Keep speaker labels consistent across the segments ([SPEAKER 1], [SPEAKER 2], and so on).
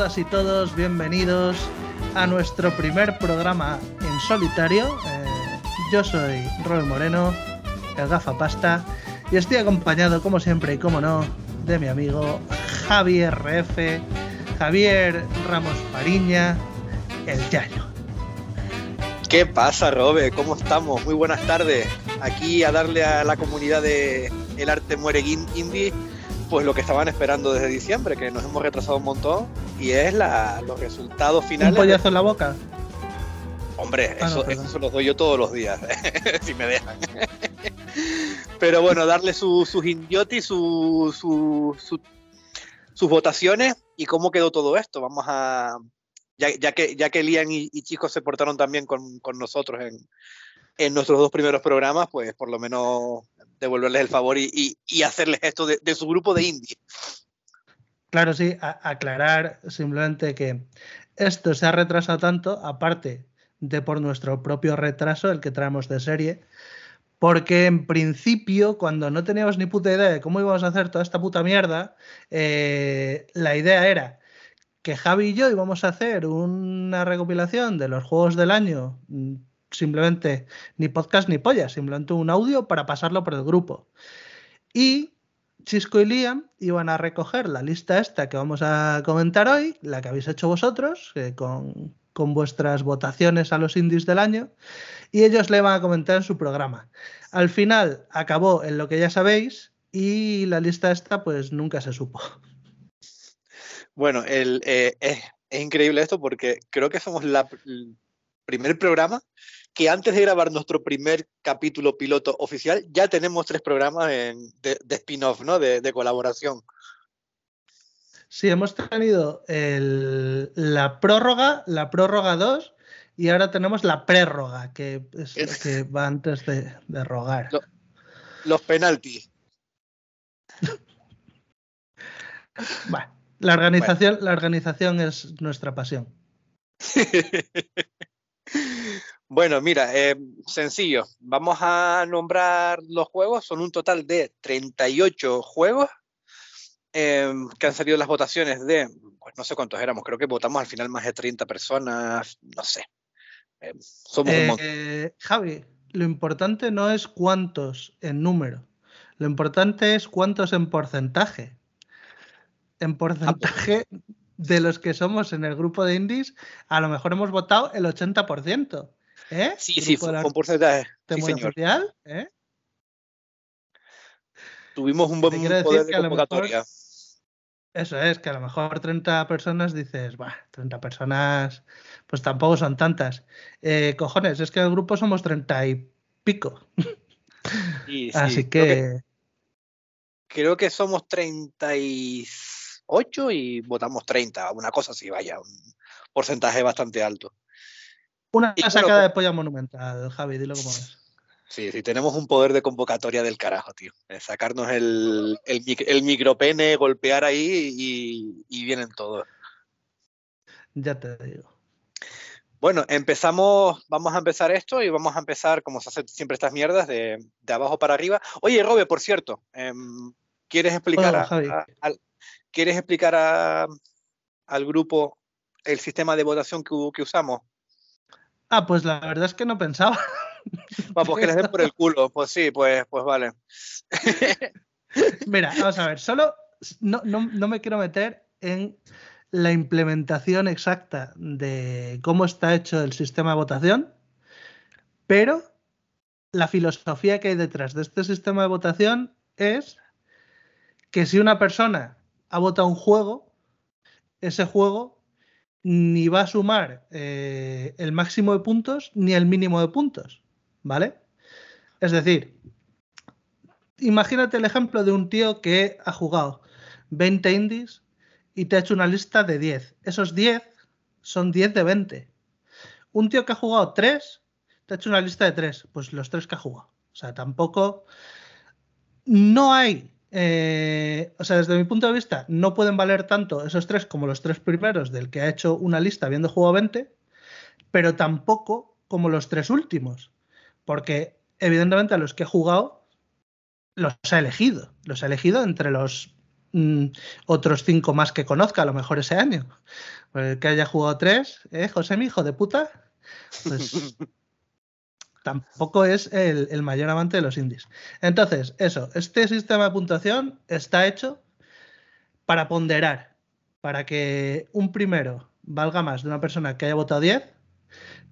[SPEAKER 1] todas y todos, bienvenidos a nuestro primer programa en solitario. Eh, yo soy Robert Moreno, el gafa pasta, y estoy acompañado, como siempre y como no, de mi amigo Javier RF, Javier Ramos Fariña, el Yayo.
[SPEAKER 2] ¿Qué pasa, Robe? ¿Cómo estamos? Muy buenas tardes. Aquí a darle a la comunidad de El Arte Muere Indie pues lo que estaban esperando desde diciembre, que nos hemos retrasado un montón, y es la, los resultados finales.
[SPEAKER 1] ¿Un pollazo en la boca?
[SPEAKER 2] Hombre, ah, eso, eso, se los doy yo todos los días, si me dejan. Pero bueno, darle sus indiotis, su, sus votaciones y cómo quedó todo esto. Vamos a. Ya, que, ya que Lian y, Chicos se portaron también con, con nosotros en, en nuestros dos primeros programas, pues por lo menos devolverles el favor y, hacerles esto de, su grupo de indie.
[SPEAKER 1] Claro, sí, aclarar simplemente que esto se ha retrasado tanto, aparte de por nuestro propio retraso, el que traemos de serie, porque en principio, cuando no teníamos ni puta idea de cómo íbamos a hacer toda esta puta mierda, eh, la idea era que Javi y yo íbamos a hacer una recopilación de los juegos del año simplemente ni podcast ni polla, simplemente un audio para pasarlo por el grupo. Y Chisco y Liam iban a recoger la lista esta que vamos a comentar hoy, la que habéis hecho vosotros, con, con, vuestras votaciones a los indies del año, y ellos le van a comentar en su programa. Al final acabó en lo que ya sabéis y la lista esta pues nunca se supo.
[SPEAKER 2] Bueno, eh, es, es, increíble esto porque creo que somos la, el primer programa que antes de grabar nuestro primer capítulo piloto oficial, ya tenemos tres programas de, spin-off, ¿no? De, colaboración.
[SPEAKER 1] Sí, hemos tenido la prórroga, la prórroga 2 y ahora tenemos la prérroga, que, es, que va antes de, rogar.
[SPEAKER 2] los penaltis.
[SPEAKER 1] bueno, la organización, la organización es nuestra pasión.
[SPEAKER 2] Bueno, mira, eh, sencillo. Vamos a nombrar los juegos. Son un total de 38 juegos eh, que han salido las votaciones de, pues no sé cuántos éramos, creo que votamos al final más de 30 personas, no sé.
[SPEAKER 1] Eh, somos un montón. Javi, lo importante no es cuántos en número, lo importante es cuántos en porcentaje. En porcentaje de los que somos en el grupo de indies, a lo mejor hemos votado el 80%. ¿Eh?
[SPEAKER 2] Sí, sí, fue un porcentaje. Sí, señor.
[SPEAKER 1] Social, ¿eh?
[SPEAKER 2] Tuvimos un buen poder de convocatoria.
[SPEAKER 1] eso es, que a lo mejor 30 personas dices, bah, 30 personas, pues tampoco son tantas. Eh, cojones, es que el grupo somos 30 y pico. Sí, sí, Así que...
[SPEAKER 2] Creo que, somos 38 y votamos 30, una cosa así, vaya, un porcentaje bastante alto.
[SPEAKER 1] Una sacada de polla monumental, Javi, dilo como es.
[SPEAKER 2] Sí, sí, tenemos un poder de convocatoria del carajo, tío. sacarnos el, el, micropene, golpear ahí y, vienen todos.
[SPEAKER 1] Ya te digo.
[SPEAKER 2] Bueno, empezamos, vamos a empezar esto y vamos a empezar, como se hace siempre estas mierdas, de, abajo para arriba. Oye, Robe, por cierto, em, ¿quieres explicar, a, ¿quieres explicar al grupo el sistema de votación que, que usamos?
[SPEAKER 1] Ah, pues la verdad es que no pensaba.
[SPEAKER 2] pues que les den por el culo. Pues sí, pues, pues vale.
[SPEAKER 1] Mira, vamos a ver, solo no, me quiero meter en la implementación exacta de cómo está hecho el sistema de votación, pero la filosofía que hay detrás de este sistema de votación es que si una persona ha votado un juego, ese juego ni va a sumar eh, el máximo de puntos ni el mínimo de puntos, ¿vale? Es decir, imagínate el ejemplo de un tío que ha jugado 20 indies y te ha hecho una lista de 10. Esos 10 son 10 de 20. Un tío que ha jugado 3 te ha hecho una lista de 3, pues los 3 que ha jugado. O sea, tampoco... No hay eh, o sea, desde mi punto de vista, no pueden valer tanto esos tres como los tres primeros del que ha hecho una lista habiendo jugado 20, pero tampoco como los tres últimos, porque evidentemente a los que he jugado los ha elegido, los ha elegido entre los mm, otros cinco más que conozca, a lo mejor ese año. Pues que haya jugado tres, ¿eh, José, mi hijo de puta? Pues tampoco es el, mayor amante de los indies. Entonces, eso, este sistema de puntuación está hecho para ponderar, para que un primero valga más de una persona que haya votado 10,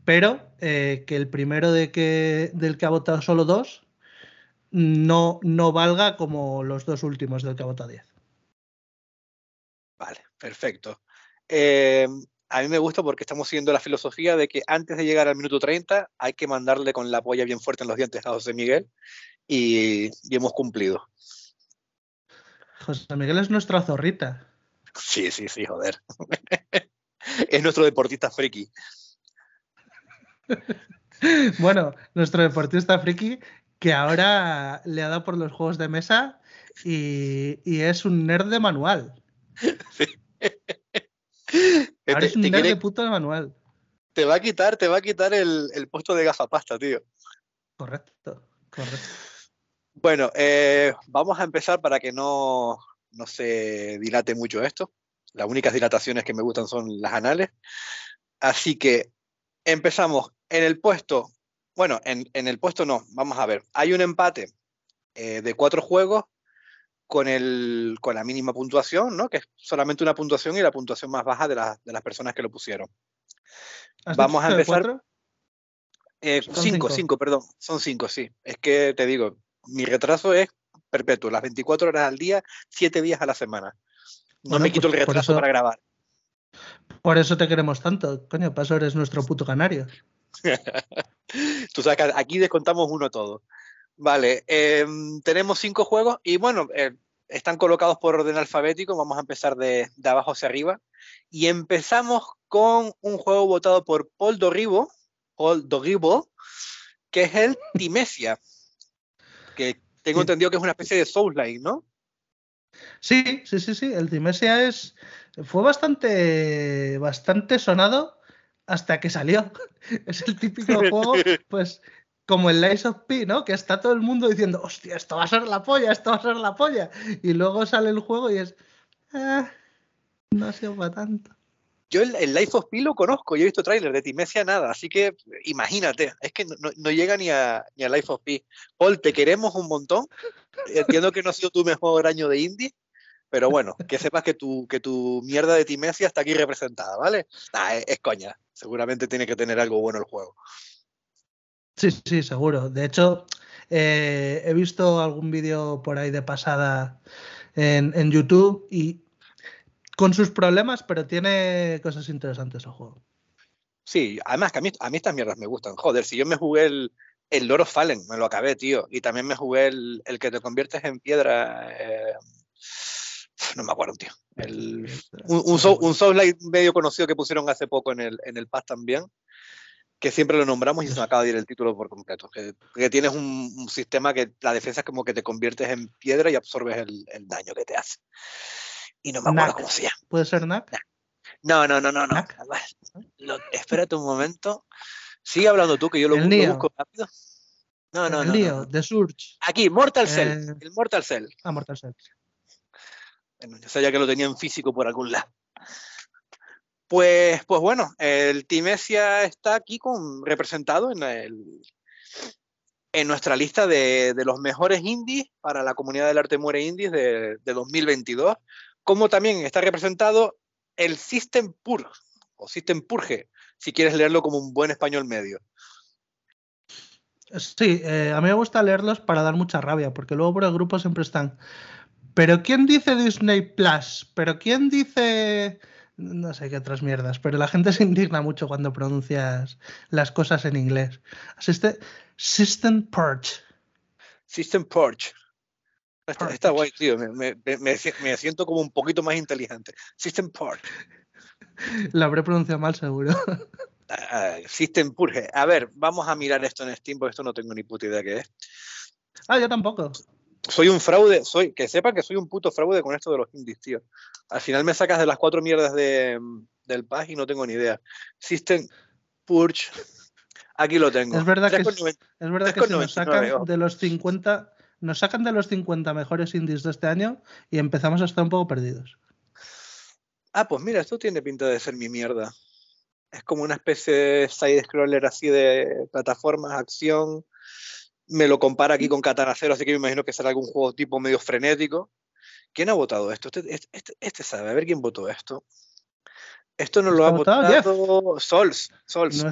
[SPEAKER 1] pero eh, que el primero de que, del que ha votado solo dos no, no valga como los dos últimos del que ha votado 10.
[SPEAKER 2] Vale, perfecto. Eh, a mí me gusta porque estamos siguiendo la filosofía de que antes de llegar al minuto 30 hay que mandarle con la polla bien fuerte en los dientes a José Miguel y, y hemos cumplido.
[SPEAKER 1] José Miguel es nuestra zorrita.
[SPEAKER 2] Sí, sí, sí, joder. es nuestro deportista friki.
[SPEAKER 1] bueno, nuestro deportista friki que ahora le ha dado por los juegos de mesa y, es un nerd de manual. Ahora es un nerd de manual.
[SPEAKER 2] Te va a quitar, te va a quitar el, puesto de gafapasta, tío.
[SPEAKER 1] Correcto, correcto.
[SPEAKER 2] Bueno, eh, vamos a empezar para que no, no se dilate mucho esto. Las únicas dilataciones que me gustan son las anales. Así que empezamos en el puesto, bueno, en, el puesto no, vamos a ver, hay un empate eh, de cuatro juegos con, el, con la mínima puntuación, ¿no? Que es solamente una puntuación y la puntuación más baja de, las personas que lo pusieron. Vamos a empezar. Eh, cinco, cinco, perdón, son cinco, sí. Es que te digo, mi retraso es perpetuo, las 24 horas al día, siete días a la semana. No me quito el pues retraso para grabar.
[SPEAKER 1] Por eso te queremos tanto, coño, paso eres nuestro puto canario.
[SPEAKER 2] Tú sabes que aquí descontamos uno todo. Vale, em, tenemos cinco juegos y bueno, eh, están colocados por orden alfabético. Vamos a empezar de, abajo hacia arriba. Y empezamos con un juego votado por Paul Dorribo, Paul Dorribo, que es el Timesia. Que tengo entendido que es una especie de Soulslike, ¿no?
[SPEAKER 1] Sí, sí, sí, sí. El Timesia es. Fue bastante, bastante sonado hasta que salió. Es el típico juego, pues, como el Lies of P, ¿no? Que está todo el mundo diciendo, hostia, esto va a ser la polla, esto va a ser la polla. Y luego sale el juego y es. Ah, no ha sido para tanto.
[SPEAKER 2] Yo el, Life of Pi lo conozco, yo he visto tráiler de Timesia nada, así que imagínate, es que no, llega ni a, ni Life of Pi. Paul, te queremos un montón. Entiendo que no ha sido tu mejor año de indie, pero bueno, que sepas que tu, que tu mierda de Timesia está aquí representada, ¿vale? es, coña. Seguramente tiene que tener algo bueno el juego.
[SPEAKER 1] Sí, sí, seguro. De hecho, eh, he visto algún vídeo por ahí de pasada en, YouTube y con sus problemas, pero tiene cosas interesantes el juego.
[SPEAKER 2] Sí, además que a mí, a mí estas mierdas me gustan. Joder, si yo me jugué el, el Loro Fallen, me lo acabé, tío. Y también me jugué el, el que te conviertes en piedra. Eh, no me acuerdo, tío. El, un, un, Soul, medio conocido que pusieron hace poco en el, en el PAS también, que siempre lo nombramos y se me acaba de ir el título por completo. Que, tienes un, sistema que la defensa es como que te conviertes en piedra y absorbes el, daño que te hace. Y no me acuerdo cómo se llama.
[SPEAKER 1] ¿Puede ser NAC?
[SPEAKER 2] No, no, no, no, no. espérate un momento. Sigue hablando tú, que yo lo, busco rápido. No, no,
[SPEAKER 1] el
[SPEAKER 2] no.
[SPEAKER 1] The Surge.
[SPEAKER 2] Aquí, Mortal Cell. Eh, el Mortal Cell.
[SPEAKER 1] Ah, Mortal Cell.
[SPEAKER 2] Bueno, ya sabía que lo tenía en físico por algún lado. Pues, pues bueno, el Timesia está aquí con, representado en, nuestra lista de, los mejores indies para la comunidad del arte muere indies de, 2022, como también está representado el System o System Purge, si quieres leerlo como un buen español medio.
[SPEAKER 1] Sí, eh, a mí me gusta leerlos para dar mucha rabia, porque luego por el grupo siempre están pero ¿quién dice Disney Plus? ¿Pero quién dice... No sé qué otras mierdas, pero la gente se indigna mucho cuando pronuncias las cosas en inglés. Asiste System Purge.
[SPEAKER 2] System Purge. Está, guay, tío. Me, siento como un poquito más inteligente. System Purge.
[SPEAKER 1] Lo habré pronunciado mal, seguro.
[SPEAKER 2] Ah, System Purge. A ver, vamos a mirar esto en Steam, porque esto no tengo ni puta idea qué es.
[SPEAKER 1] Ah, yo tampoco
[SPEAKER 2] soy un fraude, soy, que sepan que soy un puto fraude con esto de los indies, tío. Al final me sacas de las cuatro mierdas de, del PAS y no tengo ni idea. System Purge, aquí lo tengo.
[SPEAKER 1] Es verdad que, es verdad que si nos sacan de los 50, nos sacan de los 50 mejores indies de este año y empezamos a estar un poco perdidos.
[SPEAKER 2] Ah, pues mira, esto tiene pinta de ser mi mierda. Es como una especie de side-scroller así de plataformas, acción. Me lo compara aquí con Katana Zero, así que me imagino que será algún juego tipo medio frenético. ¿Quién ha votado esto? Este, este, sabe, a ver quién votó esto. Esto no lo ha votado, Sols. Sols,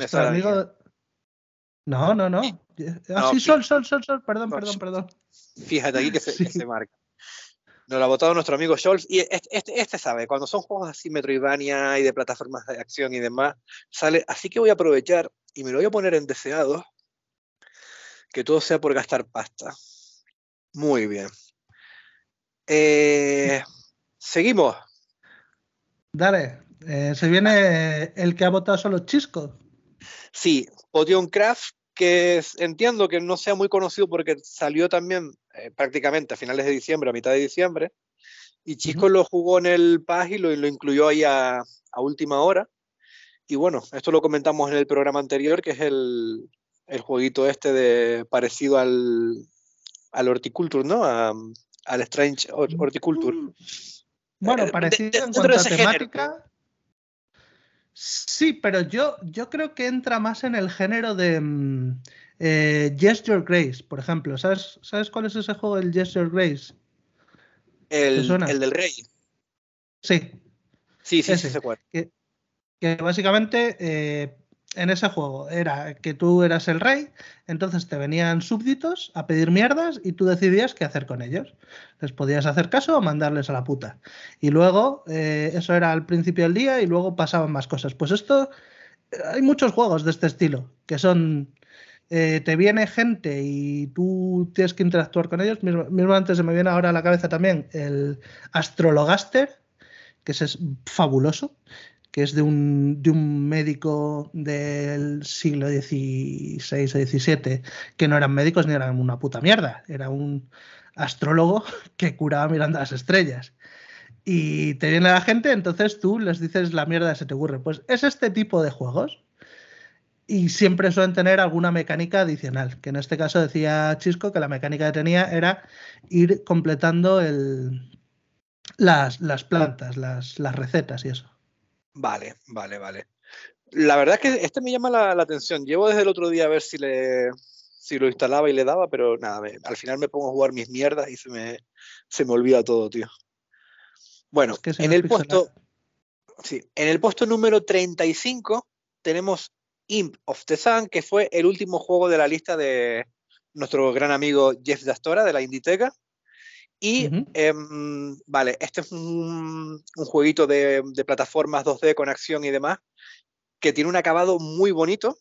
[SPEAKER 1] No, no, no. Ah, sí, Sol, Sol, Sol, Sol, perdón, perdón, perdón.
[SPEAKER 2] Fíjate aquí que se, marca. Nos lo ha votado nuestro amigo Scholz y este, este, este, sabe, cuando son juegos así Metroidvania y de plataformas de acción y demás, sale, así que voy a aprovechar y me lo voy a poner en deseado, que todo sea por gastar pasta. Muy bien. Eh, seguimos.
[SPEAKER 1] Dale, eh, se viene el que ha votado solo Chisco.
[SPEAKER 2] Sí, Potion Craft que entiendo que no sea muy conocido porque salió también eh, prácticamente a finales de diciembre, a mitad de diciembre, y Chisco lo jugó en el PAS y lo, incluyó ahí a, última hora. Y bueno, esto lo comentamos en el programa anterior, que es el, el jueguito este de parecido al, al Horticulture, ¿no? al Strange Horticulture.
[SPEAKER 1] Bueno, eh, parecido en cuanto a temática. Sí, pero yo, yo creo que entra más en el género de mm, eh, Gesture Grace, por ejemplo. ¿Sabes, ¿Sabes cuál es ese juego, el Gesture Grace?
[SPEAKER 2] El, el del rey.
[SPEAKER 1] Sí.
[SPEAKER 2] Sí, sí, sí,
[SPEAKER 1] Que, que básicamente eh, en ese juego era que tú eras el rey, entonces te venían súbditos a pedir mierdas y tú decidías qué hacer con ellos. Les podías hacer caso o mandarles a la puta. Y luego, eh, eso era al principio del día y luego pasaban más cosas. Pues esto, hay muchos juegos de este estilo, que son, eh, te viene gente y tú tienes que interactuar con ellos. Mismo, antes se me viene ahora a la cabeza también el Astrologaster, que es fabuloso que es de un, de un médico del siglo XVI o XVII, que no eran médicos ni eran una puta mierda, era un astrólogo que curaba mirando las estrellas. Y te viene la gente, entonces tú les dices la mierda que se te ocurre. Pues es este tipo de juegos. Y siempre suelen tener alguna mecánica adicional, que en este caso decía Chisco que la mecánica que tenía era ir completando el, las, las plantas, las, las recetas y eso.
[SPEAKER 2] Vale, vale, vale. La verdad es que este me llama la, atención. Llevo desde el otro día a ver si, le, si lo instalaba y le daba, pero nada, al final me pongo a jugar mis mierdas y se me, se me olvida todo, tío. Bueno, en el puesto. Sí, en el puesto número 35 tenemos Imp of the Sun, que fue el último juego de la lista de nuestro gran amigo Jeff Dastora de la Inditeca. Y, em, vale, este es un, jueguito de, plataformas 2D con acción y demás, que tiene un acabado muy bonito.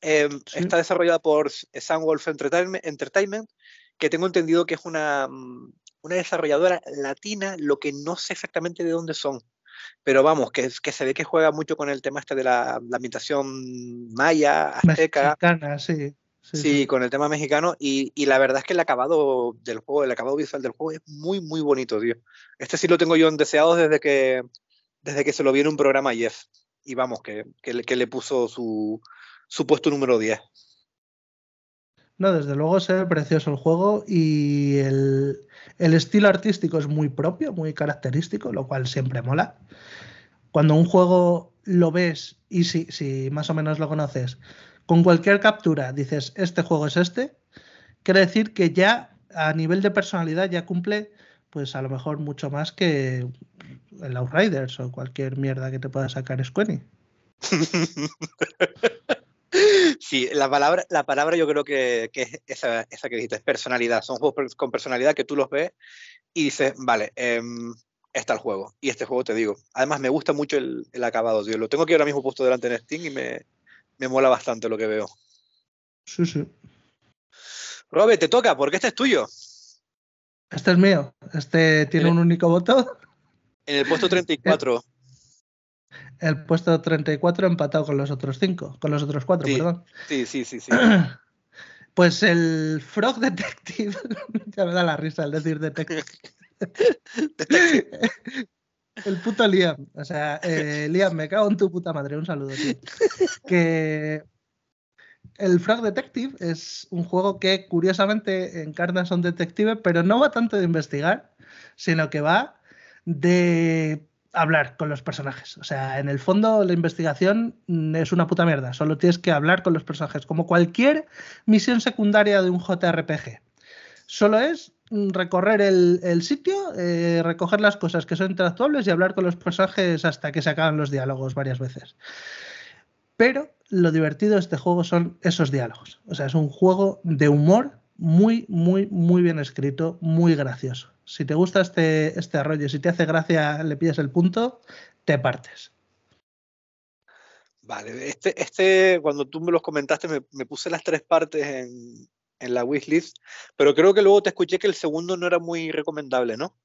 [SPEAKER 2] Em, está desarrollado por Sunwolf Entertainment, que tengo entendido que es una, una desarrolladora latina, lo que no sé exactamente de dónde son. Pero vamos, que, que se ve que juega mucho con el tema este de la, la ambientación maya, azteca.
[SPEAKER 1] Mexicana, sí.
[SPEAKER 2] Sí, con el tema mexicano. Y, la verdad es que el acabado del juego, el acabado visual del juego es muy, muy bonito, tío. Este sí lo tengo yo en deseado desde que, desde que se lo vi en un programa Jeff. Y vamos, que, que, le puso su, su puesto número 10.
[SPEAKER 1] No, desde luego se ve precioso el juego y el, el, estilo artístico es muy propio, muy característico, lo cual siempre mola. Cuando un juego lo ves y si, si más o menos lo conoces, con cualquier captura dices, este juego es este, quiere decir que ya a nivel de personalidad ya cumple, pues a lo mejor mucho más que el Outriders o cualquier mierda que te pueda sacar Squenny.
[SPEAKER 2] Sí, la palabra, la palabra yo creo que, es esa, que dijiste, es personalidad. Son juegos con personalidad que tú los ves y dices, vale, em, está el juego. Y este juego te digo. Además, me gusta mucho el, el acabado, tío. Lo tengo aquí ahora mismo puesto delante en Steam y me, me mola bastante lo que veo.
[SPEAKER 1] Sí, sí.
[SPEAKER 2] Robe, te toca, porque este es tuyo.
[SPEAKER 1] Este es mío. Este tiene un único voto.
[SPEAKER 2] En el puesto 34.
[SPEAKER 1] El, puesto 34 empatado con los otros cinco, con los otros cuatro, perdón.
[SPEAKER 2] Sí, sí, sí, sí.
[SPEAKER 1] Pues el Frog Detective, ya me da la risa al decir Detective. El puto Liam. O sea, eh, Liam, me cago en tu puta madre. Un saludo, tío. Que, el Frog Detective es un juego que curiosamente encarna a un detective, pero no va tanto de investigar, sino que va de hablar con los personajes. O sea, en el fondo la investigación es una puta mierda, solo tienes que hablar con los personajes, como cualquier misión secundaria de un JRPG. Solo es recorrer el, sitio, eh, recoger las cosas que son interactuables y hablar con los personajes hasta que se acaban los diálogos varias veces. Pero lo divertido de este juego son esos diálogos. O sea, es un juego de humor muy, muy, muy bien escrito, muy gracioso. Si te gusta este, este arroyo, si te hace gracia, le pides el punto, te partes.
[SPEAKER 2] Vale, este, este, cuando tú me los comentaste, me, puse las tres partes en, en la wishlist, pero creo que luego te escuché que el segundo no era muy recomendable, ¿no?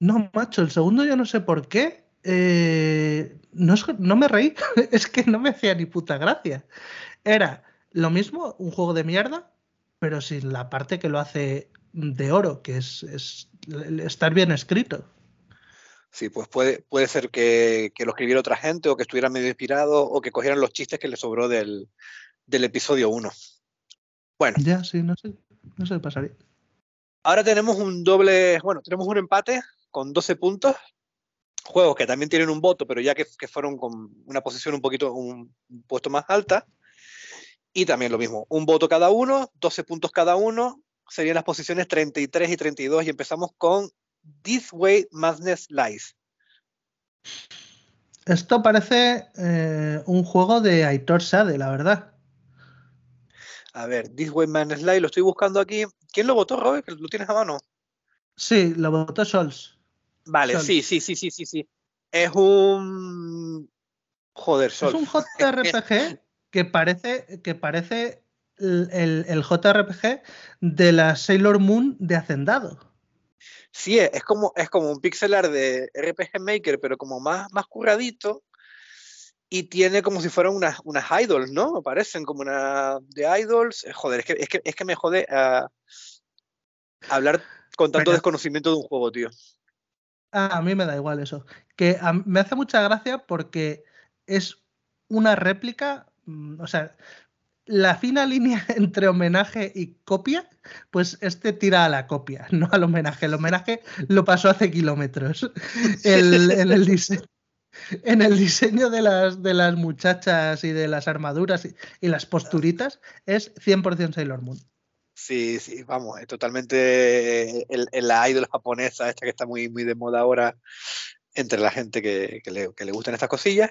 [SPEAKER 1] No, macho, el segundo yo no sé por qué. Eh, no, no me reí, es que no me hacía ni puta gracia. Era lo mismo, un juego de mierda, pero sin la parte que lo hace de oro, que es, estar bien escrito.
[SPEAKER 2] Sí, pues puede, puede ser que, lo escribiera otra gente o que estuviera medio inspirado o que cogieran los chistes que le sobró del, episodio 1. Bueno.
[SPEAKER 1] Ya, sí, no sé, no sé, pasaría.
[SPEAKER 2] Ahora tenemos un doble, bueno, tenemos un empate con 12 puntos. Juegos que también tienen un voto, pero ya que, que fueron con una posición un poquito, un puesto más alta. Y también lo mismo, un voto cada uno, 12 puntos cada uno, serían las posiciones 33 y 32 y empezamos con This Way Madness Lies.
[SPEAKER 1] Esto parece eh, un juego de Aitor Sade, la verdad.
[SPEAKER 2] A ver, This Way Madness Lies, lo estoy buscando aquí. ¿Quién lo votó, Robert? ¿Lo tienes a mano?
[SPEAKER 1] Sí, lo votó Sols.
[SPEAKER 2] Vale, sí, sí, sí, sí, sí, sí. Es un... Joder, Sols.
[SPEAKER 1] Es un JRPG que parece, que parece el, JRPG de la Sailor Moon de Hacendado.
[SPEAKER 2] Sí, es como, es como un pixelar de RPG Maker, pero como más, más curradito. Y tiene como si fueran unas, unas idols, ¿no? Parecen como una de idols. Eh, joder, es que, es que, es que me jode a hablar con tanto desconocimiento de un juego, tío.
[SPEAKER 1] A mí me da igual eso. Que me hace mucha gracia porque es una réplica Mm, o sea, la fina línea entre homenaje y copia, pues este tira a la copia, no al homenaje. El homenaje lo pasó hace kilómetros. en, el diseño, en el diseño de las, de las muchachas y de las armaduras y, las posturitas es 100% Sailor Moon.
[SPEAKER 2] Sí, sí, vamos, es totalmente en la idol japonesa, esta que está muy, muy de moda ahora entre la gente que, le, que le, gustan estas cosillas.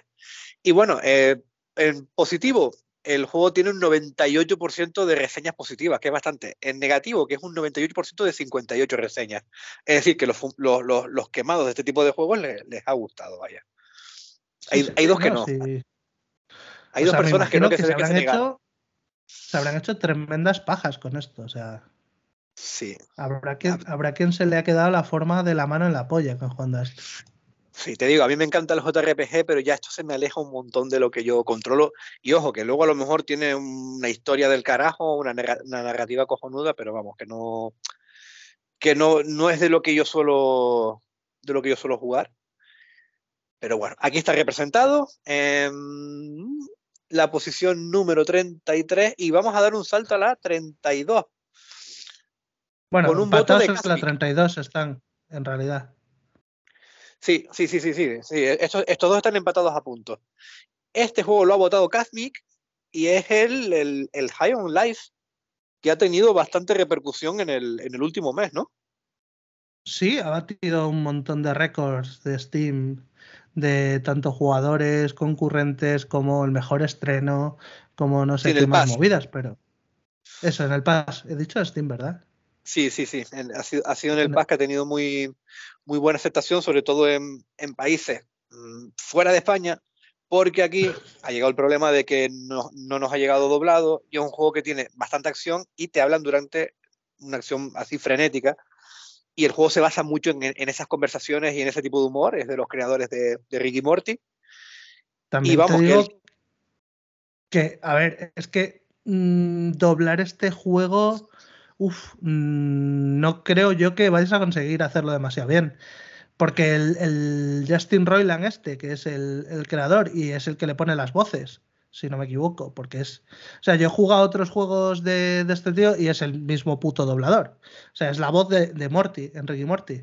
[SPEAKER 2] Y bueno, eh, en positivo, el juego tiene un 98% de reseñas positivas, que es bastante. En negativo, que es un 98% de 58 reseñas. Es decir, que los, los, quemados de este tipo de juegos les, ha gustado, vaya. Hay, dos que no. Hay dos personas que no que, se, habrán hecho,
[SPEAKER 1] se habrán hecho tremendas pajas con esto, o sea.
[SPEAKER 2] Sí.
[SPEAKER 1] Habrá quien, habrá quien se le ha quedado la forma de la mano en la polla con jugando a esto.
[SPEAKER 2] Sí, te digo, a mí me encanta el JRPG, pero ya esto se me aleja un montón de lo que yo controlo. Y ojo, que luego a lo mejor tiene una historia del carajo, una, narrativa cojonuda, pero vamos, que no, que no, no es de lo que yo suelo, de lo que yo suelo jugar. Pero bueno, aquí está representado en la posición número 33 y vamos a dar un salto a la 32.
[SPEAKER 1] Bueno, con un voto de la 32 están, en realidad.
[SPEAKER 2] Sí, sí, sí, sí, sí. sí. Estos, dos están empatados a puntos. Este juego lo ha votado Kazmic y es el, el, High on Life que ha tenido bastante repercusión en el, en el último mes, ¿no?
[SPEAKER 1] Sí, ha batido un montón de récords de Steam de tanto jugadores, concurrentes, como el mejor estreno, como no sé qué más movidas, pero eso, en el Pass. He dicho Steam, ¿verdad?
[SPEAKER 2] Sí, sí, sí. Ha sido, ha sido en el Pass que ha tenido muy, muy buena aceptación, sobre todo en, países mm, fuera de España, porque aquí ha llegado el problema de que no, nos ha llegado doblado y es un juego que tiene bastante acción y te hablan durante una acción así frenética. Y el juego se basa mucho en, esas conversaciones y en ese tipo de humor, es de los creadores de, Ricky Morty.
[SPEAKER 1] También y vamos, te digo que, a ver, es que mm, doblar este juego Uf, mm, no creo yo que vayas a conseguir hacerlo demasiado bien. Porque el, Justin Roiland este, que es el, creador y es el que le pone las voces si no me equivoco, porque es... O sea, yo he jugado a otros juegos de, este tío y es el mismo puto doblador. O sea, es la voz de, de Morty, Enrique Morty.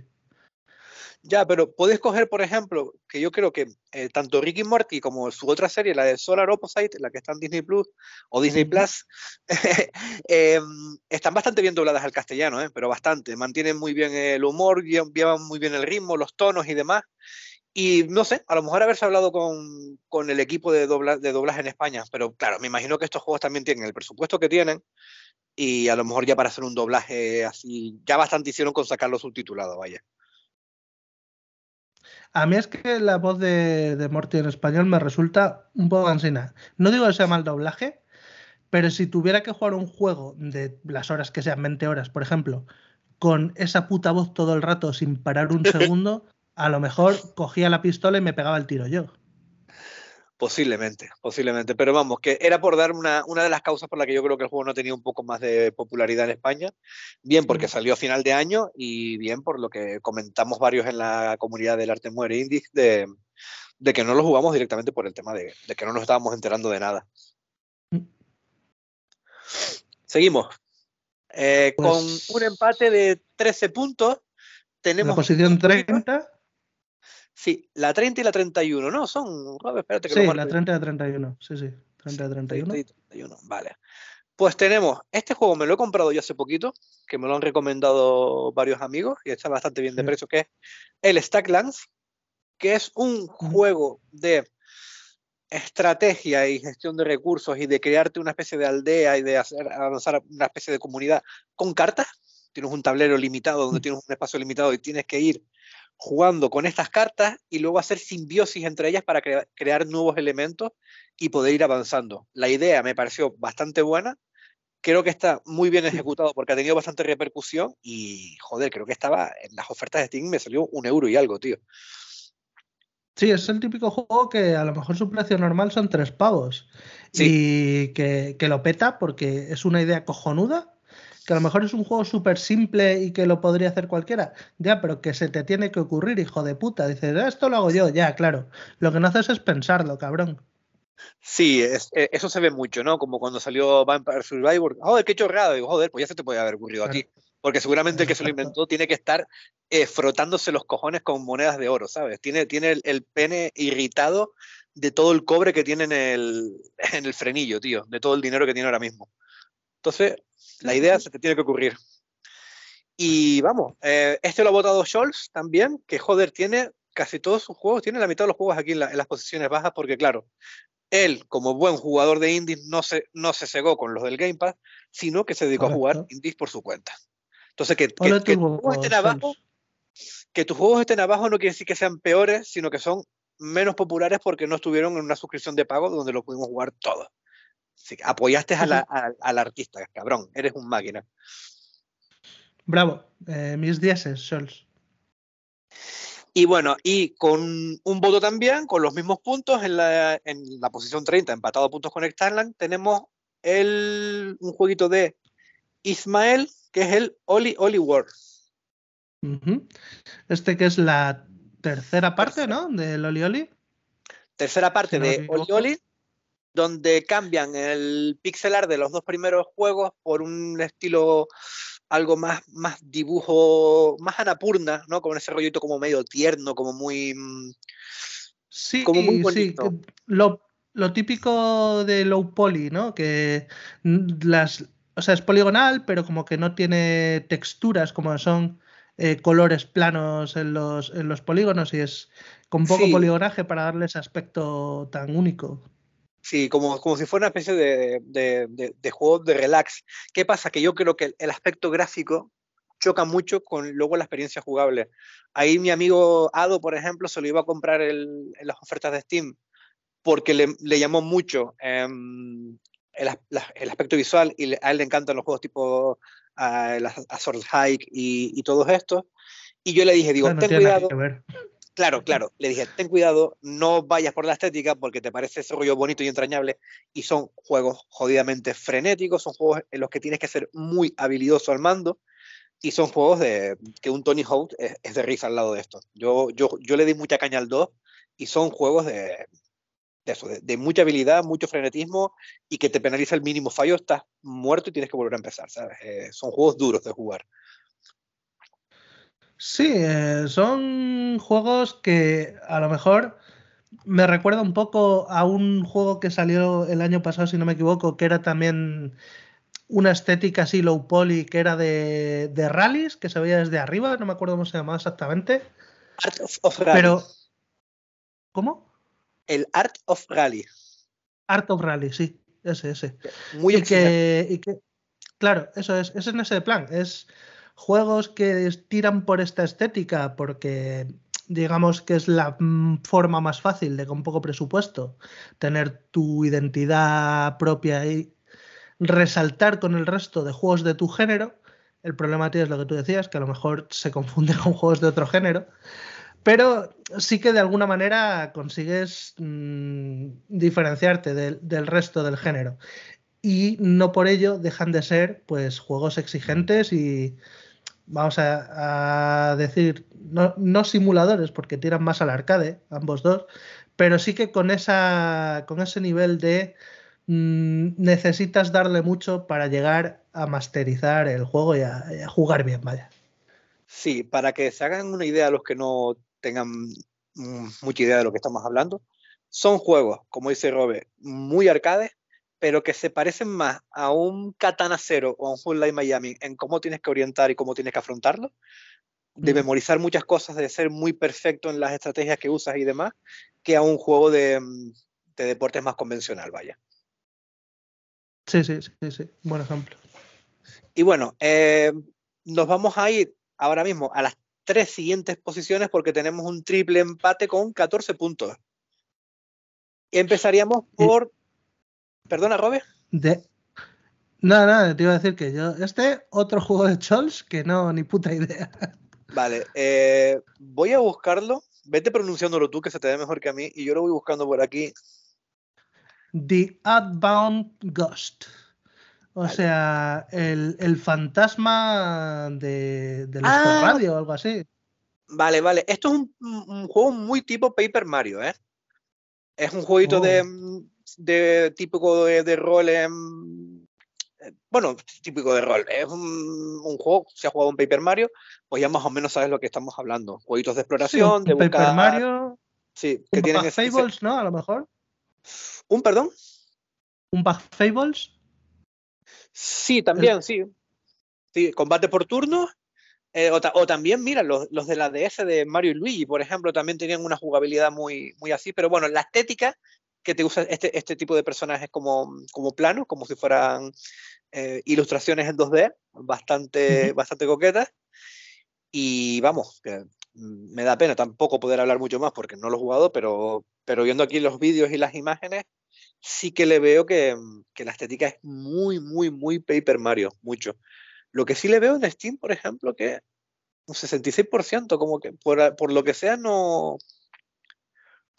[SPEAKER 2] Ya, pero puedes coger, por ejemplo, que yo creo que eh, tanto Ricky Morty como su otra serie, la de Solar Opposite, la que está en Disney Plus o Disney Plus, em, están bastante bien dobladas al castellano, ¿eh? pero bastante. Mantienen muy bien el humor, llevan muy bien el ritmo, los tonos y demás. Y no sé, a lo mejor haberse hablado con, con el equipo de, de doblaje en España, pero claro, me imagino que estos juegos también tienen el presupuesto que tienen y a lo mejor ya para hacer un doblaje así, ya bastante hicieron con sacarlo subtitulado, vaya.
[SPEAKER 1] A mí es que la voz de, de Morty en español me resulta un poco cansina. No digo que sea mal doblaje, pero si tuviera que jugar un juego de las horas que sean 20 horas, por ejemplo, con esa puta voz todo el rato sin parar un segundo, a lo mejor cogía la pistola y me pegaba el tiro yo.
[SPEAKER 2] Posiblemente, posiblemente. Pero vamos, que era por dar una, una, de las causas por la que yo creo que el juego no tenía un poco más de popularidad en España. Bien porque salió a final de año y bien por lo que comentamos varios en la comunidad del Arte Muere Indie de, de que no lo jugamos directamente por el tema de, de, que no nos estábamos enterando de nada. Seguimos. Eh, pues... Con un empate de 13 puntos. Tenemos.
[SPEAKER 1] La posición 30.
[SPEAKER 2] Sí, la 30 y la 31, ¿no? Son,
[SPEAKER 1] espérate que Sí, la 30 y la 31, sí, sí, 30 y 31. 30
[SPEAKER 2] y 31, vale. Pues tenemos, este juego me lo he comprado yo hace poquito, que me lo han recomendado varios amigos y está bastante bien de precio, que es el Stacklands, que es un juego de estrategia y gestión de recursos y de crearte una especie de aldea y de hacer avanzar una especie de comunidad con cartas. Tienes un tablero limitado donde tienes un espacio limitado y tienes que ir jugando con estas cartas y luego hacer simbiosis entre ellas para crear nuevos elementos y poder ir avanzando. La idea me pareció bastante buena, creo que está muy bien ejecutado porque ha tenido bastante repercusión y, joder, creo que estaba en las ofertas de Steam me salió un euro y algo, tío.
[SPEAKER 1] Sí, es el típico juego que a lo mejor su precio normal son tres pavos y que, que lo peta porque es una idea cojonuda que a lo mejor es un juego súper simple y que lo podría hacer cualquiera. Ya, pero que se te tiene que ocurrir, hijo de puta. Dices, ah, esto lo hago yo, ya, claro. Lo que no haces es pensarlo, cabrón.
[SPEAKER 2] Sí, es, e, eso se ve mucho, ¿no? Como cuando salió Vampire Survivor. Joder, qué chorrado. Digo, joder, pues ya se te puede haber ocurrido a ti. Porque seguramente el que se lo inventó tiene que estar eh, frotándose los cojones con monedas de oro, ¿sabes? Tiene, tiene el, el, pene irritado de todo el cobre que tiene en el, en el frenillo, tío, de todo el dinero que tiene ahora mismo. Entonces, la idea se te tiene que ocurrir. Y vamos, eh, este lo ha votado Scholz también, que joder, tiene casi todos sus juegos, tiene la mitad de los juegos aquí en, las posiciones bajas, porque claro, él, como buen jugador de indies, no se, no se cegó con los del Game Pass, sino que se dedicó a jugar indies por su cuenta. Entonces, que, que, tus juegos estén abajo, que tus juegos estén abajo no quiere decir que sean peores, sino que son menos populares porque no estuvieron en una suscripción de pago donde lo pudimos jugar todos apoyaste al artista, cabrón, eres un máquina.
[SPEAKER 1] Bravo, eh, mis dieces, Scholz.
[SPEAKER 2] Y bueno, y con un voto también, con los mismos puntos en la, en la posición 30, empatado a puntos con Starland, tenemos el, un jueguito de Ismael, que es el Oli Oli World.
[SPEAKER 1] Este que es la tercera parte, ¿no? Del Oli Oli.
[SPEAKER 2] Tercera parte de Oli Oli, donde cambian el pixel art de los dos primeros juegos por un estilo algo más, más dibujo, más anapurna, ¿no? Con ese rollito como medio tierno, como muy... Mm,
[SPEAKER 1] sí, como muy bonito. Sí, lo, lo, típico de low poly, ¿no? Que las... O sea, es poligonal, pero como que no tiene texturas, como son eh, colores planos en los, en los polígonos y es con poco poligonaje para darle ese aspecto tan único.
[SPEAKER 2] Sí, como, como si fuera una especie de, de, de, juego de relax. ¿Qué pasa? Que yo creo que el aspecto gráfico choca mucho con luego la experiencia jugable. Ahí mi amigo Ado, por ejemplo, se lo iba a comprar el, en las ofertas de Steam porque le, le llamó mucho em, el, el, aspecto visual y a él le encantan los juegos tipo uh, Sword Hike y, y todos estos. Y yo le dije, digo, ten cuidado. Claro, claro. Le dije, ten cuidado, no vayas por la estética porque te parece ese rollo bonito y entrañable. Y son juegos jodidamente frenéticos, son juegos en los que tienes que ser muy habilidoso al mando. Y son juegos de que un Tony Hawk es, de risa al lado de esto. Yo, yo, yo le di mucha caña al 2 y son juegos de, eso, de, mucha habilidad, mucho frenetismo y que te penaliza el mínimo fallo, estás muerto y tienes que volver a empezar, ¿sabes? Eh, son juegos duros de jugar.
[SPEAKER 1] Sí, eh, son juegos que a lo mejor me recuerda un poco a un juego que salió el año pasado, si no me equivoco, que era también una estética así low poly, que era de, de rallies, que se veía desde arriba, no me acuerdo cómo se llamaba exactamente.
[SPEAKER 2] Art of, Rally. Pero,
[SPEAKER 1] ¿Cómo?
[SPEAKER 2] El Art of Rally.
[SPEAKER 1] Art of Rally, sí, ese, ese. Muy y que, y que, Claro, eso es, es en ese plan. Es juegos que tiran por esta estética porque digamos que es la mm, forma más fácil de con poco presupuesto tener tu identidad propia y resaltar con el resto de juegos de tu género. El problema tío es lo que tú decías, que a lo mejor se confunde con juegos de otro género. Pero sí que de alguna manera consigues mm, diferenciarte del resto del género. Y no por ello dejan de ser pues juegos exigentes y vamos a, decir, no, simuladores, porque tiran más al arcade, ambos dos, pero sí que con, esa, con ese nivel de mm, necesitas darle mucho para llegar a masterizar el juego y a, jugar bien, vaya.
[SPEAKER 2] Sí, para que se hagan una idea los que no tengan mm, mucha idea de lo que estamos hablando, son juegos, como dice Robe, muy arcade, pero que se parecen más a un Katana Zero o a un Hotline Miami en cómo tienes que orientar y cómo tienes que afrontarlo, de memorizar muchas cosas, de ser muy perfecto en las estrategias que usas y demás, que a un juego de, mm, deportes más convencional, vaya.
[SPEAKER 1] Sí, sí, sí, sí, buen ejemplo.
[SPEAKER 2] Y bueno, eh, nos vamos a ir ahora mismo a las tres siguientes posiciones porque tenemos un triple empate con 14 puntos. Empezaríamos por ¿Perdona, Robe?
[SPEAKER 1] De... Nada, nada, te iba a decir que yo. Este otro juego de Chols que no, ni puta idea.
[SPEAKER 2] Vale, eh, voy a buscarlo. Vete pronunciándolo tú, que se te ve mejor que a mí, y yo lo voy buscando por aquí.
[SPEAKER 1] The Outbound Ghost. O sea, el, fantasma de, del ah. radio o algo así.
[SPEAKER 2] Vale, vale. Esto es un, juego muy tipo Paper Mario, ¿eh? Es un jueguito de, oh de típico de, rol en, bueno, típico de rol. Es un, juego, se ha jugado en Paper Mario, pues ya más o menos sabes lo que estamos hablando. Jueguitos de exploración, de
[SPEAKER 1] Paper Mario.
[SPEAKER 2] Sí,
[SPEAKER 1] que tienen Fables, ¿no? A lo mejor.
[SPEAKER 2] ¿Un perdón?
[SPEAKER 1] ¿Un Bug Fables?
[SPEAKER 2] Sí, también, sí. Sí, combate por turno. Eh, o, también, mira, los, los, de la DS de Mario y Luigi, por ejemplo, también tenían una jugabilidad muy, muy así, pero bueno, la estética que te gusta este, este tipo de personajes como, como plano, como si fueran eh, ilustraciones en 2D, bastante, bastante coquetas. Y vamos, que me da pena tampoco poder hablar mucho más porque no lo he jugado, pero, pero viendo aquí los vídeos y las imágenes, sí que le veo que, que, la estética es muy, muy, muy Paper Mario, mucho. Lo que sí le veo en Steam, por ejemplo, que un 66%, como que por, por lo que sea, no,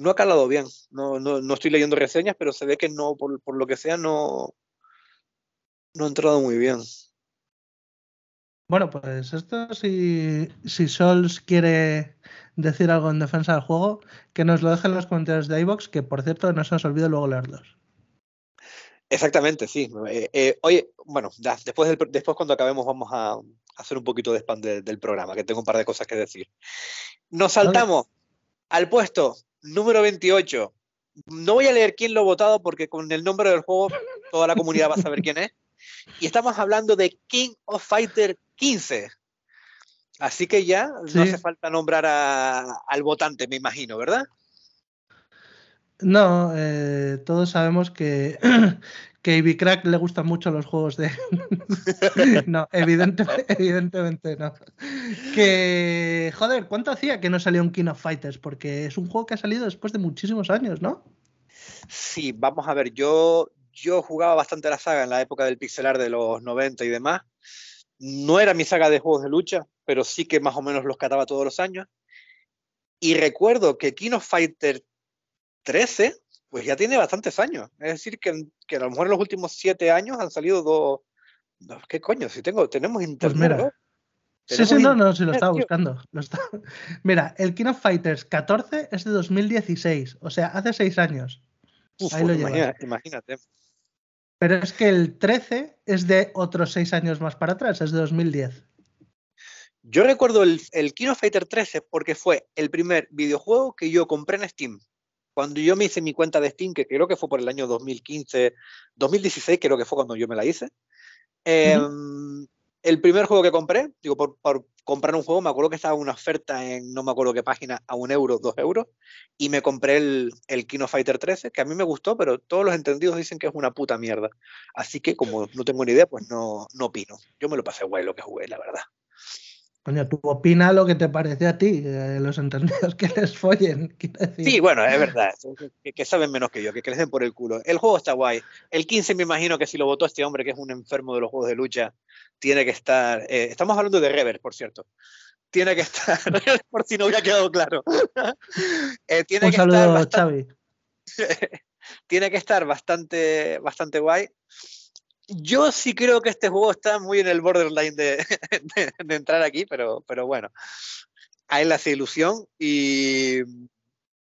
[SPEAKER 2] no ha calado bien. No, no, estoy leyendo reseñas, pero se ve que no, por, lo que sea, no, no ha entrado muy bien.
[SPEAKER 1] Bueno, pues esto, si, si Sols quiere decir algo en defensa del juego, que nos lo deje en los comentarios de iBox, que por cierto no se nos olvide luego leerlos.
[SPEAKER 2] Exactamente, sí. Eh, eh, oye, bueno, después, después cuando acabemos vamos a, hacer un poquito de spam del programa, que tengo un par de cosas que decir. Nos saltamos al puesto número 28. No voy a leer quién lo ha votado porque con el nombre del juego toda la comunidad va a saber quién es. Y estamos hablando de King of Fighter 15. Así que ya no hace falta nombrar al votante, me imagino, ¿verdad?
[SPEAKER 1] No, eh, todos sabemos que, que a Crack le gustan mucho los juegos de. no, evidentemente, evidentemente no. Que, joder, ¿cuánto hacía que no salió un King of Fighters? Porque es un juego que ha salido después de muchísimos años, ¿no?
[SPEAKER 2] Sí, vamos a ver, yo, yo jugaba bastante la saga en la época del pixelar de los 90 y demás. No era mi saga de juegos de lucha, pero sí que más o menos los cataba todos los años. Y recuerdo que King of Fighter 13 pues ya tiene bastantes años. Es decir, que, que, a lo mejor en los últimos siete años han salido dos. ¿Qué coño? Si tengo, tenemos pues internet.
[SPEAKER 1] Sí, sí, no, no, si lo estaba buscando. Mira, el King of Fighters 14 es de 2016, o sea, hace seis años. Ahí lo
[SPEAKER 2] imagínate.
[SPEAKER 1] Pero es que el 13 es de otros seis años más para atrás, es de 2010.
[SPEAKER 2] Yo recuerdo el, el Kino Fighter 13 porque fue el primer videojuego que yo compré en Steam. Cuando yo me hice mi cuenta de Steam, que creo que fue por el año 2015, 2016 creo que fue cuando yo me la hice, em, el primer juego que compré, digo, por, comprar un juego, me acuerdo que estaba una oferta en no me acuerdo qué página, a un euro, dos euros, y me compré el, el Kino Fighter 13, que a mí me gustó, pero todos los entendidos dicen que es una puta mierda. Así que como no tengo ni idea, pues no, no opino. Yo me lo pasé guay lo que jugué, la verdad.
[SPEAKER 1] Coño, tú opina lo que te parece a ti, eh, los entendidos que les follen.
[SPEAKER 2] Sí, bueno, es verdad, que, saben menos que yo, que crecen por el culo. El juego está guay. El 15 me imagino que si lo votó este hombre, que es un enfermo de los juegos de lucha, tiene que estar... Eh, estamos hablando de Rever, por cierto. Tiene que estar, por si no hubiera quedado claro.
[SPEAKER 1] Eh, tiene un que saludo, estar Xavi.
[SPEAKER 2] tiene que estar bastante, bastante guay. Yo sí creo que este juego está muy en el borderline de, entrar aquí, pero, pero bueno, a él hace ilusión y,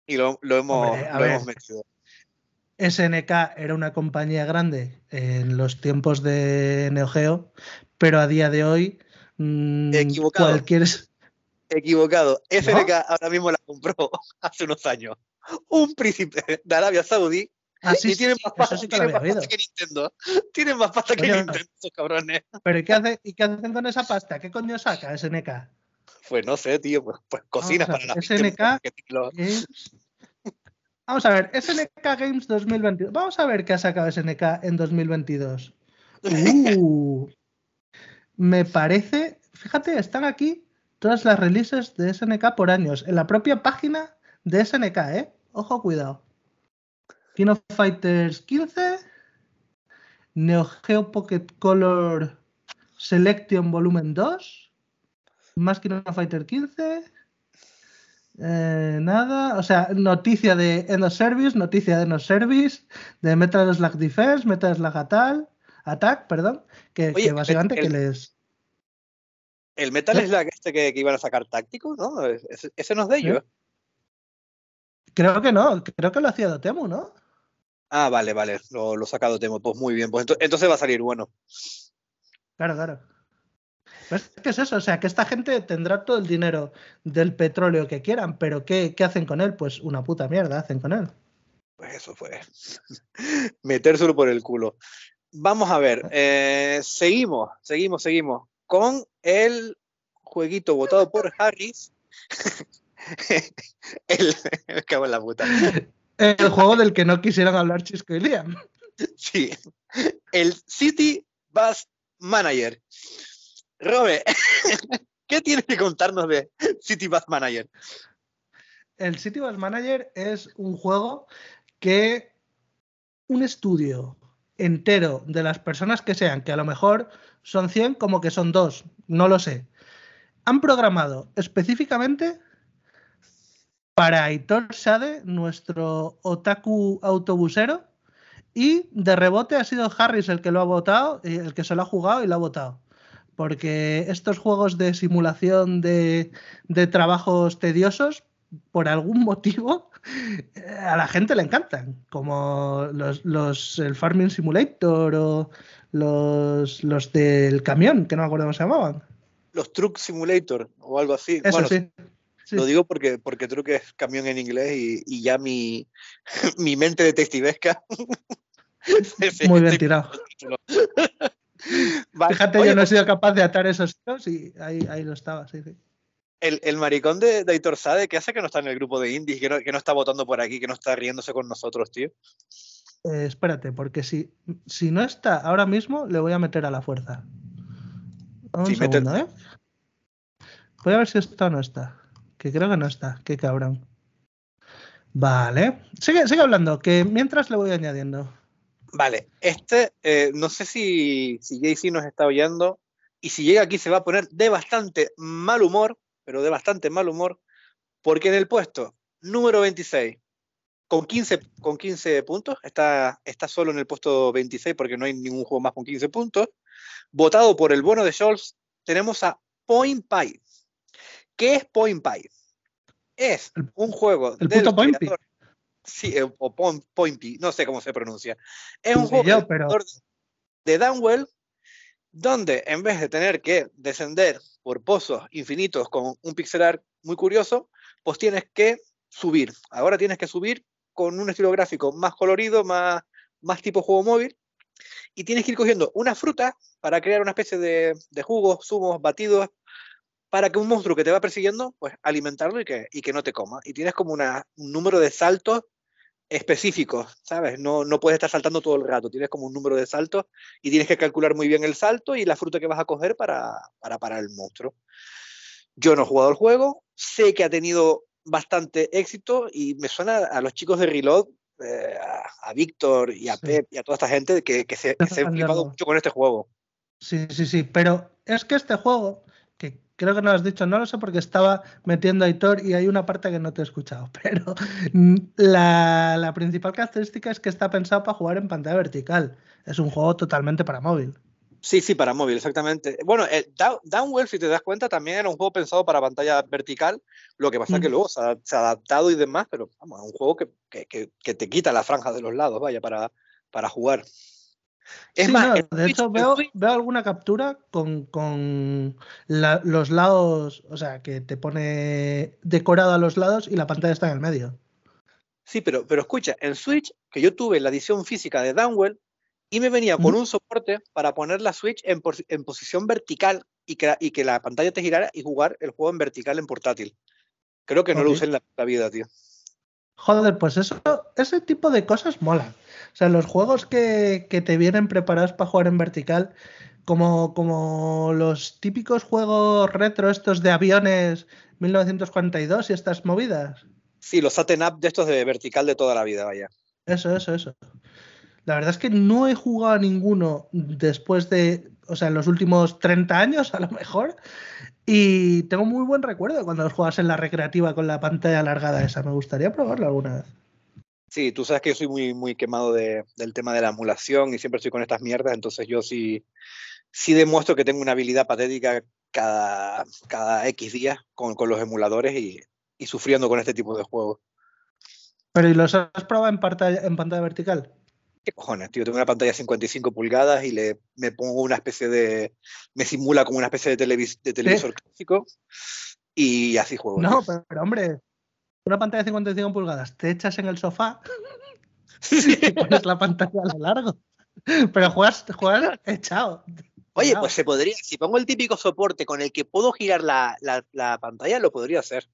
[SPEAKER 2] y lo, hemos, metido.
[SPEAKER 1] SNK era una compañía grande en los tiempos de Neo Geo, pero a día de hoy
[SPEAKER 2] mm, Equivocado. cualquier... Equivocado. SNK ahora mismo la compró hace unos años. Un príncipe de Arabia Saudí
[SPEAKER 1] Ah, sí, y tienen más pasta, que
[SPEAKER 2] Nintendo. Tienen más pasta que Nintendo, cabrones.
[SPEAKER 1] ¿Pero ¿y qué, hace, ¿y qué hacen con esa pasta? ¿Qué coño saca SNK?
[SPEAKER 2] Pues no sé, tío. Pues, pues cocinas para la
[SPEAKER 1] SNK Vamos a ver, SNK Games 2022. Vamos a ver qué ha sacado SNK en 2022. Uh, me parece, fíjate, están aquí todas las releases de SNK por años, en la propia página de SNK, ¿eh? Ojo, cuidado. King of Fighters 15, Neo Geo Pocket Color Selection Volumen 2, más King of Fighter 15, eh, nada, o sea, noticia de End Service, noticia de No Service, de Metal Slug Defense, Metal Slug Attack, Attack perdón, que, básicamente que les...
[SPEAKER 2] El Metal ¿Eh? Slug este que, iban a sacar táctico, ¿no? Ese, no es de ellos. ¿Eh?
[SPEAKER 1] Creo que no, creo que lo hacía Dotemu, ¿no?
[SPEAKER 2] Ah, vale, vale, lo, lo sacado Temo. Pues muy bien, pues entonces va a salir bueno.
[SPEAKER 1] Claro, claro. Pues, ¿Qué es eso? O sea, que esta gente tendrá todo el dinero del petróleo que quieran, pero ¿qué, ¿qué, hacen con él? Pues una puta mierda hacen con él.
[SPEAKER 2] Pues eso fue. Metérselo por el culo. Vamos a ver, eh, seguimos, seguimos, seguimos con el jueguito votado por Harris. el, me cago en la puta.
[SPEAKER 1] El juego del que no quisieran hablar Chisco y Liam.
[SPEAKER 2] Sí. El City Bus Manager. Robe, ¿qué tienes que contarnos de City Bus Manager?
[SPEAKER 1] El City Bus Manager es un juego que un estudio entero de las personas que sean, que a lo mejor son 100 como que son dos, no lo sé, han programado específicamente para Aitor Sade, nuestro otaku autobusero. Y de rebote ha sido Harris el que lo ha votado, el que se lo ha jugado y lo ha votado. Porque estos juegos de simulación de, trabajos tediosos, por algún motivo, a la gente le encantan. Como los, el Farming Simulator o los, los del camión, que no me acuerdo cómo se llamaban.
[SPEAKER 2] Los Truck Simulator o algo así.
[SPEAKER 1] Eso sí.
[SPEAKER 2] Lo digo porque, porque creo que es camión en inglés y, ya mi, mi mente detectivesca.
[SPEAKER 1] Muy bien tirado. Fíjate, yo no he sido capaz de atar esos hilos y ahí, ahí lo estaba, sí, sí.
[SPEAKER 2] El, el, maricón de, de Aitor Sade, ¿qué hace que no está en el grupo de indies, que no, que no está votando por aquí, que no está riéndose con nosotros, tío?
[SPEAKER 1] Eh, espérate, porque si, si no está ahora mismo, le voy a meter a la fuerza. Un segundo, ¿eh? Voy a ver si está o no está que creo que no está. Qué cabrón. Vale. Sigue, sigue hablando, que mientras le voy añadiendo.
[SPEAKER 2] Vale, este, eh, no sé si, si JC nos está oyendo, y si llega aquí se va a poner de bastante mal humor, pero de bastante mal humor, porque en el puesto número 26, con 15, con 15 puntos, está, está solo en el puesto 26 porque no hay ningún juego más con 15 puntos, votado por el bono de Scholz, tenemos a Point Pie. ¿Qué es Point Pie? Es un juego
[SPEAKER 1] el puto Point
[SPEAKER 2] Sí, eh, o Pointy, no sé cómo se pronuncia. Es un juego de Downwell donde en vez de tener que descender por pozos infinitos con un pixel art muy curioso, pues tienes que subir. Ahora tienes que subir con un estilo gráfico más colorido, más, más tipo juego móvil, y tienes que ir cogiendo una fruta para crear una especie de, de jugos, zumos, batidos, para que un monstruo que te va persiguiendo, pues alimentarlo y que, y que no te coma. Y tienes como una, un número de saltos específicos, ¿sabes? No, no puedes estar saltando todo el rato, tienes como un número de saltos y tienes que calcular muy bien el salto y la fruta que vas a coger para, para parar el monstruo. Yo no he jugado el juego, sé que ha tenido bastante éxito y me suena a los chicos de Reload, eh, a, Víctor y a Pep y a toda esta gente que, que se, que se han flipado mucho con este juego.
[SPEAKER 1] Sí, sí, sí, pero es que este juego creo que no lo has dicho, no lo sé porque estaba metiendo a Hitor y hay una parte que no te he escuchado, pero la, principal característica es que está pensado para jugar en pantalla vertical. Es un juego totalmente para móvil.
[SPEAKER 2] Sí, sí, para móvil, exactamente. Bueno, eh, Downwell, si te das cuenta, también era un juego pensado para pantalla vertical. Lo que pasa es que mm. luego se ha, adaptado y demás, pero vamos, es un juego que, que, te quita la franja de los lados, vaya, para, para jugar.
[SPEAKER 1] Es más, de hecho veo, veo, alguna captura con, los lados, o sea, que te pone decorado a los lados y la pantalla está en el medio.
[SPEAKER 2] Sí, pero, pero escucha, en Switch, que yo tuve la edición física de Downwell, y me venía con un soporte para poner la Switch en, posición vertical y que, y que, la pantalla te girara y jugar el juego en vertical en portátil. Creo que no lo usé en la, vida, tío.
[SPEAKER 1] Joder, pues eso, ese tipo de cosas mola. O sea, los juegos que, te vienen preparados para jugar en vertical, como, como los típicos juegos retro estos de aviones 1942 y estas movidas.
[SPEAKER 2] Sí, los Saten Up de estos de vertical de toda la vida, vaya.
[SPEAKER 1] Eso, eso, eso. La verdad es que no he jugado a ninguno después de, o sea, en los últimos 30 años a lo mejor. Y tengo muy buen recuerdo cuando los juegas en la recreativa con la pantalla alargada esa. Me gustaría probarlo alguna vez.
[SPEAKER 2] Sí, tú sabes que yo soy muy, muy quemado del tema de la emulación y siempre estoy con estas mierdas, entonces yo sí, sí demuestro que tengo una habilidad patética cada, cada X días con, con los emuladores y, y, sufriendo con este tipo de juegos.
[SPEAKER 1] ¿Pero y los has probado en pantalla, en pantalla vertical?
[SPEAKER 2] ¿Qué cojones, tío? Tengo una pantalla de 55 pulgadas y le, me pongo una especie de. Me simula como una especie de, de televisor clásico y así juego.
[SPEAKER 1] No, pero, hombre, una pantalla de 55 pulgadas, te echas en el sofá y pones la pantalla a lo largo. Pero juegas, juegas echado.
[SPEAKER 2] Oye, pues se podría, si pongo el típico soporte con el que puedo girar la, pantalla, lo podría hacer.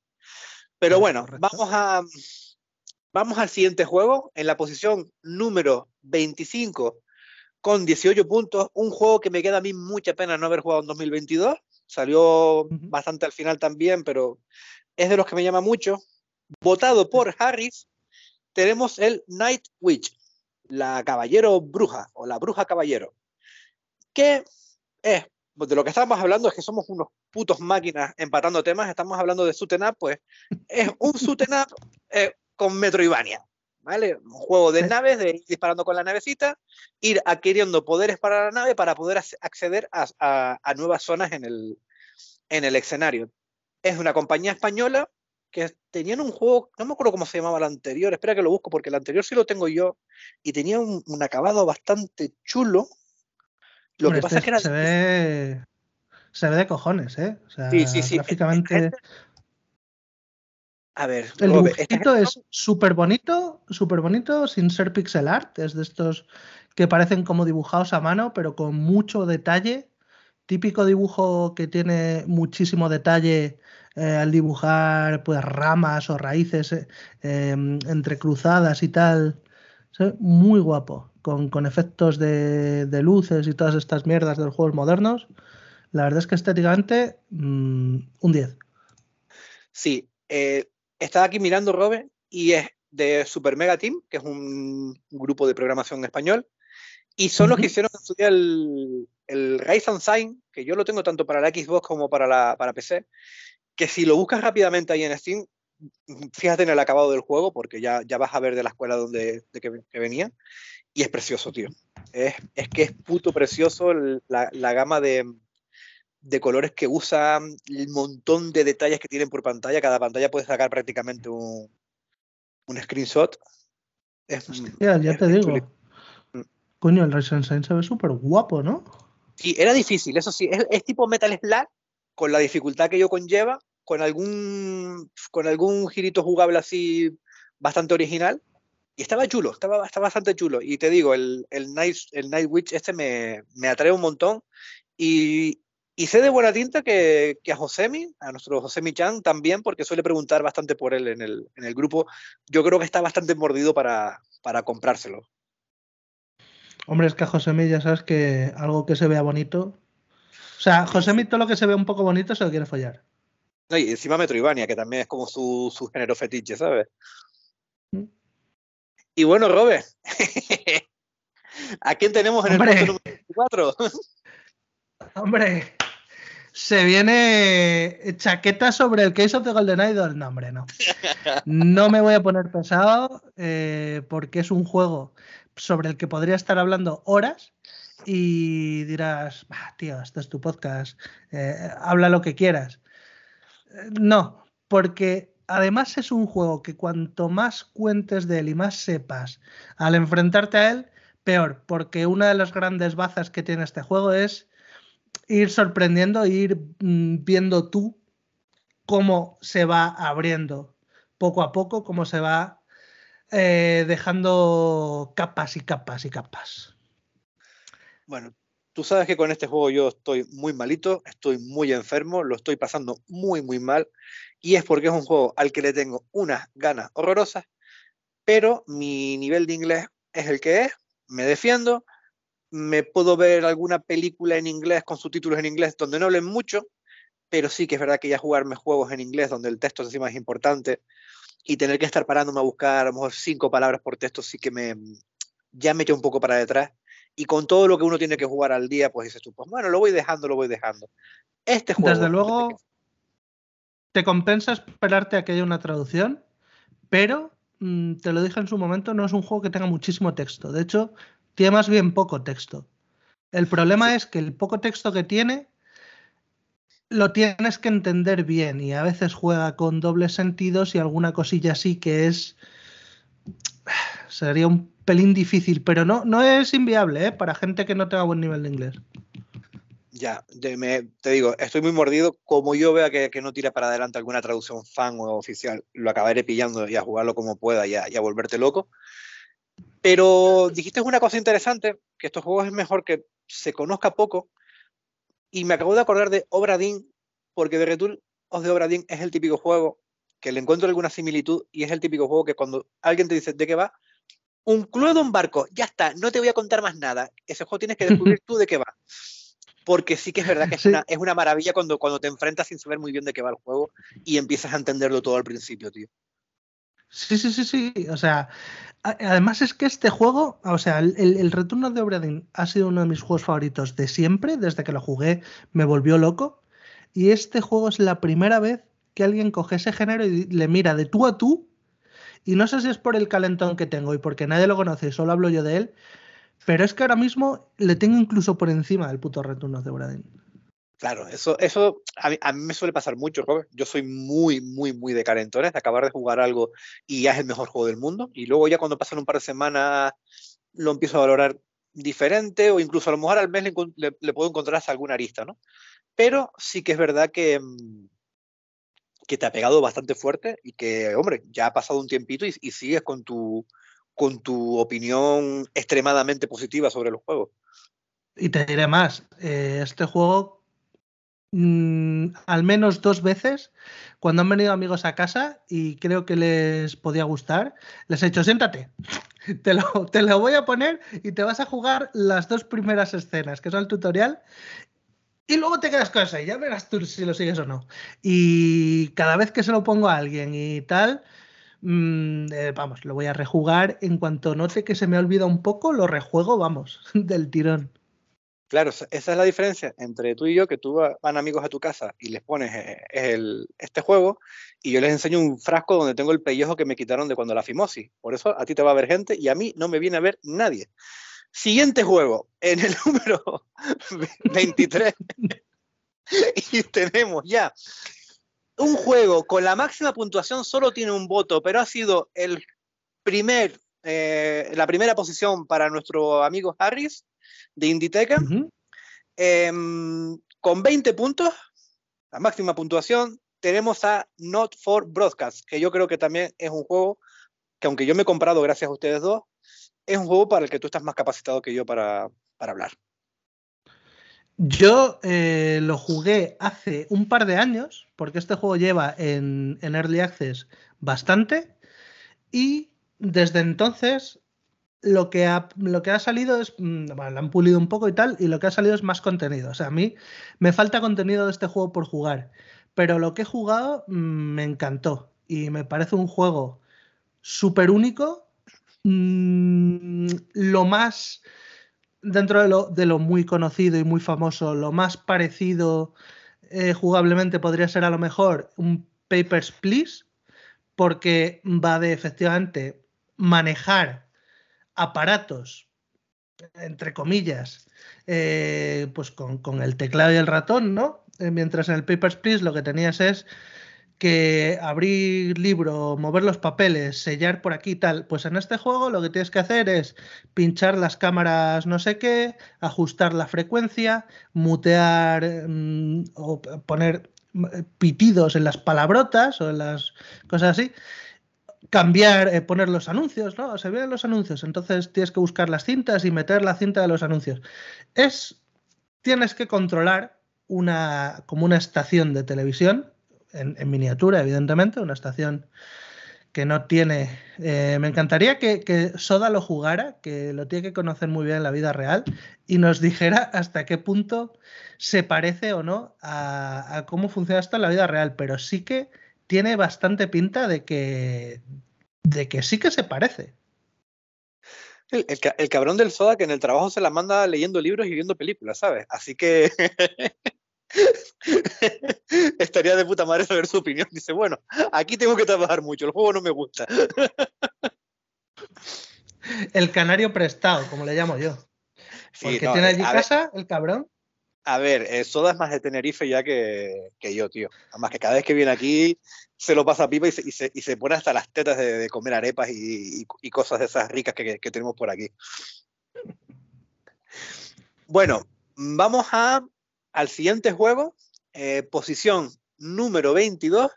[SPEAKER 2] Pero bueno, vamos a vamos al siguiente juego, en la posición número 25 con 18 puntos, un juego que me queda a mí mucha pena no haber jugado en 2022. Salió bastante al final también, pero es de los que me llama mucho. Votado por Harris, tenemos el Night Witch, la caballero bruja o la bruja caballero, que es, de lo que estamos hablando es que somos unos putos máquinas empatando temas, estamos hablando de Suten Up, pues es un Suten Up eh, con Metroidvania, ¿vale? Un juego de naves, de ir disparando con la navecita, ir adquiriendo poderes para la nave para poder acceder a, a nuevas zonas en el, en el escenario. Es una compañía española que tenían un juego, no me acuerdo cómo se llamaba el anterior, espera que lo busco porque el anterior sí lo tengo yo, y tenía un, acabado bastante chulo.
[SPEAKER 1] Lo que pasa es este que era... Se ve, se ve de cojones, ¿eh? O sea,
[SPEAKER 2] sí, sí, sí.
[SPEAKER 1] Gráficamente...
[SPEAKER 2] A ver,
[SPEAKER 1] el dibujito es súper bonito, súper bonito, sin ser pixel art, es de estos que parecen como dibujados a mano, pero con mucho detalle. Típico dibujo que tiene muchísimo detalle eh, al dibujar pues ramas o raíces eh, em, entrecruzadas y tal. Muy guapo, con, efectos de, luces y todas estas mierdas de los juegos modernos. La verdad es que estéticamente mm, un 10.
[SPEAKER 2] Sí, eh, estaba aquí mirando, Robert, y es de Super Mega Team, que es un, grupo de programación español, y son los que hicieron el, el Rise and Sign, que yo lo tengo tanto para la Xbox como para la para PC, que si lo buscas rápidamente ahí en Steam, fíjate en el acabado del juego, porque ya, ya vas a ver de la escuela donde, de que, venía, y es precioso, tío. Es, es que es puto precioso la, la, gama de, de colores que usa, el montón de detalles que tienen por pantalla. Cada pantalla puede sacar prácticamente un, un screenshot
[SPEAKER 1] ya, te digo. Mm. Coño, el Ryzen se ve súper guapo, ¿no?
[SPEAKER 2] Sí, era difícil, eso sí. Es, tipo Metal Slug, con la dificultad que yo conlleva, con algún, con algún girito jugable así bastante original. Y estaba chulo, estaba, estaba bastante chulo. Y te digo, el, el, Night, el Night Witch este me, me atrae un montón. Y, y sé de buena tinta que, que, a Josemi, a nuestro Josemi Chan también, porque suele preguntar bastante por él en el, en el grupo. Yo creo que está bastante mordido para, para comprárselo.
[SPEAKER 1] Hombre, es que a Josemi ya sabes que algo que se vea bonito. O sea, Josemi todo lo que se ve un poco bonito se lo quiere follar.
[SPEAKER 2] y encima Metroidvania, que también es como su, su género fetiche, ¿sabes? Mm. Y bueno, Robert, ¿a quién tenemos en el puesto número 4?
[SPEAKER 1] Hombre, se viene chaqueta sobre el Case of the Golden Idol. No, hombre, no. No me voy a poner pesado eh, porque es un juego sobre el que podría estar hablando horas y dirás, tío, esto es tu podcast, eh, habla lo que quieras. Eh, no, porque además es un juego que cuanto más cuentes de él y más sepas al enfrentarte a él, peor, porque una de las grandes bazas que tiene este juego es ir sorprendiendo, ir mm, viendo tú cómo se va abriendo poco a poco, cómo se va eh, dejando capas y capas y capas.
[SPEAKER 2] Bueno, tú sabes que con este juego yo estoy muy malito, estoy muy enfermo, lo estoy pasando muy, muy mal, y es porque es un juego al que le tengo unas ganas horrorosas, pero mi nivel de inglés es el que es, me defiendo, me puedo ver alguna película en inglés con subtítulos en inglés donde no hablen mucho, pero sí que es verdad que ya jugarme juegos en inglés donde el texto encima es importante y tener que estar parándome a buscar a lo mejor cinco palabras por texto sí que me ya me echa un poco para detrás. Y con todo lo que uno tiene que jugar al día pues dices tú pues bueno lo voy dejando lo voy dejando. Este juego
[SPEAKER 1] desde luego te compensa esperarte a que haya una traducción pero mm, te lo dije en su momento no es un juego que tenga muchísimo texto. De hecho tiene más bien poco texto. El problema es que el poco texto que tiene lo tienes que entender bien y a veces juega con dobles sentidos y alguna cosilla así que es sería un pelín difícil, pero no, no es inviable ¿eh? para gente que no tenga buen nivel de inglés.
[SPEAKER 2] Ya, te digo, estoy muy mordido. Como yo vea que, no tira para adelante alguna traducción fan o oficial, lo acabaré pillando y a jugarlo como pueda y a volverte loco. Pero dijiste una cosa interesante, que estos juegos es mejor que se conozca poco. Y me acabo de acordar de Obra porque de Return of the Obra es el típico juego que le encuentro alguna similitud y es el típico juego que cuando alguien te dice de qué va, un club de un barco, ya está, no te voy a contar más nada. Ese juego tienes que descubrir tú de qué va. Porque sí que es verdad que es, una, es una maravilla cuando, cuando te enfrentas sin saber muy bien de qué va el juego y empiezas a entenderlo todo al principio, tío.
[SPEAKER 1] Sí, sí, sí, sí. O sea, además es que este juego, o sea, el, retorno de Obradin ha sido uno de mis juegos favoritos de siempre. Desde que lo jugué me volvió loco. Y este juego es la primera vez que alguien coge ese género y le mira de tú a tú. Y no sé si es por el calentón que tengo y porque nadie lo conoce, solo hablo yo de él. Pero es que ahora mismo le tengo incluso por encima del puto retorno de Obradin.
[SPEAKER 2] Claro, eso, eso a mí, me suele pasar mucho, Robert. Yo soy muy, muy, muy de calentones, de acabar de jugar algo y ya es el mejor juego del mundo. Y luego ya cuando pasan un par de semanas lo empiezo a valorar diferente o incluso a lo mejor al mes le, puedo encontrar hasta alguna arista, ¿no? Pero sí que es verdad que, mm, que te ha pegado bastante fuerte y que, hombre, ya ha pasado un tiempito y, sigues con tu, con tu opinión extremadamente positiva sobre los juegos.
[SPEAKER 1] Y te diré más, eh, este juego Mm, al menos dos veces cuando han venido amigos a casa y creo que les podía gustar, les he dicho, siéntate, te lo, te lo voy a poner y te vas a jugar las dos primeras escenas, que son el tutorial, y luego te quedas con eso y ya verás tú si lo sigues o no. Y cada vez que se lo pongo a alguien y tal, mm, eh, vamos, lo voy a rejugar. En cuanto note que se me olvida un poco, lo rejuego, vamos, del tirón.
[SPEAKER 2] Claro, esa es la diferencia entre tú y yo, que tú van amigos a tu casa y les pones eh, el, este juego y yo les enseño un frasco donde tengo el pellejo que me quitaron de cuando la fimosis. Por eso a ti te va a ver gente y a mí no me viene a ver nadie. Siguiente juego, en el número 23. y tenemos ya un juego con la máxima puntuación, solo tiene un voto, pero ha sido el primer eh, la primera posición para nuestro amigo Harris de Inditeca, em, con 20 puntos, la máxima puntuación, tenemos a Not for Broadcast, que yo creo que también es un juego que aunque yo me he comprado gracias a ustedes dos, es un juego para el que tú estás más capacitado que yo para, hablar.
[SPEAKER 1] Yo eh, lo jugué hace un par de años, porque este juego lleva en, en Early Access bastante, y desde entonces lo que ha, lo que ha salido es, mm, bueno, lo han pulido un poco y tal, y lo que ha salido es más contenido. O sea, a mí me falta contenido de este juego por jugar, pero lo que he jugado mm, me encantó y me parece un juego súper único, mm, lo más, dentro de lo, de lo, muy conocido y muy famoso, lo más parecido eh, jugablemente podría ser a lo mejor un Papers, Please, porque va de efectivamente manejar aparatos, entre comillas, eh, pues con, el teclado y el ratón, ¿no? Eh, mientras en el Papers, Please lo que tenías es que abrir libro, mover los papeles, sellar por aquí y tal, pues en este juego lo que tienes que hacer es pinchar las cámaras no sé qué, ajustar la frecuencia, mutear mm, o poner eh, pitidos en las palabrotas o en las cosas así, cambiar, eh, poner los anuncios, ¿no? Se vienen los anuncios, entonces tienes que buscar las cintas y meter la cinta de los anuncios. Es, tienes que controlar una, como una estación de televisión, en, miniatura, evidentemente, una estación que no tiene. Eh, me encantaría que, Soda lo jugara, que lo tiene que conocer muy bien en la vida real y nos dijera hasta qué punto se parece o no a, cómo funciona esto en la vida real, pero sí que tiene bastante pinta de que, de que sí que se parece.
[SPEAKER 2] El, el, cabrón del Soda que en el trabajo se la manda leyendo libros y viendo películas, ¿sabes? Así que Estaría de puta madre saber su opinión. Dice, bueno, aquí tengo que trabajar mucho, el juego no me gusta.
[SPEAKER 1] El canario prestado, como le llamo yo. Porque tiene allí casa, el cabrón.
[SPEAKER 2] A ver, eh, Soda es más de Tenerife ya que, yo, tío. Además que cada vez que viene aquí se lo pasa a pipa y se, pone hasta las tetas de, comer arepas y, cosas de esas ricas que, que tenemos por aquí. Bueno, vamos a al siguiente juego, eh, posición número 22,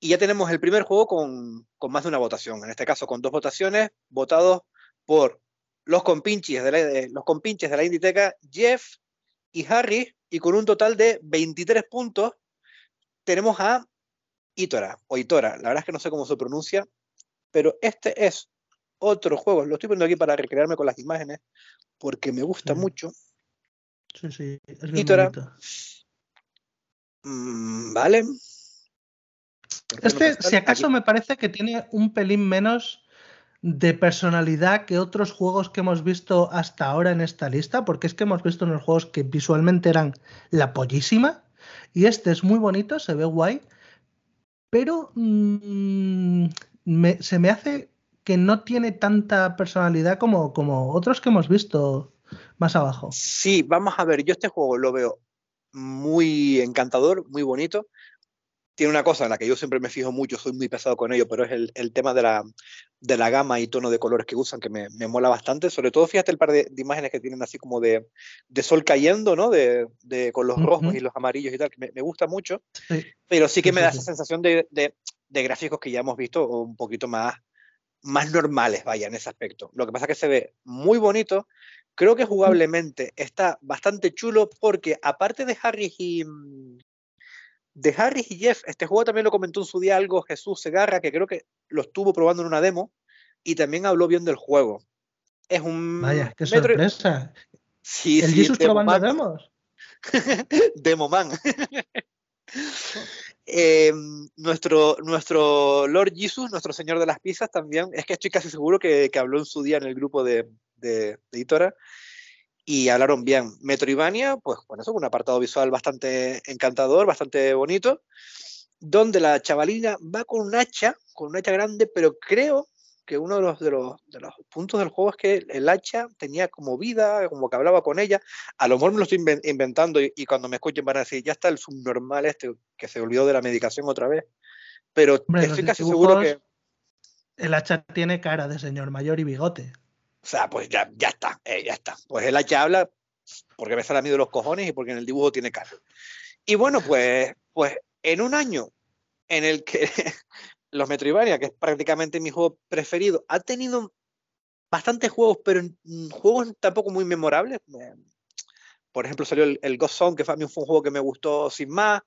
[SPEAKER 2] y ya tenemos el primer juego con, más de una votación, en este caso con dos votaciones, votados por los compinches de la, los compinches de la Inditeca, Jeff y Harry, y con un total de 23 puntos, tenemos a Itora, o Itora, la verdad es que no sé cómo se pronuncia, pero este es otro juego, lo estoy poniendo aquí para recrearme con las imágenes, porque me gusta mucho.
[SPEAKER 1] Sí, sí, es bien
[SPEAKER 2] mm, vale.
[SPEAKER 1] Este, si acaso, me parece que tiene un pelín menos de personalidad que otros juegos que hemos visto hasta ahora en esta lista, porque es que hemos visto unos juegos que visualmente eran la pollísima, y este es muy bonito, se ve guay, pero mm, se me hace que no tiene tanta personalidad como, como otros que hemos visto más abajo.
[SPEAKER 2] Sí, vamos a ver, yo este juego lo veo muy encantador, muy bonito. Tiene una cosa en la que yo siempre me fijo mucho, soy muy pesado con ello, pero es el, tema de la, de la, gama y tono de colores que usan, que me, mola bastante. Sobre todo, fíjate el par de, imágenes que tienen así como de, sol cayendo, ¿no? De, con los rojos y los amarillos y tal, que me, gusta mucho. Pero sí que me da esa sensación de, gráficos que ya hemos visto un poquito más, más normales, vaya, en ese aspecto. Lo que pasa es que se ve muy bonito, Creo que jugablemente está bastante chulo porque aparte de Harry y mm, de Harry y Jeff, este juego también lo comentó en su día algo Jesús Segarra, que creo que lo estuvo probando en una demo y también habló bien del juego. Es un
[SPEAKER 1] Vaya, qué sorpresa. Sí, ¿El Jesús probando demos?
[SPEAKER 2] Demoman. Eh, nuestro, nuestro Lord Jesus, nuestro Señor de las Pizzas, también, es que estoy casi seguro que, que habló en su día en el grupo de, de, Editora y hablaron bien. Metroidvania, pues bueno, eso es un apartado visual bastante encantador, bastante bonito, donde la chavalina va con un hacha, con un hacha grande, pero creo que uno de los, de los, de los puntos del juego es que el hacha tenía como vida, como que hablaba con ella. A lo mejor me lo estoy inventando y, cuando me escuchen van a decir, ya está el subnormal este que se olvidó de la medicación otra vez. Pero estoy casi seguro que
[SPEAKER 1] El hacha tiene cara de señor mayor y bigote.
[SPEAKER 2] O sea, pues ya, ya está, eh, ya está. Pues el hacha habla porque me sale a mí de los cojones y porque en el dibujo tiene cara. Y bueno, pues, pues en un año en el que los Metroidvania, que es prácticamente mi juego preferido, ha tenido bastantes juegos, pero juegos tampoco muy memorables. Por ejemplo, salió el, Ghost Zone, que fue, a mí fue un juego que me gustó sin más,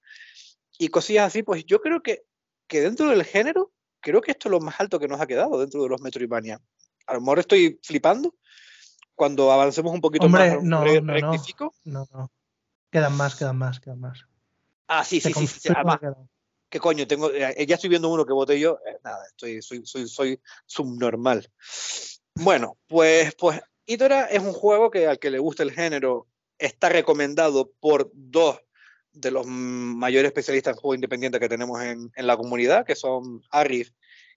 [SPEAKER 2] y cosillas así, pues yo creo que, que dentro del género, creo que esto es lo más alto que nos ha quedado dentro de los Metroidvania. A lo mejor estoy flipando. Cuando avancemos un poquito más,
[SPEAKER 1] no, no, no, no, Quedan más, quedan más, quedan más.
[SPEAKER 2] Ah, sí, sí, sí. sí, ¿Qué coño? Tengo, eh, ya estoy viendo uno que voté yo. Eh, nada, estoy, soy, soy, soy subnormal. Bueno, pues, pues Itora es un juego que al que le gusta el género está recomendado por dos de los mayores especialistas en juego independiente que tenemos en, en la comunidad, que son Arif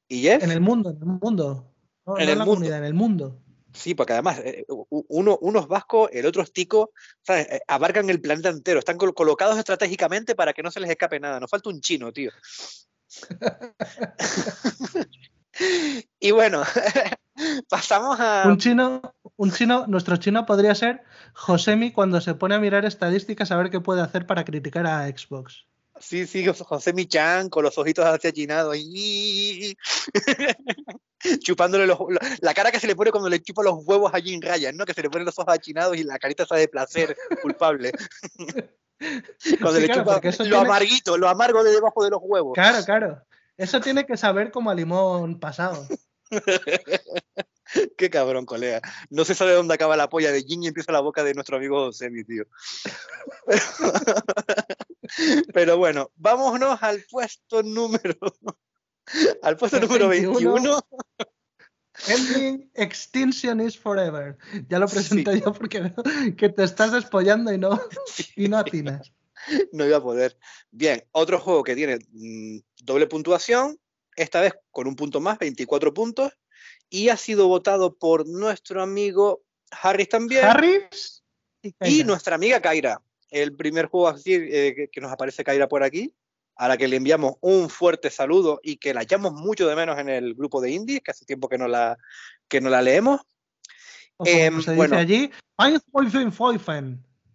[SPEAKER 2] y Jeff.
[SPEAKER 1] En el mundo, en el mundo. En, el la mundo. comunidad, en el mundo.
[SPEAKER 2] Sí, porque además eh, uno, uno es vasco, el otro es tico, eh, abarcan el planeta entero, están colocados estratégicamente para que no se les escape nada. Nos falta un chino, tío. y bueno, pasamos a...
[SPEAKER 1] Un chino, un chino, nuestro chino podría ser Josemi cuando se pone a mirar estadísticas a ver qué puede hacer para criticar a Xbox.
[SPEAKER 2] Sí, sí, José Michan con los ojitos hacia achinados chupándole los, la cara que se le pone cuando le chupa los huevos allí en Ryan, ¿no? Que se le ponen los ojos achinados y la carita está de placer culpable. cuando le chupa lo amarguito, lo amargo de debajo de los huevos.
[SPEAKER 1] Claro, claro. Eso tiene que saber como a limón pasado.
[SPEAKER 2] Qué cabrón, colega. No se sabe dónde acaba la polla de Jin y empieza la boca de nuestro amigo Semi, tío. Pero bueno, vámonos al puesto número. Al puesto número 21.
[SPEAKER 1] Ending Extinction is Forever. Ya lo presento yo porque que te estás despollando y no, y no atinas.
[SPEAKER 2] No iba a poder. Bien, otro juego que tiene mm, doble puntuación, esta vez con un punto más, 24 puntos, y ha sido votado por nuestro amigo Harris también.
[SPEAKER 1] Harris
[SPEAKER 2] y, nuestra amiga Kaira el primer juego así eh, que, nos aparece Kaira por aquí, a la que le enviamos un fuerte saludo y que la echamos mucho de menos en el grupo de indies, que hace tiempo que no la, que no la leemos.
[SPEAKER 1] Eh, se dice allí,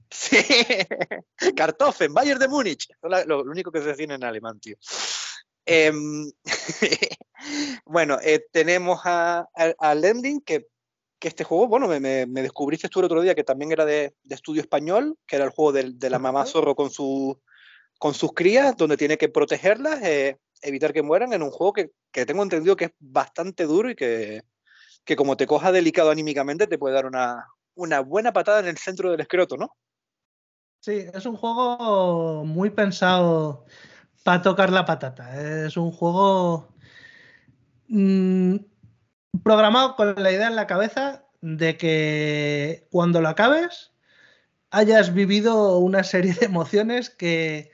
[SPEAKER 2] Sí, Kartoffen, Bayern de Múnich. Lo, único que se decía en alemán, tío. Em, bueno, eh, tenemos a, a, Lending, que que este juego, bueno, me, me, descubriste tú el otro día que también era de, estudio español, que era el juego de, de la mamá zorro con, su, con sus crías, donde tiene que protegerlas, eh, evitar que mueran, en un juego que, que, tengo entendido que es bastante duro y que, que, como te coja delicado anímicamente te puede dar una, una buena patada en el centro del escroto, ¿no?
[SPEAKER 1] Sí, es un juego muy pensado para tocar la patata. Es un juego... Mmm, programado con la idea en la cabeza de que cuando lo acabes hayas vivido una serie de emociones que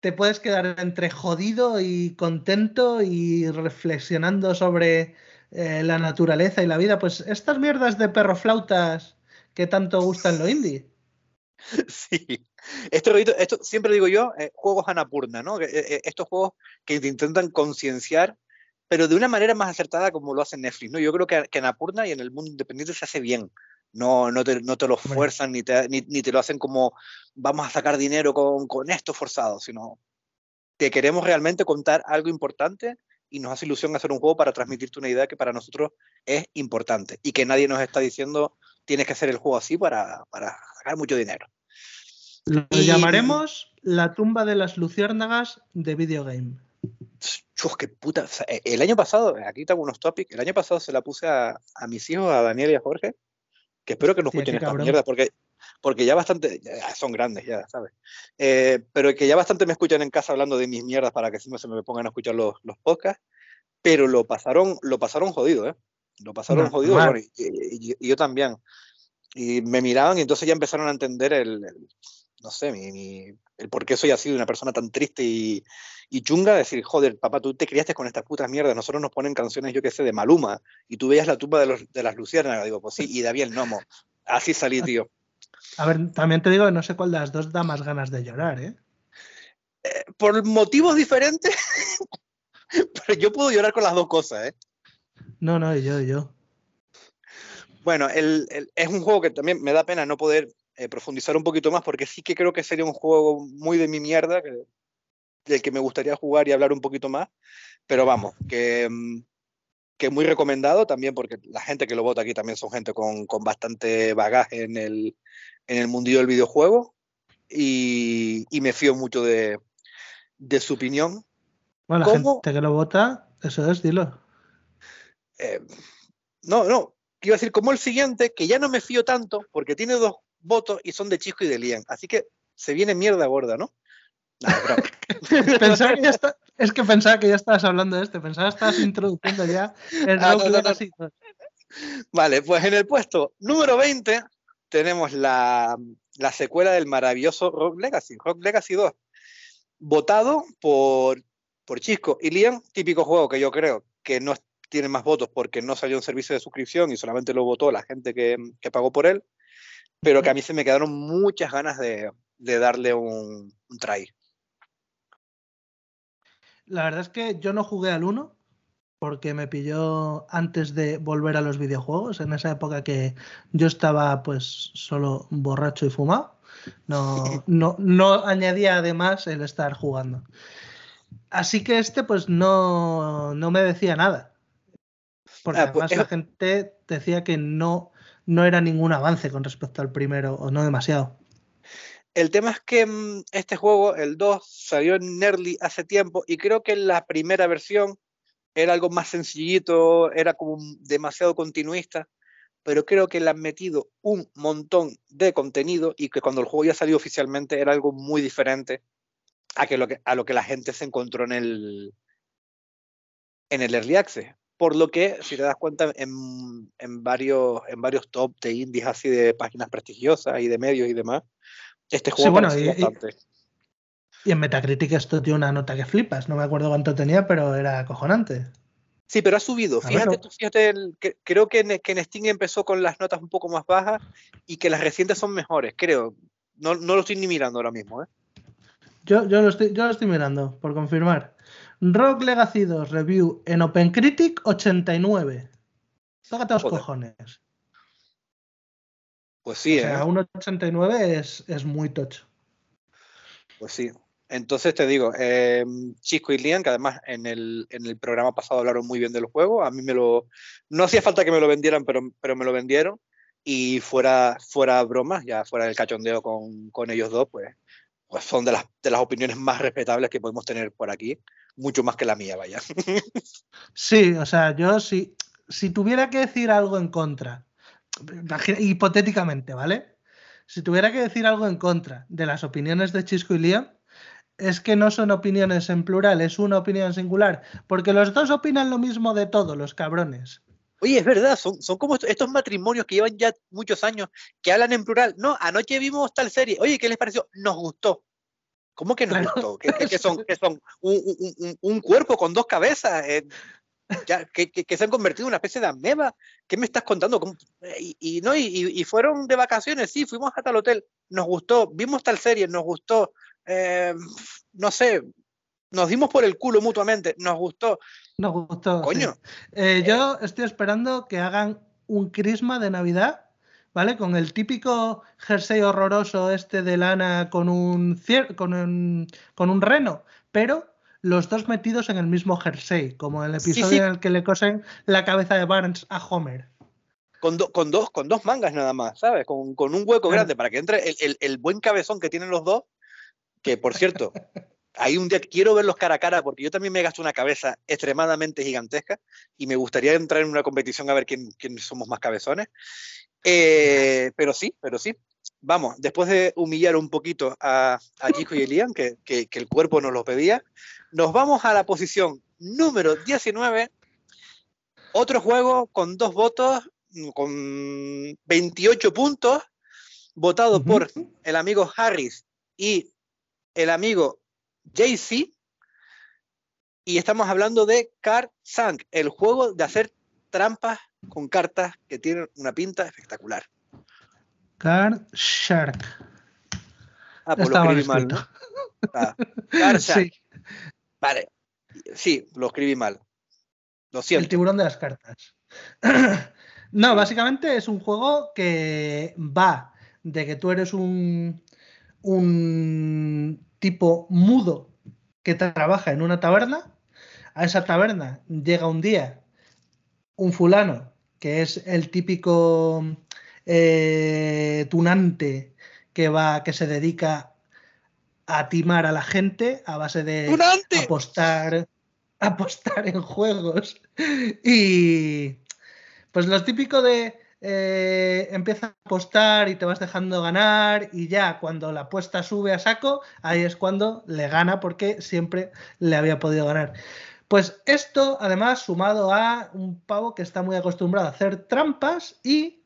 [SPEAKER 1] te puedes quedar entre jodido y contento y reflexionando sobre eh, la naturaleza y la vida. Pues estas mierdas de perroflautas que tanto gustan lo indie.
[SPEAKER 2] Sí, este esto siempre digo yo, eh, juegos Anapurna, ¿no? Eh, estos juegos que intentan concienciar pero de una manera más acertada como lo hace Netflix. ¿no? Yo creo que, en Apurna y en el mundo independiente se hace bien. No, no, te, no te lo fuerzan ni te, ni, te lo hacen como vamos a sacar dinero con, con esto forzado, sino que queremos realmente contar algo importante y nos hace ilusión hacer un juego para transmitirte una idea que para nosotros es importante y que nadie nos está diciendo tienes que hacer el juego así para, para sacar mucho dinero.
[SPEAKER 1] Lo llamaremos la tumba de las luciérnagas de videogame.
[SPEAKER 2] Chus, qué puta. E, el año pasado, aquí tengo unos topics. El año pasado se la puse a, a mis hijos, a Daniel y a Jorge, que espero que no escuchen esta mierda, porque, porque ya bastante. Ya son grandes, ya, ¿sabes? Eh, pero que ya bastante me escuchan en casa hablando de mis mierdas para que encima se me pongan a escuchar los, los podcasts. Pero lo pasaron, lo pasaron jodido, ¿eh? Lo pasaron jodido y, yo también. Y me miraban y entonces ya empezaron a entender el, no sé, mi, el por qué soy así de una persona tan triste y, y chunga, decir, joder, papá, tú te criaste con estas putas mierdas, nosotros nos ponen canciones, yo qué sé, de Maluma, y tú veías la tumba de, los, de las luciérnagas, digo, pues sí, y David el Nomo. Así salí, tío.
[SPEAKER 1] A ver, también te digo que no sé cuál de las dos da más ganas de llorar, ¿eh?
[SPEAKER 2] eh por motivos diferentes, pero yo puedo llorar con las dos cosas, ¿eh?
[SPEAKER 1] No, no, yo, yo.
[SPEAKER 2] Bueno, es un juego que también me da pena no poder eh, profundizar un poquito más porque sí que creo que sería un juego muy de mi mierda, que, del que me gustaría jugar y hablar un poquito más. Pero vamos, que, mm, que muy recomendado también porque la gente que lo vota aquí también son gente con, con bastante bagaje en el, en el mundillo del videojuego y, y me fío mucho de, de su opinión.
[SPEAKER 1] Bueno, la gente que lo vota, eso es, dilo.
[SPEAKER 2] Eh, no, no, quiero decir, como el siguiente, que ya no me fío tanto porque tiene dos votos y son de Chisco y de Lian. Así que se viene mierda gorda, ¿no?
[SPEAKER 1] es que pensaba que ya estabas hablando de este, pensaba que estabas introduciendo ya el ah,
[SPEAKER 2] Vale, pues en el puesto número 20 tenemos la, la secuela del maravilloso Rock Legacy, Rock Legacy 2, votado por, por Chisco y Liam, típico juego que yo creo que no tiene más votos porque no salió un servicio de suscripción y solamente lo votó la gente que, que pagó por él, pero que a mí se me quedaron muchas ganas de, de darle un, un try.
[SPEAKER 1] La verdad es que yo no jugué al 1 porque me pilló antes de volver a los videojuegos, en esa época que yo estaba pues solo borracho y fumado. No, no, no añadía además el estar jugando. Así que este pues no, no me decía nada. Porque ah, pues además la gente decía que no, no era ningún avance con respecto al primero, o no demasiado.
[SPEAKER 2] El tema es que mm, este juego, el 2, salió en Early hace tiempo y creo que la primera versión era algo más sencillito, era como demasiado continuista, pero creo que le han metido un montón de contenido y que cuando el juego ya salió oficialmente era algo muy diferente a, lo que la gente se encontró en el, en el Early Access. Por lo que, si te das cuenta, en, en, varios, en varios top de indies así de páginas prestigiosas y de medios y demás, este juego bueno, y, bastante.
[SPEAKER 1] Y en Metacritic esto tiene una nota que flipas. No me acuerdo cuánto tenía, pero era acojonante.
[SPEAKER 2] Sí, pero ha subido. Fíjate, fíjate creo que en, que en, Steam empezó con las notas un poco más bajas y que las recientes son mejores, creo. No, no lo estoy ni mirando ahora mismo. ¿eh?
[SPEAKER 1] Yo, yo, lo estoy, yo lo estoy mirando, por confirmar. Rock Legacy 2 Review en OpenCritic 89. Tócate los cojones.
[SPEAKER 2] Pues sí,
[SPEAKER 1] o sea, ¿eh? un 89 es, es muy tocho.
[SPEAKER 2] Pues sí. Entonces te digo, eh, Chisco y Lian, que además en el, en el, programa pasado hablaron muy bien del juego, a mí me lo... No hacía falta que me lo vendieran, pero, pero me lo vendieron. Y fuera, fuera bromas, ya fuera del cachondeo con, con ellos dos, pues, pues son de las, de las opiniones más respetables que podemos tener por aquí, mucho más que la mía, vaya.
[SPEAKER 1] Sí, o sea, yo si, si tuviera que decir algo en contra hipotéticamente, ¿vale? Si tuviera que decir algo en contra de las opiniones de Chisco y Liam, es que no son opiniones en plural, es una opinión singular, porque los dos opinan lo mismo de todo, los cabrones.
[SPEAKER 2] Oye, es verdad, son, son como estos matrimonios que llevan ya muchos años, que hablan en plural. No, anoche vimos tal serie. Oye, ¿qué les pareció? Nos gustó. ¿Cómo que nos gustó? ¿Que, son, que son un, cuerpo con dos cabezas? Eh, ya, que, que, se han convertido en una especie de ameba. ¿Qué me estás contando? Y, no, y, fueron de vacaciones, sí, fuimos hasta el hotel, nos gustó, vimos tal serie, nos gustó, eh, no sé, nos dimos por el culo mutuamente, nos gustó.
[SPEAKER 1] Nos gustó. Coño. Eh, yo estoy esperando que hagan un crisma de Navidad, ¿vale? Con el típico jersey horroroso este de lana con un, con un, con un reno, pero los dos metidos en el mismo jersey, como el episodio en el que le cosen la cabeza de Barnes a Homer.
[SPEAKER 2] Con, con, dos, con dos mangas nada más, ¿sabes? Con, un hueco grande para que entre el, buen cabezón que tienen los dos, que por cierto, hay un día quiero verlos cara a cara porque yo también me gasto una cabeza extremadamente gigantesca y me gustaría entrar en una competición a ver quién, somos más cabezones. Eh, pero sí, pero sí. Vamos, después de humillar un poquito a, a Chico y Elian, que, que, el cuerpo nos lo pedía, nos vamos a la posición número 19. Otro juego con dos votos, con 28 puntos, votado por el amigo Harris y el amigo JC. Y estamos hablando de Card Sank, el juego de hacer trampas con cartas que tienen una pinta espectacular.
[SPEAKER 1] Card Shark.
[SPEAKER 2] Ah, pues lo escribí mal, ¿no? Ah, Card Shark. Vale, sí, lo escribí mal. Lo siento.
[SPEAKER 1] El tiburón de las cartas. no, básicamente es un juego que va de que tú eres un, un tipo mudo que trabaja en una taberna. A esa taberna llega un día un fulano que es el típico eh, tunante que va, que se dedica a timar a la gente a base de apostar, apostar en juegos. Y pues lo típico de eh, empieza a apostar y te vas dejando ganar y ya cuando la apuesta sube a saco, ahí es cuando le gana porque siempre le había podido ganar. Pues esto, además, sumado a un pavo que está muy acostumbrado a hacer trampas y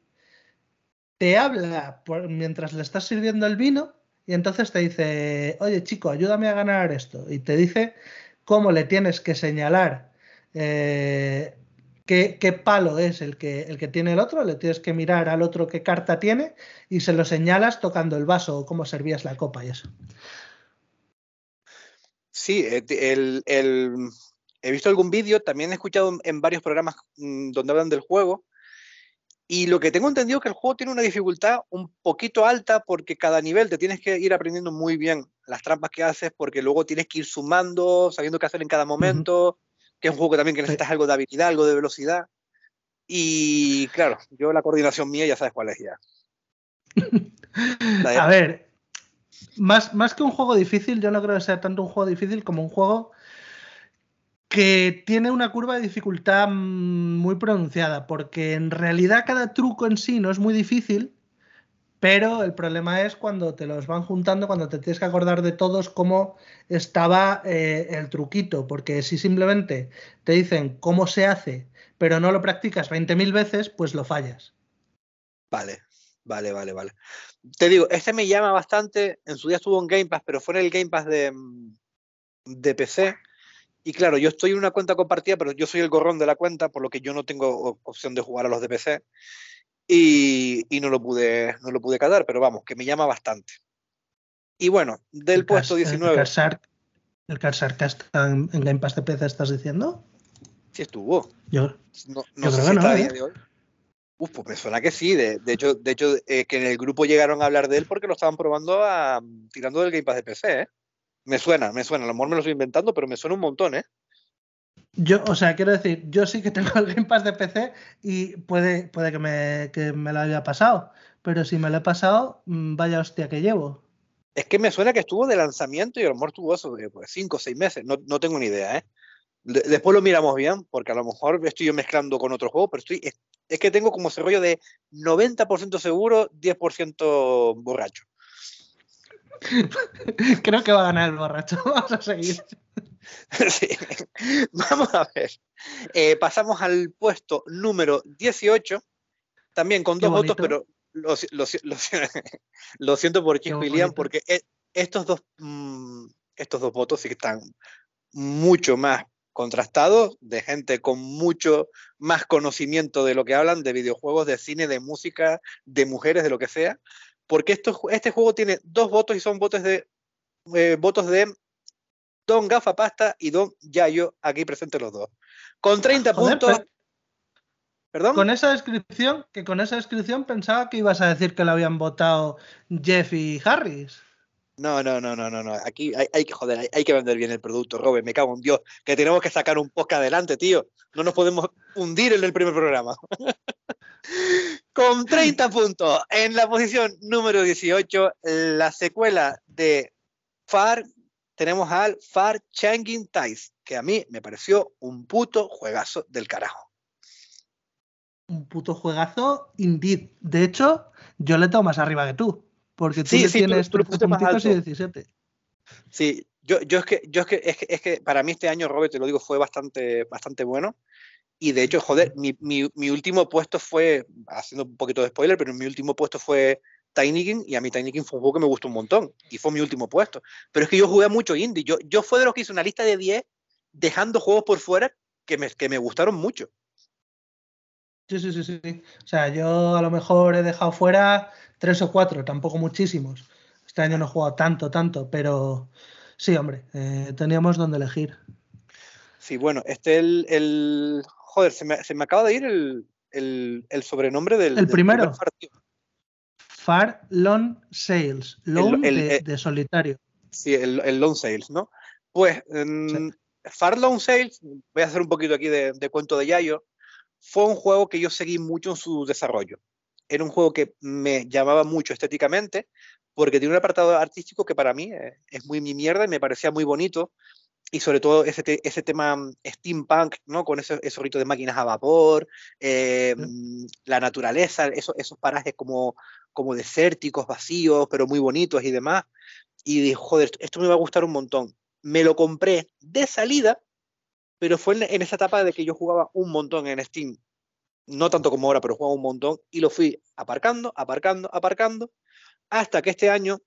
[SPEAKER 1] te habla mientras le estás sirviendo el vino y entonces te dice, oye chico, ayúdame a ganar esto. Y te dice cómo le tienes que señalar eh, qué, palo es el que, el que tiene el otro, le tienes que mirar al otro qué carta tiene y se lo señalas tocando el vaso o cómo servías la copa y eso.
[SPEAKER 2] Sí, eh, he visto algún vídeo, también he escuchado en varios programas mm, donde hablan del juego y lo que tengo entendido es que el juego tiene una dificultad un poquito alta porque cada nivel te tienes que ir aprendiendo muy bien las trampas que haces porque luego tienes que ir sumando, sabiendo qué hacer en cada momento, que es un juego que también que necesitas algo de habilidad, algo de velocidad. Y claro, yo la coordinación mía ya sabes cuál es ya.
[SPEAKER 1] A ver, más, más que un juego difícil, yo no creo que sea tanto un juego difícil como un juego que tiene una curva de dificultad muy pronunciada, porque en realidad cada truco en sí no es muy difícil, pero el problema es cuando te los van juntando, cuando te tienes que acordar de todos cómo estaba eh, el truquito, porque si simplemente te dicen cómo se hace, pero no lo practicas 20.000 veces, pues lo fallas.
[SPEAKER 2] Vale, vale, vale, vale. Te digo, este me llama bastante, en su día estuvo en Game Pass, pero fue en el Game Pass de, mm, de PC y claro, yo estoy en una cuenta compartida, pero yo soy el gorrón de la cuenta, por lo que yo no tengo opción de jugar a los de PC. Y, no lo pude no lo pude catar, pero vamos, que me llama bastante. Y bueno, del puesto 19.
[SPEAKER 1] ¿El Carsar está en, Game Pass de PC estás diciendo?
[SPEAKER 2] Sí estuvo.
[SPEAKER 1] Yo, no, no sé si está a día ¿eh? de hoy.
[SPEAKER 2] Uf, pues me suena que sí. De, hecho, de hecho eh, que en el grupo llegaron a hablar de él porque lo estaban probando tirando del Game Pass de PC, ¿eh? Me suena, me suena. A lo mejor me lo estoy inventando, pero me suena un montón, ¿eh?
[SPEAKER 1] Yo, o sea, quiero decir, yo sí que tengo el Game Pass de PC y puede, puede que, me, que me lo haya pasado, pero si me lo he pasado, mm, vaya hostia que llevo.
[SPEAKER 2] Es que me suena que estuvo de lanzamiento y a lo mejor estuvo eso de pues, cinco o seis meses, no, no tengo ni idea, ¿eh? después lo miramos bien, porque a lo mejor estoy yo mezclando con otro juego, pero estoy, es, es que tengo como ese rollo de 90% seguro, 10% borracho.
[SPEAKER 1] Creo que va a ganar el borracho. Vamos a seguir.
[SPEAKER 2] Vamos a ver. Eh, pasamos al puesto número 18, también con dos votos, pero lo, siento por Chico y Liam, porque e, estos dos, mm, estos dos votos sí que están mucho más contrastados, de gente con mucho más conocimiento de lo que hablan, de videojuegos, de cine, de música, de mujeres, de lo que sea porque esto, este juego tiene dos votos y son votos de eh, votos de Don Gafapasta y Don Yayo, aquí presentes los dos. Con 30 puntos.
[SPEAKER 1] ¿Perdón? Con esa descripción, que con esa descripción pensaba que ibas a decir que lo habían votado Jeff y Harris.
[SPEAKER 2] No, no, no, no, no, no. Aquí hay, hay que joder, hay, que vender bien el producto, Robert. Me cago en Dios, que tenemos que sacar un podcast adelante, tío. No nos podemos hundir en el primer programa. Con 30 puntos en la posición número 18, la secuela de Far, tenemos al Far Changing Ties, que a mí me pareció un puto juegazo del carajo.
[SPEAKER 1] Un puto juegazo, indeed. De hecho, yo le tengo más arriba que tú, porque tú tienes tú, puntitos y 17.
[SPEAKER 2] Sí, yo, yo, es que, yo es que, es que, es que para mí este año, Robert, te lo digo, fue bastante, bastante bueno. Y de hecho, joder, mi, mi, mi, último puesto fue, haciendo un poquito de spoiler, pero mi último puesto fue Tiny King y a mí Tiny King fue un juego que me gustó un montón y fue mi último puesto. Pero es que yo jugué mucho indie. Yo, yo fue de los que hice una lista de 10 dejando juegos por fuera que me, que me gustaron mucho.
[SPEAKER 1] Sí, sí, sí, sí. O sea, yo a lo mejor he dejado fuera tres o cuatro, tampoco muchísimos. Este año no he jugado tanto, tanto, pero sí, hombre, eh, teníamos donde elegir.
[SPEAKER 2] Sí, bueno, este el, el joder, se me, acaba de ir el, sobrenombre del.
[SPEAKER 1] El primero. Far Lone Sales, Lone eh, de, solitario.
[SPEAKER 2] Sí, el, el Lone Sales, ¿no? Pues Far Lone Sales, voy a hacer un poquito aquí de, de, cuento de Yayo, fue un juego que yo seguí mucho en su desarrollo. Era un juego que me llamaba mucho estéticamente, porque tiene un apartado artístico que para mí eh, es muy mi mierda y me parecía muy bonito y sobre todo ese, ese tema mm, steampunk, ¿no? Con ese, ese de máquinas a vapor, eh, mm, la naturaleza, esos, esos parajes como, como desérticos, vacíos, pero muy bonitos y demás. Y dije, joder, esto me va a gustar un montón. Me lo compré de salida, pero fue en, esa etapa de que yo jugaba un montón en Steam. No tanto como ahora, pero jugaba un montón. Y lo fui aparcando, aparcando, aparcando, hasta que este año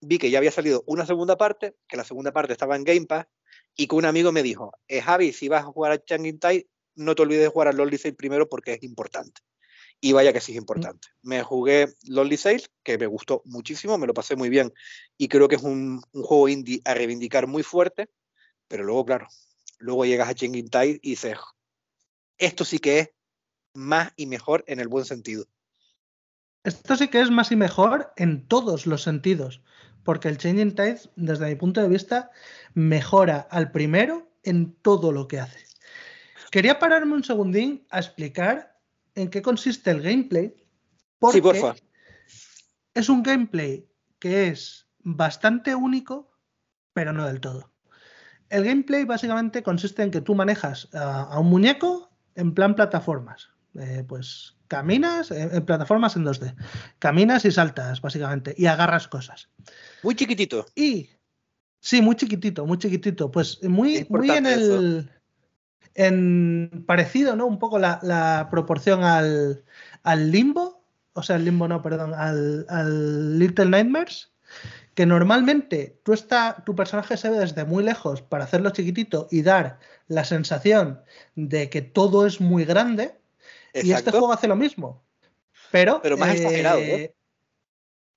[SPEAKER 2] vi que ya había salido una segunda parte, que la segunda parte estaba en Game Pass, y que un amigo me dijo, eh, Javi, si vas a jugar a Changing Tai, no te olvides de jugar a Lonely Sale primero porque es importante. Y vaya que sí es importante. Me jugué Lonely Sale, que me gustó muchísimo, me lo pasé muy bien y creo que es un, juego indie a reivindicar muy fuerte, pero luego, claro, luego llegas a Changing Tai y dices, esto sí que es más y mejor en el buen sentido.
[SPEAKER 1] Esto sí que es más y mejor en todos los sentidos porque el Changing Tides, desde mi punto de vista, mejora al primero en todo lo que hace. Quería pararme un segundín a explicar en qué consiste el gameplay. Porque sí, porfa. Es un gameplay que es bastante único, pero no del todo. El gameplay básicamente consiste en que tú manejas a, un muñeco en plan plataformas. Eh, pues caminas en, plataformas en 2D. Caminas y saltas, básicamente, y agarras cosas.
[SPEAKER 2] Muy chiquitito.
[SPEAKER 1] Y. Sí, muy chiquitito, muy chiquitito. Pues muy, muy en el. En parecido, ¿no? Un poco la, proporción al, al, limbo. O sea, el limbo no, perdón, al, al Little Nightmares. Que normalmente tú está, tu personaje se ve desde muy lejos para hacerlo chiquitito y dar la sensación de que todo es muy grande y este juego hace lo mismo. Pero,
[SPEAKER 2] pero más exagerado, ¿no?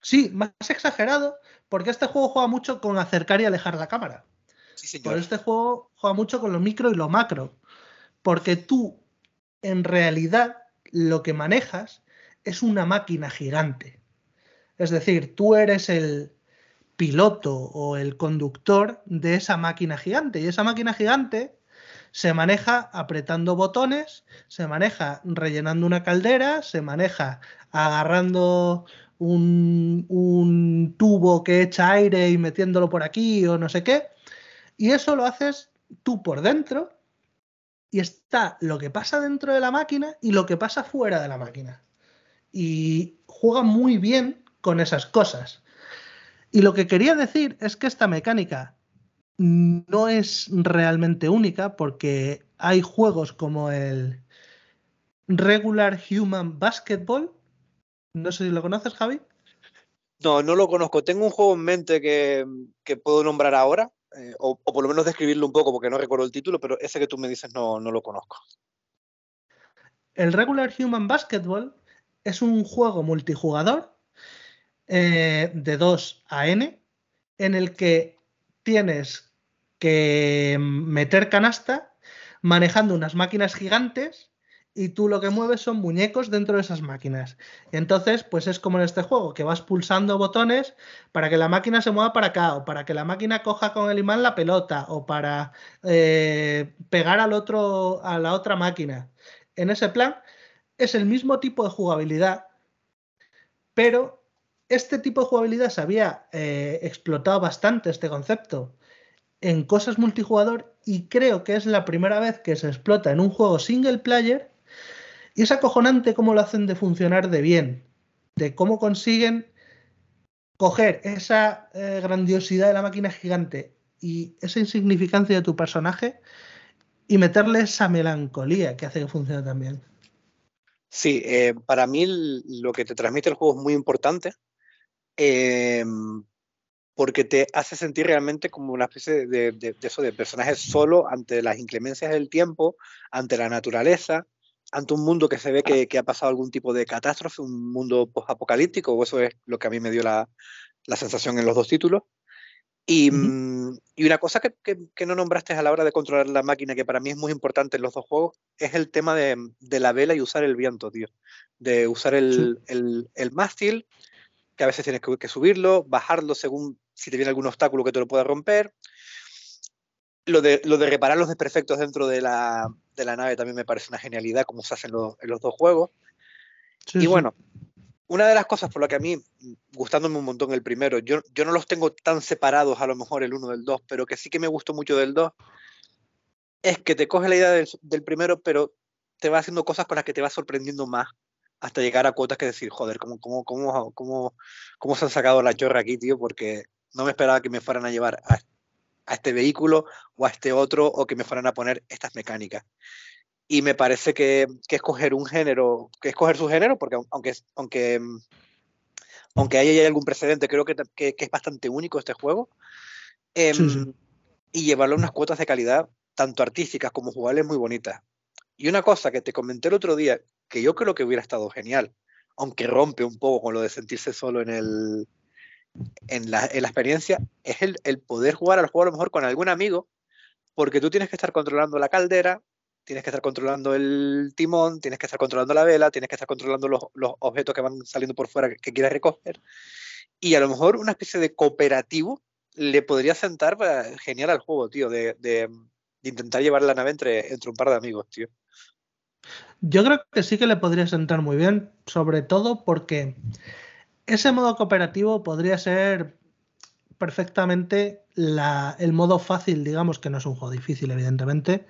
[SPEAKER 1] Sí, más exagerado, porque este juego juega mucho con acercar y alejar la cámara. Sí, Por este juego juega mucho con lo micro y lo macro. Porque tú, en realidad, lo que manejas es una máquina gigante. Es decir, tú eres el piloto o el conductor de esa máquina gigante. Y esa máquina gigante se maneja apretando botones, se maneja rellenando una caldera, se maneja agarrando un, tubo que echa aire y metiéndolo por aquí o no sé qué. Y eso lo haces tú por dentro y está lo que pasa dentro de la máquina y lo que pasa fuera de la máquina. Y juega muy bien con esas cosas. Y lo que quería decir es que esta mecánica no es realmente única porque hay juegos como el Regular Human Basketball. No sé si lo conoces, Javi.
[SPEAKER 2] No, no lo conozco. Tengo un juego en mente que, puedo nombrar ahora, eh, o, por lo menos describirlo un poco porque no recuerdo el título, pero ese que tú me dices no, no lo conozco.
[SPEAKER 1] El Regular Human Basketball es un juego multijugador eh, de 2 a N en el que tienes que meter canasta manejando unas máquinas gigantes y tú lo que mueves son muñecos dentro de esas máquinas. Entonces, pues es como en este juego, que vas pulsando botones para que la máquina se mueva para acá, o para que la máquina coja con el imán la pelota, o para eh, pegar al otro, a la otra máquina. En ese plan, es el mismo tipo de jugabilidad, pero este tipo de jugabilidad se había eh, explotado bastante este concepto en cosas multijugador y creo que es la primera vez que se explota en un juego single player y es acojonante cómo lo hacen de funcionar de bien, de cómo consiguen coger esa eh, grandiosidad de la máquina gigante y esa insignificancia de tu personaje y meterle esa melancolía que hace que funcione también.
[SPEAKER 2] Sí, eh, para mí lo que te transmite el juego es muy importante. Eh, porque te hace sentir realmente como una especie de, de, eso, de personaje solo ante las inclemencias del tiempo, ante la naturaleza, ante un mundo que se ve que, que ha pasado algún tipo de catástrofe, un mundo post-apocalíptico, o eso es lo que a mí me dio la, la sensación en los dos títulos. Y, mm, y una cosa que, que, no nombraste a la hora de controlar la máquina, que para mí es muy importante en los dos juegos, es el tema de, de la vela y usar el viento, tío. De usar el, el, el mástil, que a veces tienes que, que, subirlo, bajarlo según si te viene algún obstáculo que te lo pueda romper. Lo de, lo de reparar los desperfectos dentro de la, de la nave también me parece una genialidad, como se hace en, en los dos juegos. y bueno, una de las cosas por la que a mí, gustándome un montón el primero, yo, yo no los tengo tan separados a lo mejor el uno del dos, pero que sí que me gustó mucho del dos, es que te coge la idea del, del, primero, pero te va haciendo cosas con las que te va sorprendiendo más hasta llegar a cuotas que decir, joder, ¿cómo, cómo, cómo, cómo, cómo se han sacado la chorra aquí, tío? Porque no me esperaba que me fueran a llevar a, a este vehículo o a este otro o que me fueran a poner estas mecánicas y me parece que, que, escoger un género, que escoger su género, porque aunque, aunque, aunque haya algún precedente, creo que, que, que es bastante único este juego, eh, sí, sí. y llevarlo a unas cuotas de calidad, tanto artísticas como jugables, muy bonitas. Y una cosa que te comenté el otro día, que yo creo que hubiera estado genial, aunque rompe un poco con lo de sentirse solo en, el, en, la, en la experiencia, es el, poder jugar al juego a lo mejor con algún amigo, porque tú tienes que estar controlando la caldera, tienes que estar controlando el timón, tienes que estar controlando la vela, tienes que estar controlando los, objetos que van saliendo por fuera que, quieres recoger. Y a lo mejor una especie de cooperativo le podría sentar para, genial al juego, tío, de, de, de, intentar llevar la nave entre, entre un par de amigos, tío.
[SPEAKER 1] Yo creo que sí que le podría sentar muy bien, sobre todo porque ese modo cooperativo podría ser perfectamente el modo fácil, digamos que no es un juego difícil, evidentemente,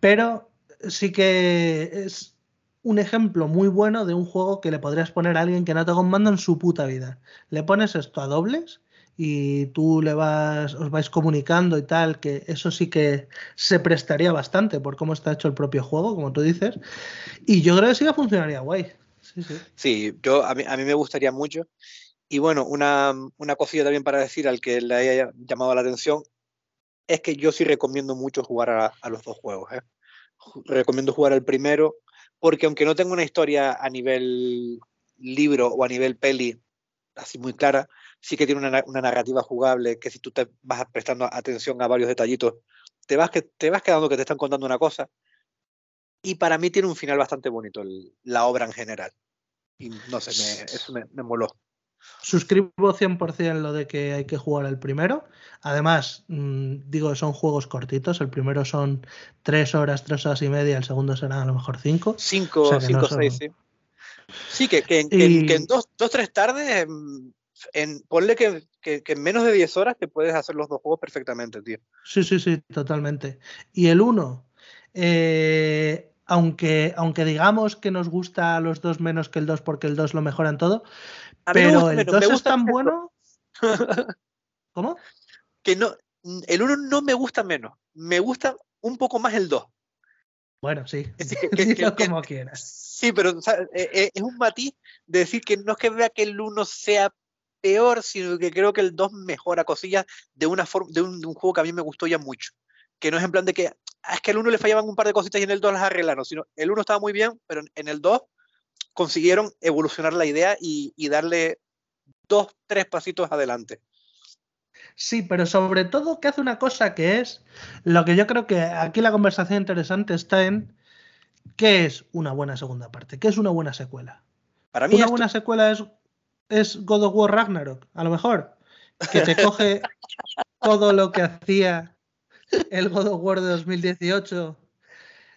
[SPEAKER 1] pero sí que es un ejemplo muy bueno de un juego que le podrías poner a alguien que no toca un mando en su puta vida. Le pones esto a dobles y tú le vas, os vais comunicando y tal, que eso sí que se prestaría bastante por cómo está hecho el propio juego, como tú dices. Y yo creo que sí que funcionaría guay. Sí, sí.
[SPEAKER 2] yo, a, mí, a mí me gustaría mucho. Y bueno, una, una cosilla también para decir al que le haya llamado la atención, es que yo sí recomiendo mucho jugar a, a los dos juegos. ¿eh? Recomiendo jugar al primero, porque aunque no tenga una historia a nivel libro o a nivel peli así muy clara, sí que tiene una, una narrativa jugable que si tú te vas prestando atención a varios detallitos, te vas, que, te vas quedando que te están contando una cosa. Y para mí tiene un final bastante bonito el, la obra en general. Y no sé, me, eso me, me moló.
[SPEAKER 1] Suscribo 100% lo de que hay que jugar el primero. Además, mmm, digo, son juegos cortitos. El primero son 3 horas, 3 horas y media. El segundo será a lo mejor 5.
[SPEAKER 2] 5, 5, 6, sí. Sí, que, que, y... que en 2, 3 tardes, en, ponle que, en menos de 10 horas te puedes hacer los dos juegos perfectamente, tío.
[SPEAKER 1] Sí, sí, sí, totalmente. Y el 1, eh, aunque, aunque digamos que nos gusta a los dos menos que el 2 porque el 2 lo mejoran todo, pero el 2 es tan bueno. ¿Cómo?
[SPEAKER 2] Que no, el 1 no me gusta menos, me gusta un poco más el 2.
[SPEAKER 1] Bueno, sí, es decir, que, que, que, como quieras.
[SPEAKER 2] Sí, pero o sea, eh, eh, es un matiz de decir que no es que vea que el 1 sea peor, sino que creo que el 2 mejora cosillas de una forma de un, de un, juego que a mí me gustó ya mucho. Que no es en plan de que es que el 1 le fallaban un par de cositas y en el 2 las arreglaron, sino el 1 estaba muy bien, pero en el 2 consiguieron evolucionar la idea y, y darle dos, tres pasitos adelante.
[SPEAKER 1] Sí, pero sobre todo que hace una cosa que es lo que yo creo que aquí la conversación interesante está en qué es una buena segunda parte, qué es una buena secuela.
[SPEAKER 2] Para mí
[SPEAKER 1] una
[SPEAKER 2] esto...
[SPEAKER 1] buena secuela es, es God of War Ragnarok, a lo mejor, que te coge todo lo que hacía el God of War de 2018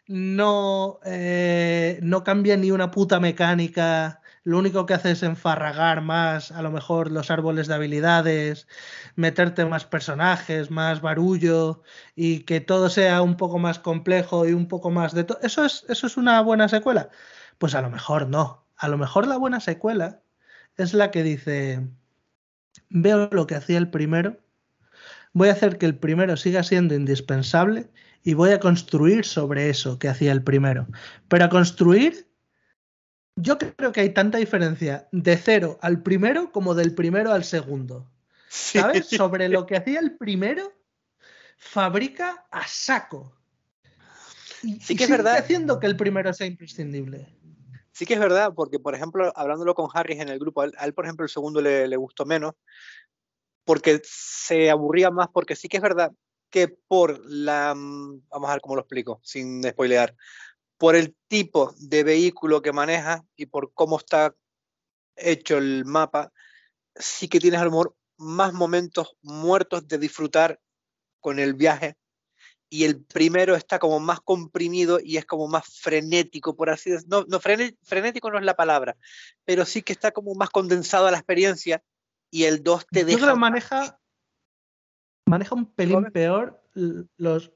[SPEAKER 1] no, eh, no cambia ni una puta mecánica. Lo único que hace es enfarragar más, a lo mejor, los árboles de habilidades, meterte más personajes, más barullo y que todo sea un poco más complejo y un poco más de todo. ¿Eso es, ¿Eso es una buena secuela? Pues a lo mejor no. A lo mejor la buena secuela es la que dice, veo lo que hacía el primero, voy a hacer que el primero siga siendo indispensable y voy a construir sobre eso que hacía el primero. Pero a construir, yo creo que hay tanta diferencia de cero al primero como del primero al segundo. ¿Sabes? Sí. Sobre lo que hacía el primero, fabrica a saco. Y,
[SPEAKER 2] sí que es verdad.
[SPEAKER 1] haciendo que el primero sea imprescindible.
[SPEAKER 2] Sí que es verdad, porque por ejemplo, hablándolo con Harris en el grupo, a él, a él por ejemplo, el segundo le, le gustó menos, porque se aburría más, porque sí que es verdad que por la, vamos a ver cómo lo explico, sin spoilear, por el tipo de vehículo que maneja y por cómo está hecho el mapa, sí que tienes a lo más momentos muertos de disfrutar con el viaje y el primero está como más comprimido y es como más frenético, por así decirlo. No, no frenético no es la palabra, pero sí que está como más condensado a la experiencia y el 2 te deja...
[SPEAKER 1] Yo creo que maneja, maneja un pelín peor los...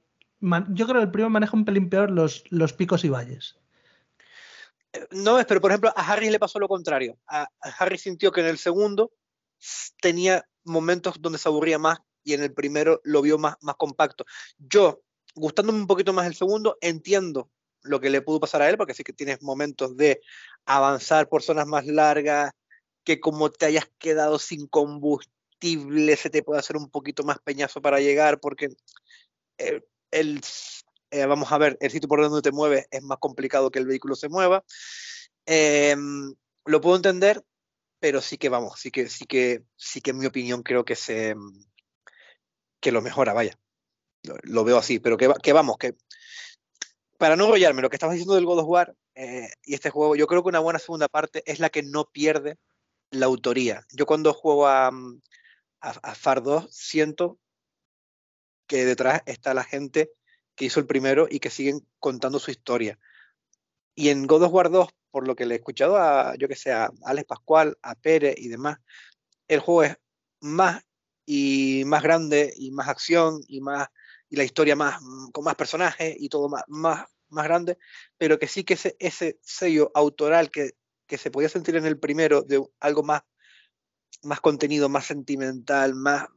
[SPEAKER 1] yo creo que el primero maneja un pelín peor los, los picos y valles.
[SPEAKER 2] Eh, no es, pero por ejemplo a Harry le pasó lo contrario. A, Harry sintió que en el segundo tenía momentos donde se aburría más y en el primero lo vio más, más compacto. Yo, gustándome un poquito más el segundo, entiendo lo que le pudo pasar a él, porque sí que tienes momentos de avanzar por zonas más largas, que como te hayas quedado sin combustible, se te puede hacer un poquito más peñazo para llegar, porque el, eh, vamos a ver, el sitio por donde te mueves es más complicado que el vehículo se mueva. Em, lo puedo entender, pero sí que vamos, sí que, sí que, sí que en mi opinión creo que se que lo mejora, vaya. Lo, veo así, pero que, que, vamos, que para no enrollarme, lo que estabas diciendo del God of War eh, y este juego, yo creo que una buena segunda parte es la que no pierde la autoría. Yo cuando juego a, mm, a, Far 2 siento que detrás está la gente que hizo el primero y que siguen contando su historia. Y en God of War 2, por lo que le he escuchado a, yo que sé, a Alex Pascual, a Pérez y demás, el juego es más y más grande y más acción y más y la historia más mm, con más personajes y todo más, más, más grande, pero que sí que ese, ese sello autoral que que se podía sentir en el primero de algo más, más contenido, más sentimental, más...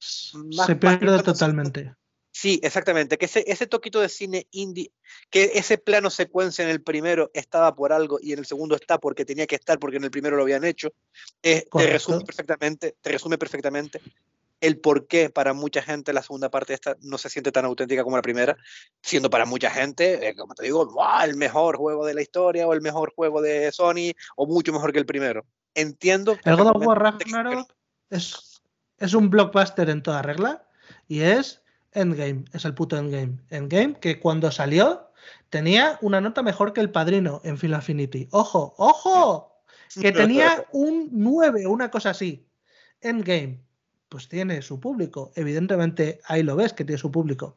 [SPEAKER 1] se pierde totalmente.
[SPEAKER 2] Sí, exactamente. Que ese, ese toquito de cine indie, que ese plano secuencia en el primero estaba por algo y en el segundo está porque tenía que estar porque en el primero lo habían hecho, te resume perfectamente, te resume perfectamente el por qué para mucha gente la segunda parte esta no se siente tan auténtica como la primera, siendo para mucha gente, eh, como te digo, el mejor juego de la historia o el mejor juego de Sony o mucho mejor que el primero. Entiendo.
[SPEAKER 1] El God of War Ragnarok es, es un blockbuster en toda regla y es Endgame, es el puto Endgame. Endgame que cuando salió tenía una nota mejor que el padrino en Final Affinity. Ojo, ojo, que tenía un 9 o una cosa así. Endgame pues tiene su público. Evidentemente, ahí lo ves que tiene su público.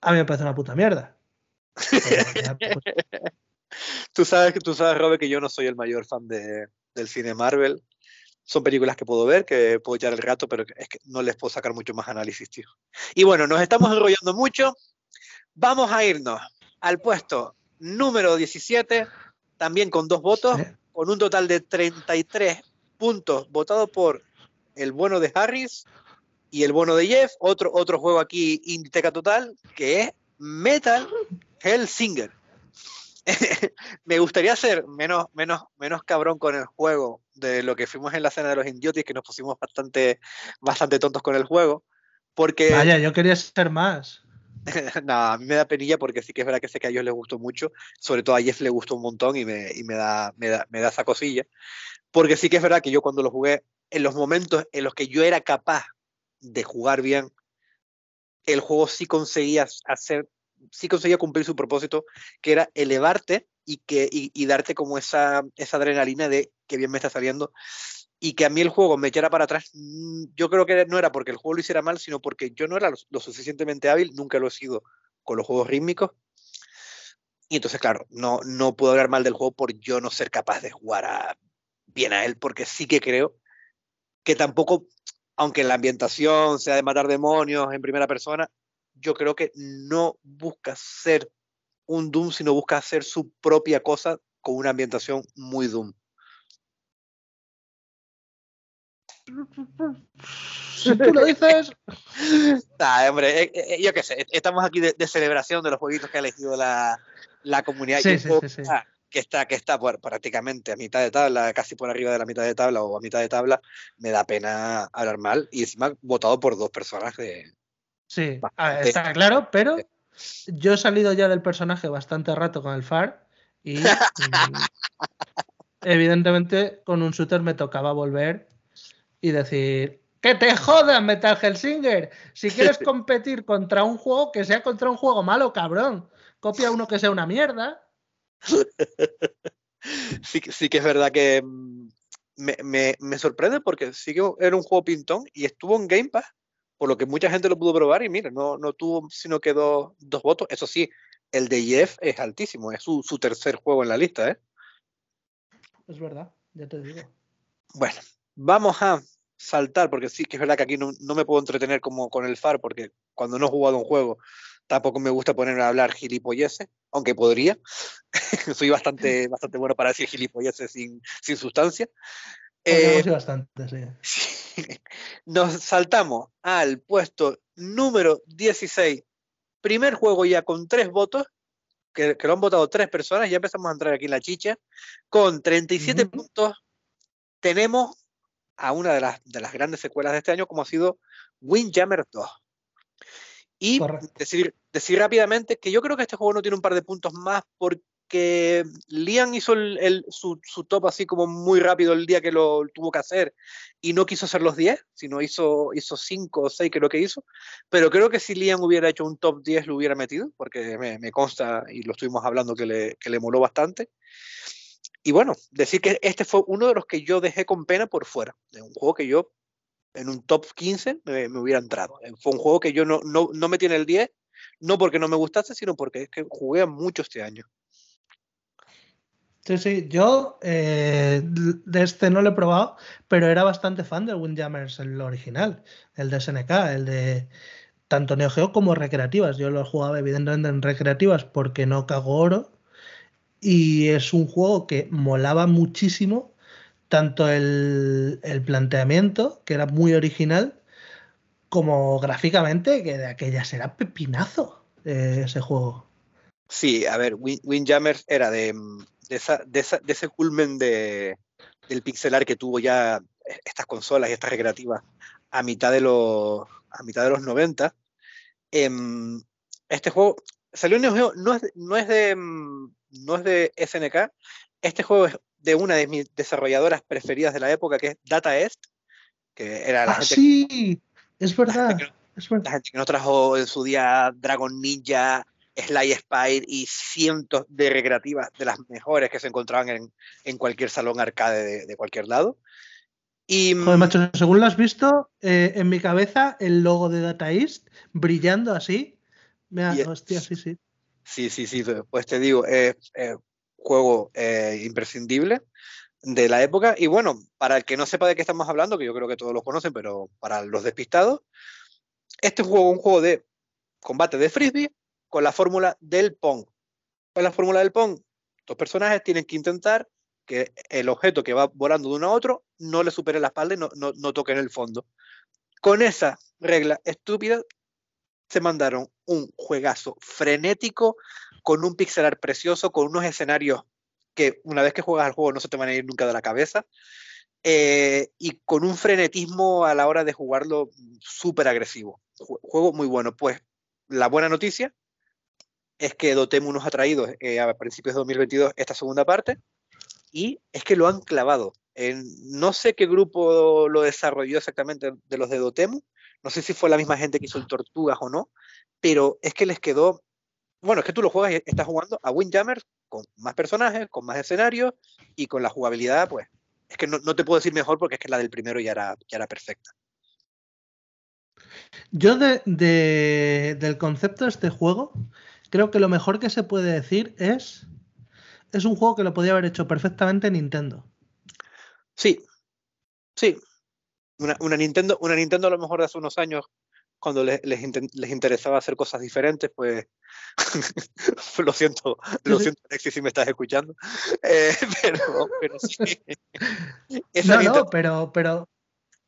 [SPEAKER 1] A mí me parece una puta mierda.
[SPEAKER 2] tú sabes, tú sabes, Robert, que yo no soy el mayor fan de, del cine Marvel. Son películas que puedo ver, que puedo echar el rato, pero es que no les puedo sacar mucho más análisis, tío. Y bueno, nos estamos enrollando mucho. Vamos a irnos al puesto número 17, también con dos votos, con un total de 33 puntos votados por el bueno de Harris y el bueno de Jeff, otro, otro juego aquí Inditeca total, que es Metal Hellsinger. me gustaría ser menos, menos, menos cabrón con el juego de lo que fuimos en la cena de los indiotis, que nos pusimos bastante, bastante tontos con el juego. Porque.
[SPEAKER 1] Vaya, yo quería ser más.
[SPEAKER 2] no, a mí me da penilla porque sí que es verdad que sé que a ellos les gustó mucho, sobre todo a Jeff le gustó un montón y me, y me, da, me, da, me da esa cosilla. Porque sí que es verdad que yo cuando lo jugué en los momentos en los que yo era capaz de jugar bien, el juego sí conseguía hacer, sí conseguía cumplir su propósito, que era elevarte y, que, y, darte como esa, esa adrenalina de que bien me está saliendo. Y que a mí el juego me echara para atrás, mm, yo creo que no era porque el juego lo hiciera mal, sino porque yo no era lo, suficientemente hábil, nunca lo he sido con los juegos rítmicos. Y entonces, claro, no, no puedo hablar mal del juego por yo no ser capaz de jugar bien a él, porque sí que creo que tampoco, aunque la ambientación sea de matar demonios en primera persona, yo creo que no busca ser un Doom, sino busca hacer su propia cosa con una ambientación muy Doom.
[SPEAKER 1] Si tú lo dices.
[SPEAKER 2] hombre, eh, eh, yo qué sé, estamos aquí de, celebración de los jueguitos que ha elegido la, la comunidad.
[SPEAKER 1] Sí, sí, sí,
[SPEAKER 2] que está, que está por, prácticamente a mitad de tabla, casi por arriba de la mitad de tabla o a mitad de tabla, me da pena hablar mal. Y encima votado por dos personas de.
[SPEAKER 1] Sí, está claro, pero yo he salido ya del personaje bastante rato con el FAR y evidentemente con un shooter me tocaba volver y decir, Que te jodan, Metal Hellsinger. Si quieres competir contra un juego, que sea contra un juego malo, cabrón. Copia uno que sea una mierda.
[SPEAKER 2] sí, sí que es verdad que mm, me, sorprende porque sí que era un juego pintón y estuvo en Game Pass, por lo que mucha gente lo pudo probar y mira, no, no tuvo sino que dos, votos. Eso sí, el de Jeff es altísimo, es su, su tercer juego en la lista, ¿eh?
[SPEAKER 1] Es verdad, ya te digo.
[SPEAKER 2] Bueno, vamos a saltar, porque sí que es verdad que aquí no, me puedo entretener como con el FAR, porque cuando no he jugado un juego tampoco me gusta ponerme a hablar gilipolleces, aunque podría. Soy bastante, bastante bueno para decir gilipolleces sin, sin sustancia.
[SPEAKER 1] Eh, bastante,
[SPEAKER 2] sí. Nos saltamos al puesto número 16. Primer juego ya con tres votos, que, lo han votado tres personas. Ya empezamos a entrar aquí en la chicha. Con 37 puntos, tenemos a una de las, de las grandes secuelas de este año, como ha sido Windjammer 2. Y decir, decir rápidamente que yo creo que este juego no tiene un par de puntos más porque Liam hizo su, top así como muy rápido el día que lo tuvo que hacer y no quiso hacer los 10, sino hizo, hizo 5 o 6 que lo que hizo. Pero creo que si Liam hubiera hecho un top 10 lo hubiera metido, porque me, me consta y lo estuvimos hablando que le, que moló bastante. Y bueno, decir que este fue uno de los que yo dejé con pena por fuera, de un juego que yo en un top 15 me, hubiera entrado. Eh, fue un juego que yo no, no, no metí en el 10, no porque no me gustase, sino porque es que jugué mucho este año.
[SPEAKER 1] Sí, sí, yo eh, de este no lo he probado, pero era bastante fan del Windjammers, el original, el de SNK, el de tanto Neo Geo como recreativas. Yo lo jugaba evidentemente en recreativas porque no cago oro y es un juego que molaba muchísimo, tanto el, planteamiento, que era muy original, como gráficamente, que de aquella será pepinazo eh, ese juego.
[SPEAKER 2] Sí, a ver, Windjammers era de, de, ese culmen de, del pixelar que tuvo ya estas consolas y estas recreativas a mitad de los, a mitad de los 90. Em, este juego salió en Neo Geo, no es, no es de no es de SNK. Este juego es de una de mis desarrolladoras preferidas de la época, que es Data East, que era la
[SPEAKER 1] ah, gente sí, es verdad.
[SPEAKER 2] La gente, que, nos trajo en su día Dragon Ninja, Sly Spire y cientos de recreativas de las mejores que se encontraban en, en cualquier salón arcade de, cualquier lado.
[SPEAKER 1] Y, Joder, macho, según lo has visto, eh, en mi cabeza el logo de Data East brillando así. Me ha, hostia, sí, sí.
[SPEAKER 2] Sí, sí, sí, pues te digo, es juego eh, imprescindible de la época. Y bueno, para el que no sepa de qué estamos hablando, que yo creo que todos lo conocen, pero para los despistados, este juego es un juego de combate de frisbee con la fórmula del Pong. Con la fórmula del Pong, dos personajes tienen que intentar que el objeto que va volando de uno a otro no le supere la espalda y no, no, no toque en el fondo. Con esa regla estúpida se mandaron un juegazo frenético, con un pixelar precioso, con unos escenarios que una vez que juegas al juego no se te van a ir nunca de la cabeza, eh, y con un frenetismo a la hora de jugarlo súper agresivo. Juego muy bueno. Pues la buena noticia es que Dotemu nos ha traído eh, a principios de 2022 esta segunda parte y es que lo han clavado. En, no sé qué grupo lo desarrolló exactamente de los de Dotemu, no sé si fue la misma gente que hizo el Tortugas o no, pero es que les quedó. Bueno, es que tú lo juegas y estás jugando a Windjammers con más personajes, con más escenarios y con la jugabilidad, pues. Es que no, te puedo decir mejor porque es que la del primero ya era, ya era perfecta.
[SPEAKER 1] Yo de, del concepto de este juego, creo que lo mejor que se puede decir es. Es un juego que lo podía haber hecho perfectamente Nintendo.
[SPEAKER 2] Sí, sí, una, Nintendo, una Nintendo a lo mejor de hace unos años, cuando les, les, interesaba hacer cosas diferentes, pues lo siento, lo siento, Alexis, si me estás escuchando. Eh, pero, pero sí.
[SPEAKER 1] no, no, pero, pero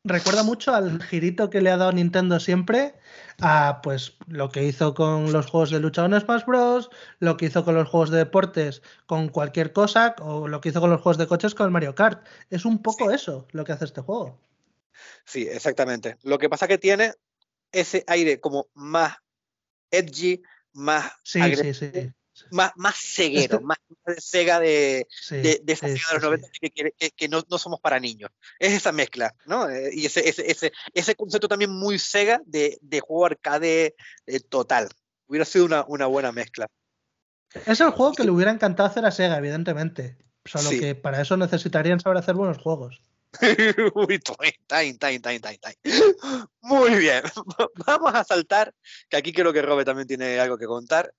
[SPEAKER 1] recuerda mucho al girito que le ha dado Nintendo siempre a pues lo que hizo con los juegos de lucha con Smash Bros, lo que hizo con los juegos de deportes con cualquier cosa, o lo que hizo con los juegos de coches con el Mario Kart. Es un poco eso lo que hace este juego.
[SPEAKER 2] Sí, exactamente. Lo que pasa que tiene ese aire como más edgy, más
[SPEAKER 1] sí, sí, sí.
[SPEAKER 2] Más, más ceguero, más de Sega de, de, de, los 90 que, no, no, somos para niños. Es esa mezcla, ¿no? Eh, y ese, ese, ese, ese concepto también muy Sega de, de juego arcade eh, total. Hubiera sido una, una buena mezcla.
[SPEAKER 1] Es el juego que le hubiera encantado hacer a Sega, evidentemente. Solo que para eso necesitarían saber hacer buenos juegos.
[SPEAKER 2] time, time, time, time, Muy bien. Vamos a saltar, que aquí creo que Robe también tiene algo que contar.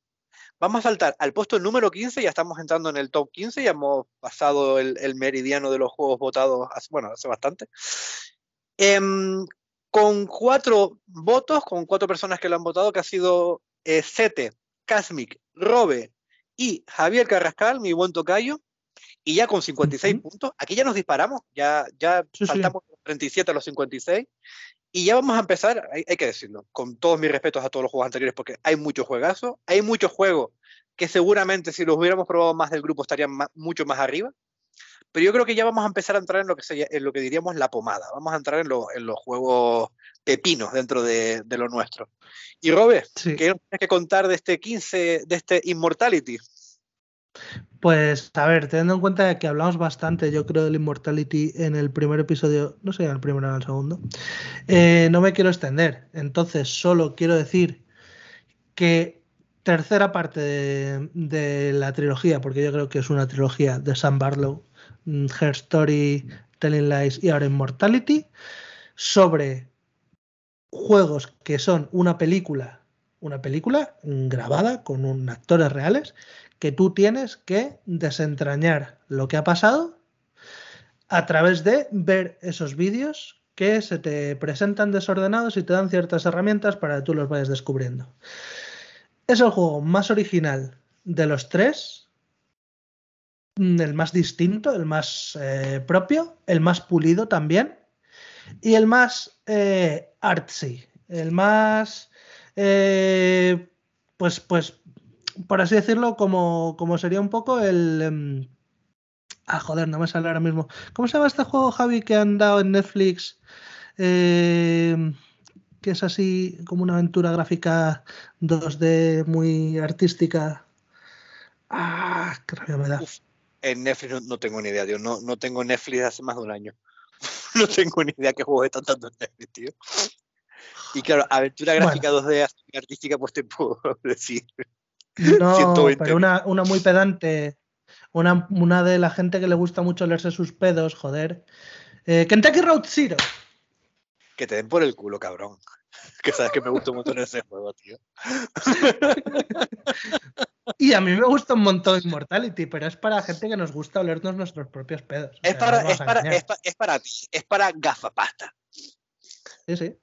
[SPEAKER 2] Vamos a saltar al puesto número 15, ya estamos entrando en el top 15, ya hemos pasado el, meridiano de los juegos votados, hace, bueno, hace bastante. Em, con cuatro votos, con cuatro personas que lo han votado, que ha sido eh, Sete, Casmic, Robe y Javier Carrascal, mi buen tocayo, y ya con 56 puntos, aquí ya nos disparamos, ya, ya saltamos sí. 37 a los 56, y ya vamos a empezar, hay, que decirlo, con todos mis respetos a todos los juegos anteriores, porque hay muchos juegazos, hay muchos juegos que seguramente si los hubiéramos probado más del grupo estarían mucho más arriba, pero yo creo que ya vamos a empezar a entrar en lo que, en lo que diríamos la pomada, vamos a entrar en, en los juegos pepinos dentro de, de lo nuestro. Y Robe, ¿qué tienes que contar de este 15, de este Immortality?
[SPEAKER 1] Pues a ver, teniendo en cuenta que hablamos bastante, yo creo, del Immortality en el primer episodio, no sé, en el primero o en el segundo, eh, no me quiero extender. Entonces, solo quiero decir que tercera parte de, la trilogía, porque yo creo que es una trilogía de Sam Barlow, mm, Her Story, Telling Lies y ahora Immortality, sobre juegos que son una película, una película grabada con actores reales que tú tienes que desentrañar lo que ha pasado a través de ver esos vídeos que se te presentan desordenados y te dan ciertas herramientas para que tú los vayas descubriendo. Es el juego más original de los tres, el más distinto, el más eh, propio, el más pulido también y el más eh, artsy, el más, eh, pues, pues por así decirlo, como, como sería un poco el... Em, ah, joder, no me sale ahora mismo. ¿Cómo se llama este juego, Javi, que han dado en Netflix? Em, que es así como una aventura gráfica 2D muy artística. Ah, qué rabia me da.
[SPEAKER 2] en Netflix no, tengo ni idea, tío. No, no tengo Netflix hace más de un año. no tengo ni idea qué juegos están dando en Netflix, tío. Y claro, aventura gráfica 2D artística, pues te puedo decir.
[SPEAKER 1] No, pero una, una, muy pedante. Una, una, de la gente que le gusta mucho leerse sus pedos, joder. Eh, Kentucky Road Zero.
[SPEAKER 2] Que te den por el culo, cabrón. Que sabes que me gusta un montón ese juego, tío.
[SPEAKER 1] y a mí me gusta un montón Immortality, pero es para gente que nos gusta olernos nuestros propios pedos.
[SPEAKER 2] Es, para, es, para, es, para, ti, es para gafapasta.
[SPEAKER 1] Sí, sí.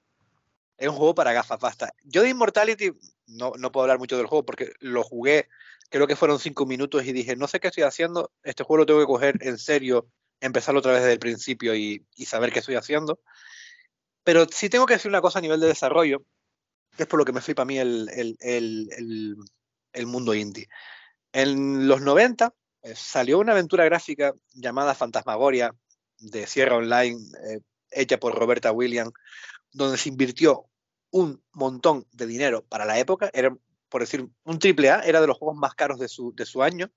[SPEAKER 2] Es un juego para gafapasta. Yo de Immortality no, no puedo hablar mucho del juego porque lo jugué, creo que fueron cinco minutos y dije, no sé qué estoy haciendo, este juego lo tengo que coger en serio, empezarlo otra vez desde el principio y, saber qué estoy haciendo. Pero sí tengo que decir una cosa a nivel de desarrollo, que es por lo que me flipa a mí el, el, mundo indie. En los 90 eh, salió una aventura gráfica llamada Fantasmagoria de Sierra Online, eh, hecha por Roberta Williams, donde se invirtió un montón de dinero para la época, era, por decir, un triple A, era de los juegos más caros de su, de su año,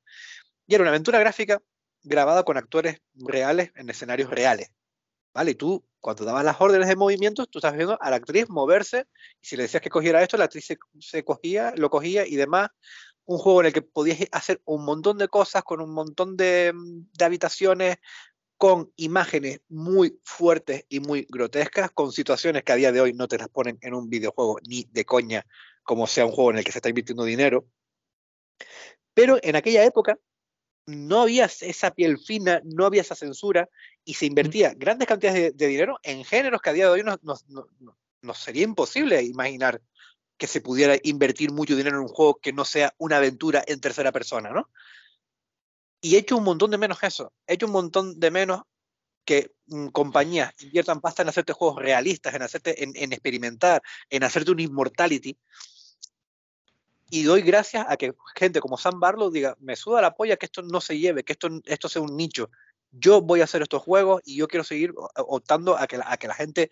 [SPEAKER 2] y era una aventura gráfica grabada con actores reales en escenarios reales. ¿Vale? Y tú, cuando dabas las órdenes de movimientos, tú estás viendo a la actriz moverse, y si le decías que cogiera esto, la actriz se, se cogía, lo cogía y demás. Un juego en el que podías hacer un montón de cosas con un montón de, de habitaciones, con imágenes muy fuertes y muy grotescas, con situaciones que a día de hoy no te las ponen en un videojuego ni de coña, como sea un juego en el que se está invirtiendo dinero. Pero en aquella época no había esa piel fina, no había esa censura y se invertía grandes cantidades de, dinero en géneros que a día de hoy nos sería imposible imaginar que se pudiera invertir mucho dinero en un juego que no sea una aventura en tercera persona, ¿no? Y he hecho un montón de menos eso. He hecho un montón de menos que mm, compañías inviertan pasta en hacerte juegos realistas, en hacerte, en, experimentar, en hacerte un immortality. Y doy gracias a que gente como Sam Barlow diga, me suda la polla que esto no se lleve, que esto, esto sea un nicho. Yo voy a hacer estos juegos y yo quiero seguir optando a que la, a que la gente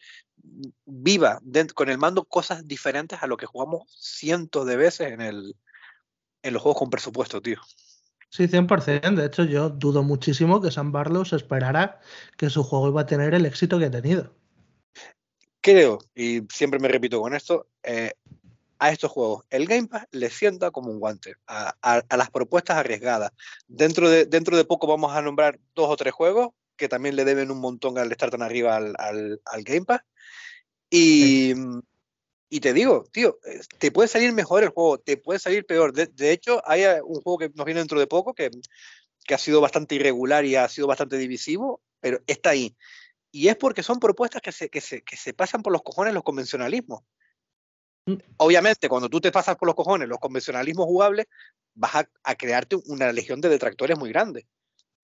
[SPEAKER 2] viva con el mando cosas diferentes a lo que jugamos cientos de veces en el, en los juegos con presupuesto, tío.
[SPEAKER 1] Sí, 100%. De hecho, yo dudo muchísimo que Sam Barlow se esperara que su juego iba a tener el éxito que ha tenido.
[SPEAKER 2] Creo, y siempre me repito con esto, eh, a estos juegos el Game Pass le sienta como un guante a, las propuestas arriesgadas. Dentro de, dentro de poco vamos a nombrar dos o tres juegos que también le deben un montón al estar tan arriba al, al, Game Pass. Y, y, te digo, tío, te puede salir mejor el juego, te puede salir peor. De, hecho, hay un juego que nos viene dentro de poco que, ha sido bastante irregular y ha sido bastante divisivo, pero está ahí. Y es porque son propuestas que se, pasan por los cojones los convencionalismos. Obviamente, cuando tú te pasas por los cojones los convencionalismos jugables, vas a, crearte una legión de detractores muy grande.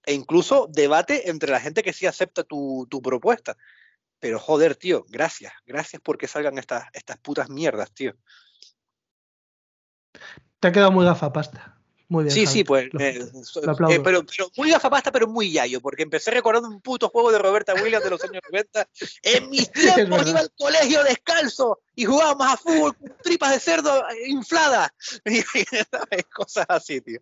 [SPEAKER 2] E incluso debate entre la gente que sí acepta tu, propuesta. Pero joder, tío, gracias. Gracias porque salgan estas, estas putas mierdas, tío.
[SPEAKER 1] Te ha quedado muy gafapasta. Muy bien.
[SPEAKER 2] Sí, sí, pues. Eh, eh, pero, pero, muy gafapasta, pero muy yayo, porque empecé recordando un puto juego de Roberta Williams de los años 90. En mis tiempos iba al colegio descalzo y jugábamos a fútbol con tripas de cerdo infladas. Y, cosas así, tío.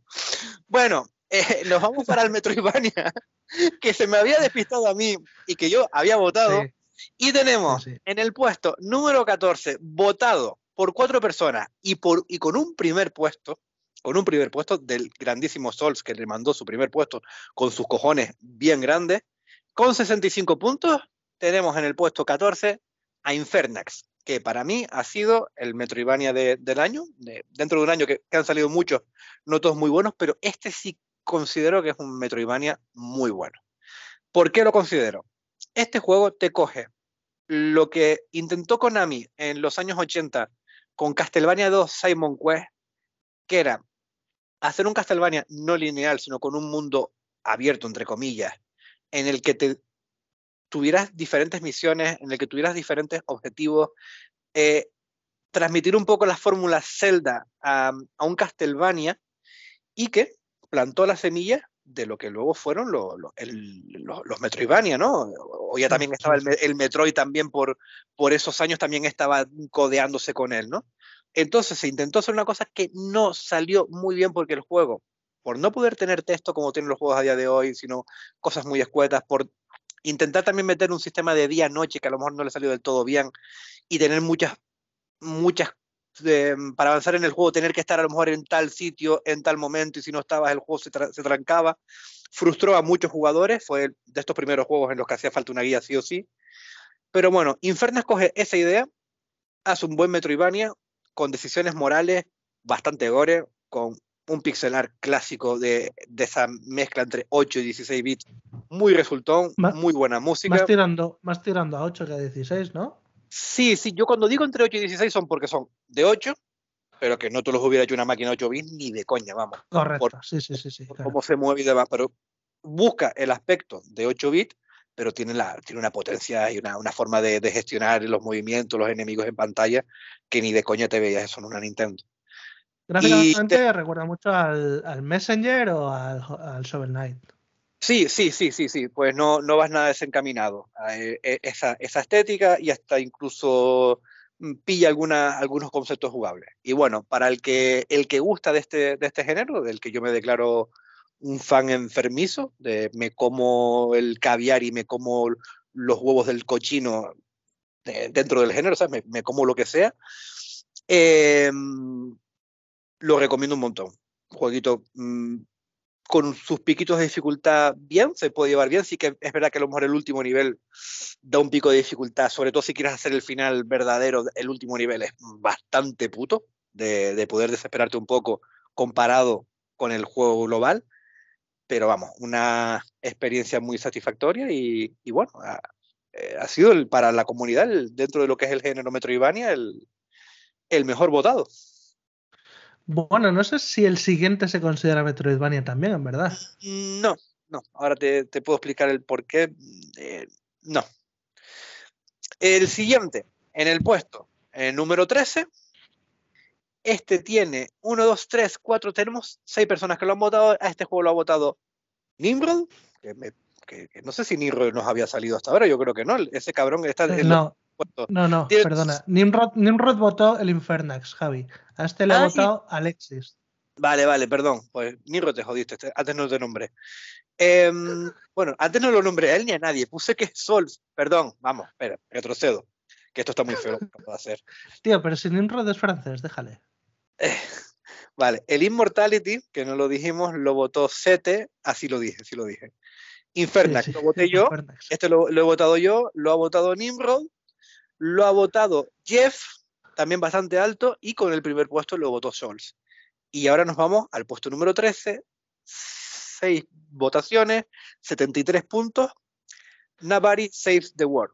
[SPEAKER 2] Bueno, eh, nos vamos para el Metroidvania, que se me había despistado a mí y que yo había votado. Y tenemos en el puesto número 14, votado por cuatro personas y, por, y con un primer puesto, con un primer puesto del grandísimo Sols, que le mandó su primer puesto con sus cojones bien grandes. Con 65 puntos, tenemos en el puesto 14 a Infernax, que para mí ha sido el Metroidvania del año. dentro de un año que, han salido muchos, no todos muy buenos, pero este sí considero que es un Metroidvania muy bueno. ¿Por qué lo considero? Este juego te coge. Lo que intentó Konami en los años 80 con Castlevania 2 Simon Quest, que era hacer un Castlevania no lineal, sino con un mundo abierto, entre comillas, en el que tuvieras diferentes misiones, en el que tuvieras diferentes objetivos, eh, transmitir un poco la fórmula Zelda a, un Castlevania y que plantó la semilla de lo que luego fueron los Metroidvania, ¿no? O ya también estaba el, el, Metroid también por, por esos años, también estaba codeándose con él, ¿no? Entonces se intentó hacer una cosa que no salió muy bien porque el juego, por no poder tener texto como tienen los juegos a día de hoy, sino cosas muy escuetas, por intentar también meter un sistema de día-noche que a lo mejor no le salió del todo bien y tener muchas, muchas, para avanzar en el juego, tener que estar a lo mejor en tal sitio, en tal momento, y si no estabas el juego se, se trancaba, frustró a muchos jugadores, fue de estos primeros juegos en los que hacía falta una guía sí o sí. Pero bueno, Inferno escoge esa idea, hace un buen Metroidvania, con decisiones morales bastante gore, con un pixelar clásico de, esa mezcla entre 8 y 16 bits, muy resultón, muy buena música.
[SPEAKER 1] Más tirando, más tirando a 8 que a 16, ¿no?
[SPEAKER 2] Sí, sí, yo cuando digo entre 8 y 16 son porque son de 8, pero que no te los hubiera hecho una máquina 8 bits ni de coña, vamos.
[SPEAKER 1] Correcto, sí, sí, sí. sí
[SPEAKER 2] Cómo se mueve y demás, pero busca el aspecto de 8 bits, pero tiene, la, tiene una potencia y una, una forma de, de, gestionar los movimientos, los enemigos en pantalla, que ni de coña te veías eso en una Nintendo.
[SPEAKER 1] Gráficamente recuerda mucho al, al, Messenger o al, al Shovel Knight.
[SPEAKER 2] Sí, sí, sí, sí, sí, pues no, no vas nada desencaminado. Eh, eh, esa, esa estética y hasta incluso mm, pilla algunos conceptos jugables. Y bueno, para el que, el que gusta de este, de este género, del que yo me declaro un fan enfermizo, de me como el caviar y me como los huevos del cochino dentro del género, ¿sabes? Me, como lo que sea. Em, lo recomiendo un montón. Jueguito mm, con sus piquitos de dificultad bien, se puede llevar bien. Sí que es verdad que a lo mejor el último nivel da un pico de dificultad, sobre todo si quieres hacer el final verdadero, el último nivel es bastante puto de, de poder desesperarte un poco comparado con el juego global pero vamos, una experiencia muy satisfactoria y, bueno, ha, eh, sido para la comunidad, dentro de lo que es el género Metroidvania, el, el mejor votado.
[SPEAKER 1] Bueno, no sé si el siguiente se considera Metroidvania también, en verdad.
[SPEAKER 2] No, no. Ahora te, te puedo explicar el por qué. Eh, no. El siguiente, en el puesto el número 13, este tiene 1, 2, 3, 4, tenemos 6 personas que lo han votado. A este juego lo ha votado Nimrod, que, no sé si Nimrod nos había salido hasta ahora, yo creo que no. Ese cabrón está
[SPEAKER 1] no, no, perdona. Nimrod, Nimrod, votó el Infernax, Javi. A este le ha ah, votado Alexis.
[SPEAKER 2] Vale, vale, perdón. Pues Niro te jodiste, antes no te nombré. Em, bueno, antes no lo nombré a él ni a nadie. Puse que Sol, perdón, vamos, espera, retrocedo. Que esto está muy feo lo que puedo hacer.
[SPEAKER 1] Tío, pero si Nimrod es francés, déjale.
[SPEAKER 2] vale, el Immortality, que no lo dijimos, lo votó Sete, así lo dije, sí lo dije. Infernax, lo voté yo, este lo, he votado yo, lo ha votado Nimrod, lo ha votado Jeff, también bastante alto, y con el primer puesto lo votó Sols. Y ahora nos vamos al puesto número 13, 6 votaciones, 73 puntos. Nobody Saves the World.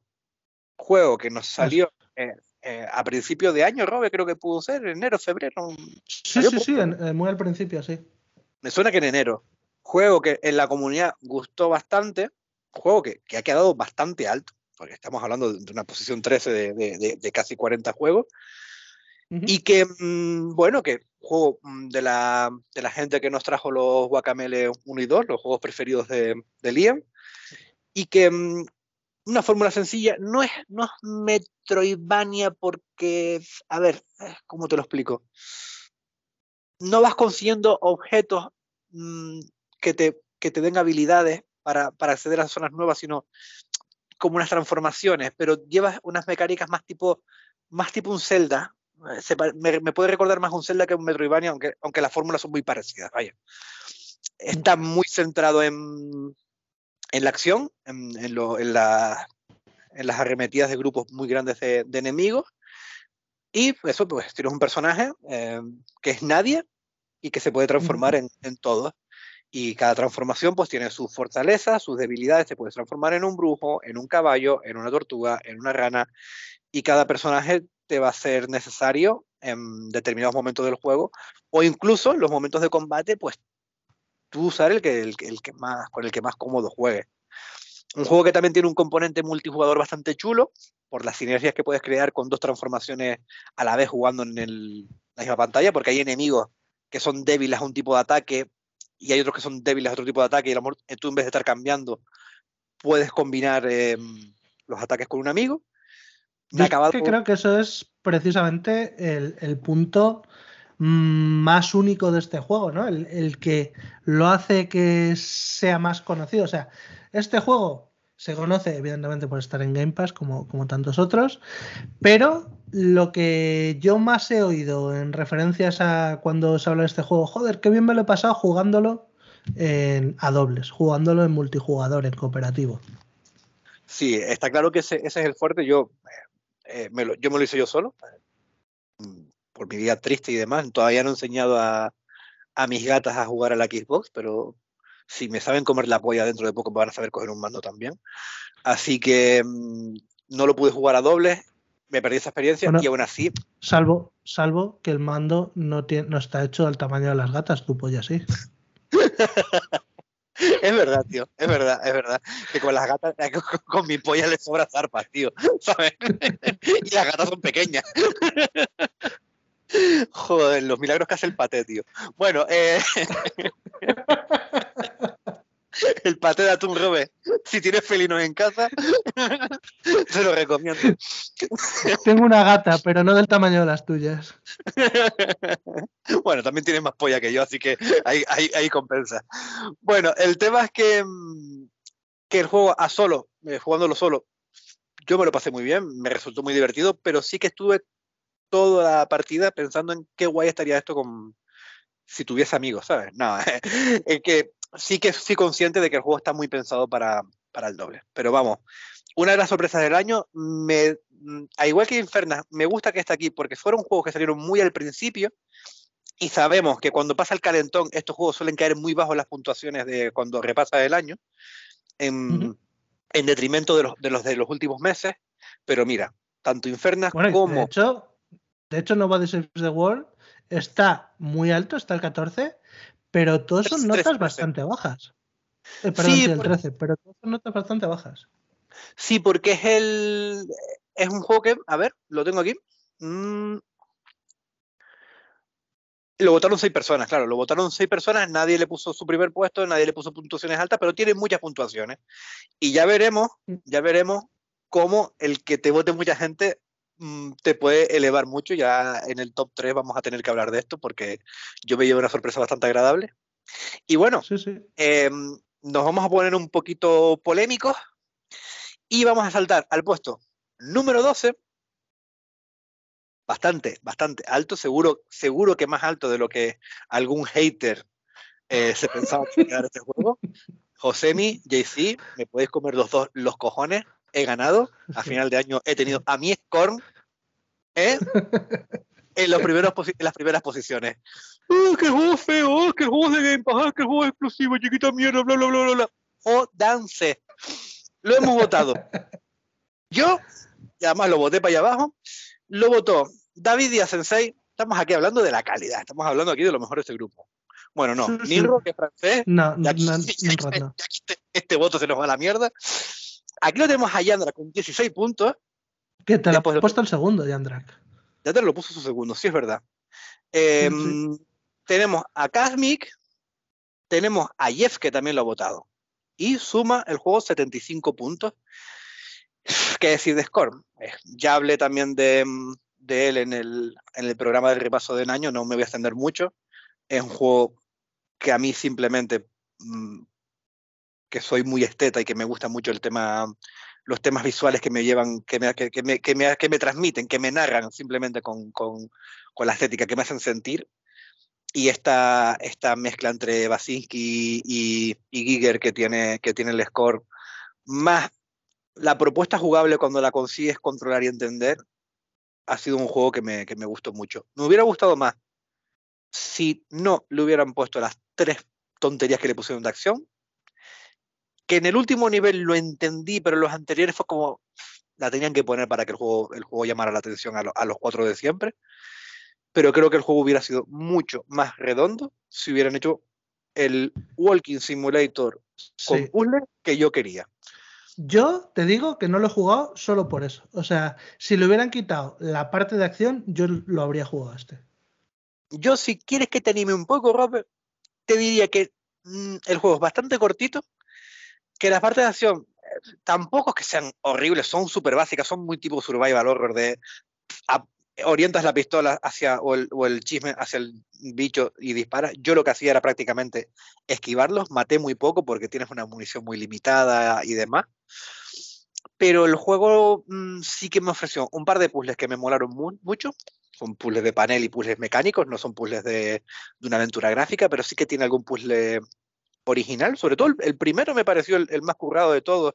[SPEAKER 2] Juego que nos salió eh, eh, a principios de año, Robe, creo que pudo ser, enero, febrero.
[SPEAKER 1] Sí, sí, sí, eh, muy al principio, sí.
[SPEAKER 2] Me suena que en enero. Juego que en la comunidad gustó bastante. Juego que, ha quedado bastante alto, porque estamos hablando de una posición 13 de casi 40 juegos. Y que, mm, bueno, que juego mm, de la, de la, gente que nos trajo los Guacamele 1 y 2, los juegos preferidos de, de Liam. Y que mm, una fórmula sencilla, no es, no es Metroidvania porque, a ver, ¿cómo te lo explico? No vas consiguiendo objetos que, te, que te den habilidades para, para acceder a zonas nuevas, sino como unas transformaciones, pero llevas unas mecánicas más tipo, más tipo un Zelda, me, puede recordar más un Zelda que un Metroidvania, aunque, aunque las fórmulas son muy parecidas, vaya. Está muy centrado en, en la acción, en, en, lo, en, la, en, las arremetidas de grupos muy grandes de, de enemigos. Y eso, pues tienes un personaje eh, que es nadie y que se puede transformar en todo. Y cada transformación pues tiene sus fortalezas, sus debilidades, se puede transformar en un brujo, en un caballo, en una tortuga, en una rana. Y cada personaje te va a ser necesario en determinados momentos del juego o incluso en los momentos de combate, pues tú usar el que, el, que más, con el que más cómodo juegue. Un juego que también tiene un componente multijugador bastante chulo, por las sinergias que puedes crear con dos transformaciones a la vez jugando en la misma pantalla, porque hay enemigos que son débiles a un tipo de ataque y hay otros que son débiles a otro tipo de ataque, y a tú en vez de estar cambiando, puedes combinar em, los ataques con un amigo.
[SPEAKER 1] Yo que creo que eso es precisamente el, punto mm, más único de este juego, ¿no? El, que lo hace que sea más conocido. O sea, este juego se conoce evidentemente por estar en Game Pass como, como tantos otros, pero lo que yo más he oído en referencias a cuando se habla de este juego, joder, qué bien me lo he pasado jugándolo en, a dobles, jugándolo en multijugador, en cooperativo.
[SPEAKER 2] Sí, está claro que ese, ese es el fuerte. Yo eh, yo me lo hice yo solo, por mi vida triste y demás. Todavía no he enseñado a, mis gatas a jugar a la Xbox, pero si me saben comer la polla dentro de poco van a saber coger un mando también. Así que mm, no lo pude jugar a doble, me perdí esa experiencia y aún así.
[SPEAKER 1] Salvo, salvo que el mando no, tiene, no está hecho al tamaño de las gatas, tu polla sí.
[SPEAKER 2] Es verdad, tío, es verdad, es verdad. Que con las gatas, con, mi polla le sobra zarpas, tío, ¿sabes? Y las gatas son pequeñas. Joder, los milagros que hace el paté, tío. Bueno, eh... el paté de atún robe. Si tienes felinos en casa, se lo recomiendo.
[SPEAKER 1] Tengo una gata, pero no del tamaño de las tuyas.
[SPEAKER 2] Bueno, también tienes más polla que yo, así que ahí, compensa. Bueno, el tema es que, mm, que el juego a solo, eh, jugándolo solo, yo me lo pasé muy bien, me resultó muy divertido, pero sí que estuve toda la partida pensando en qué guay estaría esto con si tuviese amigos, ¿sabes? No, es que sí que sí consciente de que el juego está muy pensado para, para el doble. Pero vamos, una de las sorpresas del año, me, mm, a igual que Inferna, me gusta que esté aquí porque fueron juegos que salieron muy al principio y sabemos que cuando pasa el calentón, estos juegos suelen caer muy bajo las puntuaciones de cuando repasa el año, en, en detrimento de los, de los de los últimos meses. Pero mira, tanto Inferna como.
[SPEAKER 1] De hecho, de hecho, Nobody Saves the World está muy alto, está el 14, pero todos son notas bastante bajas. Eh, perdón, sí, el 13, pero todos son notas bastante bajas.
[SPEAKER 2] Sí, porque es el. Es un juego que. A ver, lo tengo aquí. Mm. Lo votaron seis personas, claro, lo votaron seis personas, nadie le puso su primer puesto, nadie le puso puntuaciones altas, pero tiene muchas puntuaciones. Y ya veremos, ya veremos cómo el que te vote mucha gente te puede elevar mucho. Ya en el top 3 vamos a tener que hablar de esto porque yo me llevo una sorpresa bastante agradable. Y bueno, em, nos vamos a poner un poquito polémicos y vamos a saltar al puesto número 12. Bastante, bastante alto, seguro, seguro que más alto de lo que algún hater eh, se pensaba que este juego. Josemi, JC, me podéis comer los dos los cojones. He ganado. A final de año he tenido a mi Scorn ¿eh? en, los primeros en las primeras posiciones. ¡Oh, qué juego feo! ¡Oh, qué juego de Game Pass! ¡Ah, qué juego exclusivo! ¡Chiquita mierda! ¡Bla, bla, bla, bla! bla. ¡Oh, dance! Lo hemos votado. Yo, y además lo voté para allá abajo, lo votó David Díaz Sensei. Estamos aquí hablando de la calidad, estamos hablando aquí de lo mejor de este grupo. Bueno, no, Nirro, que es francés.
[SPEAKER 1] No, no,
[SPEAKER 2] este, voto se nos va a la mierda. Aquí lo tenemos a Yandra con 16 puntos.
[SPEAKER 1] ¿Qué te lo ha puesto el segundo, Yandrak?
[SPEAKER 2] Ya te lo puso su segundo, sí es verdad. Em, tenemos a Kasmik, tenemos a Jeff, que también lo ha votado. Y suma el juego 75 puntos. ¿Qué decir de Scorn? Eh, ya hablé también de, él en el, en el, programa del repaso del año, no me voy a extender mucho. Es un juego que a mí simplemente, mm, que soy muy esteta y que me gusta mucho el tema, los temas visuales que me llevan, que me, que, que me, que me transmiten, que me narran simplemente con, con, con, la estética, que me hacen sentir. Y esta, esta mezcla entre Basinski y, y Giger que tiene, que tiene el score, más la propuesta jugable cuando la consigues controlar y entender, ha sido un juego que me, que me gustó mucho. Me hubiera gustado más si no le hubieran puesto las tres tonterías que le pusieron de acción. Que en el último nivel lo entendí, pero en los anteriores fue como la tenían que poner para que el juego, el juego llamara la atención a, los cuatro de siempre. Pero creo que el juego hubiera sido mucho más redondo si hubieran hecho el Walking Simulator con puzzle que yo quería.
[SPEAKER 1] Yo te digo que no lo he jugado solo por eso. O sea, si le hubieran quitado la parte de acción, yo lo habría jugado este.
[SPEAKER 2] Yo, si quieres que te anime un poco, Robert, te diría que mm, el juego es bastante cortito, que las partes de acción eh, tampoco es que sean horribles, son súper básicas, son muy tipo survival horror de orientas la pistola hacia o el, chisme hacia el bicho y disparas. Yo lo que hacía era prácticamente esquivarlos, maté muy poco porque tienes una munición muy limitada y demás. Pero el juego mm, sí que me ofreció un par de puzzles que me molaron mucho son puzzles de panel y puzzles mecánicos, no son puzzles de, una aventura gráfica, pero sí que tiene algún puzzle original. Sobre todo el, primero me pareció el, más currado de todos,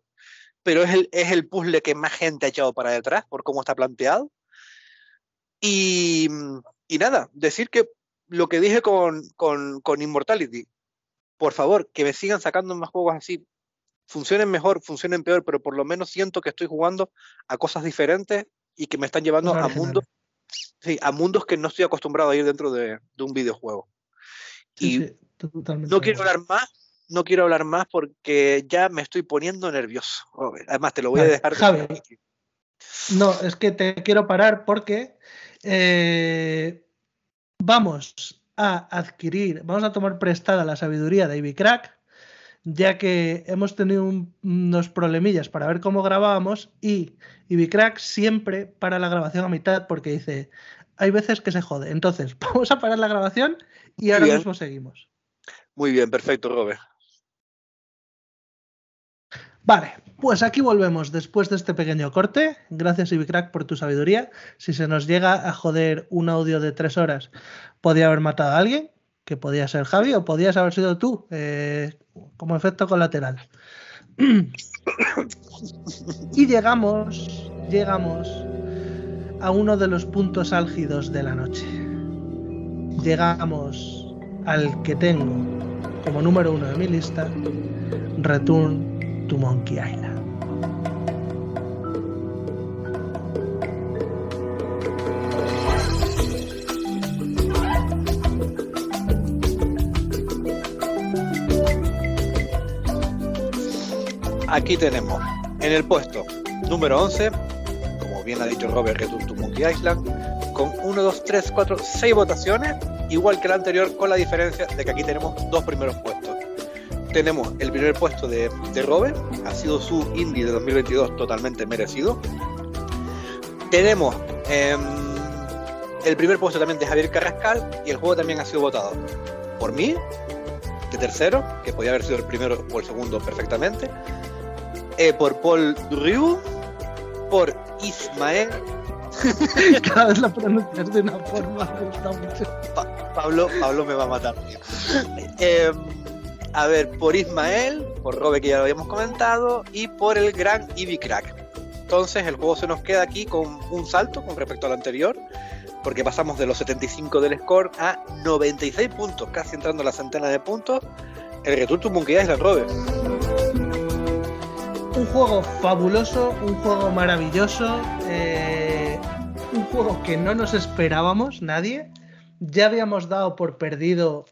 [SPEAKER 2] pero es el, es el puzzle que más gente ha echado para detrás por cómo está planteado. Y, y nada, decir que lo que dije con, con, con Immortality, por favor, que me sigan sacando más juegos así, funcionen mejor, funcionen peor, pero por lo menos siento que estoy jugando a cosas diferentes y que me están llevando a mundos sí, a mundos que no estoy acostumbrado a ir dentro de, un videojuego. y no quiero hablar más, no quiero hablar más porque ya me estoy poniendo nervioso. Además, te lo voy a dejar.
[SPEAKER 1] Javi, no, es que te quiero parar porque eh, vamos a adquirir, vamos a tomar prestada la sabiduría de Ivy Crack ya que hemos tenido unos problemillas para ver cómo grabábamos y Ibicrack siempre para la grabación a mitad porque dice, hay veces que se jode. Entonces, vamos a parar la grabación y ahora mismo seguimos.
[SPEAKER 2] Muy bien, perfecto, Robert.
[SPEAKER 1] Vale, pues aquí volvemos después de este pequeño corte. Gracias, Ibicrack, por tu sabiduría. Si se nos llega a joder un audio de tres horas, podía haber matado a alguien, que podía ser Javi o podías haber sido tú. Eh, como efecto colateral. y llegamos, llegamos a uno de los puntos álgidos de la noche. Llegamos al que tengo como número uno de mi lista, Return to Monkey Island.
[SPEAKER 2] Aquí tenemos en el puesto número 11, como bien ha dicho Robert, Return to Monkey Island, con 1, 2, 3, 4, 6 votaciones, igual que la anterior, con la diferencia de que aquí tenemos dos primeros puestos. Tenemos el primer puesto de, de Robert, ha sido su indie de 2022 totalmente merecido. Tenemos Em, el primer puesto también de Javier Carrascal y el juego también ha sido votado por mí, de tercero, que podía haber sido el primero o el segundo perfectamente, eh, por Paul Ryu, por Ismael.
[SPEAKER 1] Cada vez la pronuncias de una forma me gusta mucho.
[SPEAKER 2] Pablo, Pablo me va a matar. Em, a ver, por Ismael, por Robe que ya lo habíamos comentado, y por el gran Ivy Crack. Entonces el juego se nos queda aquí con un salto con respecto al anterior, porque pasamos de los 75 del score a 96 puntos, casi entrando a la centena de puntos. El Return to Monkey Island, Robe.
[SPEAKER 1] Un juego fabuloso, un juego maravilloso, eh, juego que no nos esperábamos nadie. Ya habíamos dado por perdido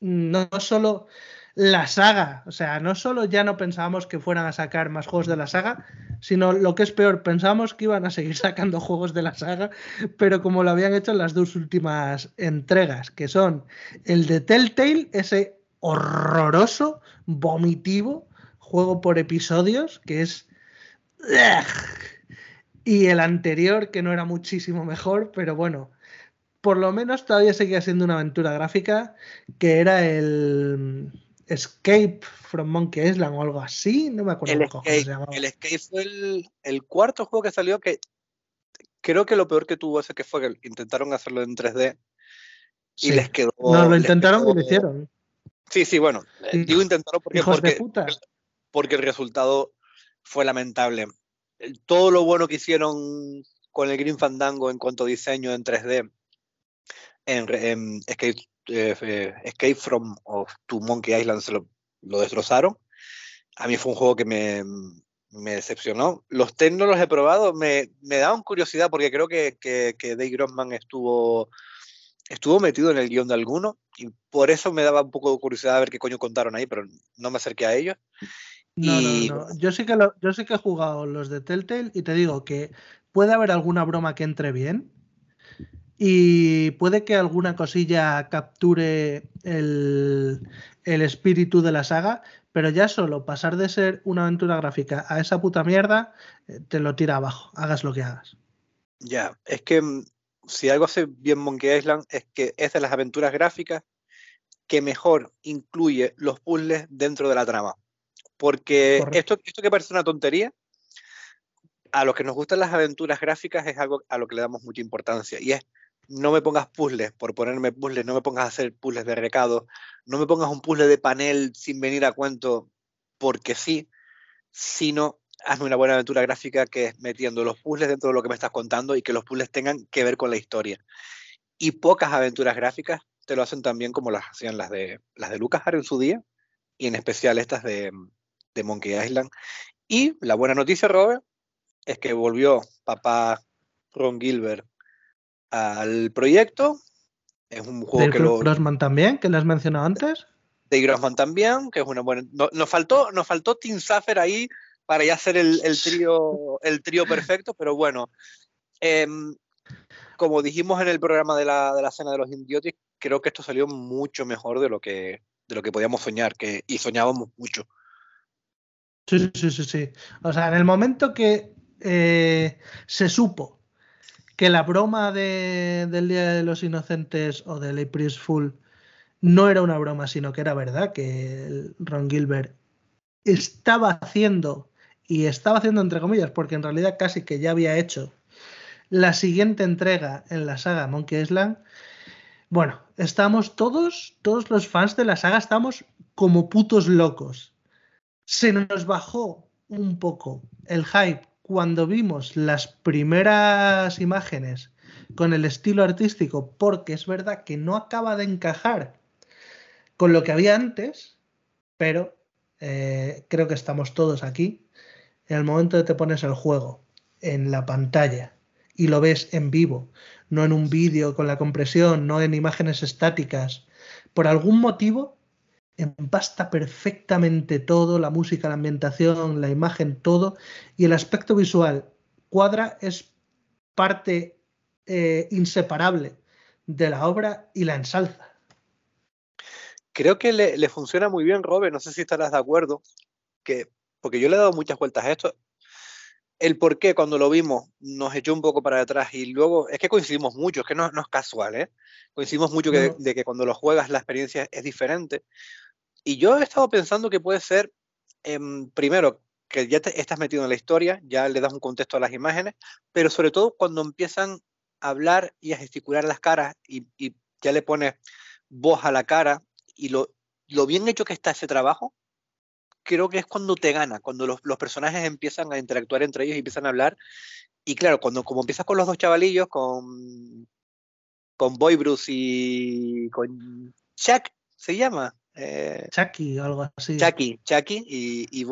[SPEAKER 1] no solo la saga. O sea, no solo ya no pensábamos que fueran a sacar más juegos de la saga, sino lo que es peor, pensábamos que iban a seguir sacando juegos de la saga, pero como lo habían hecho en las dos últimas entregas, que son el de Telltale, ese horroroso, vomitivo juego por episodios, que es... Y el anterior, que no era muchísimo mejor, pero bueno, por lo menos todavía seguía siendo una aventura gráfica, que era el Escape from Monkey Island o algo así, no me acuerdo
[SPEAKER 2] el cómo escape, se llamaba. El Escape fue el, cuarto juego que salió que creo que lo peor que tuvo ese que fue que intentaron hacerlo en 3D y les quedó.
[SPEAKER 1] No, lo intentaron y lo hicieron.
[SPEAKER 2] Sí, sí, bueno. Eh, digo intentaron porque, porque, porque el resultado fue lamentable. Todo lo bueno que hicieron con el Green Fandango en cuanto a diseño en 3D en, Escape eh, Escape from of to Monkey Island se lo, destrozaron. A mí fue un juego que me, me decepcionó. Los test no los he probado, me, me daban curiosidad porque creo que, que, que Dave Grossman estuvo, estuvo metido en el guion de alguno y por eso me daba un poco de curiosidad a ver qué coño contaron ahí, pero no me acerqué a ellos.
[SPEAKER 1] No, no, no. Yo sí, que yo sí que he jugado los de Telltale y te digo que puede haber alguna broma que entre bien, y puede que alguna cosilla capture el, espíritu de la saga, pero ya solo pasar de ser una aventura gráfica a esa puta mierda, eh, te lo tira abajo, hagas lo que hagas.
[SPEAKER 2] Ya, es que mm, si algo hace bien Monkey Island es que es de las aventuras gráficas que mejor incluye los puzzles dentro de la trama. Porque esto, esto que parece una tontería, a los que nos gustan las aventuras gráficas es algo a lo que le damos mucha importancia. Y es no me pongas puzzles por ponerme puzzles, no me pongas a hacer puzzles de recado, no me pongas un puzzle de panel sin venir a cuento porque sí, sino hazme una buena aventura gráfica que es metiendo los puzzles dentro de lo que me estás contando y que los puzzles tengan que ver con la historia. Y pocas aventuras gráficas te lo hacen también como las hacían las de, las de Lucas en su día, y en especial estas de, de Monkey Island. Y la buena noticia, Robert, es que volvió papá Ron Gilbert al proyecto. Es un juego que lo.
[SPEAKER 1] Grossman también, que lo has mencionado antes.
[SPEAKER 2] De Grossman también, que es una buena. nos, faltó, nos faltó Tim Safer ahí para ya hacer el, el trío, el trío perfecto, pero bueno. Em, como dijimos en el programa de la, de la cena de los idiotas, creo que esto salió mucho mejor de lo que, de lo que podíamos soñar, que, y soñábamos mucho.
[SPEAKER 1] Sí, sí, sí, sí. O sea, en el momento que eh, se supo que la broma del Día de los Inocentes o del April Fool no era una broma, sino que era verdad, que Ron Gilbert estaba haciendo, y estaba haciendo entre comillas, porque en realidad casi que ya había hecho la siguiente entrega en la saga Monkey Island. Bueno, estamos todos, todos los fans de la saga, estamos como putos locos. Se nos bajó un poco el hype cuando vimos las primeras imágenes con el estilo artístico, porque es verdad que no acaba de encajar con lo que había antes, pero eh, creo que estamos todos aquí. En el momento de te pones el juego en la pantalla y lo ves en vivo, no en un vídeo con la compresión, no en imágenes estáticas, por algún motivo empasta perfectamente todo, la música, la ambientación, la imagen, todo, y el aspecto visual cuadra es parte eh, inseparable de la obra y la ensalza.
[SPEAKER 2] Creo que le, funciona muy bien, Robert, no sé si estarás de acuerdo, que, porque yo le he dado muchas vueltas a esto. el por qué cuando lo vimos nos echó un poco para atrás y luego es que coincidimos mucho, es que no, no es casual, ¿eh? coincidimos mucho de que cuando lo juegas la experiencia es diferente. Y yo he estado pensando que puede ser, em, primero, que ya te, estás metido en la historia, ya le das un contexto a las imágenes, pero sobre todo cuando empiezan a hablar y a gesticular las caras y, ya le pones voz a la cara y lo, bien hecho que está ese trabajo, creo que es cuando te gana, cuando los, los, personajes empiezan a interactuar entre ellos y empiezan a hablar. Y claro, cuando como empiezas con los dos chavalillos, con, con Boy Bruce y con Chuck, se llama.
[SPEAKER 1] Eh, Chucky o algo así.
[SPEAKER 2] Chucky, Chucky y, y.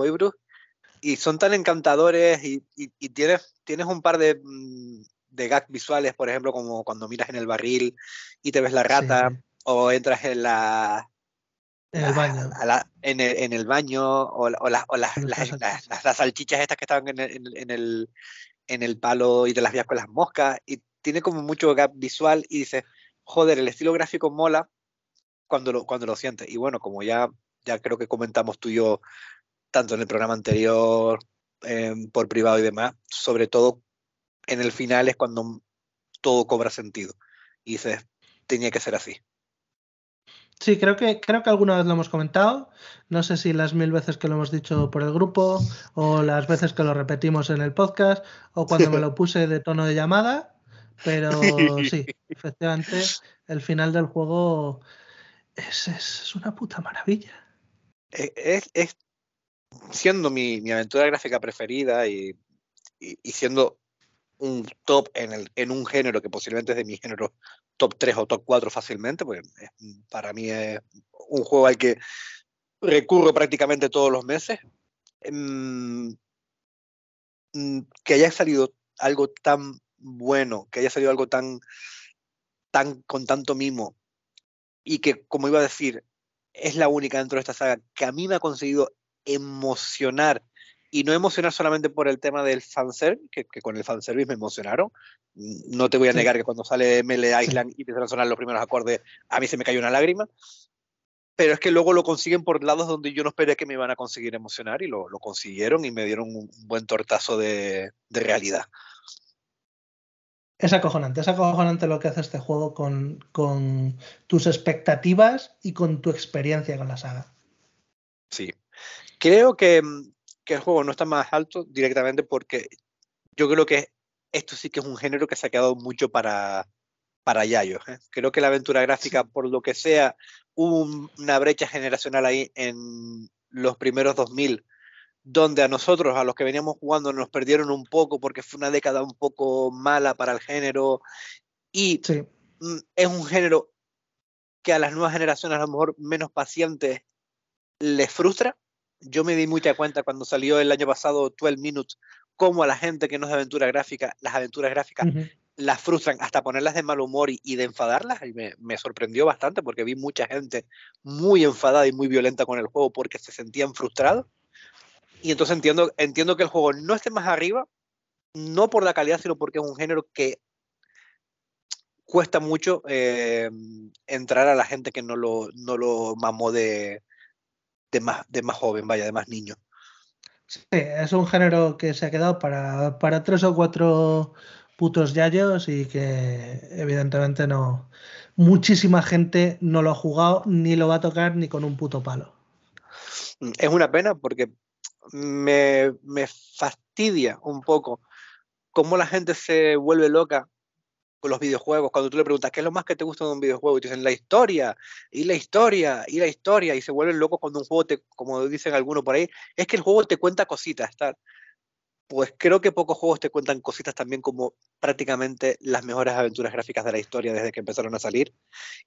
[SPEAKER 2] Y son tan encantadores y, y, tienes, tienes un par de, mm, de gags visuales, por ejemplo, como cuando miras en el barril y te ves la rata, o entras en la,
[SPEAKER 1] en el baño.
[SPEAKER 2] en, el, en, el, baño, o, o, las, las, las, salchichas estas que estaban en el, en, el, en el palo y te las veías con las moscas. Y tiene como mucho gap visual y dices, joder, el estilo gráfico mola cuando lo, cuando lo sientes. Y bueno, como ya, ya creo que comentamos tú y yo, tanto en el programa anterior, em, por privado y demás, sobre todo en el final es cuando todo cobra sentido. Y dices, tenía que ser así.
[SPEAKER 1] Sí, creo que, creo que alguna vez lo hemos comentado. No sé si las mil veces que lo hemos dicho por el grupo, o las veces que lo repetimos en el podcast, o cuando me lo puse de tono de llamada. Pero sí, efectivamente, el final del juego es, es, una puta maravilla.
[SPEAKER 2] E, es, es siendo mi, mi, aventura gráfica preferida y, y, siendo un top en, el, en un género que posiblemente es de mi género top 3 o top 4 fácilmente, porque para mí es un juego al que recurro prácticamente todos los meses. Mm, mm, que haya salido algo tan bueno, que haya salido algo tan, tan con tanto mimo y que, como iba a decir, es la única dentro de esta saga que a mí me ha conseguido emocionar y no emocionar solamente por el tema del fanservice, que, que con el fanservice me emocionaron. No te voy a negar que cuando sale Mele Island y empiezan a sonar los primeros acordes, a mí se me cayó una lágrima. Pero es que luego lo consiguen por lados donde yo no esperé que me iban a conseguir emocionar y lo, lo consiguieron y me dieron un buen tortazo de, de realidad.
[SPEAKER 1] Es acojonante, es acojonante lo que hace este juego con, con tus expectativas y con tu experiencia con la saga.
[SPEAKER 2] Sí. Creo que, que el juego no está más alto directamente porque yo creo que esto sí que es un género que se ha quedado mucho para, para Yayo. ¿eh? Creo que la aventura gráfica, por lo que sea, hubo una brecha generacional ahí en los primeros 2000, donde a nosotros, a los que veníamos jugando, nos perdieron un poco porque fue una década un poco mala para el género. Y mm, es un género que a las nuevas generaciones, a lo mejor menos pacientes, les frustra yo me di mucha cuenta cuando salió el año pasado 12 Minutes, cómo a la gente que no es de aventura gráfica, las aventuras gráficas las frustran hasta ponerlas de mal humor y, de enfadarlas. Y me, me, sorprendió bastante porque vi mucha gente muy enfadada y muy violenta con el juego porque se sentían frustrados. Y entonces entiendo, entiendo que el juego no esté más arriba, no por la calidad, sino porque es un género que cuesta mucho eh, entrar a la gente que no lo, no lo mamó de, de más, de más joven, vaya, de más niño.
[SPEAKER 1] Sí, es un género que se ha quedado para, para tres o cuatro putos yayos y que evidentemente no. Muchísima gente no lo ha jugado ni lo va a tocar ni con un puto palo.
[SPEAKER 2] Es una pena porque me, fastidia un poco cómo la gente se vuelve loca los videojuegos, cuando tú le preguntas qué es lo más que te gusta de un videojuego, y te dicen la historia, y la historia, y la historia, y se vuelven locos cuando un juego te, como dicen algunos por ahí, es que el juego te cuenta cositas, está Pues creo que pocos juegos te cuentan cositas también como prácticamente las mejores aventuras gráficas de la historia desde que empezaron a salir,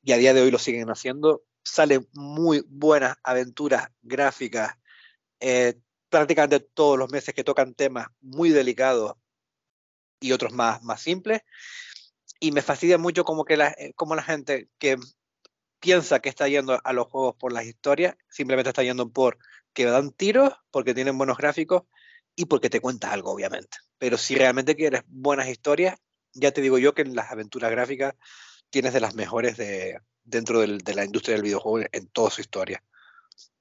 [SPEAKER 2] y a día de hoy lo siguen haciendo. Salen muy buenas aventuras gráficas eh, prácticamente todos los meses que tocan temas muy delicados y otros más, más simples y me fastidia mucho como que la, eh, como la gente que piensa que está yendo a los juegos por las historias, simplemente está yendo por que dan tiros, porque tienen buenos gráficos y porque te cuenta algo, obviamente. Pero si realmente quieres buenas historias, ya te digo yo que en las aventuras gráficas tienes de las mejores de, dentro de la industria del videojuego en toda su historia.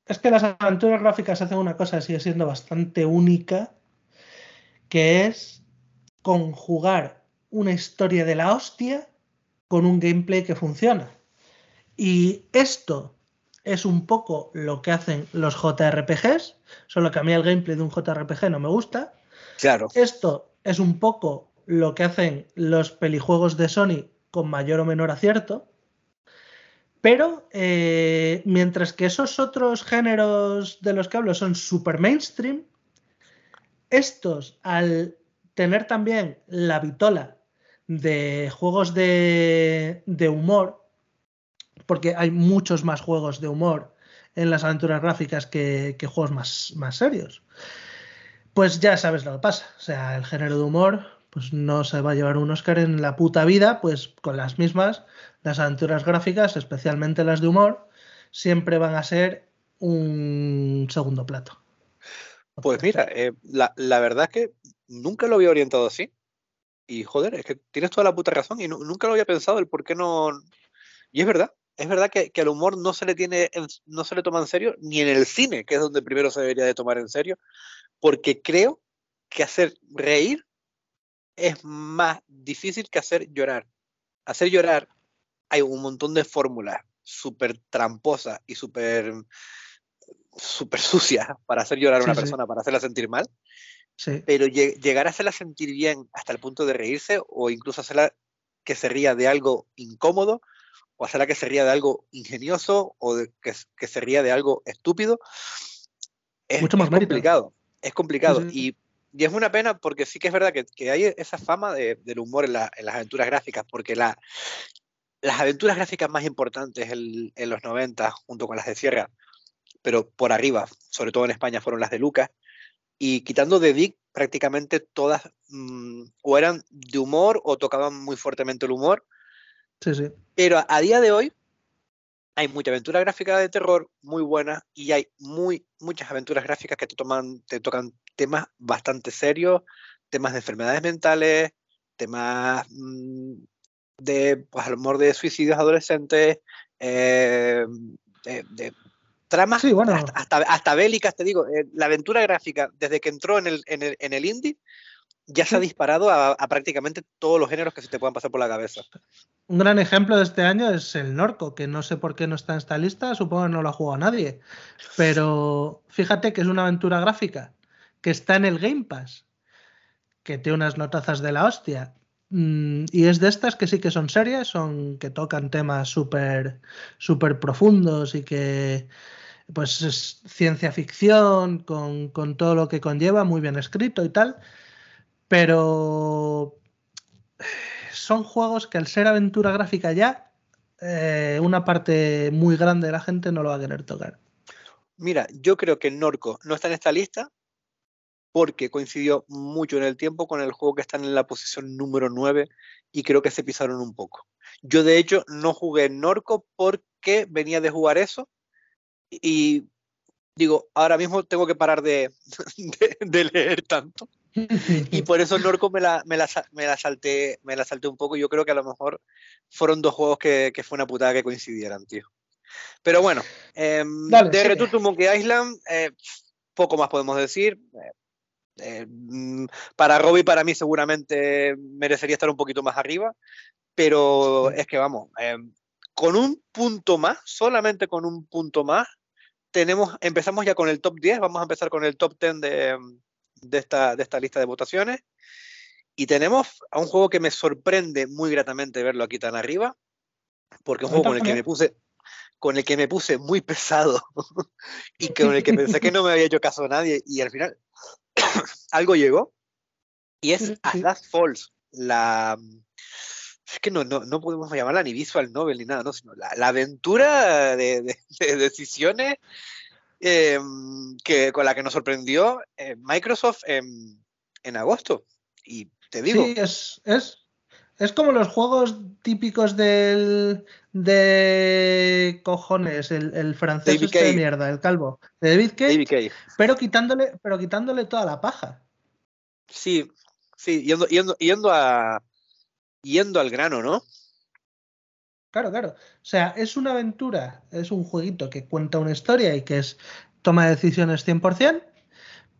[SPEAKER 1] Es que las aventuras gráficas hacen una cosa, sigue siendo bastante única, que es conjugar una historia de la hostia con un gameplay que funciona. Y esto es un poco lo que hacen los JRPGs, solo que a mí el gameplay de un JRPG no me gusta.
[SPEAKER 2] Claro.
[SPEAKER 1] Esto es un poco lo que hacen los pelijuegos de Sony con mayor o menor acierto. Pero eh, mientras que esos otros géneros de los que hablo son super mainstream, estos, al tener también la vitola de juegos de, humor, porque hay muchos más juegos de humor en las aventuras gráficas que, juegos más, más, serios. Pues ya sabes lo que pasa. O sea, el género de humor pues no se va a llevar un Oscar en la puta vida, pues con las mismas, las aventuras gráficas, especialmente las de humor, siempre van a ser un segundo plato.
[SPEAKER 2] Pues mira, eh, la, la, verdad es que nunca lo había orientado así. Y joder, es que tienes toda la puta razón y nunca lo había pensado el por qué no. Y es verdad, es verdad que, que, el humor no se le tiene, no se le toma en serio ni en el cine, que es donde primero se debería de tomar en serio, porque creo que hacer reír es más difícil que hacer llorar. Hacer llorar hay un montón de fórmulas súper tramposas y súper súper sucias para hacer llorar a una persona, para hacerla sentir mal. Pero llegar a hacerla sentir bien hasta el punto de reírse o incluso hacerla que se ría de algo incómodo o hacerla que se ría de algo ingenioso o que, que, se ría de algo estúpido es, Mucho más complicado. Es complicado. Y, y, es una pena porque sí que es verdad que, que hay esa fama de, del humor en, la, en, las aventuras gráficas porque la, las aventuras gráficas más importantes en, en los 90 junto con las de Sierra pero por arriba, sobre todo en España, fueron las de Lucas. Y quitando de Dick, prácticamente todas mm, o eran de humor o tocaban muy fuertemente el humor.
[SPEAKER 1] Sí, sí.
[SPEAKER 2] Pero a, día de hoy hay mucha aventura gráfica de terror muy buena y hay muy, muchas aventuras gráficas que te, toman, te tocan temas bastante serios, temas de enfermedades mentales, temas mm, de, pues, amor de suicidios adolescentes, eh, de, tramas hasta, hasta, bélicas, te digo. Eh, la aventura gráfica, desde que entró en el, en el, en el indie, ya se ha disparado a, prácticamente todos los géneros que se te puedan pasar por la cabeza.
[SPEAKER 1] Un gran ejemplo de este año es el Norco, que no sé por qué no está en esta lista, supongo que no lo ha jugado nadie. Pero fíjate que es una aventura gráfica que está en el Game Pass, que tiene unas notazas de la hostia. Mm, y es de estas que sí que son serias, son que tocan temas súper super profundos y que pues es ciencia ficción con, todo lo que conlleva, muy bien escrito y tal, pero son juegos que al ser aventura gráfica ya, eh, una parte muy grande de la gente no lo va a querer tocar.
[SPEAKER 2] Mira, yo creo que Norco no está en esta lista porque coincidió mucho en el tiempo con el juego que está en la posición número 9 y creo que se pisaron un poco. Yo de hecho no jugué Norco porque venía de jugar eso y digo, ahora mismo tengo que parar de, de, leer tanto. Y por eso Norco me la, me, la, me, la salté, me la salté un poco. Yo creo que a lo mejor fueron dos juegos que, que fue una putada que coincidieran, tío. Pero bueno, em, de Return to Monkey Island, eh, poco más podemos decir. Eh, eh, mm, para Robbie, para mí, seguramente merecería estar un poquito más arriba, pero es que vamos, em, con un punto más, solamente con un punto más, tenemos, empezamos ya con el top 10, vamos a empezar con el top 10 de, de, esta, de esta lista de votaciones. Y tenemos a un juego que me sorprende muy gratamente verlo aquí tan arriba, porque es un juego con el que me puse, con el que me puse muy pesado y con el que pensé que no me había hecho caso a nadie y al final algo llegó y es As Falls, la, es que no, no, no podemos llamarla ni visual novel ni nada, ¿no? sino la, aventura de, decisiones em, que, con la que nos sorprendió eh, Microsoft en, en, agosto. Y te digo.
[SPEAKER 1] Sí, es, es, es como los juegos típicos del de cojones, el, el francés este de mierda, el calvo, de David Cage, pero quitándole, pero quitándole toda la paja.
[SPEAKER 2] Sí, sí, yendo, yendo, yendo a yendo al grano, ¿no?
[SPEAKER 1] Claro, claro. O sea, es una aventura, es un jueguito que cuenta una historia y que es toma decisiones 100%,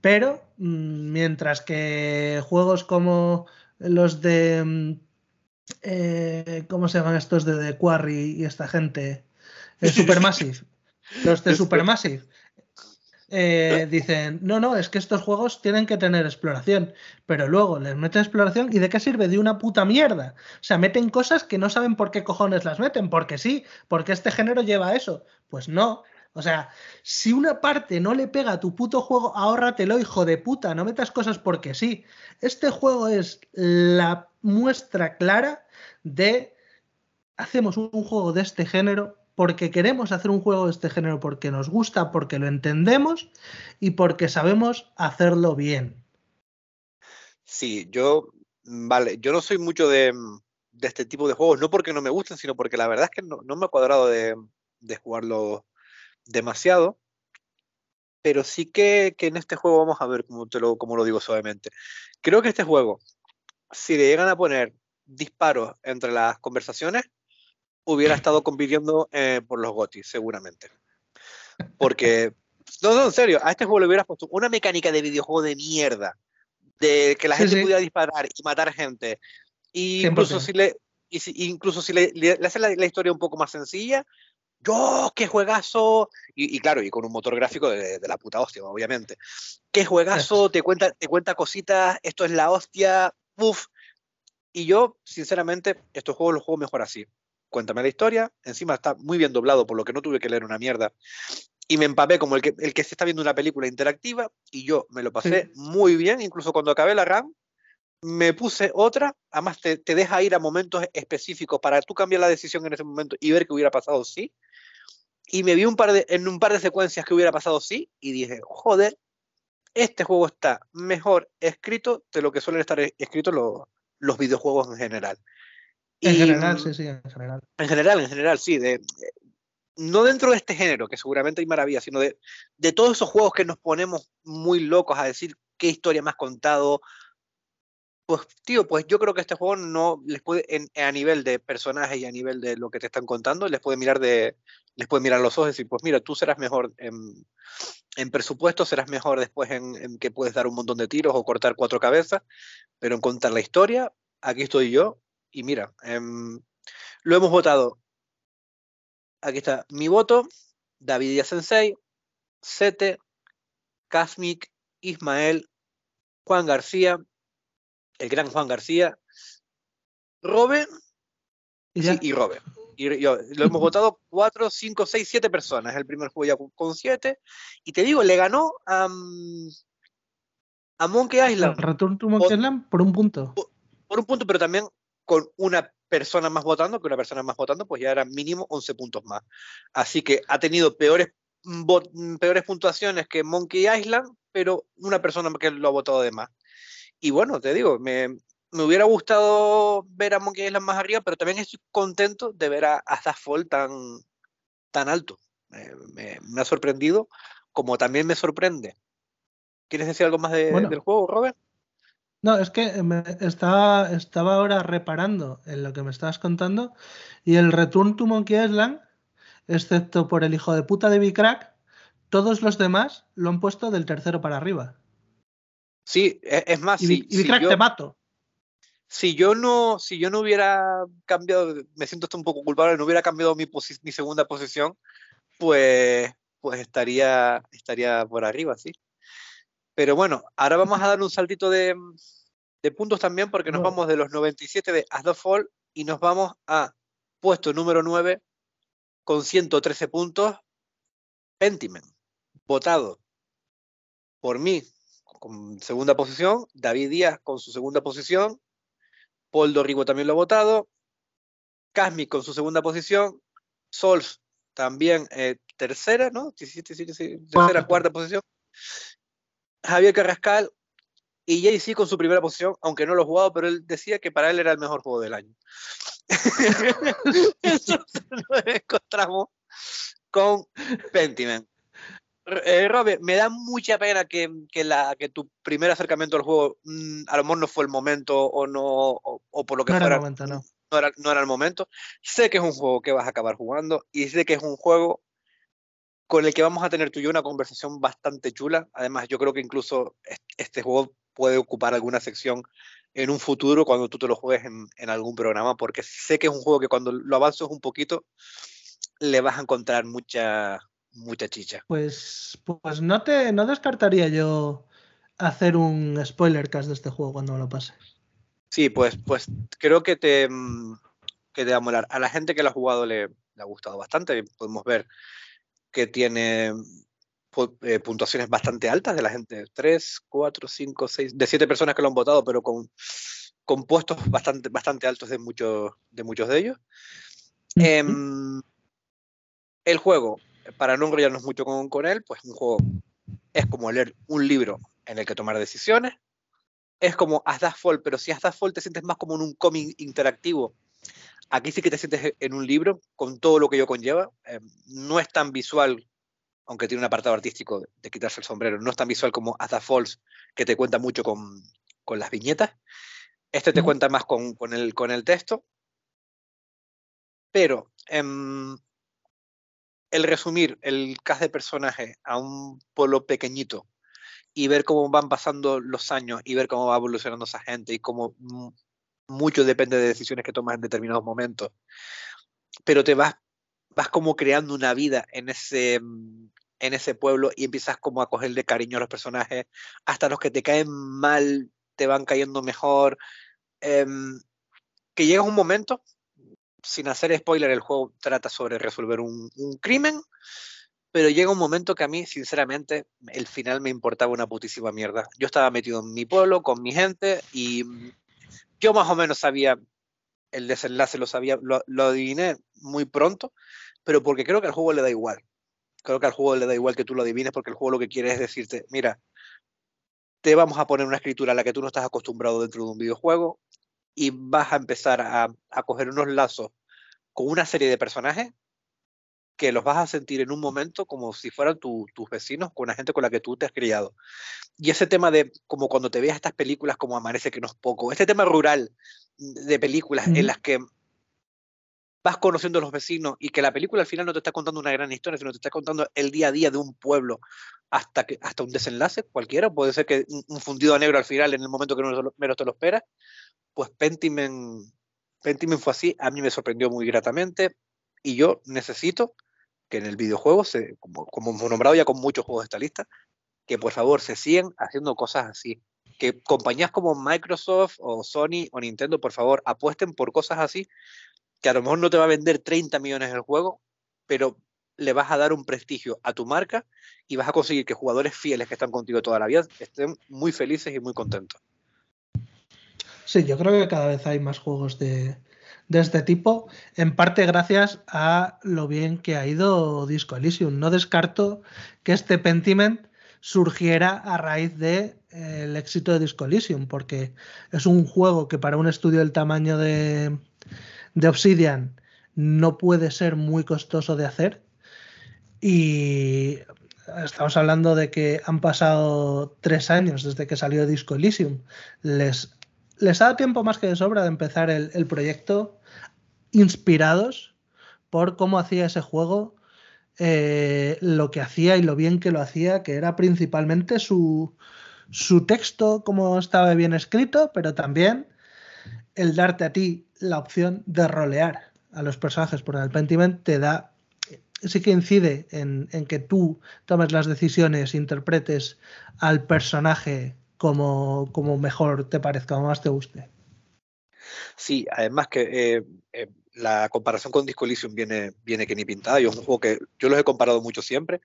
[SPEAKER 1] Pero mm, mientras que juegos como los de. Eh, ¿Cómo se llaman estos de The Quarry y esta gente? El Supermassive. los de Supermassive. Eh, dicen, no, no, es que estos juegos tienen que tener exploración, pero luego les meten exploración y de qué sirve de una puta mierda. O sea, meten cosas que no saben por qué cojones las meten, porque sí, porque este género lleva eso. Pues no, o sea, si una parte no le pega a tu puto juego, ahórratelo, hijo de puta, no metas cosas porque sí. Este juego es la muestra clara de hacemos un juego de este género porque queremos hacer un juego de este género, porque nos gusta, porque lo entendemos y porque sabemos hacerlo bien.
[SPEAKER 2] Sí, yo, vale, yo no soy mucho de, este tipo de juegos, no porque no me gusten, sino porque la verdad es que no, me ha cuadrado de, de jugarlo demasiado, pero sí que, en este juego vamos a ver cómo, te lo, lo digo suavemente. Creo que este juego, si le llegan a poner disparos entre las conversaciones, hubiera estado compitiendo eh, por los GOTY, seguramente. Porque, no, no, en serio, a este juego le hubieras puesto una mecánica de videojuego de mierda, de que la gente pudiera disparar y matar gente. Y incluso si le, incluso si le, le, hace la, historia un poco más sencilla, ¡Yo, qué juegazo! Y, claro, y con un motor gráfico de, la puta hostia, obviamente. ¡Qué juegazo! Te cuenta, te cuenta cositas, esto es la hostia, ¡uf! Y yo, sinceramente, estos juegos los juego mejor así. Cuéntame la historia, encima está muy bien doblado, por lo que no tuve que leer una mierda. Y me empapé como el que, el que se está viendo una película interactiva, y yo me lo pasé muy bien, incluso cuando acabé la RAM, me puse otra, además te, te, deja ir a momentos específicos para tú cambiar la decisión en ese momento y ver qué hubiera pasado sí y me vi un par de, en un par de secuencias que hubiera pasado sí y dije, joder, este juego está mejor escrito de lo que suelen estar escritos los videojuegos en general.
[SPEAKER 1] En general, sí, sí, en general.
[SPEAKER 2] En general, en general, sí. De, no dentro de este género, que seguramente hay maravillas, sino de, de todos esos juegos que nos ponemos muy locos a decir qué historia más contado, pues, tío, pues yo creo que este juego no les puede, a nivel de personajes y a nivel de lo que te están contando, les puede mirar de, les puede mirar los ojos y decir, pues mira, tú serás mejor en, presupuesto, serás mejor después en, que puedes dar un montón de tiros o cortar cuatro cabezas, pero en contar la historia, aquí estoy yo y mira, em, lo hemos votado. Aquí está mi voto, David Díaz Sensei, Sete, Kazmik, Ismael, Juan García, el gran Juan García, Robe y, Robe. Y lo hemos votado 4, 5, 6, 7 personas. El primer juego ya con 7. Y te digo, le ganó a, a Monkey Island.
[SPEAKER 1] Return to Monkey Island por un punto.
[SPEAKER 2] Por, un punto, pero también con una persona más votando, que una persona más votando, pues ya era mínimo 11 puntos más. Así que ha tenido peores, peores puntuaciones que Monkey Island, pero una persona que lo ha votado de más. Y bueno, te digo, me, hubiera gustado ver a Monkey Island más arriba, pero también estoy contento de ver a, a Fall tan, tan alto. me, ha sorprendido, como también me sorprende. ¿Quieres decir algo más del juego, Robert?
[SPEAKER 1] No, es que me estaba, estaba ahora reparando en lo que me estabas contando y el Return to Monkey Island, excepto por el hijo de puta de Bicrack, todos los demás lo han puesto del tercero para arriba.
[SPEAKER 2] Sí, e, es, más,
[SPEAKER 1] y, si, yo, te mato.
[SPEAKER 2] Si yo no, si yo no hubiera cambiado, me siento hasta un poco culpable, no hubiera cambiado mi, mi segunda posición, pues, pues estaría, estaría por arriba, sí. Pero bueno, ahora vamos a dar un saltito de, de puntos también, porque nos vamos de los 97 de As Fall y nos vamos a puesto número 9 con 113 puntos, Pentiment, votado por mí con segunda posición, David Díaz con su segunda posición, Paul Dorrigo también lo ha votado, Casmi con su segunda posición, Sols también eh, tercera, ¿no? tercera, cuarta posición, Javier Carrascal y Jay-Z con su primera posición, aunque no lo ha jugado, pero él decía que para él era el mejor juego del año. Eso lo encontramos con Pentiment. Eh, Robert, me da mucha pena que, la, que tu primer acercamiento al juego mm, a lo mejor no fue el momento o no o, por lo que
[SPEAKER 1] no
[SPEAKER 2] fuera.
[SPEAKER 1] Era el momento, no.
[SPEAKER 2] No, era, no era el momento. Sé que es un juego que vas a acabar jugando y sé que es un juego con el que vamos a tener tú y yo una conversación bastante chula. Además, yo creo que incluso este juego puede ocupar alguna sección en un futuro cuando tú te lo juegues en, algún programa, porque sé que es un juego que cuando lo avances un poquito le vas a encontrar mucha, mucha chicha.
[SPEAKER 1] Pues, pues no, te, no descartaría yo hacer un spoiler cast de este juego cuando lo pases.
[SPEAKER 2] Sí, pues, pues creo que te, mm, que te va a molar. A la gente que lo ha jugado le, le ha gustado bastante. Podemos ver que tiene eh, puntuaciones bastante altas de la gente, 3, 4, 5, 6, de 7 personas que lo han votado, pero con, con puestos bastante, bastante altos de, muchos de muchos de ellos. Em, el juego, para no enrollarnos mucho con, con él, pues un juego es como leer un libro en el que tomar decisiones. Es como Asdasfall, pero si Asdasfall te sientes más como en un cómic interactivo, aquí sí que te sientes en un libro con todo lo que ello conlleva. Em, no es tan visual aunque tiene un apartado artístico de, quitarse el sombrero, no es tan visual como As Falls, que te cuenta mucho con, las viñetas. Este te cuenta más con, el, con el texto. Pero em, el resumir el cast de personaje a un pueblo pequeñito y ver cómo van pasando los años y ver cómo va evolucionando esa gente y cómo mucho depende de decisiones que tomas en determinados momentos. Pero te vas, vas como creando una vida en ese, en ese pueblo y empiezas como a cogerle cariño a los personajes, hasta los que te caen mal te van cayendo mejor, em, que llega un momento, sin hacer spoiler, el juego trata sobre resolver un, crimen, pero llega un momento que a mí, sinceramente, el final me importaba una putísima mierda. Yo estaba metido en mi pueblo, con mi gente, y yo más o menos sabía el desenlace, lo sabía, lo, lo adiviné muy pronto, pero porque creo que al juego le da igual creo que al juego le da igual que tú lo adivines porque el juego lo que quiere es decirte, mira, te vamos a poner una escritura a la que tú no estás acostumbrado dentro de un videojuego y vas a empezar a, coger unos lazos con una serie de personajes que los vas a sentir en un momento como si fueran tus vecinos, con la gente con la que tú te has criado. Y ese tema de, como cuando te veas estas películas como Amanece que no es poco, este tema rural de películas en las que vas conociendo a los vecinos y que la película al final no te está contando una gran historia, sino te está contando el día a día de un pueblo hasta, que, hasta un desenlace cualquiera. Puede ser que un, fundido a negro al final en el momento que no menos te lo esperas. Pues Pentiment, Pentiment fue así, a mí me sorprendió muy gratamente y yo necesito que en el videojuego, como, como hemos nombrado ya con muchos juegos de esta lista, que por favor se sigan haciendo cosas así. Que compañías como Microsoft o Sony o Nintendo, por favor, apuesten por cosas así, que a lo mejor no te va a vender 30 millones el juego, pero le vas a dar un prestigio a tu marca y vas a conseguir que jugadores fieles que están contigo toda la vida estén muy felices y muy contentos.
[SPEAKER 1] Sí, yo creo que cada vez hay más juegos de, este tipo, en parte gracias a lo bien que ha ido Disco Elysium. No descarto que este Pentiment surgiera a raíz de, eh, éxito de Disco Elysium, porque es un juego que para un estudio del tamaño de, de Obsidian no puede ser muy costoso de hacer. Y estamos hablando de que han pasado tres años desde que salió Disco Elysium. Les, les ha dado tiempo más que de sobra de empezar el, proyecto inspirados por cómo hacía ese juego, eh, lo que hacía y lo bien que lo hacía, que era principalmente su, su texto, como estaba bien escrito, pero también el darte a ti la opción de rolear a los personajes por el Pentiment te da sí que incide en, que tú tomes las decisiones, interpretes al personaje como, como mejor te parezca, como más te guste.
[SPEAKER 2] Sí, además que eh, eh, la comparación con Disco Elysium viene, viene que ni pintada. Yo es un juego que yo los he comparado mucho siempre.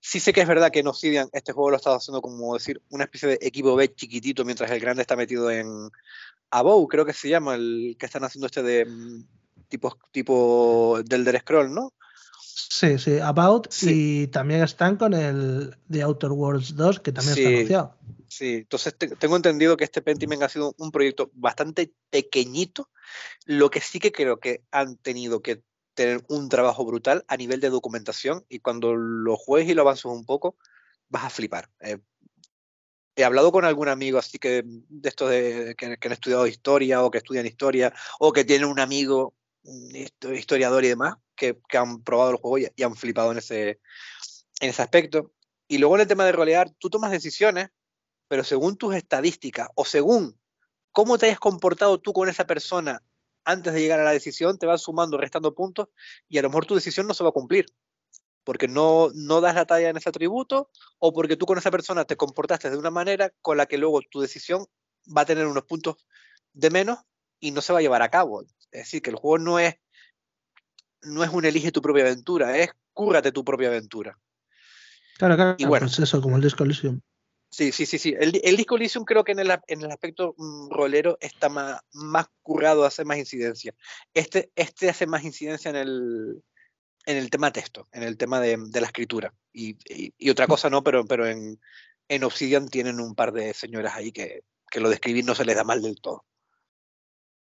[SPEAKER 2] Sí sé que es verdad que en Obsidian este juego lo está haciendo como decir una especie de equipo B chiquitito mientras el grande está metido en, Abou, creo que se llama, el que están haciendo este de mm, tipo, tipo del Der Scroll, ¿no?
[SPEAKER 1] Sí, sí, About y también están con el The Outer Worlds 2, que también está anunciado.
[SPEAKER 2] Sí, entonces tengo entendido que este Pentiment ha sido un proyecto bastante pequeñito, lo que sí que creo que han tenido que tener un trabajo brutal a nivel de documentación y cuando lo juegues y lo avances un poco, vas a flipar. Eh, he hablado con algún amigo así que de estos de, que, han estudiado historia o que estudian historia o que tienen un amigo historiador y demás que, han probado el juego y, han flipado en ese, en ese aspecto. Y luego en el tema de rolear, tú tomas decisiones, pero según tus estadísticas o según cómo te hayas comportado tú con esa persona antes de llegar a la decisión, te vas sumando, restando puntos y a lo mejor tu decisión no se va a cumplir. Porque no, no das la talla en ese atributo o porque tú con esa persona te comportaste de una manera con la que luego tu decisión va a tener unos puntos de menos y no se va a llevar a cabo. Es decir, que el juego no es, no es un elige tu propia aventura, es cúrrate tu propia aventura.
[SPEAKER 1] Claro, claro. Y bueno, pues eso, como el Disco Elysium.
[SPEAKER 2] Sí, sí, sí, sí. El, el Disco Elysium creo que en el, en el aspecto mm, rolero está más, más currado, hace más incidencia. Este, este hace más incidencia en el, en el tema texto, en el tema de, de la escritura. Y, y, otra cosa no, pero, pero en, en Obsidian tienen un par de señoras ahí que, que lo de escribir no se les da mal del todo.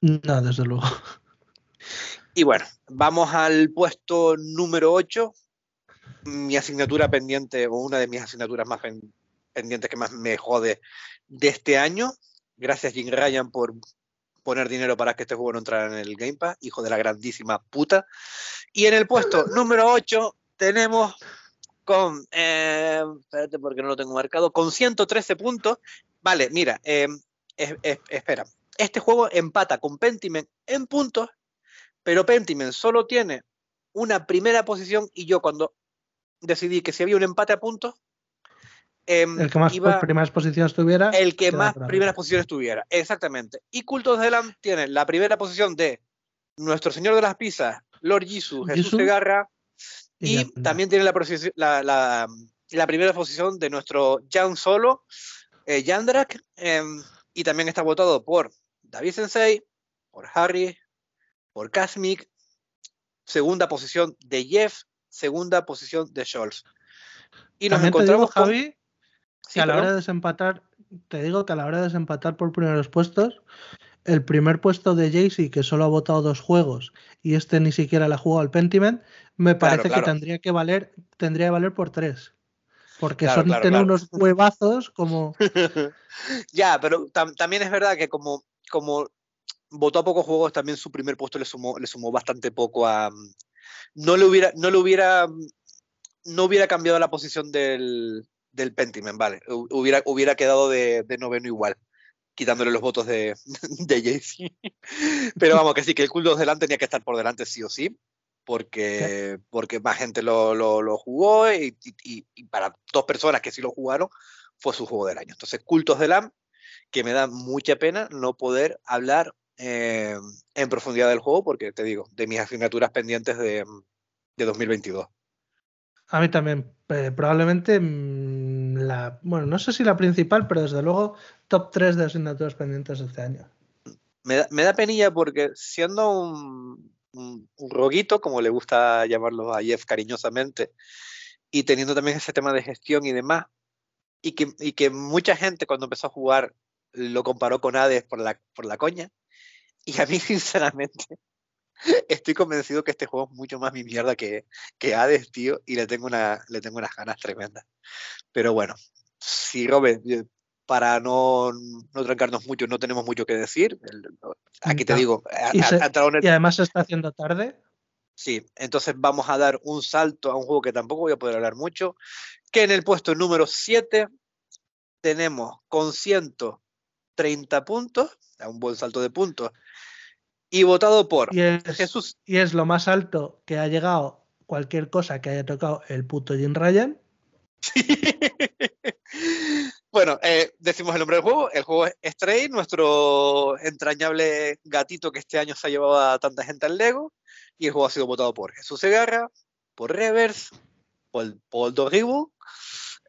[SPEAKER 1] No, desde luego.
[SPEAKER 2] Y bueno, vamos al puesto número 8. Mi asignatura pendiente, o una de mis asignaturas más pendientes que más me jode de este año. Gracias, Jim Ryan, por poner dinero para que este juego no entrara en el Game Pass, hijo de la grandísima puta. Y en el puesto número 8 tenemos con, eh, espérate porque no lo tengo marcado, con 113 puntos. Vale, mira, eh, espera, este juego empata con Pentiment en puntos, pero Pentiment solo tiene una primera posición y yo cuando decidí que si había un empate a puntos,
[SPEAKER 1] em, el que más primeras posiciones tuviera.
[SPEAKER 2] El que más primeras posiciones tuviera, exactamente. Y Cultos de Lam tiene la primera posición de Nuestro Señor de las Pizzas, Lord Jesus, Jesús Segarra, y, también tiene la, la, primera posición de nuestro Jan Solo, eh, Yandrak, em, y también está votado por David Sensei, por Harry, por Kasmik, segunda posición de Jeff, segunda posición de Scholz.
[SPEAKER 1] Y nos encontramos Javi, que a la hora de desempatar, te digo que a la hora de desempatar por primeros puestos, el primer puesto de Jaycee, que solo ha votado dos juegos, y este ni siquiera le ha jugado al Pentiment, me parece que tendría que valer, tendría que valer por tres. Porque son tener unos huevazos como.
[SPEAKER 2] ya, pero también es verdad que como como votó a pocos juegos, también su primer puesto le sumó, le sumó bastante poco a. No le hubiera, no le hubiera, no hubiera cambiado la posición del, del Pentiment, vale. Hubiera, hubiera quedado de, de noveno igual, quitándole los votos de, de Jaycee. Pero vamos, que sí, que el Cool 2 delante tenía que estar por delante sí o sí, porque, porque más gente lo, lo, lo jugó y, y, y, para dos personas que sí lo jugaron, fue su juego del año. Entonces, Cultos de LAM que me da mucha pena no poder hablar eh, en profundidad del juego, porque te digo, de mis asignaturas pendientes de, de 2022.
[SPEAKER 1] A mí también, eh, probablemente mm, la, bueno, no sé si la principal, pero desde luego top 3 de asignaturas pendientes de este año.
[SPEAKER 2] Me da, me da penilla porque siendo un, un, un, roguito, como le gusta llamarlo a Jeff cariñosamente, y teniendo también ese tema de gestión y demás, y que, y que mucha gente cuando empezó a jugar lo comparó con Hades por la, por la coña. Y a mí, sinceramente, estoy convencido que este juego es mucho más mi mierda que, que Hades, tío, y le tengo, una, le tengo unas ganas tremendas. Pero bueno, si Robert, para no, no trancarnos mucho, no tenemos mucho que decir. Aquí te digo,
[SPEAKER 1] y, y además se está haciendo tarde.
[SPEAKER 2] Sí, entonces vamos a dar un salto a un juego que tampoco voy a poder hablar mucho, que en el puesto número 7 tenemos con 130 puntos, un buen salto de puntos, y votado por
[SPEAKER 1] y es, Jesús. Y es lo más alto que ha llegado cualquier cosa que haya tocado el puto Jim Ryan.
[SPEAKER 2] bueno, eh, decimos el nombre del juego. El juego es Stray, nuestro entrañable gatito que este año se ha llevado a tanta gente al Lego. Y el juego ha sido votado por Jesús Segarra, por Revers, por Paul Doribu,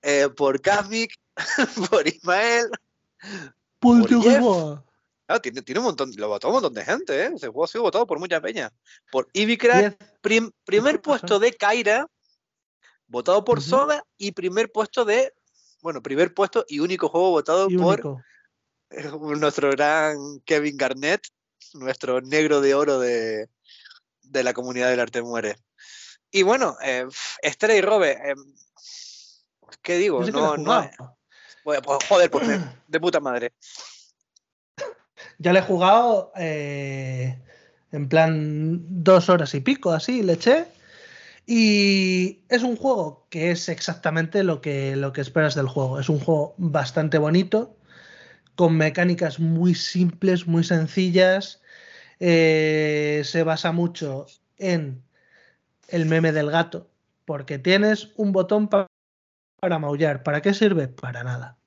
[SPEAKER 2] eh, por Kazmik, por Ismael.
[SPEAKER 1] Por, por
[SPEAKER 2] Claro, tiene, tiene, un montón, lo votó un montón de gente, ¿eh? Ese juego ha sido votado por mucha peña. Por Ibicrack, prim, primer puesto de Kaira, votado por uh -huh. Soda, y primer puesto de, bueno, primer puesto y único juego votado y por nuestro gran Kevin Garnett, nuestro negro de oro de, de la comunidad del arte muere. Y bueno, eh, Estrella y Robe, eh, ¿qué digo? No, no, pues, joder, pues de puta madre.
[SPEAKER 1] Ya le he jugado eh, en plan dos horas y pico, así, le eché. Y es un juego que es exactamente lo que, lo que esperas del juego. Es un juego bastante bonito, con mecánicas muy simples, muy sencillas. Eh, se basa mucho en el meme del gato, porque tienes un botón para maullar. ¿Para qué sirve? Para nada.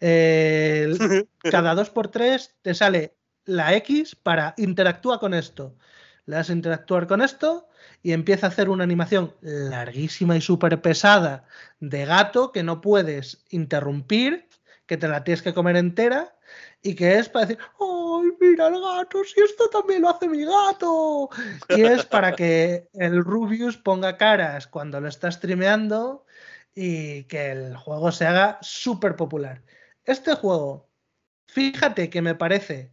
[SPEAKER 1] cada dos por tres te sale la X para interactúa con esto. Le das a interactuar con esto y empieza a hacer una animación larguísima y súper pesada de gato que no puedes interrumpir, que te la tienes que comer entera y que es para decir, ¡ay, mira el gato! Si esto también lo hace mi gato. Y es para que el Rubius ponga caras cuando lo está streameando y que el juego se haga súper popular. Este juego, fíjate que me parece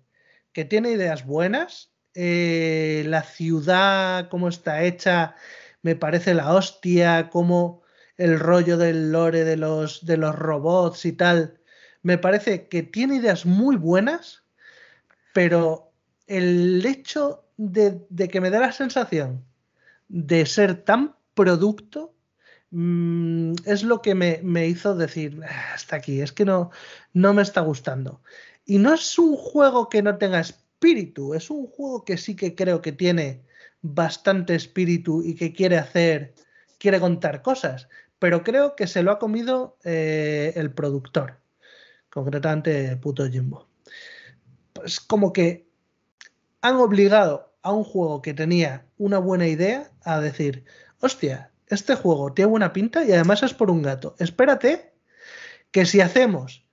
[SPEAKER 1] que tiene ideas buenas, eh, la ciudad, cómo está hecha, me parece la hostia, como el rollo del lore de los, de los robots y tal, me parece que tiene ideas muy buenas, pero el hecho de, que me dé la sensación de ser tan producto mm, es lo que me, me, hizo decir, ah, hasta aquí, es que no, no me está gustando. Y no es un juego que no tenga espíritu. Es un juego que sí que creo que tiene bastante espíritu y que quiere hacer, quiere contar cosas, pero creo que se lo ha comido eh, el productor, concretamente puto Jimbo. Pues como que han obligado a un juego que tenía una buena idea a decir, hostia, este juego tiene buena pinta y además es por un gato. Espérate que si hacemos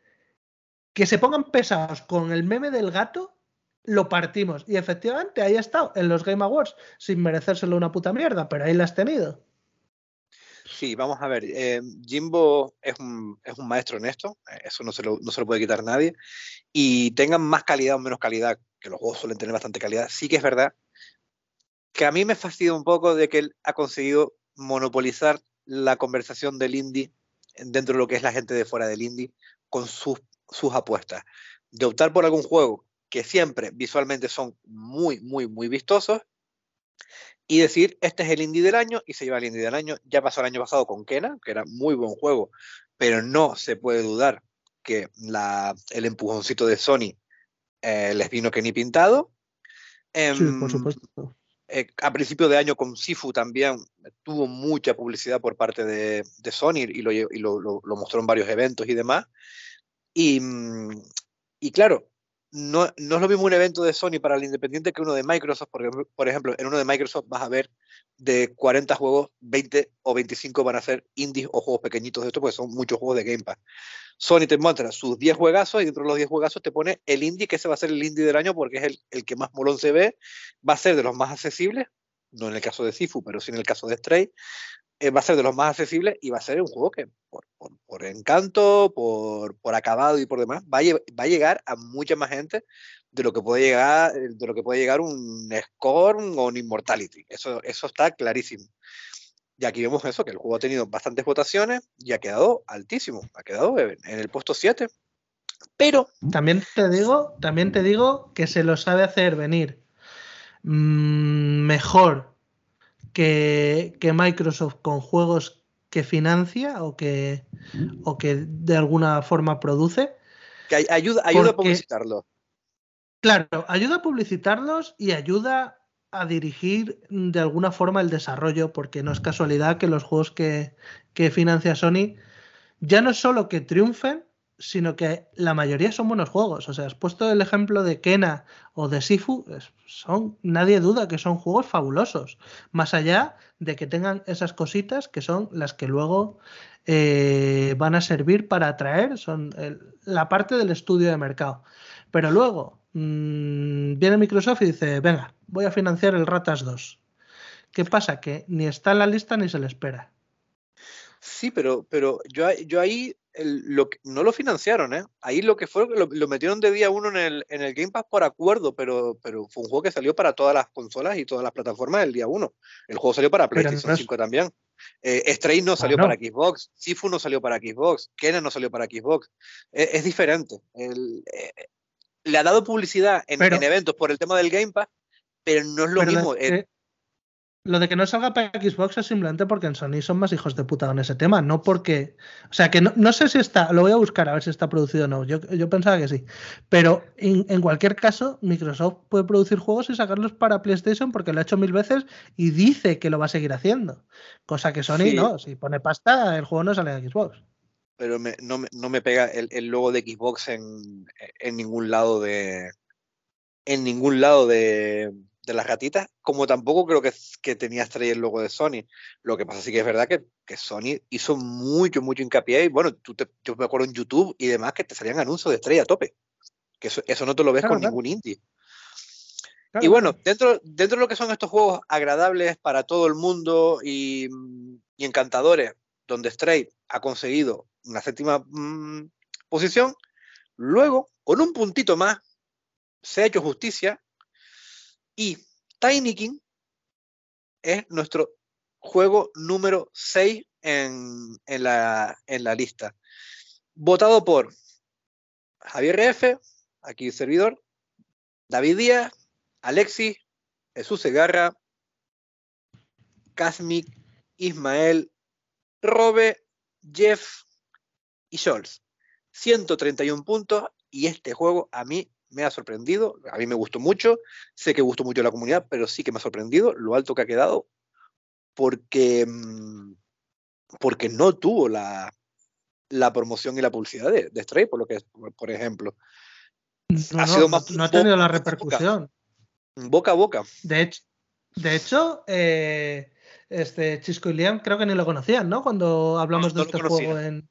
[SPEAKER 1] que se pongan pesados con el meme del gato, lo partimos. Y efectivamente, ahí ha estado, en los Game Awards, sin merecérselo una puta mierda, pero ahí la has tenido.
[SPEAKER 2] Sí, vamos a ver. Eh, Jimbo es un, es un, maestro en esto, eh, eso no se, lo, no se lo puede quitar nadie. Y tengan más calidad o menos calidad, que los juegos suelen tener bastante calidad, sí que es verdad que a mí me fastidia un poco de que él ha conseguido monopolizar la conversación del indie dentro de lo que es la gente de fuera del indie con sus, sus apuestas. De optar por algún juego que siempre visualmente son muy, muy, muy vistosos, y decir, este es el indie del año, y se lleva el indie del año. Ya pasó el año pasado con Kena, que era muy buen juego, pero no se puede dudar que la, el empujoncito de Sony eh, les vino que ni pintado.
[SPEAKER 1] sí, por em, supuesto.
[SPEAKER 2] Eh, a principio de año con Sifu también tuvo mucha publicidad por parte de, Sony y, lo, mostró en varios eventos y demás. Y, mm, y claro, no, no, es lo mismo un evento de Sony para el independiente que uno de Microsoft, porque, por ejemplo, en uno de Microsoft vas a ver de 40 juegos, 20 o 25 van a ser indies o juegos pequeñitos de esto, porque son muchos juegos de Game Pass. Sony te muestra sus 10 juegazos y dentro de los 10 juegazos te pone el indie, que ese va a ser el indie del año porque es el, el que más molón se ve, va a ser de los más accesibles, no en el caso de Sifu, pero sí en el caso de Stray, eh, va a ser de los más accesibles y va a ser un juego que por, por, encanto, por, por, acabado y por demás, va a, va a, llegar a mucha más gente de lo que puede llegar, de lo que puede llegar un Scorn o un Immortality. Eso, eso está clarísimo. Y aquí vemos eso, que el juego ha tenido bastantes votaciones y ha quedado altísimo, ha quedado en el puesto 7. Pero
[SPEAKER 1] también te digo, también te digo que se lo sabe hacer venir mmm, mejor que, Microsoft con juegos que financia o que, o que de alguna forma produce.
[SPEAKER 2] Que ayuda, ayuda a publicitarlo.
[SPEAKER 1] Claro, ayuda a publicitarlos y ayuda a dirigir de alguna forma el desarrollo, porque no es casualidad que los juegos que, que financia Sony ya no es solo que triunfen, sino que la mayoría son buenos juegos. O sea, has puesto el ejemplo de Kena o de Sifu, son, nadie duda que son juegos fabulosos, más allá de que tengan esas cositas que son las que luego eh, van a servir para atraer, son la parte del estudio de mercado. Pero luego mmm, viene Microsoft y dice, venga, voy a financiar el Ratas 2. ¿Qué pasa? Que ni está en la lista ni se le espera.
[SPEAKER 2] Sí, pero, pero yo, yo ahí lo, no lo financiaron, ¿eh? Ahí lo que fue, lo, lo, metieron de día uno en el, en el Game Pass por acuerdo, pero, pero fue un juego que salió para todas las consolas y todas las plataformas del día uno. El juego salió para PlayStation no 5 también. Eh, Stray no ah, salió ah, no. para Xbox, Sifu no salió para Xbox, Kena no salió para Xbox. Es, es diferente. El, eh, le ha dado publicidad en, pero, en, eventos por el tema del Game Pass, pero no es lo mismo.
[SPEAKER 1] Eh, lo de que no salga para Xbox es simplemente porque en Sony son más hijos de puta en ese tema, no porque. O sea, que no, sé si está. Lo voy a buscar a ver si está producido o no. Yo, pensaba que sí. Pero en, cualquier caso, Microsoft puede producir juegos y sacarlos para PlayStation porque lo ha hecho mil veces y dice que lo va a seguir haciendo. Cosa que Sony no. Si pone pasta, el juego no sale en Xbox.
[SPEAKER 2] Pero no, me, pega el, logo de Xbox en, en ningún lado de. En ningún lado de de las gatitas, como tampoco creo que, que tenías traer el logo de Sony. Lo que pasa sí que es verdad que, que Sony hizo mucho, mucho hincapié y bueno, tú te, yo me acuerdo en YouTube y demás que te salían anuncios de estrella a tope. Que eso, eso no te lo ves con ningún indie. y bueno, dentro, dentro de lo que son estos juegos agradables para todo el mundo y, y encantadores, donde Stray ha conseguido una séptima mm, posición, luego, con un puntito más, se ha hecho justicia y Tiny King es nuestro juego número 6 en, la, lista. Votado por Javier F., aquí servidor, David Díaz, Alexis, Jesús Segarra, Casmic, Ismael, Robe, Jeff y Scholz. 131 puntos y este juego a mí me ha sorprendido, a mí me gustó mucho, sé que gustó mucho la comunidad, pero sí que me ha sorprendido lo alto que ha quedado, porque, mm, porque no tuvo la, la promoción y la publicidad de, de Stray, por lo que por ejemplo.
[SPEAKER 1] No, ha, sido más no ha tenido la repercusión.
[SPEAKER 2] Boca, a boca.
[SPEAKER 1] De hecho, de hecho eh, este Chisco y Liam creo que ni lo conocían, ¿no? Cuando hablamos de este juego en,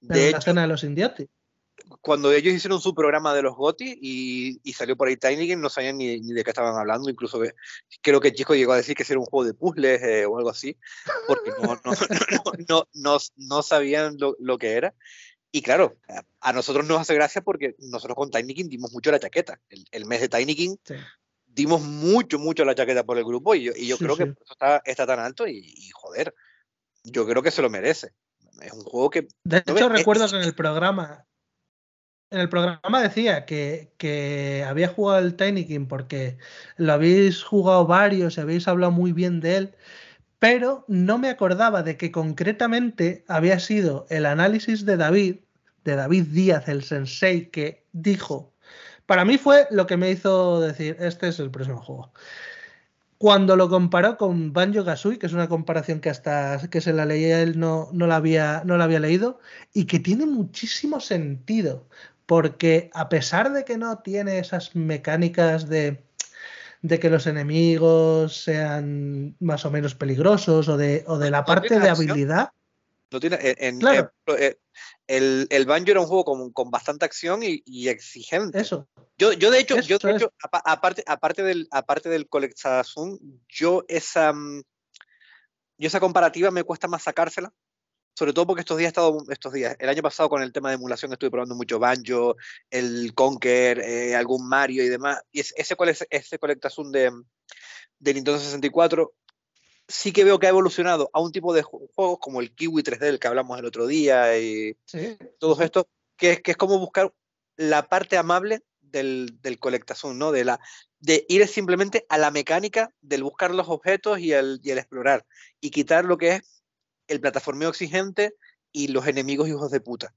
[SPEAKER 1] la escena de los Indiotti
[SPEAKER 2] cuando ellos hicieron su programa de los GOTI y, salió por ahí Tiny no sabían ni, de qué estaban hablando, incluso creo que Chico llegó a decir que era un juego de puzzles eh, o algo así, porque no, no, no, no sabían lo, que era. Y claro, a nosotros nos hace gracia porque nosotros con Tiny dimos mucho la chaqueta. El, mes de Tiny dimos mucho, mucho la chaqueta por el grupo y yo, y yo creo que eso está, está, tan alto y, joder, yo creo que se lo merece. Es un juego que...
[SPEAKER 1] De hecho, recuerdo que en el programa en el programa decía que, había jugado el Tiny King porque lo habéis jugado varios y habéis hablado muy bien de él, pero no me acordaba de que concretamente había sido el análisis de David, de David Díaz, el sensei, que dijo, para mí fue lo que me hizo decir, este es el próximo juego. Cuando lo comparó con Banjo Kazooie, que es una comparación que hasta que se la leía él no la había leído, y que tiene muchísimo sentido porque a pesar de que no tiene esas mecánicas de, que los enemigos sean más o menos peligrosos o de, o de la parte de habilidad.
[SPEAKER 2] No tiene, eh, el, el, Banjo era un juego con, bastante acción y, exigente.
[SPEAKER 1] Eso.
[SPEAKER 2] Yo, yo de hecho, yo aparte, aparte del, aparte del yo esa, mm, yo esa comparativa me cuesta más sacársela sobre todo porque estos días he estado, estos días, el año pasado con el tema de emulación estuve probando mucho Banjo, el Conker, eh, algún Mario y demás, y ese, ese, ese Colectazum de, de Nintendo 64 sí que veo que ha evolucionado a un tipo de juegos como el Kiwi 3D del que hablamos el otro día y todo esto, que es, que es como buscar la parte amable del, del Colectazum, ¿no? De, la, de ir simplemente a la mecánica del buscar los objetos y el, y el explorar y quitar lo que es el plataformeo exigente y los enemigos hijos de puta.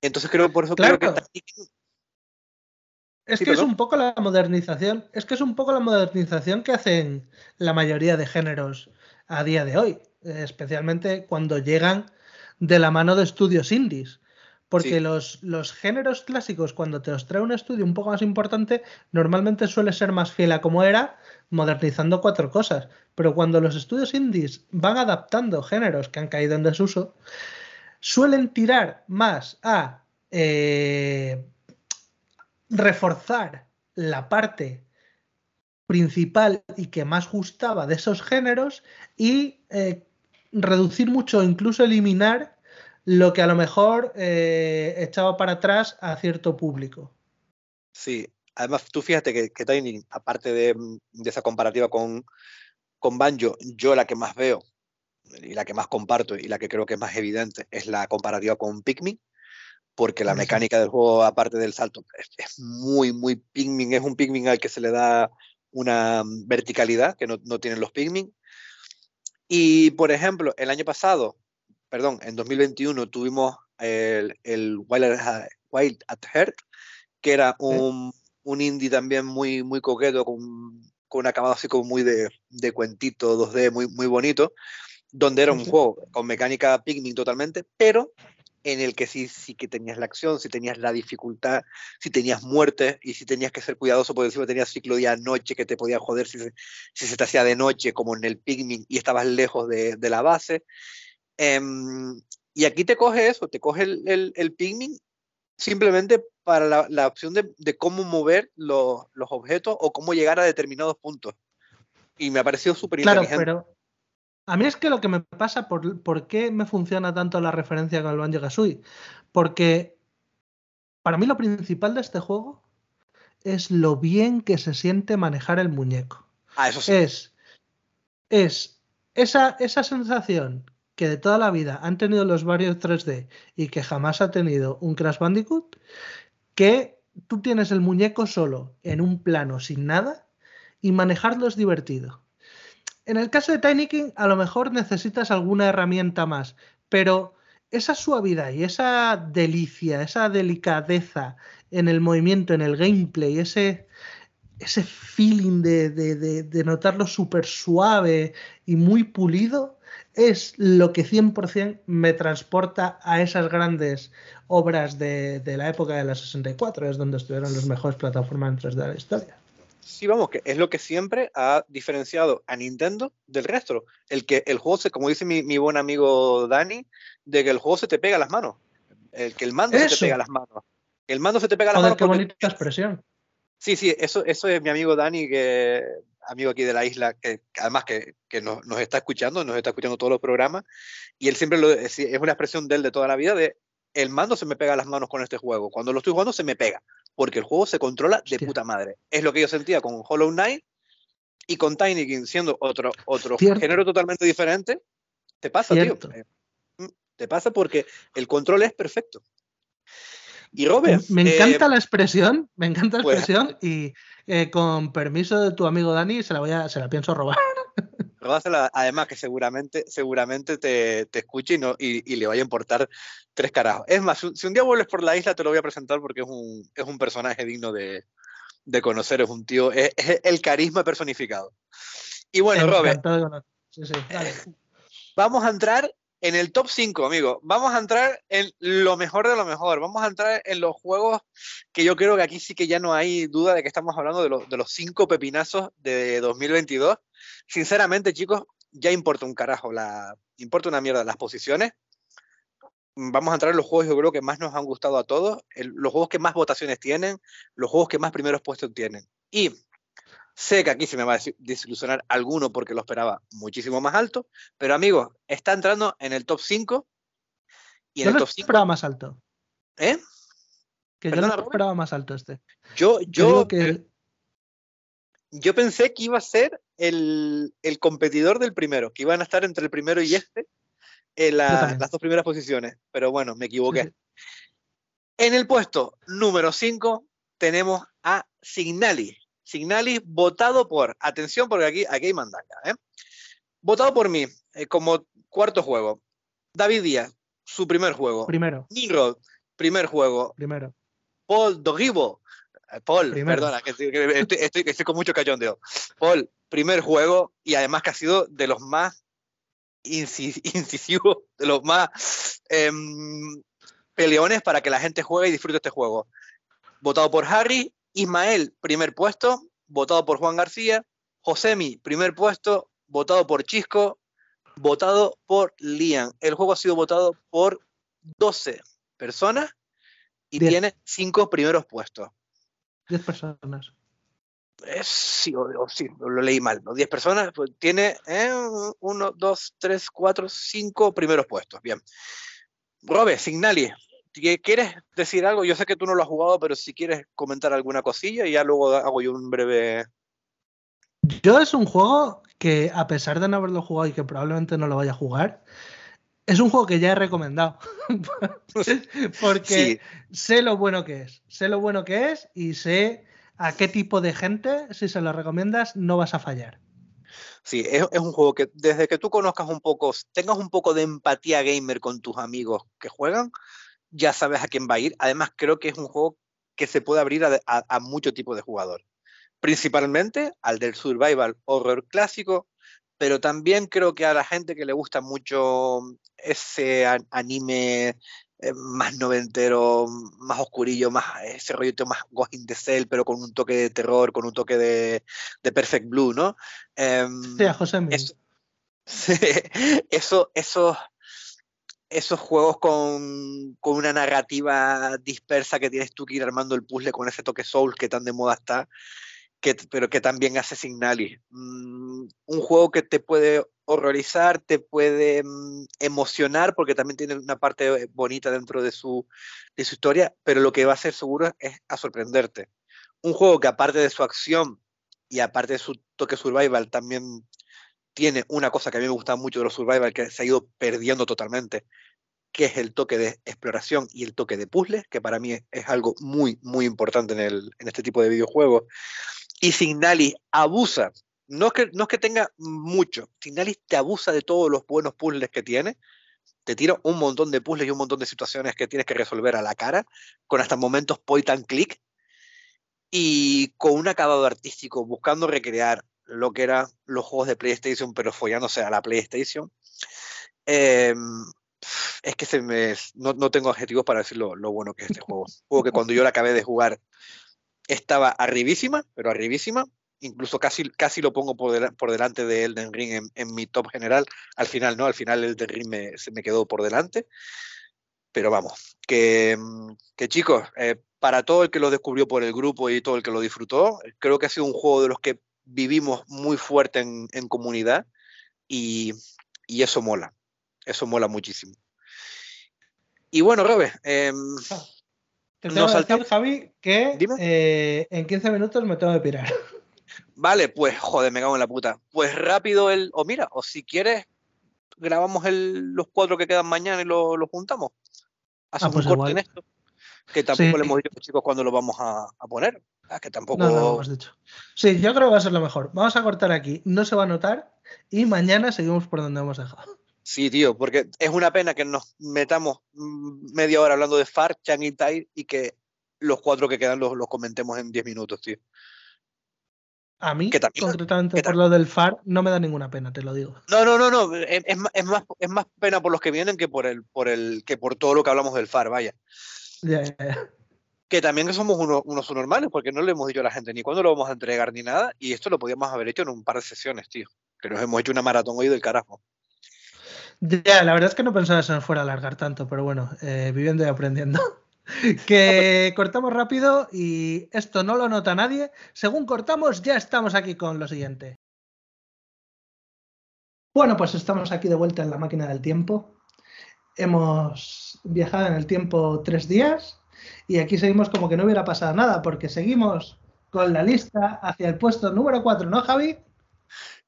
[SPEAKER 2] Entonces creo por eso creo que
[SPEAKER 1] es que es un poco la modernización, es que es un poco la modernización que hacen la mayoría de géneros a día de hoy, especialmente cuando llegan de la mano de estudios indies. Porque los, los, géneros clásicos, cuando te los trae un estudio un poco más importante, normalmente suele ser más fiel a como era, modernizando cuatro cosas. Pero cuando los estudios indies van adaptando géneros que han caído en desuso, suelen tirar más a eh, reforzar la parte principal y que más gustaba de esos géneros y eh, reducir mucho, incluso eliminar lo que a lo mejor eh, echaba para atrás a cierto público.
[SPEAKER 2] Sí, además tú fíjate que, que Tiny, aparte de, esa comparativa con, con Banjo, yo la que más veo y la que más comparto y la que creo que es más evidente es la comparativa con Pikmin, porque la mecánica del juego, aparte del salto, es, muy, muy Pikmin, es un Pikmin al que se le da una verticalidad que no, no tienen los Pikmin. Y, por ejemplo, el año pasado, perdón, en 2021 tuvimos el, el Wild, Wild, at Heart, que era un, un, indie también muy, muy coqueto, con, con un acabado así como muy de, de cuentito 2D, muy, muy bonito, donde era un juego con mecánica Pikmin totalmente, pero en el que sí, sí que tenías la acción, si tenías la dificultad, si tenías muerte y si tenías que ser cuidadoso porque encima tenías ciclo día-noche que te podía joder si se, si se te hacía de noche, como en el Pikmin, y estabas lejos de, de la base. Um, y aquí te coge eso, te coge el, el, el Pikmin simplemente para la, la opción de, de, cómo mover los, los objetos o cómo llegar a determinados puntos. Y me ha parecido súper
[SPEAKER 1] claro, pero a mí es que lo que me pasa, por, por qué me funciona tanto la referencia con el Banjo Kazooie, porque para mí lo principal de este juego es lo bien que se siente manejar el muñeco.
[SPEAKER 2] Ah, eso sí.
[SPEAKER 1] Es, es esa, esa sensación que de toda la vida han tenido los varios 3D y que jamás ha tenido un Crash Bandicoot, que tú tienes el muñeco solo en un plano sin nada y manejarlo es divertido. En el caso de Tiny King, a lo mejor necesitas alguna herramienta más, pero esa suavidad y esa delicia, esa delicadeza en el movimiento, en el gameplay, ese, ese feeling de, de, de, de notarlo súper suave y muy pulido, es lo que 100% me transporta a esas grandes obras de, de, la época de la 64, es donde estuvieron las mejores plataformas en 3D de la historia
[SPEAKER 2] sí, vamos, que es lo que siempre ha diferenciado a Nintendo del resto. El que el juego se, como dice mi, mi buen amigo Dani, de que el juego se te pega a las manos. El que el mando eso. se te pega a las manos. El mando se te pega a las
[SPEAKER 1] Joder,
[SPEAKER 2] manos.
[SPEAKER 1] Qué porque... bonita expresión.
[SPEAKER 2] Sí, sí, eso, eso es mi amigo Dani, que amigo aquí de la isla, que además que, que nos, nos, está escuchando, nos está escuchando todos los programas, y él siempre lo es, es una expresión de él de toda la vida de el mando se me pega a las manos con este juego. Cuando lo estoy jugando se me pega porque el juego se controla de puta madre. Es lo que yo sentía con Hollow Knight y con Tiny King siendo otro, otro género totalmente diferente. Te pasa, Cierto. tío. Eh, te pasa porque el control es perfecto. Y Robert.
[SPEAKER 1] Me encanta eh, la expresión, me encanta la pues, expresión y eh, con permiso de tu amigo Dani se la, voy a, se la pienso robar.
[SPEAKER 2] Róbasela, además que seguramente, seguramente te, te escuche y, no, y, y, le vaya a importar tres carajos. Es más, si un día vuelves por la isla te lo voy a presentar porque es un, es un personaje digno de, de conocer, es un tío, es, es, el carisma personificado. Y bueno, Robert,
[SPEAKER 1] sí, sí, vale.
[SPEAKER 2] vamos a entrar en el top 5, amigo. Vamos a entrar en lo mejor de lo mejor. Vamos a entrar en los juegos que yo creo que aquí sí que ya no hay duda de que estamos hablando de, lo, de los cinco pepinazos de 2022. Sinceramente, chicos, ya importa un carajo, la, importa una mierda las posiciones. Vamos a entrar en los juegos, yo creo que más nos han gustado a todos, los juegos que más votaciones tienen, los juegos que más primeros puestos tienen. Y Sé que aquí se me va a desilusionar alguno porque lo esperaba muchísimo más alto, pero amigos, está entrando en el top 5.
[SPEAKER 1] Y en yo el top 5 esperaba más alto.
[SPEAKER 2] ¿Eh?
[SPEAKER 1] Que yo no esperaba más alto este.
[SPEAKER 2] Yo, yo, que... yo pensé que iba a ser el, el, competidor del primero, que iban a estar entre el primero y este en la, las dos primeras posiciones, pero bueno, me equivoqué. Sí, sí. En el puesto número 5 tenemos a Signali, Signalis, votado por, atención porque aquí, aquí hay mandanga, ¿eh? votado por mí eh, como cuarto juego. David Díaz, su primer juego.
[SPEAKER 1] Primero.
[SPEAKER 2] Nimrod, primer juego.
[SPEAKER 1] Primero.
[SPEAKER 2] Paul Doribo, eh, Paul, Primero. perdona, que, que estoy, estoy, estoy, con mucho cachondeo. Paul, primer juego y además que ha sido de los más incisivos, de los más eh, peleones para que la gente juegue y disfrute este juego. Votado por Harry, Ismael, primer puesto, votado por Juan García. Josemi, primer puesto, votado por Chisco, votado por Lian. El juego ha sido votado por 12 personas y Diez. tiene 5 primeros puestos.
[SPEAKER 1] 10 personas.
[SPEAKER 2] Eh, sí, o, o, sí, lo leí mal. 10 ¿no? personas, pues tiene 1, 2, 3, 4, 5 primeros puestos. Bien. Robe, Signali, ¿Quieres decir algo? Yo sé que tú no lo has jugado, pero si quieres comentar alguna cosilla y ya luego hago yo un breve...
[SPEAKER 1] Yo es un juego que a pesar de no haberlo jugado y que probablemente no lo vaya a jugar, es un juego que ya he recomendado. Porque sí. sé lo bueno que es. Sé lo bueno que es y sé a qué tipo de gente, si se lo recomiendas, no vas a fallar.
[SPEAKER 2] Sí, es, un juego que desde que tú conozcas un poco, tengas un poco de empatía gamer con tus amigos que juegan, ya sabes a quién va a ir. Además, creo que es un juego que se puede abrir a, a, mucho tipo de jugador. Principalmente al del survival horror clásico, pero también creo que a la gente que le gusta mucho ese anime eh, más noventero, más oscurillo, más ese rollito más Ghost in the Cell, pero con un toque de terror, con un toque de, Perfect Blue, ¿no?
[SPEAKER 1] Em, sí, a José
[SPEAKER 2] eso, eso, esos juegos con, con, una narrativa dispersa que tienes tú que ir armando el puzzle con ese toque soul que tan de moda está, pero que también hace Signali. Mm, un juego que te puede horrorizar, te puede mm, emocionar, porque también tiene una parte bonita dentro de su, de su historia, pero lo que va a ser seguro es a sorprenderte. Un juego que aparte de su acción y aparte de su toque survival, también tiene una cosa que a mí me gusta mucho de los survival, que se ha ido perdiendo totalmente, que es el toque de exploración y el toque de puzzle, que para mí es, algo muy, muy importante en, el, en este tipo de videojuegos. Y Signali abusa no es que, no es que tenga mucho, Signalis te abusa de todos los buenos puzzles que tiene, te tira un montón de puzzles y un montón de situaciones que tienes que resolver a la cara, con hasta momentos point and click, y con un acabado artístico, buscando recrear lo que eran los juegos de PlayStation, pero follándose a la PlayStation. Em, es que se me, no, no, tengo adjetivos para decir lo, lo, bueno que es este juego. juego que cuando yo la acabé de jugar estaba arribísima, pero arribísima incluso casi, casi lo pongo por, delante de Elden Ring en, en, mi top general. Al final no, al final Elden Ring me, se me quedó por delante. Pero vamos, que, mm, que chicos, eh, para todo el que lo descubrió por el grupo y todo el que lo disfrutó, creo que ha sido un juego de los que vivimos muy fuerte en, en comunidad y, y, eso mola, eso mola muchísimo. Y bueno, Robe, eh,
[SPEAKER 1] te tengo que decir, Javi, que eh, en 15 minutos me tengo que pirar.
[SPEAKER 2] Vale, pues joder, me cago en la puta. Pues rápido el. O mira, o si quieres, grabamos el, los cuatro que quedan mañana y los lo juntamos. Hacemos ah, pues un corte en esto. Que tampoco le hemos dicho a los chicos cuándo lo vamos a, poner. Ah, que tampoco. No,
[SPEAKER 1] no hemos dicho. Sí, yo creo que va a ser lo mejor. Vamos a cortar aquí, no se va a notar y mañana seguimos por donde hemos dejado.
[SPEAKER 2] Sí, tío, porque es una pena que nos metamos media hora hablando de Far, Chang y Tai y que los cuatro que quedan los, los comentemos en diez minutos, tío.
[SPEAKER 1] A mí, concretamente por lo del FAR, no me da ninguna pena, te lo digo.
[SPEAKER 2] No, no, no, no. Es, es, más, es más pena por los que vienen que por el, por el, que por todo lo que hablamos del FAR, vaya. Que también somos unos, unos normales, porque no le hemos dicho a la gente ni cuándo lo vamos a entregar ni nada, y esto lo podíamos haber hecho en un par de sesiones, tío. Que nos hemos hecho una maratón hoy del carajo.
[SPEAKER 1] Ya, la verdad es que no pensaba que se nos fuera a alargar tanto, pero bueno, eh, viviendo y aprendiendo. que cortamos rápido y esto no lo nota nadie. Según cortamos, ya estamos aquí con lo siguiente. Bueno, pues estamos aquí de vuelta en la máquina del tiempo. Hemos viajado en el tiempo tres días y aquí seguimos como que no hubiera pasado nada porque seguimos con la lista hacia el puesto número 4, ¿no, Javi?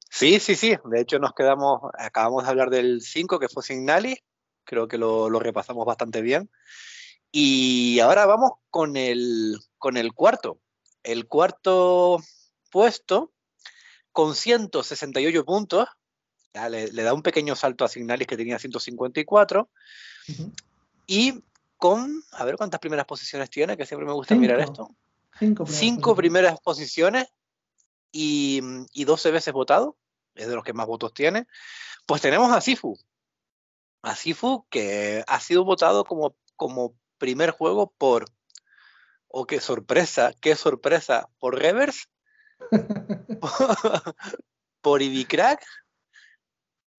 [SPEAKER 2] Sí, sí, sí. De hecho, nos quedamos, acabamos de hablar del 5, que fue Signali. Creo que lo, lo repasamos bastante bien. Y ahora vamos con el, con el cuarto. El cuarto puesto, con 168 puntos, le, da un pequeño salto a Signalis que tenía 154. Y con, a ver cuántas primeras posiciones tiene, que siempre me gusta mirar esto. Cinco primeras, posiciones y, y 12 veces votado, es de los que más votos tiene. Pues tenemos a Sifu. A Sifu, que ha sido votado como, como primer juego por, oh qué sorpresa, qué sorpresa, por Reverse, por Ibicrack.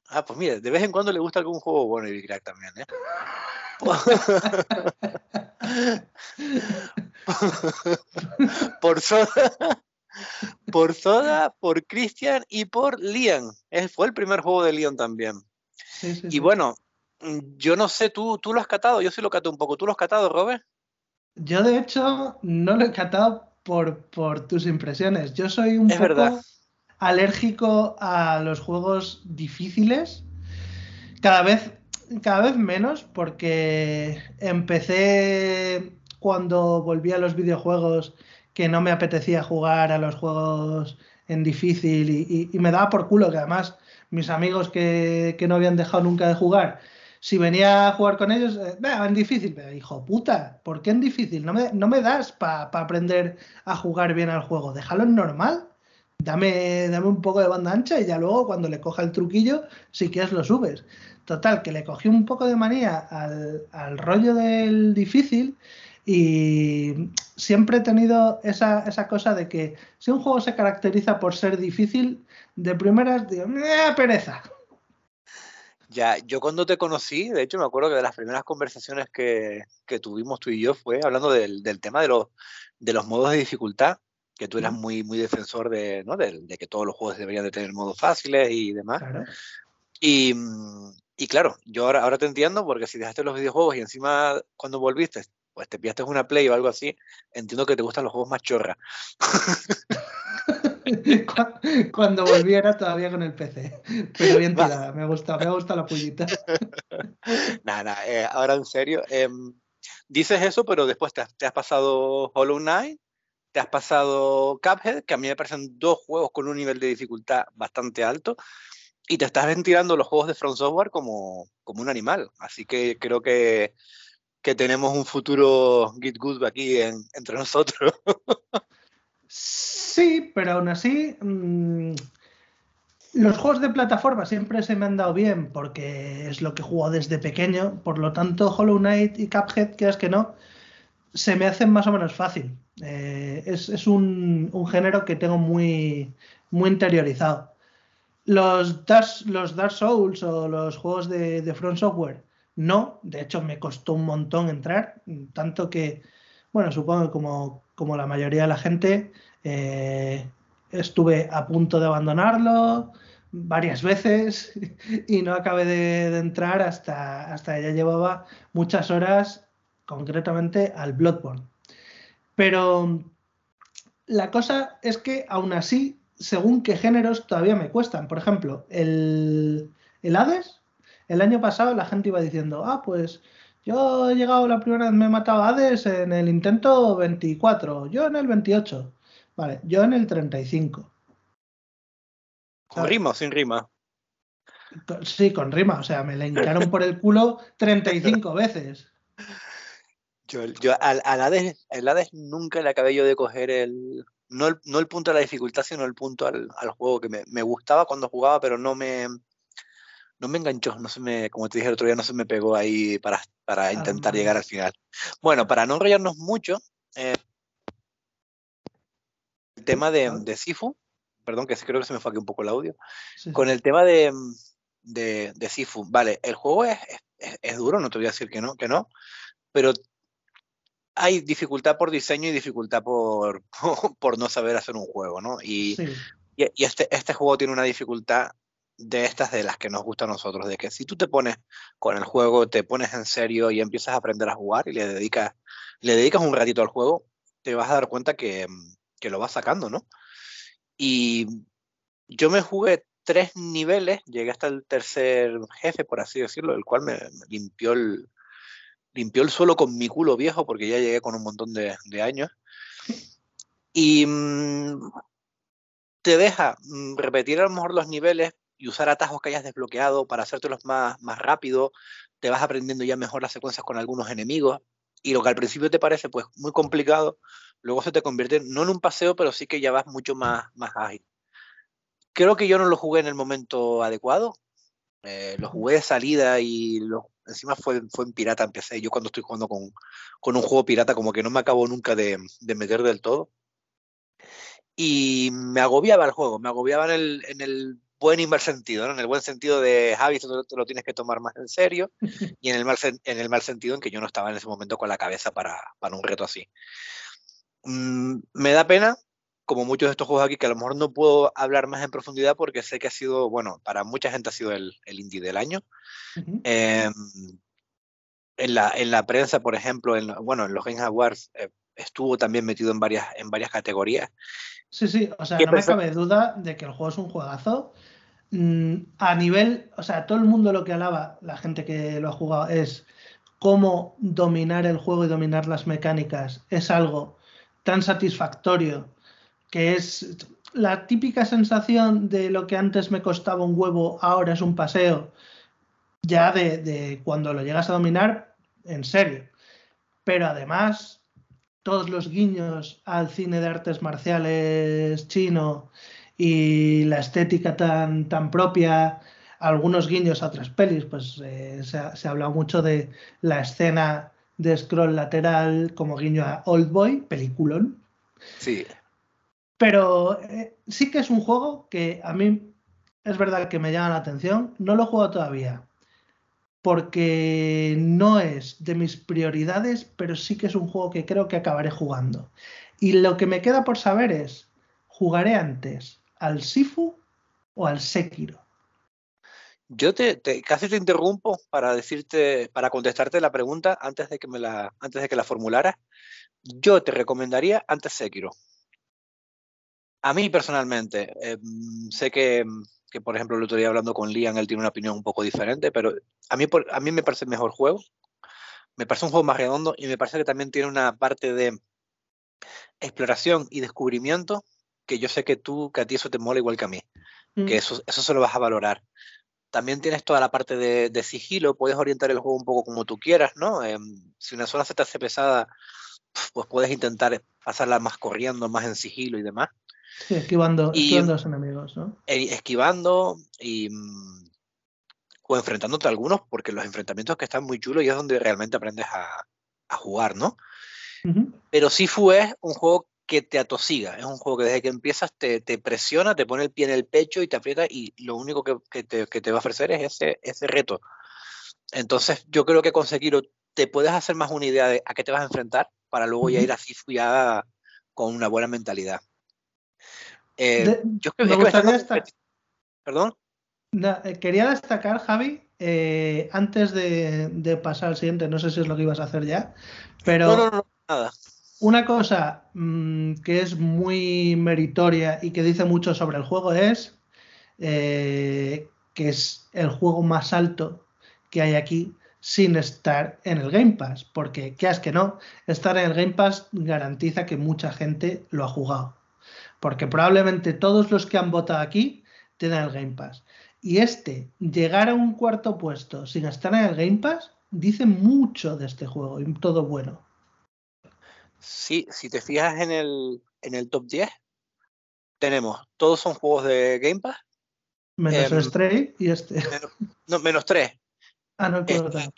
[SPEAKER 2] Ah, pues mire, de vez en cuando le gusta algún juego bueno Ibicrack también, ¿eh? Por Soda, por Soda, por Christian y por Lian. Fue el primer juego de Lian también. y bueno, Mm, yo no sé, tú, tú lo has catado, yo sí lo cato un poco. ¿Tú lo has catado, Robert?
[SPEAKER 1] Yo, de hecho, no lo he catado por, por tus impresiones. Yo soy un poco alérgico a los juegos difíciles. Cada vez, cada vez menos, porque empecé cuando volví a los videojuegos que no me apetecía jugar a los juegos en difícil y, me daba por culo que además mis amigos que, no habían dejado nunca de jugar, si venía a jugar con ellos, eh, en difícil, pero hijo puta, ¿por qué en difícil? No me, no me das para aprender a jugar bien al juego, déjalo en normal. Dame, dame un poco de banda ancha y ya luego cuando le coja el truquillo, si quieres lo subes. Total, que le cogí un poco de manía al, rollo del difícil y siempre he tenido esa, cosa de que si un juego se caracteriza por ser difícil, de primeras digo, pereza!
[SPEAKER 2] Ya, yo cuando te conocí, de hecho me acuerdo que de las primeras conversaciones que, tuvimos tú y yo fue hablando del, tema de los modos de dificultad, que tú eras muy, muy defensor de, ¿no? de, de, que todos los juegos deberían de tener modos fáciles y demás. Y, y, claro, yo ahora, ahora te entiendo porque si dejaste los videojuegos y encima cuando volviste pues te pillaste una Play o algo así, entiendo que te gustan los juegos más chorra.
[SPEAKER 1] Cuando volviera todavía con el PC. Pero bien tirada, me gusta, me gusta la pullita.
[SPEAKER 2] Nada, nada, eh, ahora en serio. Em, dices eso, pero después te has, pasado Hollow Knight, te has pasado Cuphead, que a mí me parecen dos juegos con un nivel de dificultad bastante alto, y te estás ventilando los juegos de Front Software como, como un animal. Así que creo que que tenemos un futuro Git Good aquí entre nosotros.
[SPEAKER 1] sí, pero aún así, mmm, los juegos de plataforma siempre se me han dado bien porque es lo que juego desde pequeño. Por lo tanto, Hollow Knight y Cuphead, quieras que no, se me hacen más o menos fácil. Eh, es, es un, un, género que tengo muy, muy interiorizado. Los Dark, los Dark Souls o los juegos de, de Front Software no, de hecho me costó un montón entrar, tanto que, bueno, supongo que como, como la mayoría de la gente, eh, estuve a punto de abandonarlo varias veces y no acabé de, entrar hasta, hasta ya llevaba muchas horas concretamente al Bloodborne. Pero la cosa es que aún así, según qué géneros todavía me cuestan. Por ejemplo, el, el Hades el año pasado la gente iba diciendo, ah, pues yo he llegado la primera vez, me he matado a Hades en el intento 24, yo en el 28, vale, yo en el 35.
[SPEAKER 2] ¿Con rima o sin rima?
[SPEAKER 1] Sí, con rima, o sea, me le hincaron por el culo 35 veces.
[SPEAKER 2] Yo, yo al, Hades, el Hades nunca le acabé yo de coger el no, el. no el punto de la dificultad, sino el punto al, al juego que me, me, gustaba cuando jugaba, pero no me, no me enganchó, no se me, como te dije el otro día, no se me pegó ahí para, para intentar llegar al final. Bueno, para no enrollarnos mucho, eh, el tema de, de, Sifu, perdón, que creo que se me fue aquí un poco el audio, con el tema de, de, de, Sifu, vale, el juego es, es, duro, no te voy a decir que no, que no, pero hay dificultad por diseño y dificultad por, por no saber hacer un juego, ¿no? Y, y, y, este, este juego tiene una dificultad de estas de las que nos gusta a nosotros, de que si tú te pones con el juego, te pones en serio y empiezas a aprender a jugar y le dedicas, le dedicas un ratito al juego, te vas a dar cuenta que, que lo vas sacando, ¿no? Y yo me jugué tres niveles, llegué hasta el tercer jefe, por así decirlo, el cual me, limpió el limpió el suelo con mi culo viejo, porque ya llegué con un montón de, años. Y mmm, te deja mm, repetir a lo mejor los niveles, y usar atajos que hayas desbloqueado para hacértelos más, más rápido, te vas aprendiendo ya mejor las secuencias con algunos enemigos y lo que al principio te parece pues muy complicado, luego se te convierte no en un paseo, pero sí que ya vas mucho más, más ágil. Creo que yo no lo jugué en el momento adecuado, eh, lo jugué de salida y lo, encima fue, fue en pirata, empecé yo cuando estoy jugando con, con un juego pirata como que no me acabo nunca de, de meter del todo. Y me agobiaba el juego, me agobiaba en el, en el buen y mal sentido, ¿no? En el buen sentido de Javi, tú te lo tienes que tomar más en serio, y en el mal, en el mal sentido en que yo no estaba en ese momento con la cabeza para, para un reto así. Mm, me da pena, como muchos de estos juegos aquí, que a lo mejor no puedo hablar más en profundidad porque sé que ha sido, bueno, para mucha gente ha sido el, el indie del año. Uh -huh. eh, en, la, en la prensa, por ejemplo, en, bueno, en los Game Awards eh, estuvo también metido en varias, en varias categorías.
[SPEAKER 1] Sí, sí, o sea, no me cabe duda de que el juego es un juegazo Mm, a nivel, o sea, todo el mundo lo que alaba, la gente que lo ha jugado, es cómo dominar el juego y dominar las mecánicas. Es algo tan satisfactorio, que es la típica sensación de lo que antes me costaba un huevo, ahora es un paseo, ya de, cuando lo llegas a dominar, en serio. Pero además, todos los guiños al cine de artes marciales chino y la estética tan, tan propia, algunos guiños a otras pelis, pues eh, se, ha, hablado mucho de la escena de scroll lateral como guiño a Old Boy, peliculón.
[SPEAKER 2] Sí.
[SPEAKER 1] Pero eh, sí que es un juego que a mí es verdad que me llama la atención. No lo he todavía porque no es de mis prioridades, pero sí que es un juego que creo que acabaré jugando. Y lo que me queda por saber es, ¿jugaré antes al Sifu o al Sekiro?
[SPEAKER 2] Yo te, casi te interrumpo para decirte, para contestarte la pregunta antes de que me la, antes de que la formularas. Yo te recomendaría antes Sekiro. A mí personalmente, em, sé que, que, por ejemplo, el otro día hablando con Liam, él tiene una opinión un poco diferente, pero a mí, a mí me parece el mejor juego. Me parece un juego más redondo y me parece que también tiene una parte de exploración y descubrimiento que yo sé que tú, que a ti eso te mola igual que a mí. Que mm. eso, eso se lo vas a valorar. También tienes toda la parte de, de sigilo, puedes orientar el juego un poco como tú quieras, ¿no? Em, si una zona se te hace pesada, pues puedes intentar pasarla más corriendo, más en sigilo y demás.
[SPEAKER 1] Sí, esquivando, esquivando a los enemigos, ¿no?
[SPEAKER 2] Eh, esquivando y. Mm, o enfrentándote a algunos, porque los enfrentamientos que están muy chulos y es donde realmente aprendes a, a jugar, ¿no? Pero Sifu es un juego que te atosiga, es un juego que desde que empiezas te, te, presiona, te pone el pie en el pecho y te aprieta y lo único que, que, te, que te, va a ofrecer es ese, ese reto. Entonces yo creo que con Sekiro te puedes hacer más una idea de a qué te vas a enfrentar para luego ya ir a Sifu ya con una buena mentalidad.
[SPEAKER 1] Eh, yo creo que Perdón. Eh, quería destacar, Javi, eh, antes de, pasar al siguiente, no sé si es lo que ibas a hacer ya, pero
[SPEAKER 2] no, no, nada.
[SPEAKER 1] una cosa mm, que es muy meritoria y que dice mucho sobre el juego es que es el juego más alto que hay aquí sin estar en el Game Pass, porque, qué es que no, estar en el Game Pass garantiza que mucha gente lo ha jugado porque probablemente todos los que han votado aquí tienen el Game Pass. Y este, llegar a un cuarto puesto sin estar en el Game Pass, dice mucho de este juego y todo bueno.
[SPEAKER 2] Sí, si te fijas en el, en el top 10, tenemos, todos son juegos de Game Pass.
[SPEAKER 1] Menos el Stray y este.
[SPEAKER 2] no, menos 3.
[SPEAKER 1] Ah, no,
[SPEAKER 2] está,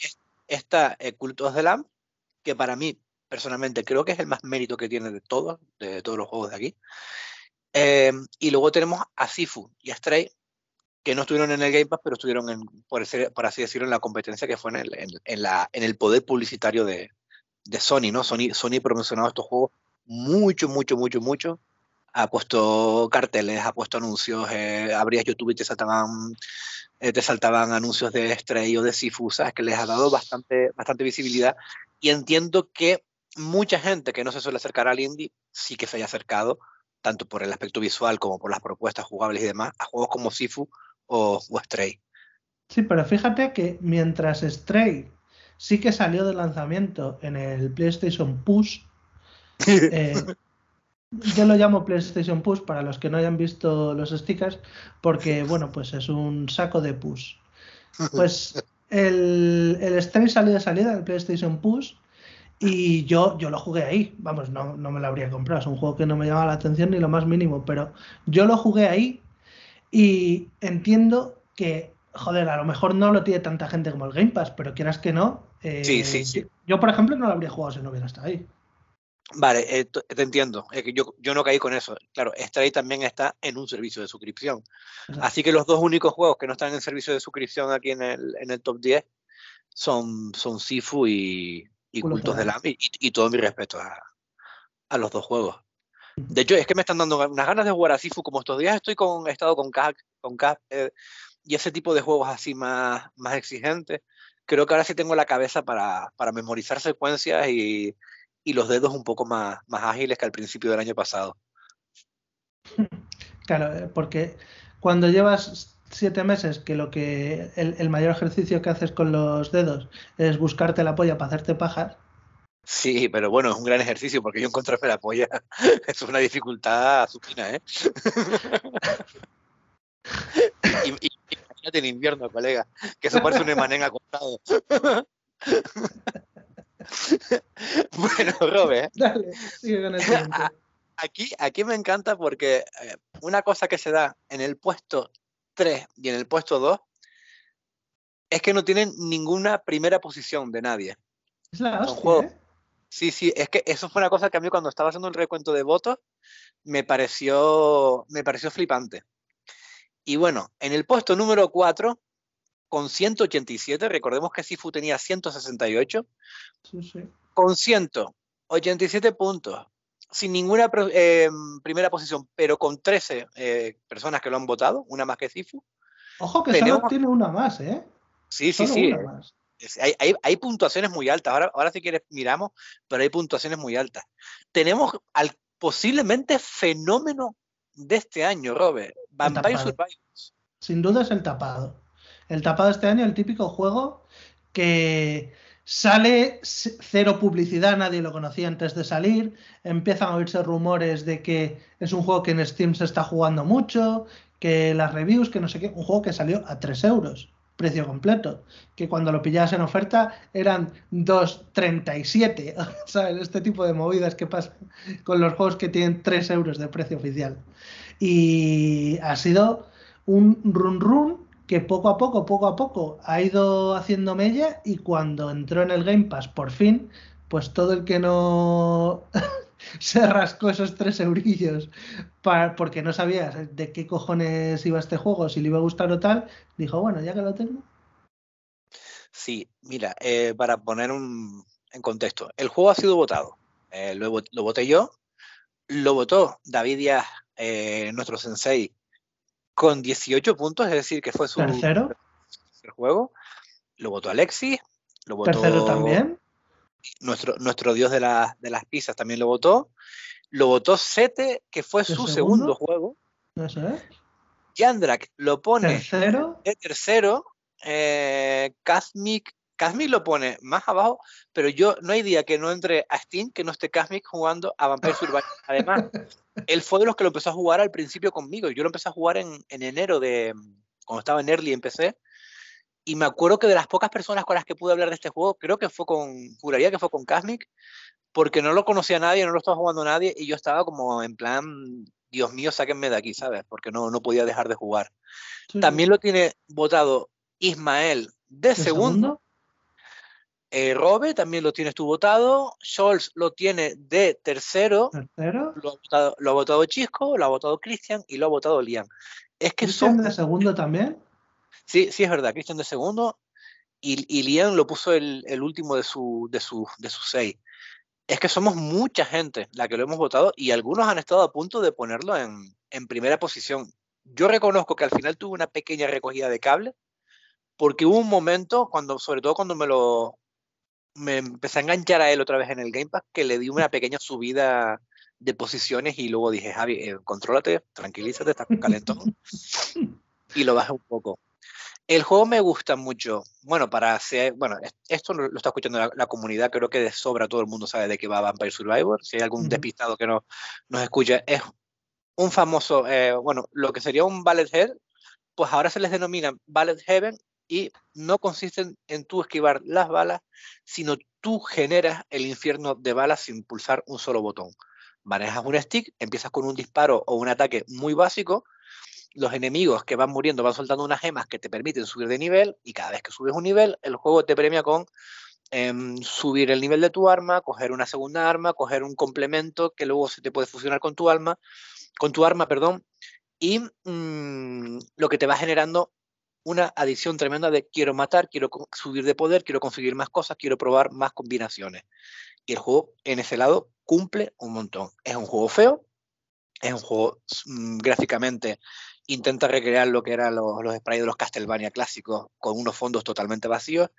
[SPEAKER 2] está el Cultos de Lamb, que para mí, personalmente, creo que es el más mérito que tiene de todos, de todos los juegos de aquí. Em, y luego tenemos a Sifu y a Stray, que no estuvieron en el Game Pass, pero estuvieron, en, por, así decirlo, en la competencia que fue en el, en, la, en el poder publicitario de, de, Sony, ¿no? Sony, Sony promocionado estos juegos mucho, mucho, mucho, mucho. Ha puesto carteles, ha puesto anuncios, eh, abrías YouTube y te saltaban, eh, te saltaban anuncios de Stray o de Sifu, ¿sabes? Que les ha dado bastante, bastante visibilidad. Y entiendo que mucha gente que no se suele acercar al indie sí que se haya acercado tanto por el aspecto visual como por las propuestas jugables y demás, a juegos como Sifu o, Stray.
[SPEAKER 1] Sí, pero fíjate que mientras Stray sí que salió de lanzamiento en el PlayStation Push, eh, yo lo llamo PlayStation Push para los que no hayan visto los stickers, porque bueno, pues es un saco de push. Pues el, el Stray salió de salida del PlayStation Push y yo, yo lo jugué ahí, vamos, no, no me lo habría comprado, es un juego que no me llama la atención ni lo más mínimo, pero yo lo jugué ahí y entiendo que, joder, a lo mejor no lo tiene tanta gente como el Game Pass, pero quieras que no.
[SPEAKER 2] Eh, sí, sí, sí.
[SPEAKER 1] Yo, por ejemplo, no lo habría jugado si no hubiera estado ahí.
[SPEAKER 2] Vale, eh, te entiendo. Es que yo, yo no caí con eso. Claro, ahí también está en un servicio de suscripción. Así que los dos únicos juegos que no están en servicio de suscripción aquí en el, en el top 10 son, son Sifu y, y Cultos del y, y, todo mi respeto a, a, los dos juegos. De hecho, es que me están dando unas ganas de jugar a Sifu, como estos días estoy con, he estado con CAC, con CAC eh, y ese tipo de juegos así más, más exigentes. Creo que ahora sí tengo la cabeza para, para memorizar secuencias y, y, los dedos un poco más, más ágiles que al principio del año pasado.
[SPEAKER 1] Claro, eh, porque cuando llevas siete meses que lo que el, mayor ejercicio que haces con los dedos es buscarte la polla para hacerte pajas,
[SPEAKER 2] Sí, pero bueno, es un gran ejercicio porque yo encontrarme la polla es una dificultad supina, ¿eh? y, y, imagínate en invierno, colega, que eso parece un emanén acostado. bueno, Robert. Dale, sigue con el aquí, aquí me encanta porque eh, una cosa que se da en el puesto 3 y en el puesto 2 es que no tienen ninguna primera posición de nadie.
[SPEAKER 1] Es la hostia, ¿eh?
[SPEAKER 2] Sí, sí, es que eso fue una cosa que a mí cuando estaba haciendo el recuento de votos me pareció, me pareció flipante. Y bueno, en el puesto número 4, con 187, recordemos que Sifu tenía 168, sí, sí. con 187 puntos, sin ninguna eh, primera posición, pero con 13 eh, personas que lo han votado, una más que Sifu.
[SPEAKER 1] Ojo que solo tiene una más, ¿eh?
[SPEAKER 2] Sí, sí, sí. Hay, puntuaciones muy altas. Ahora, ahora si quieres miramos, pero hay puntuaciones muy altas. Tenemos al posiblemente fenómeno de este año, Robert. Vampire Survivors.
[SPEAKER 1] Sin duda es el tapado. El tapado este año, el típico juego que sale cero publicidad, nadie lo conocía antes de salir. Empiezan a oírse rumores de que es un juego que en Steam se está jugando mucho, que las reviews, que no sé qué. Un juego que salió a 3 euros precio completo, que cuando lo pillabas en oferta eran 2,37. ¿Sabes? Este tipo de movidas que pasan con los juegos que tienen 3 euros de precio oficial. Y ha sido un run run que poco a poco, poco a poco ha ido haciendo mella y cuando entró en el Game Pass por fin, pues todo el que no se rascó esos tres eurillos porque no sabías de qué cojones iba este juego, si le iba a gustar o tal, dijo, bueno, ya que lo tengo.
[SPEAKER 2] Sí, mira, eh, para poner un, en contexto, el juego ha sido votado. Eh, lo, lo, voté yo, lo votó David Díaz, eh, nuestro sensei, con 18 puntos, es decir, que fue su
[SPEAKER 1] tercero
[SPEAKER 2] juego. Lo votó Alexis, lo votó
[SPEAKER 1] tercero también
[SPEAKER 2] nuestro, nuestro dios de, de las pizzas también lo votó. Lo votó Sete, que fue su segundo, juego.
[SPEAKER 1] No sé.
[SPEAKER 2] Yandrak lo pone
[SPEAKER 1] tercero.
[SPEAKER 2] de tercero. Eh, Kazmik, lo pone más abajo, pero yo no hay día que no entre a Steam que no esté Kazmik jugando a Vampire Survivor. Además, él fue de los que lo empezó a jugar al principio conmigo. Yo lo empecé a jugar en, en enero de cuando estaba en Early empecé y me acuerdo que de las pocas personas con las que pude hablar de este juego, creo que fue con, juraría que fue con Kasmic, porque no lo conocía nadie, no lo estaba jugando nadie, y yo estaba como en plan, Dios mío, sáquenme de aquí, ¿sabes? Porque no, no podía dejar de jugar. También lo tiene votado Ismael de, segundo. Eh, Robe también lo tienes tú votado. Scholz lo tiene de tercero.
[SPEAKER 1] ¿Tercero?
[SPEAKER 2] Lo ha votado, lo ha votado Chisco, lo ha votado Cristian y lo ha votado Liam. Es que
[SPEAKER 1] son. de segundo también?
[SPEAKER 2] Sí, sí, es verdad, Cristian de segundo y, y Liam lo puso el, último de su, de, su, de sus seis. Es que somos mucha gente la que lo hemos votado y algunos han estado a punto de ponerlo en, primera posición. Yo reconozco que al final tuve una pequeña recogida de cable porque hubo un momento, cuando, sobre todo cuando me lo me empecé a enganchar a él otra vez en el Game Pass, que le di una pequeña subida de posiciones y luego dije, Javi, eh, contrólate, tranquilízate, estás calentón. y lo bajé un poco. El juego me gusta mucho. Bueno, para hacer, bueno, esto lo, está escuchando la, comunidad, creo que de sobra todo el mundo sabe de qué va Vampire Survivor. Si hay algún despistado que no nos escucha, es un famoso, eh, bueno, lo que sería un Ballet Head, pues ahora se les denomina Ballet Heaven y no consisten en tú esquivar las balas, sino tú generas el infierno de balas sin pulsar un solo botón. Manejas un stick, empiezas con un disparo o un ataque muy básico, los enemigos que van muriendo van soltando unas gemas que te permiten subir de nivel y cada vez que subes un nivel, el juego te premia con em, subir el nivel de tu arma, coger una segunda arma, coger un complemento que luego se te puede fusionar con tu arma, con tu arma, perdón, y mm, lo que te va generando una adición tremenda de quiero matar, quiero subir de poder, quiero conseguir más cosas, quiero probar más combinaciones. Y el juego en ese lado cumple un montón. Es un juego feo, es un juego mm, gráficamente intenta recrear lo que eran los, los sprites de los Castlevania clásicos con unos fondos totalmente vacíos,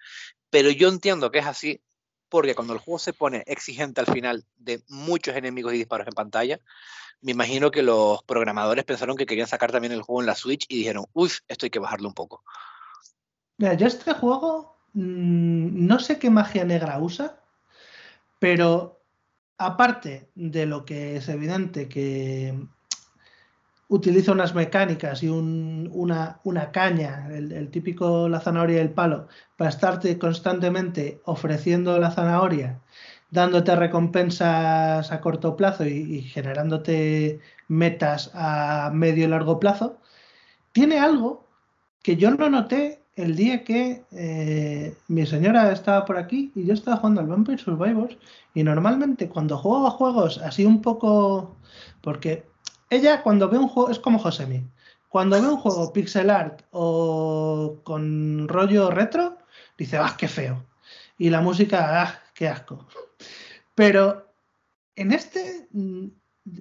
[SPEAKER 2] pero yo entiendo que es así porque cuando el juego se pone exigente al final de muchos enemigos y disparos en pantalla, me imagino que los programadores pensaron que querían sacar también el juego en la Switch y dijeron, uff, esto hay que bajarlo un poco.
[SPEAKER 1] Mira, yo este juego mm, no sé qué magia negra usa, Pero aparte de lo que es evidente que utiliza unas mecánicas y una, caña, el, típico la zanahoria y el palo, para estarte constantemente ofreciendo la zanahoria, dándote recompensas a corto plazo y, generándote metas a medio y largo plazo, tiene algo que yo no noté el día que eh, mi señora estaba por aquí y yo estaba jugando al Vampire Survivors y normalmente cuando juego a juegos así un poco porque ella cuando ve un juego, es como Josemi, cuando ve un juego pixel art o con rollo retro, dice, ah, qué feo. Y la música, ah, qué asco. Pero en este mm,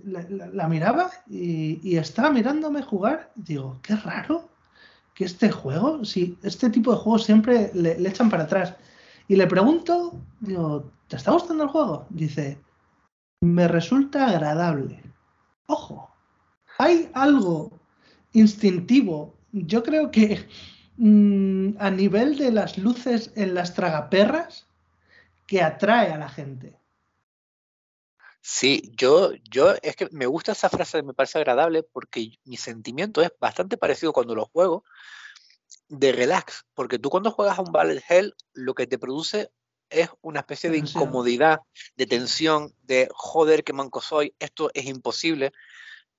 [SPEAKER 1] la, miraba y, estaba mirándome jugar. Digo, qué raro que este juego, si este tipo de juegos siempre le, le, echan para atrás. Y le pregunto, digo, ¿te está gustando el juego? Dice, me resulta agradable. Ojo, hay algo instintivo. Yo creo que mm, a nivel de las luces en las tragaperras que atrae a la gente.
[SPEAKER 2] Sí, yo, yo es que me gusta esa frase, me parece agradable porque mi sentimiento es bastante parecido cuando lo juego de relax, porque tú cuando juegas a un Ballet Hell lo que te produce es una especie de incomodidad, de tensión, de joder, qué manco soy, esto es imposible.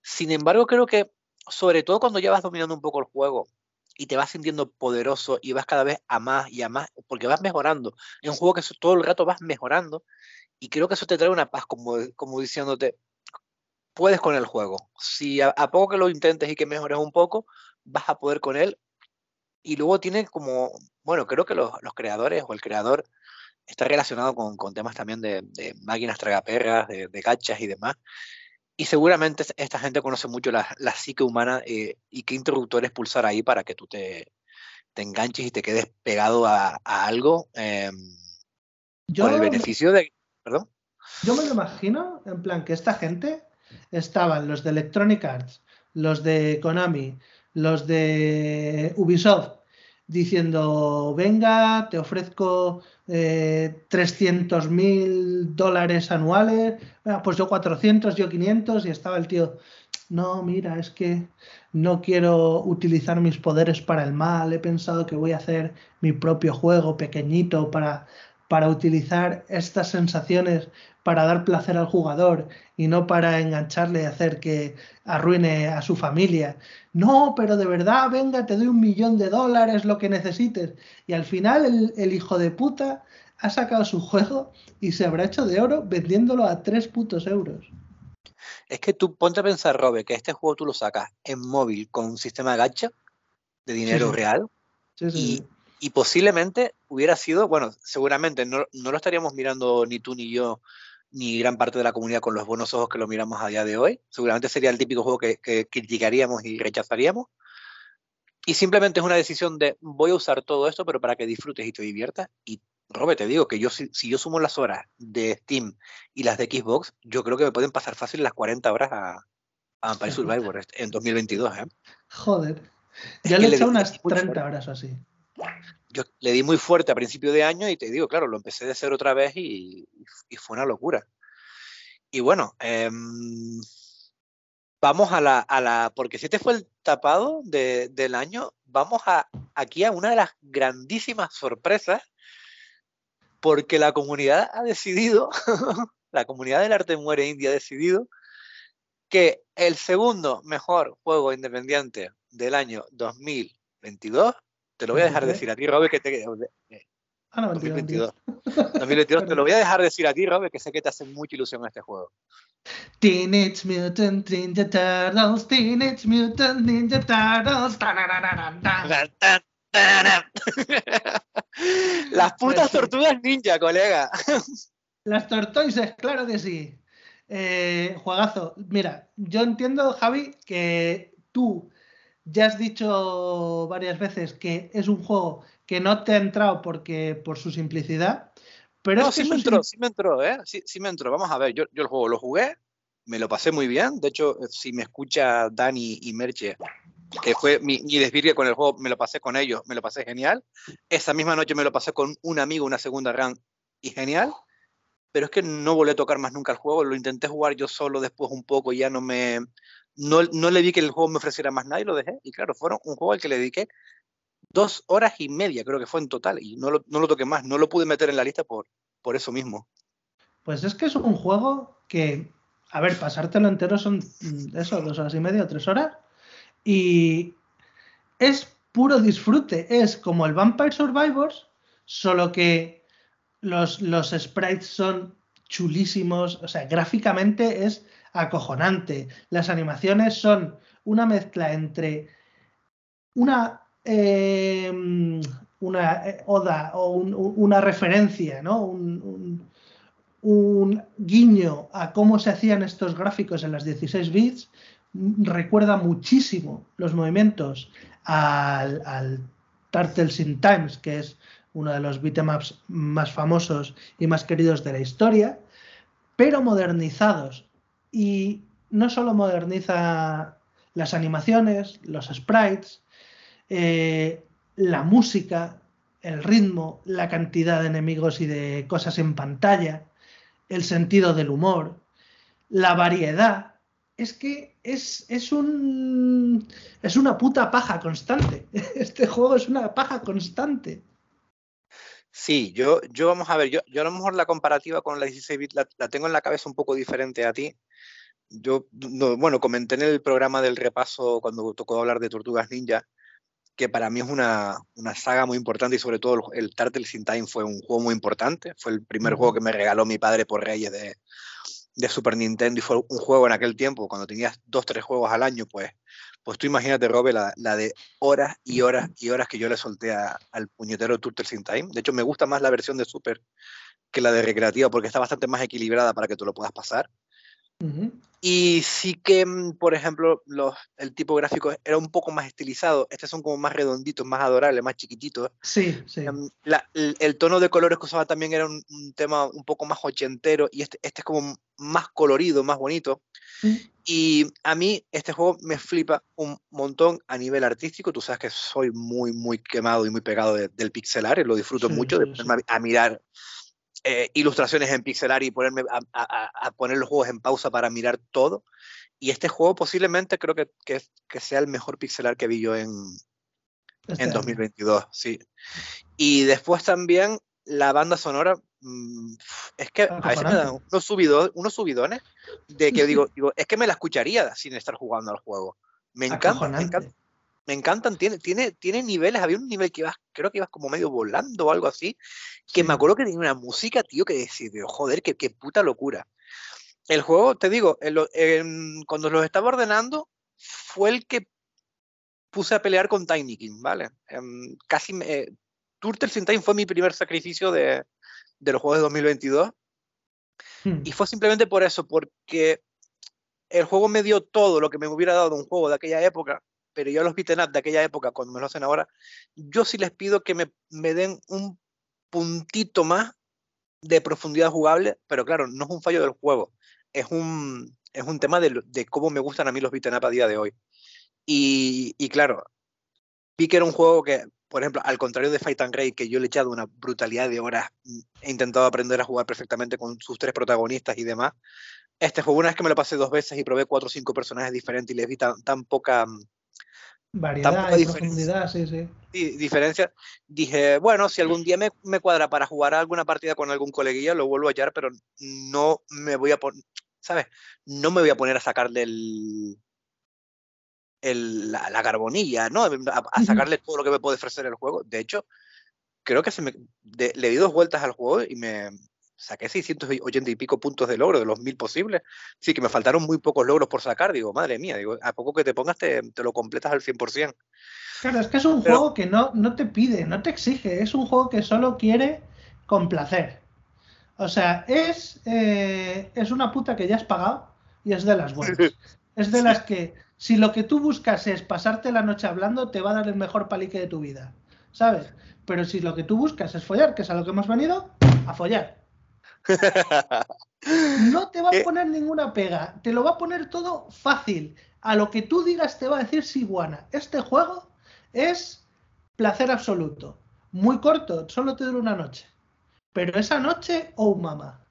[SPEAKER 2] Sin embargo, creo que sobre todo cuando ya vas dominando un poco el juego y te vas sintiendo poderoso y vas cada vez a más y a más, porque vas mejorando. Es un juego que todo el rato vas mejorando y creo que eso te trae una paz, como, diciéndote, puedes con el juego. Si a, poco que lo intentes y que mejores un poco, vas a poder con él. Y luego tiene como, bueno, creo que los, creadores o el creador está relacionado con, temas también de, máquinas tragaperras, de, de gachas y demás. Y seguramente esta gente conoce mucho la, psique humana eh, y qué interruptores pulsar ahí para que tú te, te enganches y te quedes pegado a, algo em, yo, el beneficio de... ¿Perdón?
[SPEAKER 1] Yo me lo imagino, en plan, que esta gente estaban los de Electronic Arts, los de Konami, los de Ubisoft, diciendo, venga, te ofrezco eh, 300 mil dólares anuales, pues yo 400, yo 500 y estaba el tío, no, mira, es que no quiero utilizar mis poderes para el mal, he pensado que voy a hacer mi propio juego pequeñito para, para utilizar estas sensaciones para dar placer al jugador y no para engancharle y hacer que arruine a su familia. No, pero de verdad, venga, te doy un millón de dólares, lo que necesites. Y al final el, hijo de puta ha sacado su juego y se habrá hecho de oro vendiéndolo a tres putos euros.
[SPEAKER 2] Es que tú ponte a pensar, Robe, que este juego tú lo sacas en móvil con un sistema de gacha de dinero real y, y, posiblemente hubiera sido, bueno, seguramente no, no, lo estaríamos mirando ni tú ni yo ni gran parte de la comunidad con los buenos ojos que lo miramos a día de hoy. Seguramente sería el típico juego que, criticaríamos y rechazaríamos. Y simplemente es una decisión de voy a usar todo esto, pero para que disfrutes y te diviertas. Y Robert, te digo que yo si, yo sumo las horas de Steam y las de Xbox, yo creo que me pueden pasar fácil las 40 horas a, a Vampire Survivor en 2022. ¿eh?
[SPEAKER 1] Joder. Ya le he echado unas 30 horas o así
[SPEAKER 2] yo le di muy fuerte a principio de año y te digo, claro, lo empecé de cero otra vez y, fue una locura. Y bueno, em, vamos a la, a la, porque si este fue el tapado del año, vamos a, aquí a una de las grandísimas sorpresas, porque la comunidad ha decidido, la comunidad del arte muere india ha decidido que el segundo mejor juego independiente del año 2022 te lo voy a dejar decir a ti, Robert, que te... Ah, no, 2022. 2022 te lo voy a dejar decir a ti, Robert, que sé que te hace mucha ilusión este juego.
[SPEAKER 1] Teenage Mutant Ninja Turtles, Teenage Mutant Ninja Turtles.
[SPEAKER 2] Las putas tortugas ninja, colega.
[SPEAKER 1] Las tortoises, claro que sí. Eh, juegazo. Mira, yo entiendo, Javi, que tú ya has dicho varias veces que es un juego que no te ha entrado porque por su simplicidad. Pero
[SPEAKER 2] no, sí me entró, sí me entró, ¿eh? Sí, me entró. Vamos a ver, yo, yo el juego lo jugué, me lo pasé muy bien. De hecho, si me escucha Dani y Merche, que fue mi, mi desvirgue con el juego, me lo pasé con ellos, me lo pasé genial. Esa misma noche me lo pasé con un amigo, una segunda run y genial. pero es que no volví a tocar más nunca el juego. Lo intenté jugar yo solo después un poco y ya no me. No, no le vi que el juego me ofreciera más nada y lo dejé. Y claro, fueron un juego al que le dediqué dos horas y media, creo que fue en total, y no lo, no lo toqué más. No lo pude meter en la lista por, por eso mismo.
[SPEAKER 1] Pues es que es un juego que, a ver, pasártelo entero son mm, eso, dos horas y media, tres horas. Y es puro disfrute. Es como el Vampire Survivors, solo que los, los sprites son chulísimos, o sea, gráficamente es acojonante. Las animaciones son una mezcla entre una, em, una eh, oda o una referencia, ¿no? Un, un, guiño a cómo se hacían estos gráficos en las 16 bits. Recuerda muchísimo los movimientos al, al Turtles in Times, que es uno de los beatemaps más famosos y más queridos de la historia, pero modernizados. Y no solo moderniza las animaciones, los sprites, eh, la música, el ritmo, la cantidad de enemigos y de cosas en pantalla, el sentido del humor, la variedad. Es que es, es, un, es una puta paja constante. Este juego es una paja constante.
[SPEAKER 2] Sí, yo, yo vamos a ver, yo, yo a lo mejor la comparativa con la 16 bit la, tengo en la cabeza un poco diferente a ti. Yo, bueno, comenté en el programa del repaso cuando tocó hablar de Tortugas Ninja, que para mí es una, una saga muy importante y sobre todo el, el Turtles in Time fue un juego muy importante. Fue el primer juego que me regaló mi padre por Reyes de, de Super Nintendo y fue un juego en aquel tiempo, cuando tenías dos, tres juegos al año, pues pues tú imagínate, Robe, la, la, de horas y horas y horas que yo le solté al puñetero Turtles in Time. De hecho, me gusta más la versión de Super que la de recreativa porque está bastante más equilibrada para que tú lo puedas pasar. Y sí que, mm, por ejemplo, los, el tipo gráfico era un poco más estilizado. Estos son como más redonditos, más adorables, más chiquititos.
[SPEAKER 1] Sí, sí.
[SPEAKER 2] Em, el, tono de colores que usaba también era un, tema un poco más ochentero y este, este es como más colorido, más bonito. Y a mí este juego me flipa un montón a nivel artístico. Tú sabes que soy muy, muy quemado y muy pegado del pixelar, y lo disfruto mucho de ponerme a, mirar eh, ilustraciones en pixelar y ponerme a, poner los juegos en pausa para mirar todo. Y este juego posiblemente creo que, que, que sea el mejor pixelar que vi yo en, este en 2022, sí. Y después también la banda sonora Mm, es que a veces me dan unos, unos subidones de que digo, digo, es que me la escucharía sin estar jugando al juego. Me encanta, me, encantan, tiene, tiene, tiene niveles, había un nivel que ibas, creo que ibas como medio volando o algo así, que me acuerdo que tenía una música, tío, que decía, joder, qué, qué puta locura. El juego, te digo, cuando los estaba ordenando, fue el que puse a pelear con Tiny King, ¿vale? Em, casi me, Turtles in Time fue mi primer sacrificio de, de los juegos de 2022. Hmm. Y fue simplemente por eso, porque el juego me dio todo lo que me hubiera dado un juego de aquella época, pero yo los beaten up de aquella época, cuando me lo hacen ahora, yo sí les pido que me, den un puntito más de profundidad jugable, pero claro, no es un fallo del juego, es un, es un tema de, cómo me gustan a mí los beaten up a día de hoy. Y, claro, vi que era un juego que por ejemplo, al contrario de Fight and Raid, que yo le he echado una brutalidad de horas, he intentado aprender a jugar perfectamente con sus tres protagonistas y demás. Este juego, una vez que me lo pasé dos veces y probé cuatro o cinco personajes diferentes y les vi tan, poca
[SPEAKER 1] variedad y profundidad, sí, sí.
[SPEAKER 2] Y diferencia, dije, bueno, si algún día me, me, cuadra para jugar alguna partida con algún coleguilla, lo vuelvo a hallar, pero no me voy a poner, ¿sabes? No me voy a poner a sacar del la, carbonilla, ¿no? A, sacarle todo lo que me puede ofrecer el juego. De hecho, creo que se me, le di dos vueltas al juego y me saqué 680 y pico puntos de logro de los mil posibles. Sí, que me faltaron muy pocos logros por sacar. Digo, madre mía, digo, a poco que te pongas te, lo completas al 100%.
[SPEAKER 1] Claro, es que es un juego que no, no te pide, no te exige, es un juego que solo quiere complacer. O sea, es, eh, es una puta que ya has pagado y es de las buenas. Es de las que si lo que tú buscas es pasarte la noche hablando, te va a dar el mejor palique de tu vida, ¿sabes? Pero si lo que tú buscas es follar, que es a lo que hemos venido, a follar. No te va a poner ninguna pega, te lo va a poner todo fácil. A lo que tú digas te va a decir Siguana. Este juego es placer absoluto. Muy corto, solo te dura una noche. Pero esa noche, oh mamá.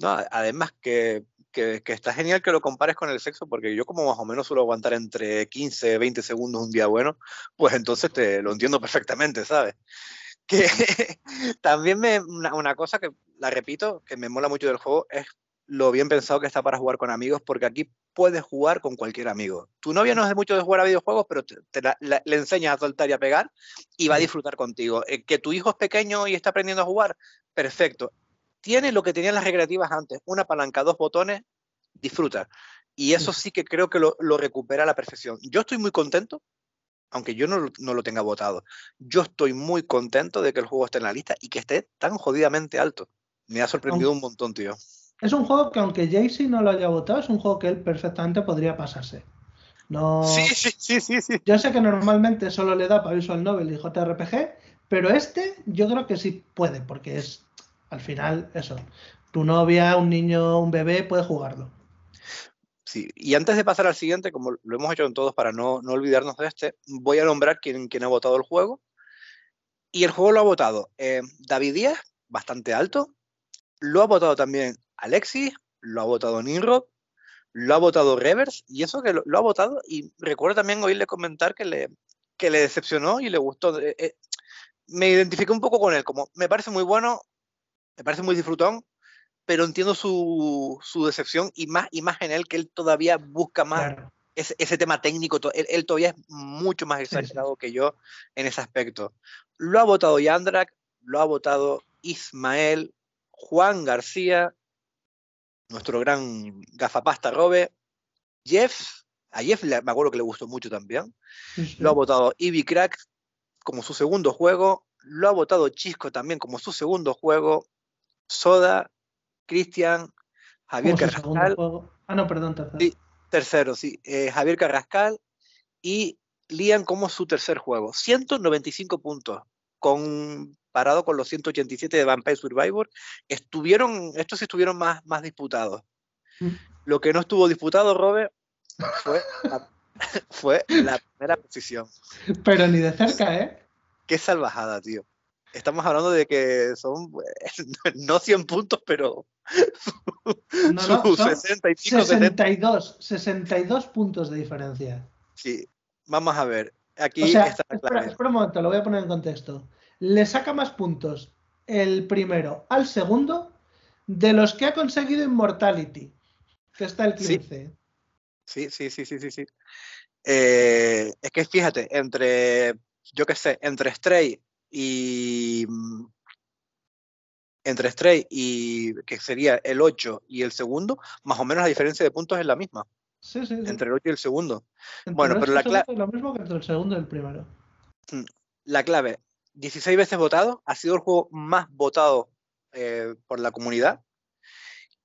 [SPEAKER 2] No, además que, que, está genial que lo compares con el sexo, porque yo como más o menos suelo aguantar entre 15, 20 segundos un día bueno, pues entonces te lo entiendo perfectamente, ¿sabes? Que también me, una, cosa que la repito, que me mola mucho del juego, es lo bien pensado que está para jugar con amigos, porque aquí puedes jugar con cualquier amigo. Tu novia no es mucho de jugar a videojuegos, pero te, le enseñas a soltar y a pegar y va a disfrutar contigo. Eh, que tu hijo es pequeño y está aprendiendo a jugar, perfecto. Tiene lo que tenían las recreativas antes, una palanca, dos botones, disfruta. Y eso sí que creo que lo, recupera a la perfección. Yo estoy muy contento, aunque yo no, no, lo tenga votado. Yo estoy muy contento de que el juego esté en la lista y que esté tan jodidamente alto. Me ha sorprendido un montón, tío.
[SPEAKER 1] Es un juego que aunque Jaycee no lo haya votado, es un juego que él perfectamente podría pasarse. No...
[SPEAKER 2] Sí, sí, sí, sí,
[SPEAKER 1] Yo sé que normalmente solo le da para Visual Novel y JRPG, pero este yo creo que sí puede, porque es al final eso. Tu novia, un niño, un bebé puede jugarlo.
[SPEAKER 2] Sí, y antes de pasar al siguiente, como lo hemos hecho en todos para no, olvidarnos de este, voy a nombrar quién, quién, ha votado el juego. Y el juego lo ha votado eh, David Díaz, bastante alto. Lo ha votado también Alexis, lo ha votado Nimrod, lo ha votado Revers, y eso que lo, ha votado, y recuerdo también oírle comentar que le, que le decepcionó y le gustó. Eh, eh, me identifiqué un poco con él, como me parece muy bueno, me parece muy disfrutón, pero entiendo su, su decepción y más, y más en él que él todavía busca más ese, ese, tema técnico, él, todavía es mucho más exagerado que yo en ese aspecto. Lo ha votado Yandrak, lo ha votado Ismael, Juan García, nuestro gran gafapasta Robe, Jeff, a Jeff me acuerdo que le gustó mucho también, lo ha votado Ivy Crack como su segundo juego, lo ha votado Chisco también como su segundo juego, Soda, Cristian, Javier Carrascal.
[SPEAKER 1] Ah, no, perdón,
[SPEAKER 2] tercero. Sí, tercero, sí. Eh, Javier Carrascal y Lian como su tercer juego. 195 puntos, con parado con los 187 de Vampire Survivor, estuvieron, estos estuvieron más, más disputados. Mm. Lo que no estuvo disputado, Robert, fue la, fue la primera posición.
[SPEAKER 1] Pero ni de cerca, ¿eh?
[SPEAKER 2] Qué salvajada, tío. Estamos hablando de que son no 100 puntos, pero
[SPEAKER 1] no, no, 65, 62, 62 puntos de diferencia.
[SPEAKER 2] Sí, vamos a ver. Aquí está la
[SPEAKER 1] clave. espera un momento, lo voy a poner en contexto le saca más puntos el primero al segundo de los que ha conseguido Immortality, que está el 15.
[SPEAKER 2] Sí, sí, sí, sí, sí, sí. Eh, es que fíjate, entre, yo qué sé, entre Stray y entre Stray y que sería el 8 y el segundo, más o menos la diferencia de puntos es la misma.
[SPEAKER 1] Sí, sí,
[SPEAKER 2] Entre el 8 y el segundo. bueno, pero la clave.
[SPEAKER 1] Lo mismo que entre el segundo y el primero.
[SPEAKER 2] Mm, la clave, 16 veces votado, ha sido el juego más votado eh, por la comunidad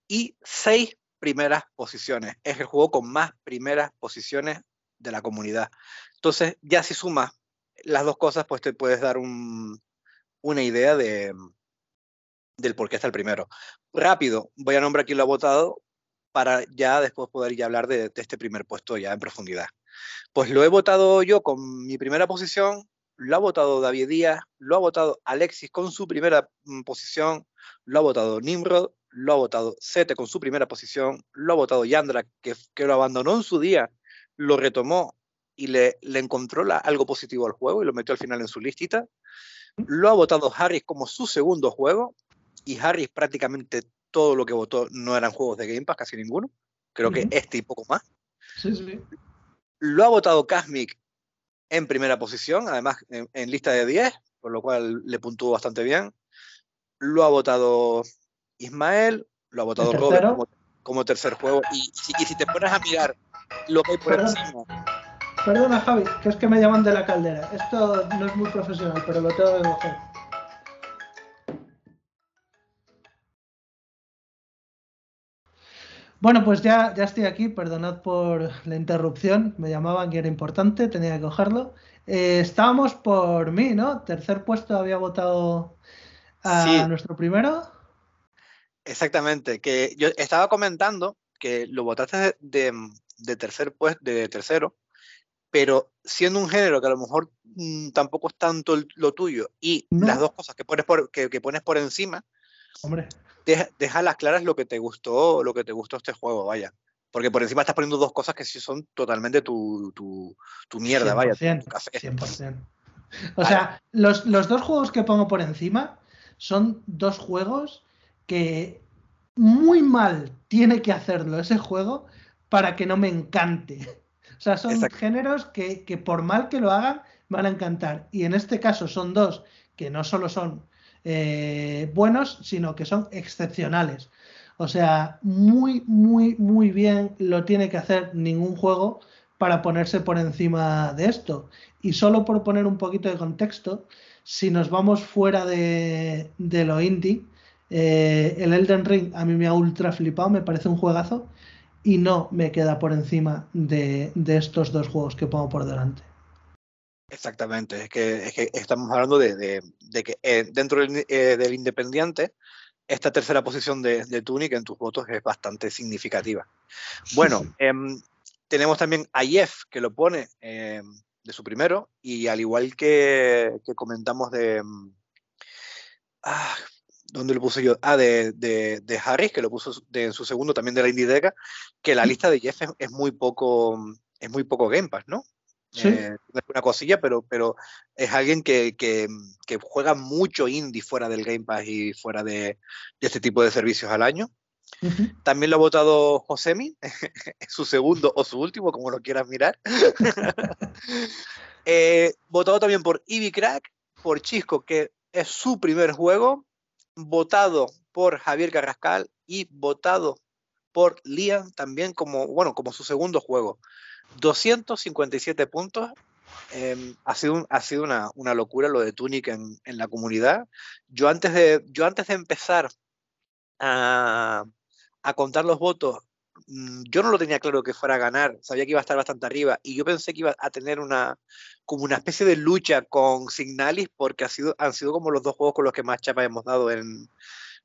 [SPEAKER 2] y 6 primeras posiciones. Es el juego con más primeras posiciones de la comunidad. Entonces, ya si sumas las dos cosas, pues te puedes dar una idea de, del por qué está el primero. Rápido, voy a nombrar quién lo ha votado para ya después poder ya hablar de, este primer puesto ya en profundidad. Pues lo he votado yo con mi primera posición, lo ha votado David Díaz, lo ha votado Alexis con su primera mm, posición, lo ha votado Nimrod, lo ha votado Sete con su primera posición, lo ha votado Yandra, que, que lo abandonó en su día, lo retomó y le, le encontró algo positivo al juego y lo metió al final en su listita. Lo ha votado Harris como su segundo juego y Harris prácticamente todo lo que votó no eran juegos de Game Pass, casi ninguno. Creo que este y poco más.
[SPEAKER 1] Sí, sí.
[SPEAKER 2] Lo ha votado Casmic en primera posición, además en, lista de 10, por lo cual le puntuó bastante bien. Lo ha votado Ismael, lo ha votado Robert como, tercer juego. Y, si te pones a mirar lo que hay por encima.
[SPEAKER 1] Perdona, Javi, que es que me llaman de la caldera. Esto no es muy profesional, pero lo tengo que coger. Bueno, pues ya, ya estoy aquí, perdonad por la interrupción, me llamaban que era importante, tenía que cogerlo. Eh, estábamos por mí, ¿no? Tercer puesto había votado a nuestro primero.
[SPEAKER 2] Exactamente, que yo estaba comentando que lo votaste de, tercer puesto, de tercero, pero siendo un género que a lo mejor mm, tampoco es tanto lo tuyo y las dos cosas que pones por, que, pones por encima,
[SPEAKER 1] Hombre.
[SPEAKER 2] Deja, deja, las claras lo que te gustó, lo que te gustó este juego, vaya. Porque por encima estás poniendo dos cosas que sí son totalmente tu, tu, tu mierda, vaya. Tu
[SPEAKER 1] café. 100%. O sea, los, los dos juegos que pongo por encima son dos juegos que muy mal tiene que hacerlo ese juego para que no me encante. O sea, son géneros que, que, por mal que lo hagan van a encantar. Y en este caso son dos que no solo son eh, buenos, sino que son excepcionales. O sea, muy, muy, muy bien lo tiene que hacer ningún juego para ponerse por encima de esto. Y solo por poner un poquito de contexto, si nos vamos fuera de, lo indie, eh, el Elden Ring a mí me ha ultra flipado, me parece un juegazo y no me queda por encima de, estos dos juegos que pongo por delante.
[SPEAKER 2] Exactamente, es que, estamos hablando de, que eh, dentro eh, del, Independiente, esta tercera posición de, Tunic en tus votos es bastante significativa. Bueno, em, tenemos también a Jeff, que lo pone em, de su primero, y al igual que, comentamos de... Em, ah, ¿Dónde lo puse yo? Ah, de, de, Harris, que lo puso en su segundo también de la Inditeca, que la lista de Jeff es, muy poco es muy poco Game Pass, ¿no? ¿Sí? Eh, una cosilla, pero, pero es alguien que, que, que, juega mucho indie fuera del Game Pass y fuera de, de este tipo de servicios al año. También lo ha votado Josemi, su segundo o su último, como lo quieras mirar. eh, votado también por Ivy Crack, por Chisco, que es su primer juego, votado por Javier Carrascal y votado por Liam también como, bueno, como su segundo juego. 257 puntos. Em, ha sido, ha sido una, una, locura lo de Tunic en, en, la comunidad. Yo antes de, yo antes de empezar a, a contar los votos, mm, yo no lo tenía claro que fuera a ganar, sabía que iba a estar bastante arriba y yo pensé que iba a tener una como una especie de lucha con Signalis porque ha sido, han sido como los dos juegos con los que más chapa hemos dado en,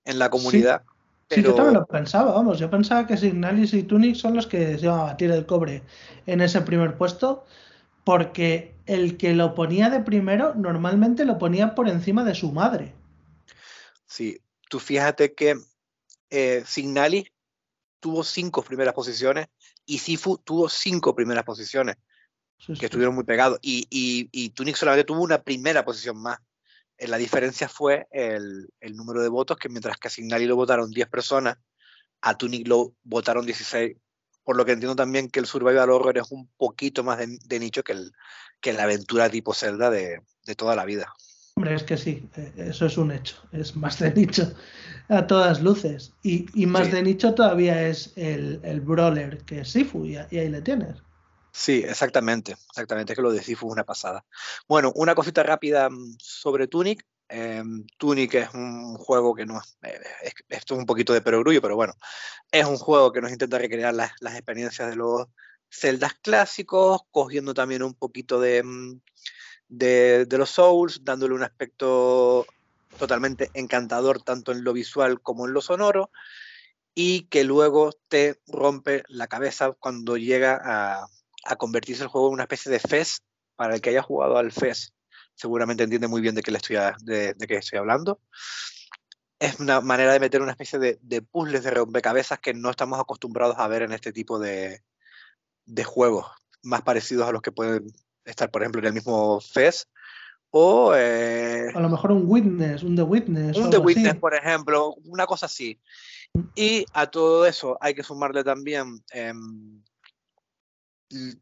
[SPEAKER 2] en la comunidad.
[SPEAKER 1] Sí. Yo también lo pensaba, vamos, yo pensaba que Signalis y Tunic son los que se iban a batir el cobre en ese primer puesto, porque el que lo ponía de primero normalmente lo ponía por encima de su madre.
[SPEAKER 2] Sí, tú fíjate que eh, Signalis tuvo cinco primeras posiciones y Sifu tuvo cinco primeras posiciones, que estuvieron muy pegados. Y, y, Tunic solamente tuvo una primera posición más. Eh, la diferencia fue el, el, número de votos, que mientras que a Signalis lo votaron 10 personas, a Tunic lo votaron 16. Por lo que entiendo también que el Survival Horror es un poquito más de, nicho que, el, que la aventura tipo Zelda de, de toda la vida.
[SPEAKER 1] Hombre, es que sí, eh, eso es un hecho, es más de nicho a todas luces. Y, más de nicho todavía es el, el brawler que es Sifu, y, ahí le tienes.
[SPEAKER 2] Sí, exactamente, exactamente, es que lo de Sifu es una pasada. Bueno, una cosita rápida mm, sobre Tunic. Em, Tunic es un juego que no eh, es, esto es un poquito de perogrullo, pero bueno, es un juego que nos intenta recrear las, las experiencias de los celdas clásicos, cogiendo también un poquito de, mm, de, los Souls, dándole un aspecto totalmente encantador tanto en lo visual como en lo sonoro y que luego te rompe la cabeza cuando llega a, convertirse el juego en una especie de FES para el que haya jugado al FES seguramente entiende muy bien de qué, le estoy, de, qué estoy hablando es una manera de meter una especie de, de, puzzles de rompecabezas que no estamos acostumbrados a ver en este tipo de, de juegos más parecidos a los que pueden estar, por ejemplo, en el mismo FES. O
[SPEAKER 1] eh, a lo mejor un Witness, un The Witness.
[SPEAKER 2] Un The Witness, por ejemplo, una cosa así. Y a todo eso hay que sumarle también em,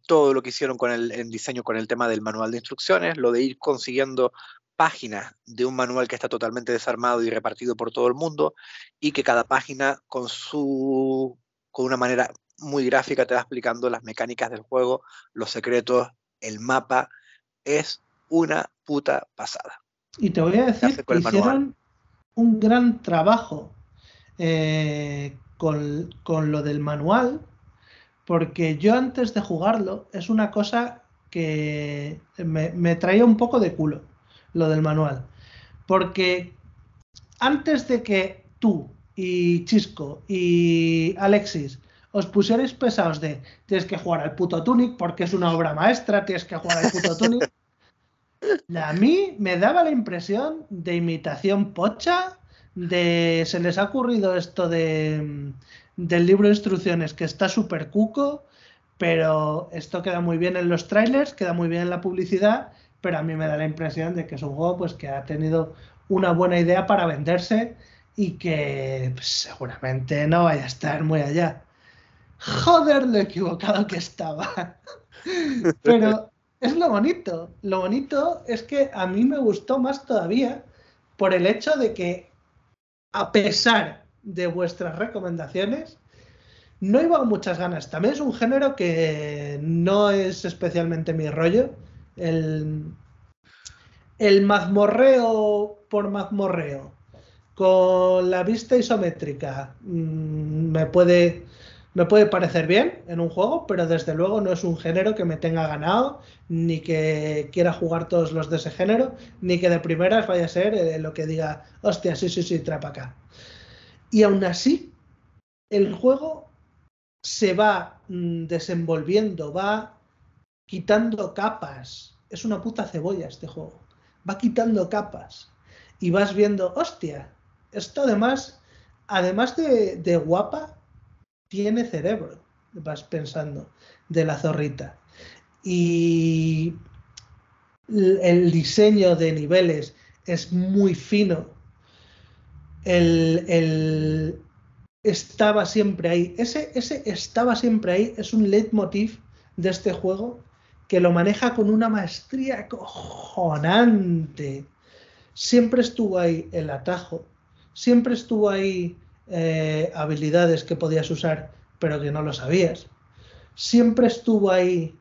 [SPEAKER 2] todo lo que hicieron con el diseño, con el tema del manual de instrucciones, lo de ir consiguiendo páginas de un manual que está totalmente desarmado y repartido por todo el mundo y que cada página con su con una manera muy gráfica te va explicando las mecánicas del juego, los secretos, el mapa es una puta pasada.
[SPEAKER 1] Y te voy a decir que hicieron un gran trabajo eh, con, lo del manual, porque yo antes de jugarlo es una cosa que me, traía un poco de culo, lo del manual. Porque antes de que tú y Chisco y Alexis os pusierais pesados de tienes que jugar al puto Tunic porque es una obra maestra, tienes que jugar al puto Tunic. A mí me daba la impresión de imitación pocha de se les ha ocurrido esto de del libro de instrucciones que está súper cuco, pero esto queda muy bien en los trailers, queda muy bien en la publicidad, pero a mí me da la impresión de que es un juego pues que ha tenido una buena idea para venderse y que pues, seguramente no vaya a estar muy allá. Joder, lo equivocado que estaba. Pero es lo bonito. Lo bonito es que a mí me gustó más todavía por el hecho de que, a pesar de vuestras recomendaciones, no iba con muchas ganas. También es un género que no es especialmente mi rollo. El, el mazmorreo por mazmorreo con la vista isométrica mm, me puede me puede parecer bien en un juego, pero desde luego no es un género que me tenga ganado, ni que quiera jugar todos los de ese género, ni que de primeras vaya a ser eh, lo que diga, hostia, sí, sí, sí, trapa acá. Y aún así, el juego se va mm, desenvolviendo, va quitando capas. Es una puta cebolla este juego. Va quitando capas. Y vas viendo, hostia, esto además, además de guapa, tiene cerebro, vas pensando, de la zorrita. Y el diseño de niveles es muy fino. El, estaba siempre ahí. Ese, ese estaba siempre ahí es un leitmotiv de este juego que lo maneja con una maestría cojonante. Siempre estuvo ahí el atajo, siempre estuvo ahí eh, habilidades que podías usar pero que no lo sabías. Siempre estuvo ahí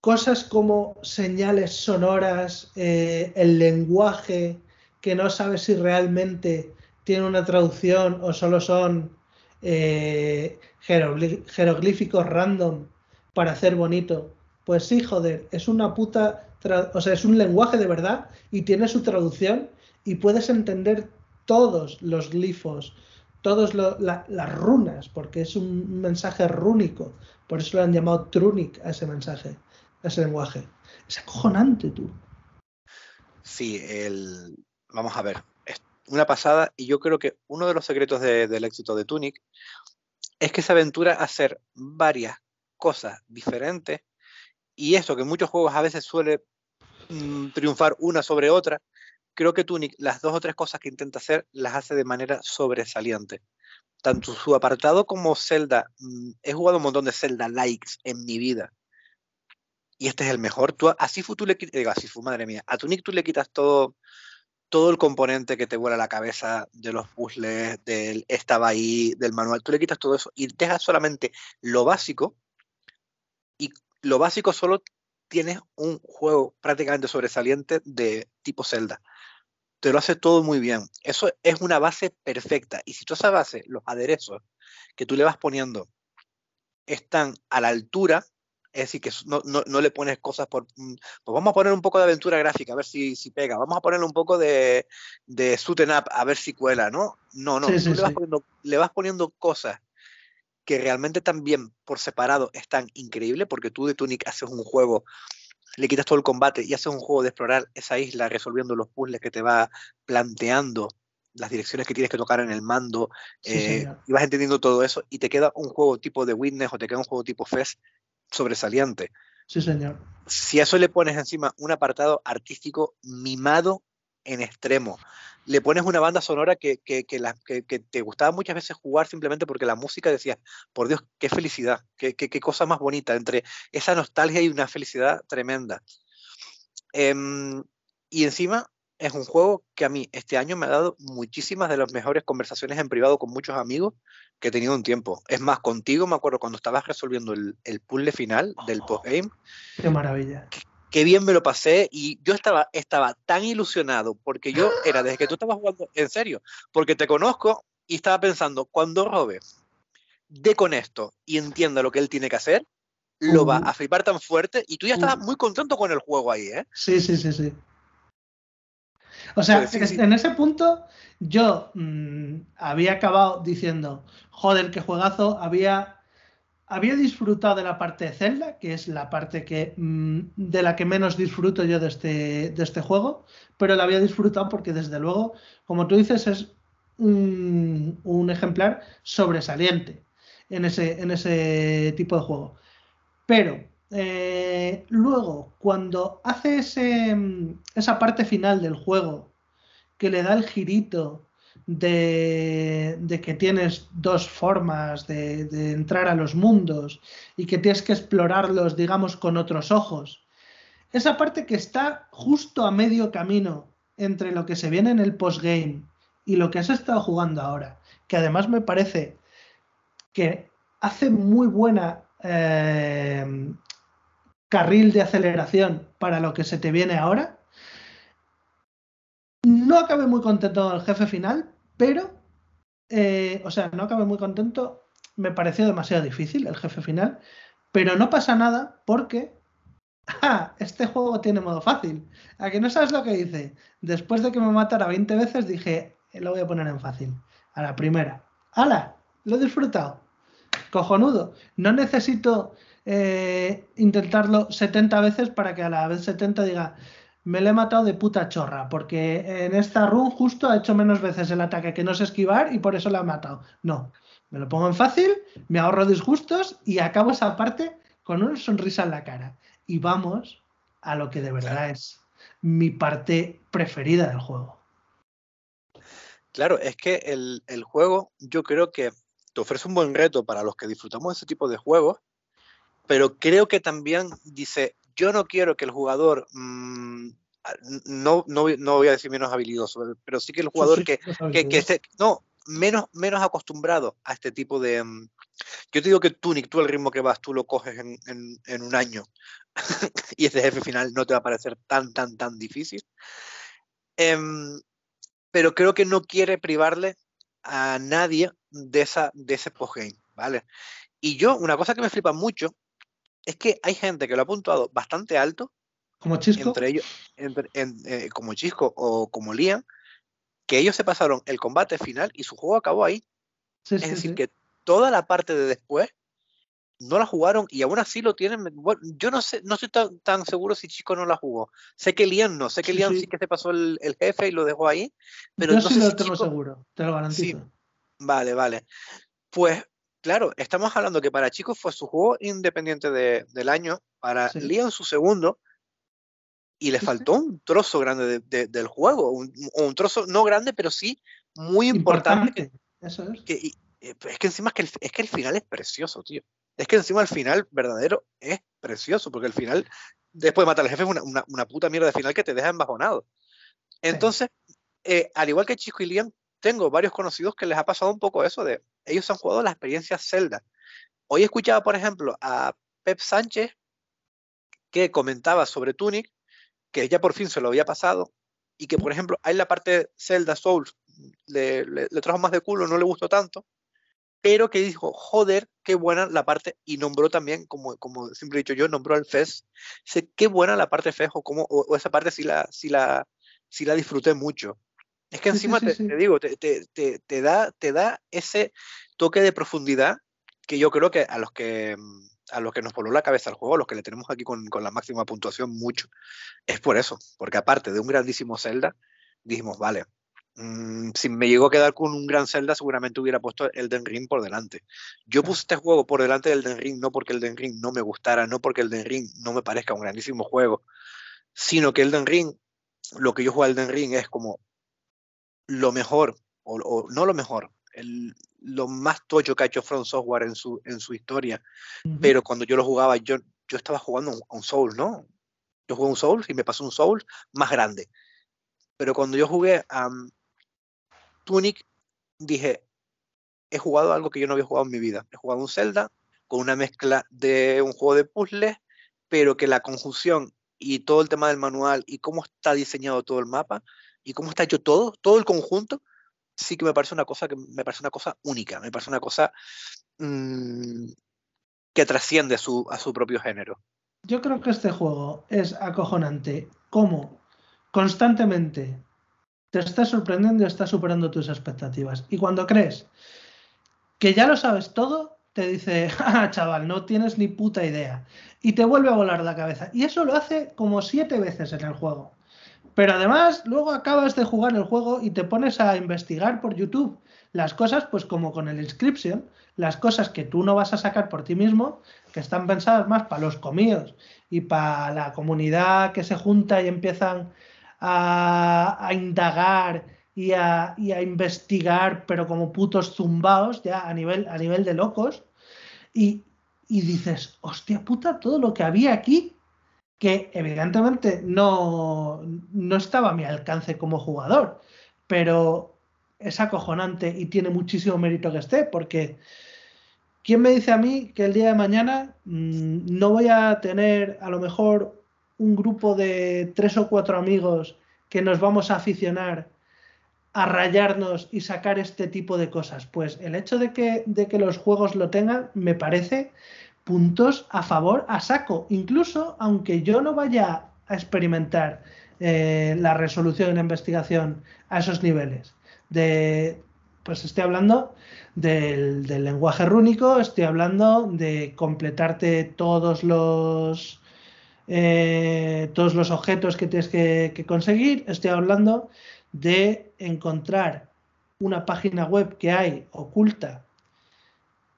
[SPEAKER 1] cosas como señales sonoras, eh, el lenguaje, que no sabes si realmente tiene una traducción o solo son eh, jeroglíficos random para hacer bonito. Pues sí, joder, es una puta, o sea, es un lenguaje de verdad y tiene su traducción y puedes entender todos los glifos, todas las runas, porque es un mensaje rúnico. Por eso lo han llamado Trunic a ese mensaje, a ese lenguaje. Es acojonante, tú.
[SPEAKER 2] Sí, el... vamos a ver. Es una pasada y yo creo que uno de los secretos del éxito de Tunic es que se aventura a hacer varias cosas diferentes y eso que muchos juegos a veces suele mm, triunfar una sobre otra, creo que Tunic, las dos o tres cosas que intenta hacer, las hace de manera sobresaliente. Tanto su apartado como Zelda, mm, he jugado un montón de Zelda likes en mi vida. Y este es el mejor. Tú, a Sifu tú le fue madre mía, a Tunic tú le quitas todo, todo el componente que te vuela la cabeza de los puzzles, del estaba ahí, del manual, tú le quitas todo eso y dejas solamente lo básico. Y lo básico solo tienes un juego prácticamente sobresaliente de tipo Zelda te lo hace todo muy bien. Eso es una base perfecta. Y si tú esa base, los aderezos que tú le vas poniendo están a la altura, es decir, que no, no, le pones cosas por... Mm, pues vamos a poner un poco de aventura gráfica, a ver si, si pega. Vamos a ponerle un poco de, de up, a ver si cuela, ¿no? No, no. tú le, vas poniendo, le vas poniendo cosas que realmente también por separado están increíbles, porque tú de Tunic haces un juego le quitas todo el combate y haces un juego de explorar esa isla resolviendo los puzzles que te va planteando las direcciones que tienes que tocar en el mando eh, y vas entendiendo todo eso y te queda un juego tipo de Witness o te queda un juego tipo Fest sobresaliente.
[SPEAKER 1] Sí, señor.
[SPEAKER 2] Si a eso le pones encima un apartado artístico mimado en extremo, le pones una banda sonora que, que, que, te gustaba muchas veces jugar simplemente porque la música decía, por Dios, qué felicidad, qué, qué, cosa más bonita, entre esa nostalgia y una felicidad tremenda. Em, y encima es un juego que a mí este año me ha dado muchísimas de las mejores conversaciones en privado con muchos amigos que he tenido un tiempo. Es más, contigo me acuerdo cuando estabas resolviendo el, el puzzle final del oh, postgame.
[SPEAKER 1] Qué maravilla
[SPEAKER 2] qué bien me lo pasé y yo estaba, estaba tan ilusionado porque yo era desde que tú estabas jugando, en serio, porque te conozco y estaba pensando, cuando Robe dé con esto y entienda lo que él tiene que hacer, lo va a flipar tan fuerte y tú ya estabas muy contento con el juego ahí, ¿eh?
[SPEAKER 1] Sí, sí, sí, sí. O sea, en ese punto yo mm, había acabado diciendo, joder, qué juegazo, había había disfrutado de la parte de Zelda, que es la parte que, mm, de la que menos disfruto yo de este, de este juego, pero la había disfrutado porque desde luego, como tú dices, es un, un ejemplar sobresaliente en ese, en ese tipo de juego. Pero eh, luego, cuando hace ese, esa parte final del juego, que le da el girito de, que tienes dos formas de, entrar a los mundos y que tienes que explorarlos, digamos, con otros ojos. Esa parte que está justo a medio camino entre lo que se viene en el postgame y lo que has estado jugando ahora, que además me parece que hace muy buena eh, carril de aceleración para lo que se te viene ahora. No acabé muy contento del jefe final, pero, eh, o sea, no acabé muy contento. Me pareció demasiado difícil el jefe final, pero no pasa nada porque ah, este juego tiene modo fácil. ¿A que no sabes lo que hice? Después de que me matara 20 veces, dije, eh, lo voy a poner en fácil. A la primera. ¡Hala! Lo he disfrutado. Cojonudo. No necesito eh, intentarlo 70 veces para que a la vez 70 diga, me lo he matado de puta chorra, porque en esta run justo ha hecho menos veces el ataque que no sé esquivar y por eso lo ha matado. No, me lo pongo en fácil, me ahorro disgustos y acabo esa parte con una sonrisa en la cara. Y vamos a lo que de verdad es mi parte preferida del juego.
[SPEAKER 2] Claro, es que el, el, juego yo creo que te ofrece un buen reto para los que disfrutamos de ese tipo de juegos, pero creo que también dice, yo no quiero que el jugador, mm, no, no, no, voy a decir menos habilidoso, pero sí que el jugador que, que, que esté, no, menos, menos acostumbrado a este tipo de... Mm, yo te digo que tú, Nick, tú el ritmo que vas, tú lo coges en, en, en un año y ese jefe final no te va a parecer tan, tan, tan difícil. Em, pero creo que no quiere privarle a nadie de, esa, de ese postgame, ¿vale? Y yo, una cosa que me flipa mucho es que hay gente que lo ha puntuado bastante alto.
[SPEAKER 1] Como Chisco.
[SPEAKER 2] Entre ellos, eh, como Chisco o como Liam, que ellos se pasaron el combate final y su juego acabó ahí. es decir, que toda la parte de después no la jugaron y aún así lo tienen. yo no sé, no estoy tan, seguro si Chisco no la jugó. Sé que Liam no, sé que Liam sí, que se pasó el, jefe y lo dejó ahí. Pero
[SPEAKER 1] yo no sí lo tengo seguro, te lo garantizo.
[SPEAKER 2] Vale, vale. Pues claro, estamos hablando que para chicos fue su juego independiente del año, para sí. Leon su segundo, y le faltó un trozo grande del juego, un, un, trozo no grande, pero sí muy importante.
[SPEAKER 1] Eso es.
[SPEAKER 2] Que, eh, es que encima es que, el, es que el final es precioso, tío. Es que encima el final verdadero es precioso, porque el final, después de matar al jefe, es una, una, una puta mierda de final que te deja embajonado. Entonces, sí. eh, al igual que Chico y Liam, tengo varios conocidos que les ha pasado un poco eso de ellos han jugado la experiencia Zelda. Hoy escuchaba, por ejemplo, a Pep Sánchez que comentaba sobre Tunic, que ya por fin se lo había pasado, y que, por ejemplo, hay la parte Zelda Souls, le, trajo más de culo, no le gustó tanto, pero que dijo, joder, qué buena la parte, y nombró también, como, como siempre he dicho yo, nombró al FES, qué buena la parte FES, o, como, o esa parte sí la, sí, la, sí la disfruté mucho. Es que encima sí, sí, sí, te, te, digo, te, te, te, da, te da ese toque de profundidad que yo creo que a los que a los que nos voló la cabeza el juego, a los que le tenemos aquí con, con, la máxima puntuación mucho, es por eso, porque aparte de un grandísimo Zelda, dijimos, vale, mmm, si me llegó a quedar con un gran Zelda, seguramente hubiera puesto el Den Ring por delante. Yo puse este juego por delante del Den Ring, no porque el Den Ring no me gustara, no porque el Den Ring no me parezca un grandísimo juego, sino que el Den Ring, lo que yo juego al Den Ring es como lo mejor, o, o no lo mejor, el, lo más tocho que ha hecho From Software en su, en su historia. Uh -huh. Pero cuando yo lo jugaba, yo, yo estaba jugando a un Soul, ¿no? Yo jugué un Soul y me pasó un Soul más grande. Pero cuando yo jugué a um, Tunic, dije, he jugado algo que yo no había jugado en mi vida. He jugado un Zelda con una mezcla de un juego de puzzles, pero que la conjunción y todo el tema del manual y cómo está diseñado todo el mapa y cómo está hecho todo, todo el conjunto, sí que me parece una cosa que me parece una cosa única, me parece una cosa mmm, que trasciende a su, a su propio género.
[SPEAKER 1] Yo creo que este juego es acojonante, como constantemente te está sorprendiendo y está superando tus expectativas. Y cuando crees que ya lo sabes todo, te dice, ah, chaval, no tienes ni puta idea. Y te vuelve a volar la cabeza. Y eso lo hace como siete veces en el juego. Pero además, luego acabas de jugar el juego y te pones a investigar por YouTube las cosas, pues como con el Inscription, las cosas que tú no vas a sacar por ti mismo, que están pensadas más para los comíos y para la comunidad que se junta y empiezan a, indagar y a, investigar, pero como putos zumbaos, ya a nivel, a nivel de locos. Y, y dices, hostia puta, todo lo que había aquí que evidentemente no, no estaba a mi alcance como jugador, pero es acojonante y tiene muchísimo mérito que esté, porque ¿quién me dice a mí que el día de mañana mm, no voy a tener a lo mejor un grupo de tres o cuatro amigos que nos vamos a aficionar a rayarnos y sacar este tipo de cosas? Pues el hecho de que, de que los juegos lo tengan me parece puntos a favor a saco, incluso aunque yo no vaya a experimentar eh, la resolución en la investigación a esos niveles. De, pues estoy hablando del, lenguaje rúnico, estoy hablando de completarte todos los eh, todos los objetos que tienes que conseguir, estoy hablando de encontrar una página web que hay oculta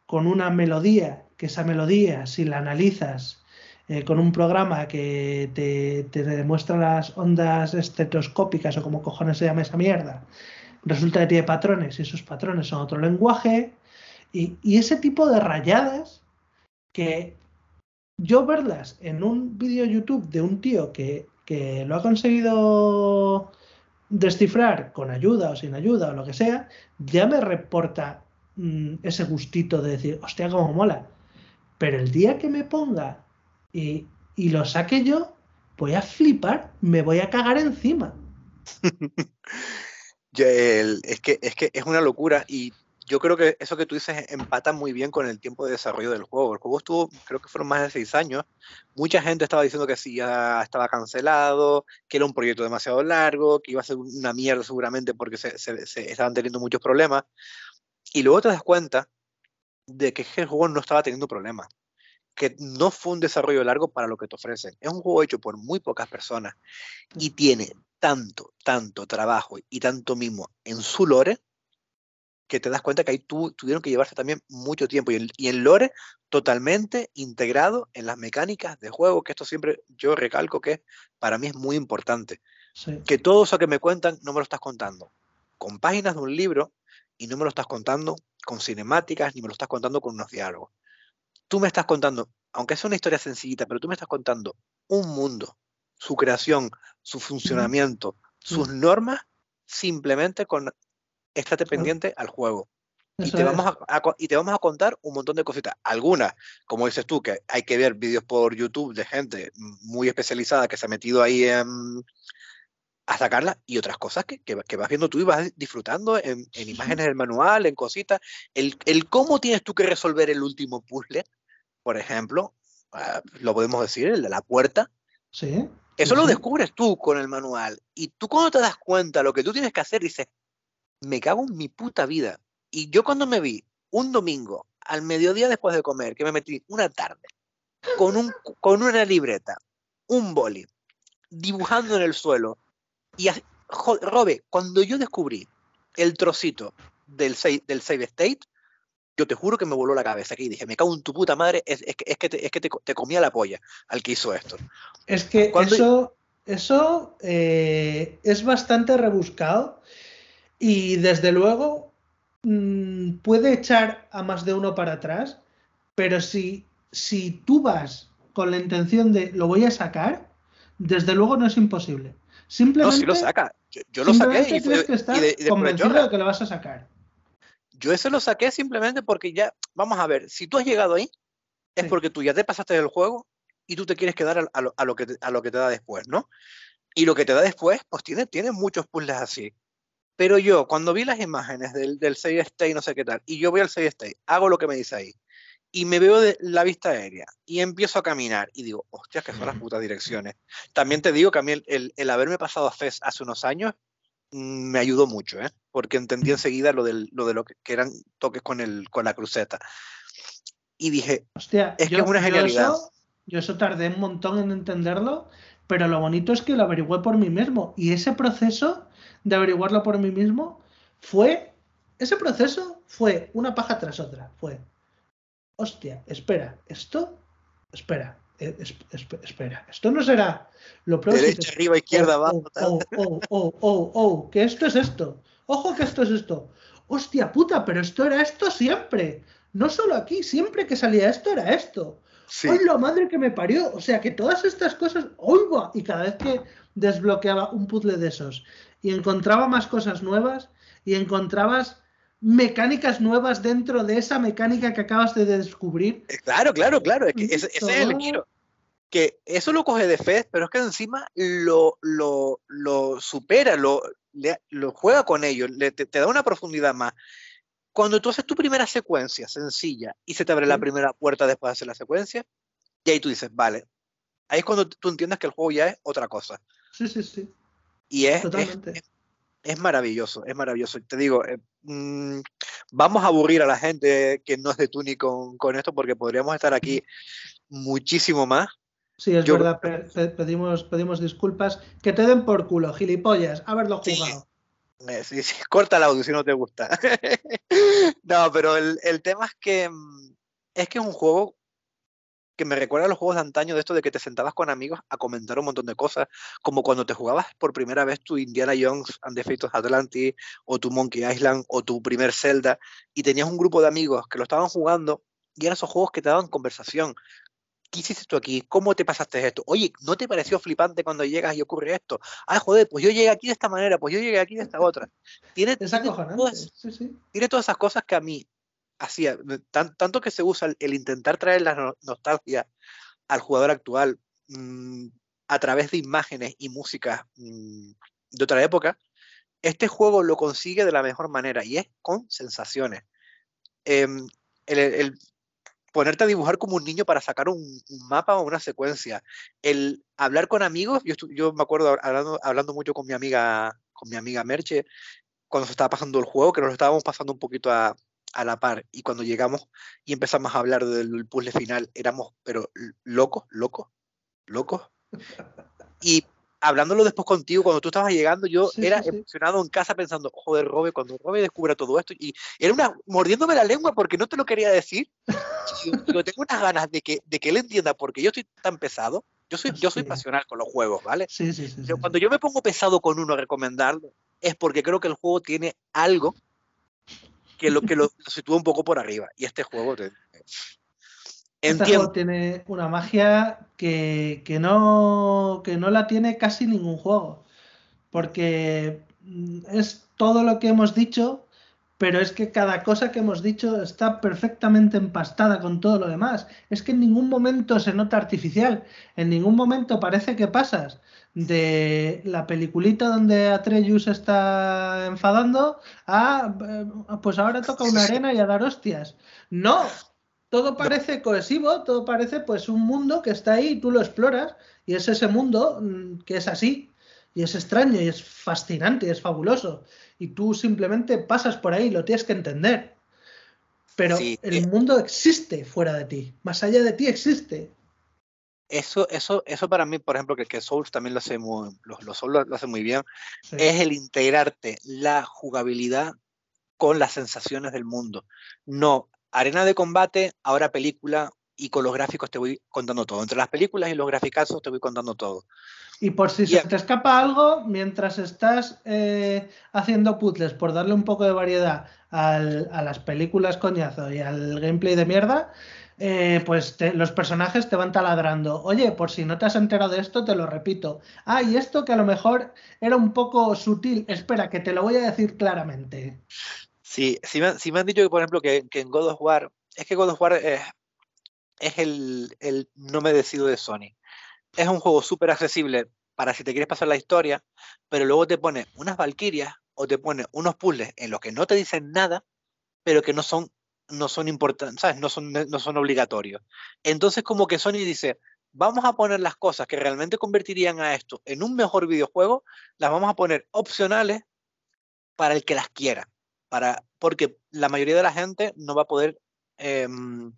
[SPEAKER 1] con una melodía que esa melodía, si la analizas eh, con un programa que te, demuestra las ondas estetoscópicas o como cojones se llama esa mierda, resulta que tiene patrones y esos patrones son otro lenguaje y, ese tipo de rayadas que yo verlas en un vídeo YouTube de un tío que, que lo ha conseguido descifrar con ayuda o sin ayuda o lo que sea, ya me reporta mm, ese gustito de decir, hostia, cómo mola. Pero el día que me ponga y, lo saque yo, voy a flipar, me voy a cagar encima.
[SPEAKER 2] es, que, es que es una locura y yo creo que eso que tú dices empata muy bien con el tiempo de desarrollo del juego. El juego estuvo, creo que fueron más de seis años. Mucha gente estaba diciendo que sí, ya estaba cancelado, que era un proyecto demasiado largo, que iba a ser una mierda seguramente porque se, se estaban teniendo muchos problemas. Y luego te das cuenta de que el juego no estaba teniendo problemas, que no fue un desarrollo largo para lo que te ofrecen. Es un juego hecho por muy pocas personas y tiene tanto, tanto trabajo y tanto mismo en su lore que te das cuenta que ahí tuvieron que llevarse también mucho tiempo y el, lore totalmente integrado en las mecánicas de juego, que esto siempre yo recalco que para mí es muy importante. Que todo eso que me cuentan no me lo estás contando. Con páginas de un libro y no me lo estás contando con cinemáticas ni me lo estás contando con unos diálogos. Tú me estás contando, aunque sea una historia sencillita, pero tú me estás contando un mundo, su creación, su funcionamiento, sus normas, simplemente con estate pendiente al juego. Y te, vamos a, y te, vamos a, contar un montón de cositas. Algunas, como dices tú, que hay que ver vídeos por YouTube de gente muy especializada que se ha metido ahí en, a sacarla y otras cosas que, que, vas viendo tú y vas disfrutando en, imágenes del manual, en cositas. El, el, cómo tienes tú que resolver el último puzzle, por ejemplo, ah, lo podemos decir, el de la puerta.
[SPEAKER 1] Sí.
[SPEAKER 2] Eso lo descubres tú con el manual. Y tú cuando te das cuenta lo que tú tienes que hacer, dices, me cago en mi puta vida. Y yo cuando me vi un domingo, al mediodía después de comer, que me metí una tarde, con, un, con una libreta, un boli, dibujando en el suelo, y Robe, cuando yo descubrí el trocito del save, del save state, yo te juro que me voló la cabeza y dije, me cago en tu puta madre, es, que, es que, te, es que te, comía la polla al que hizo esto.
[SPEAKER 1] Es que eso, eso eh, es bastante rebuscado y desde luego mm, puede echar a más de uno para atrás, pero si, si tú vas con la intención de lo voy a sacar, desde luego no es imposible. Simplemente,
[SPEAKER 2] no, si lo saca. Yo, lo saqué y,
[SPEAKER 1] fue, que de, convencido de que lo vas a sacar.
[SPEAKER 2] Yo ese lo saqué simplemente porque ya, vamos a ver, si tú has llegado ahí, es porque tú ya te pasaste del juego y tú te quieres quedar a, lo, que te, a lo que te da después, ¿no? Y lo que te da después, pues tiene, tiene muchos puzzles así. Pero yo, cuando vi las imágenes del, del save state, no sé qué tal, y yo voy al save state, hago lo que me dice ahí, y me veo de la vista aérea y empiezo a caminar y digo, hostia, que son las putas direcciones. También te digo que a mí el, el, haberme pasado a FES hace unos años mm, me ayudó mucho, ¿eh? porque entendí enseguida lo, del, lo de lo que, eran toques con, el, con la cruceta. y dije,
[SPEAKER 1] Hostia, es que es una genialidad. yo eso tardé un montón en entenderlo, pero lo bonito es que lo averigüé por mí mismo. Y ese proceso de averiguarlo por mí mismo fue, ese proceso fue una paja tras otra. Fue, hostia, espera, esto, espera, eh, espera, esto no será lo próximo.
[SPEAKER 2] Derecha, arriba, izquierda,
[SPEAKER 1] oh, abajo. Oh, oh, oh, oh, oh, que esto es esto. Ojo que esto es esto. Hostia puta, pero esto era esto siempre. No solo aquí, siempre que salía esto era esto. Sí. ¡Ay, la madre que me parió! O sea, que todas estas cosas, ¡oiga! Y cada vez que desbloqueaba un puzzle de esos y encontraba más cosas nuevas y encontrabas mecánicas nuevas dentro de esa mecánica que acabas de descubrir.
[SPEAKER 2] Eh, claro, claro, claro. Es que ese, es el giro. Que eso lo coge de fe, pero es que encima lo, lo, lo supera, lo, lo juega con ello, le, te, da una profundidad más. Cuando tú haces tu primera secuencia sencilla y se te abre la primera puerta después de hacer la secuencia, y ahí tú dices, vale, ahí es cuando tú entiendes que el juego ya es otra cosa.
[SPEAKER 1] Sí, sí, sí.
[SPEAKER 2] Y es, es, maravilloso, es maravilloso. Te digo, eh, mm, vamos a aburrir a la gente que no es de Tuni con, con esto porque podríamos estar aquí muchísimo más.
[SPEAKER 1] Sí, es verdad, pedimos, pedimos disculpas. Que te den por culo, gilipollas, haberlo jugado.
[SPEAKER 2] Eh, sí, sí, corta el audio si no te gusta. no, pero el, el, tema es que mm, es que es un juego que me recuerda a los juegos de antaño de esto de que te sentabas con amigos a comentar un montón de cosas, como cuando te jugabas por primera vez tu Indiana Jones and the Fate of Atlantis, o tu Monkey Island, o tu primer Zelda, y tenías un grupo de amigos que lo estaban jugando, y eran esos juegos que te daban conversación. ¿Qué hiciste tú aquí? ¿Cómo te pasaste esto? Oye, ¿no te pareció flipante cuando llegas y ocurre esto? Ah, joder, pues yo llegué aquí de esta manera, pues yo llegué aquí de esta otra. Tiene, tiene, todas, tiene todas esas cosas que a mí hacía, tanto que se usa el, intentar traer la nostalgia al jugador actual mm, a través de imágenes y música mm, de otra época, este juego lo consigue de la mejor manera y es con sensaciones. Em, el, ponerte a dibujar como un niño para sacar un, mapa o una secuencia, el hablar con amigos, yo, yo me acuerdo hablando, hablando mucho con mi amiga, con mi amiga Merche, cuando se estaba pasando el juego, que nos lo estábamos pasando un poquito a, a la par. Y cuando llegamos y empezamos a hablar del puzzle final, éramos, pero locos, locos, locos. Y hablándolo después contigo, cuando tú estabas llegando, yo era emocionado en casa pensando, joder, Robe, cuando Robe descubra todo esto, y era una, mordiéndome la lengua porque no te lo quería decir, yo, tengo unas ganas de que, de que él entienda porque yo estoy tan pesado, yo soy, yo soy pasional con los juegos, ¿vale?
[SPEAKER 1] Sí, sí, sí,
[SPEAKER 2] Cuando yo me pongo pesado con uno a recomendarlo, es porque creo que el juego tiene algo que lo que lo, sitúa un poco por arriba. Y este juego te,
[SPEAKER 1] este juego tiene una magia que, que, no, que no la tiene casi ningún juego. Porque mm, es todo lo que hemos dicho, pero es que cada cosa que hemos dicho está perfectamente empastada con todo lo demás. Es que en ningún momento se nota artificial, en ningún momento parece que pasas de la peliculita donde Atreus está enfadando a eh, pues ahora toca una arena y a dar hostias. No, todo parece cohesivo, todo parece pues un mundo que está ahí y tú lo exploras. Y es ese mundo mm, que es así. Y es extraño y es fascinante y es fabuloso y tú simplemente pasas por ahí, lo tienes que entender. Pero el eh mundo existe fuera de ti, más allá de ti existe
[SPEAKER 2] eso, eso, eso para mí, por ejemplo, que, que Souls también lo hace muy, los, Souls lo, hace muy bien, es el integrarte la jugabilidad con las sensaciones del mundo. No, arena de combate, ahora película, y con los gráficos te voy contando todo. Entre las películas y los graficazos te voy contando todo.
[SPEAKER 1] Y por si se te escapa algo, mientras estás eh, haciendo puzzles, por darle un poco de variedad a las películas coñazo y al gameplay de mierda, eh, pues los personajes te van taladrando. Oye, por si no te has enterado de esto, te lo repito. Ah, y esto que a lo mejor era un poco sutil. Espera, que te lo voy a decir claramente.
[SPEAKER 2] Sí, sí me, han dicho que, por ejemplo, que, en God of War, es que God of War es, es el, el, no me decido de Sony. Es un juego súper accesible para si te quieres pasar la historia, pero luego te pone unas valquirias o te pone unos puzzles en los que no te dicen nada, pero que no son no son importantes, ¿sabes? No son, no son obligatorios. Entonces como que Sony dice, vamos a poner las cosas que realmente convertirían a esto en un mejor videojuego, las vamos a poner opcionales para el que las quiera, para, porque la mayoría de la gente no va a poder em,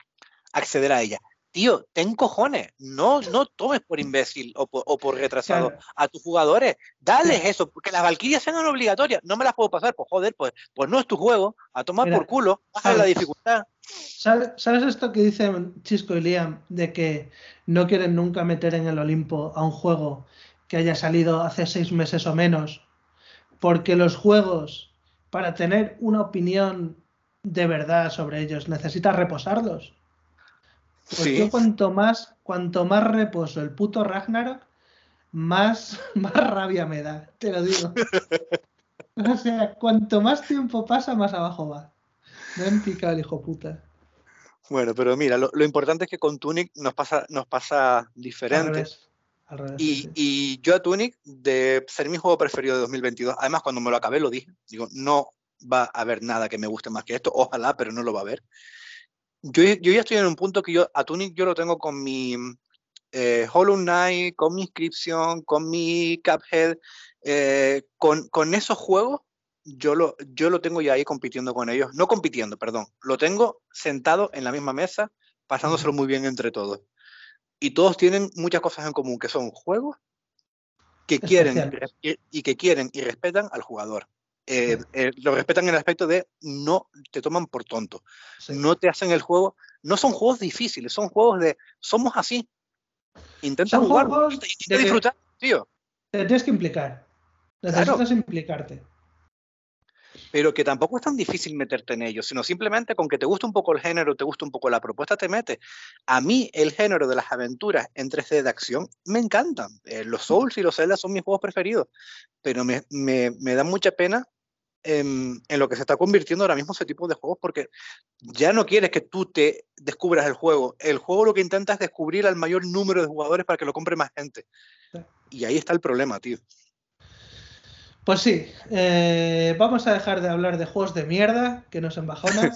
[SPEAKER 2] acceder a ella. Tío, ten cojones, no, no tomes por imbécil o por, retrasado a tus jugadores, dales eso, porque las Valkyrias sean obligatorias, no me las puedo pasar, pues joder, pues, pues no es tu juego, a tomar por culo, baja la dificultad.
[SPEAKER 1] ¿Sabes esto que dicen Chisco y Liam de que no quieren nunca meter en el Olimpo a un juego que haya salido hace seis meses o menos? Porque los juegos, para tener una opinión de verdad sobre ellos, necesitas reposarlos. Pues yo cuanto más, cuanto más reposo el puto Ragnarok, más, más rabia me da, te lo digo. o sea, cuanto más tiempo pasa, más abajo va. Me han picado el hijo puta.
[SPEAKER 2] Bueno, pero mira, lo, importante es que con Tunic nos pasa, nos pasa diferente. y, y, yo a Tunic, de ser mi juego preferido de 2022, además cuando me lo acabé lo dije, digo, no va a haber nada que me guste más que esto, ojalá, pero no lo va a haber. Yo, yo ya estoy en un punto que yo a Tunic yo lo tengo con mi eh, Hollow Knight, con mi inscripción, con mi Cuphead, eh, con, con esos juegos yo lo, yo lo tengo ya ahí compitiendo con ellos. No compitiendo, perdón. Lo tengo sentado en la misma mesa, pasándoselo muy bien entre todos. Y todos tienen muchas cosas en común, que son juegos que quieren y, que quieren y respetan al jugador. Eh, eh, lo respetan en el aspecto de no te toman por tonto, no te hacen el juego, no son juegos difíciles, son juegos de somos así. Intenta jugar, intenta disfrutar, tío.
[SPEAKER 1] Te tienes que implicar. Necesitas implicarte
[SPEAKER 2] pero que tampoco es tan difícil meterte en ellos, sino simplemente con que te guste un poco el género, te guste un poco la propuesta, te metes. A mí el género de las aventuras en 3D de acción me encantan. Eh, los Souls y los Zelda son mis juegos preferidos, pero me, me, me da mucha pena en, en, lo que se está convirtiendo ahora mismo ese tipo de juegos, porque ya no quieres que tú te descubras el juego. El juego lo que intenta es descubrir al mayor número de jugadores para que lo compre más gente. Y ahí está el problema, tío.
[SPEAKER 1] Pues sí, eh, vamos a dejar de hablar de juegos de mierda que nos embajonan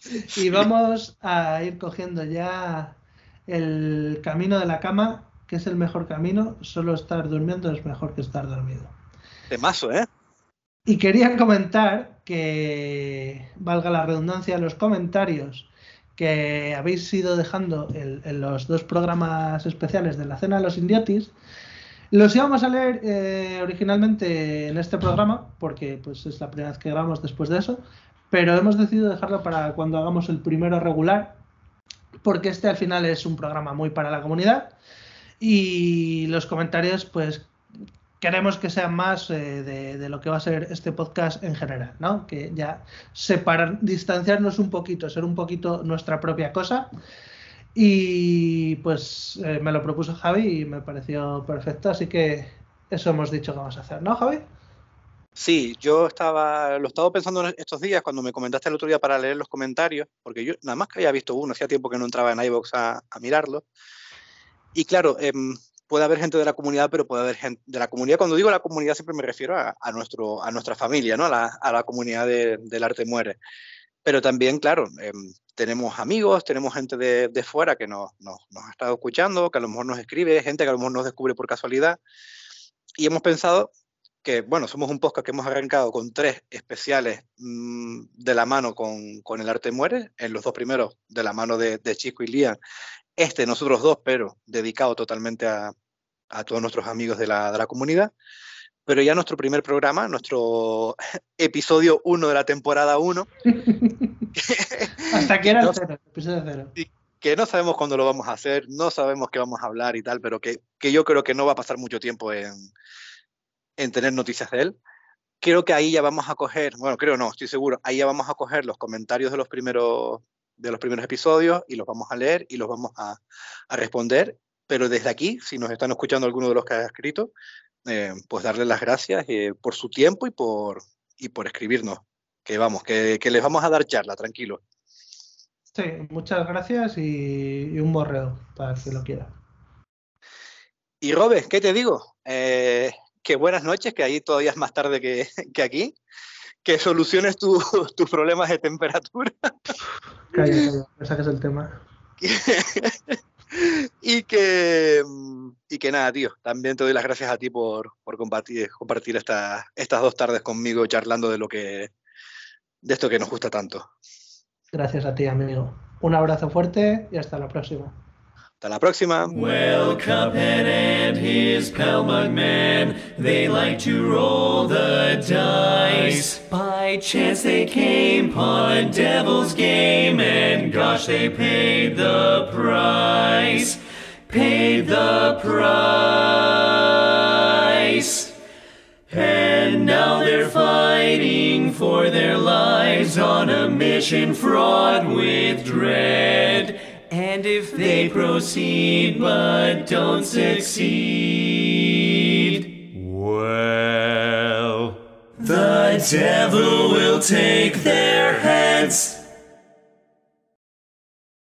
[SPEAKER 1] y vamos a ir cogiendo ya el camino de la cama, que es el mejor camino. Solo estar durmiendo es mejor que estar dormido.
[SPEAKER 2] mazo, ¿eh?
[SPEAKER 1] Y quería comentar que, valga la redundancia, los comentarios que habéis ido dejando en, los dos programas especiales de la Cena de los Indiotis los íbamos a leer eh, originalmente en este programa, porque pues, es la primera vez que grabamos después de eso, pero hemos decidido dejarlo para cuando hagamos el primero regular, porque este al final es un programa muy para la comunidad y los comentarios pues queremos que sean más eh, de, lo que va a ser este podcast en general, ¿no? Que ya separar, distanciarnos un poquito, ser un poquito nuestra propia cosa y pues eh, me lo propuso Javi y me pareció perfecto, así que eso hemos dicho que vamos a hacer, ¿no, Javi?
[SPEAKER 2] Sí, yo estaba, lo estaba pensando estos días cuando me comentaste el otro día para leer los comentarios, porque yo nada más que había visto uno, hacía tiempo que no entraba en iVoox a, mirarlo. Y claro, em, puede haber gente de la comunidad, pero puede haber gente de la comunidad. Cuando digo la comunidad siempre me refiero a, nuestro, a nuestra familia, ¿no? a, la, a la comunidad del arte muere. Pero también, claro, em, tenemos amigos, tenemos gente de, de fuera que nos, nos, ha estado escuchando, que a lo mejor nos escribe, gente que a lo mejor nos descubre por casualidad. Y hemos pensado que, bueno, somos un podcast que hemos arrancado con tres especiales mm, de la mano con, con, El Arte Muere, en los dos primeros de la mano de, de Chico y Lian, este nosotros dos, pero dedicado totalmente a, a todos nuestros amigos de la, de la comunidad pero ya nuestro primer programa, nuestro episodio 1 de la temporada 1.
[SPEAKER 1] Hasta que era el cero, episodio cero.
[SPEAKER 2] Que no sabemos cuándo lo vamos a hacer, no sabemos qué vamos a hablar y tal, pero que, que yo creo que no va a pasar mucho tiempo en, en tener noticias de él. Creo que ahí ya vamos a coger, bueno, creo no, estoy seguro, ahí ya vamos a coger los comentarios de los primeros, de los primeros episodios y los vamos a leer y los vamos a, a responder. Pero desde aquí, si nos están escuchando alguno de los que ha escrito, eh, pues darle las gracias eh, por su tiempo y por, y por escribirnos. Que vamos, que, que, les vamos a dar charla, tranquilo.
[SPEAKER 1] Sí, muchas gracias y, un borreo para que lo quiera.
[SPEAKER 2] Y Robes, ¿qué te digo? Eh, que buenas noches, que ahí todavía es más tarde que, que aquí. Que soluciones tus problemas de temperatura.
[SPEAKER 1] Calla, calla, que es el tema.
[SPEAKER 2] y que, y que nada, tío, también te doy las gracias a ti por, por compartir, compartir esta, estas dos tardes conmigo charlando de lo que de esto que nos gusta tanto.
[SPEAKER 1] Gracias a ti, amigo. Un abrazo fuerte y hasta la próxima.
[SPEAKER 2] Hasta la próxima.
[SPEAKER 3] Well, Cuphead and his pal Mugman, they like to roll the dice. By chance they came upon Devil's Game, and gosh, they paid the price. Paid the price. And now they're fighting for their lives on a mission fraught with dread. If they proceed but don't succeed, well, the devil will take their heads.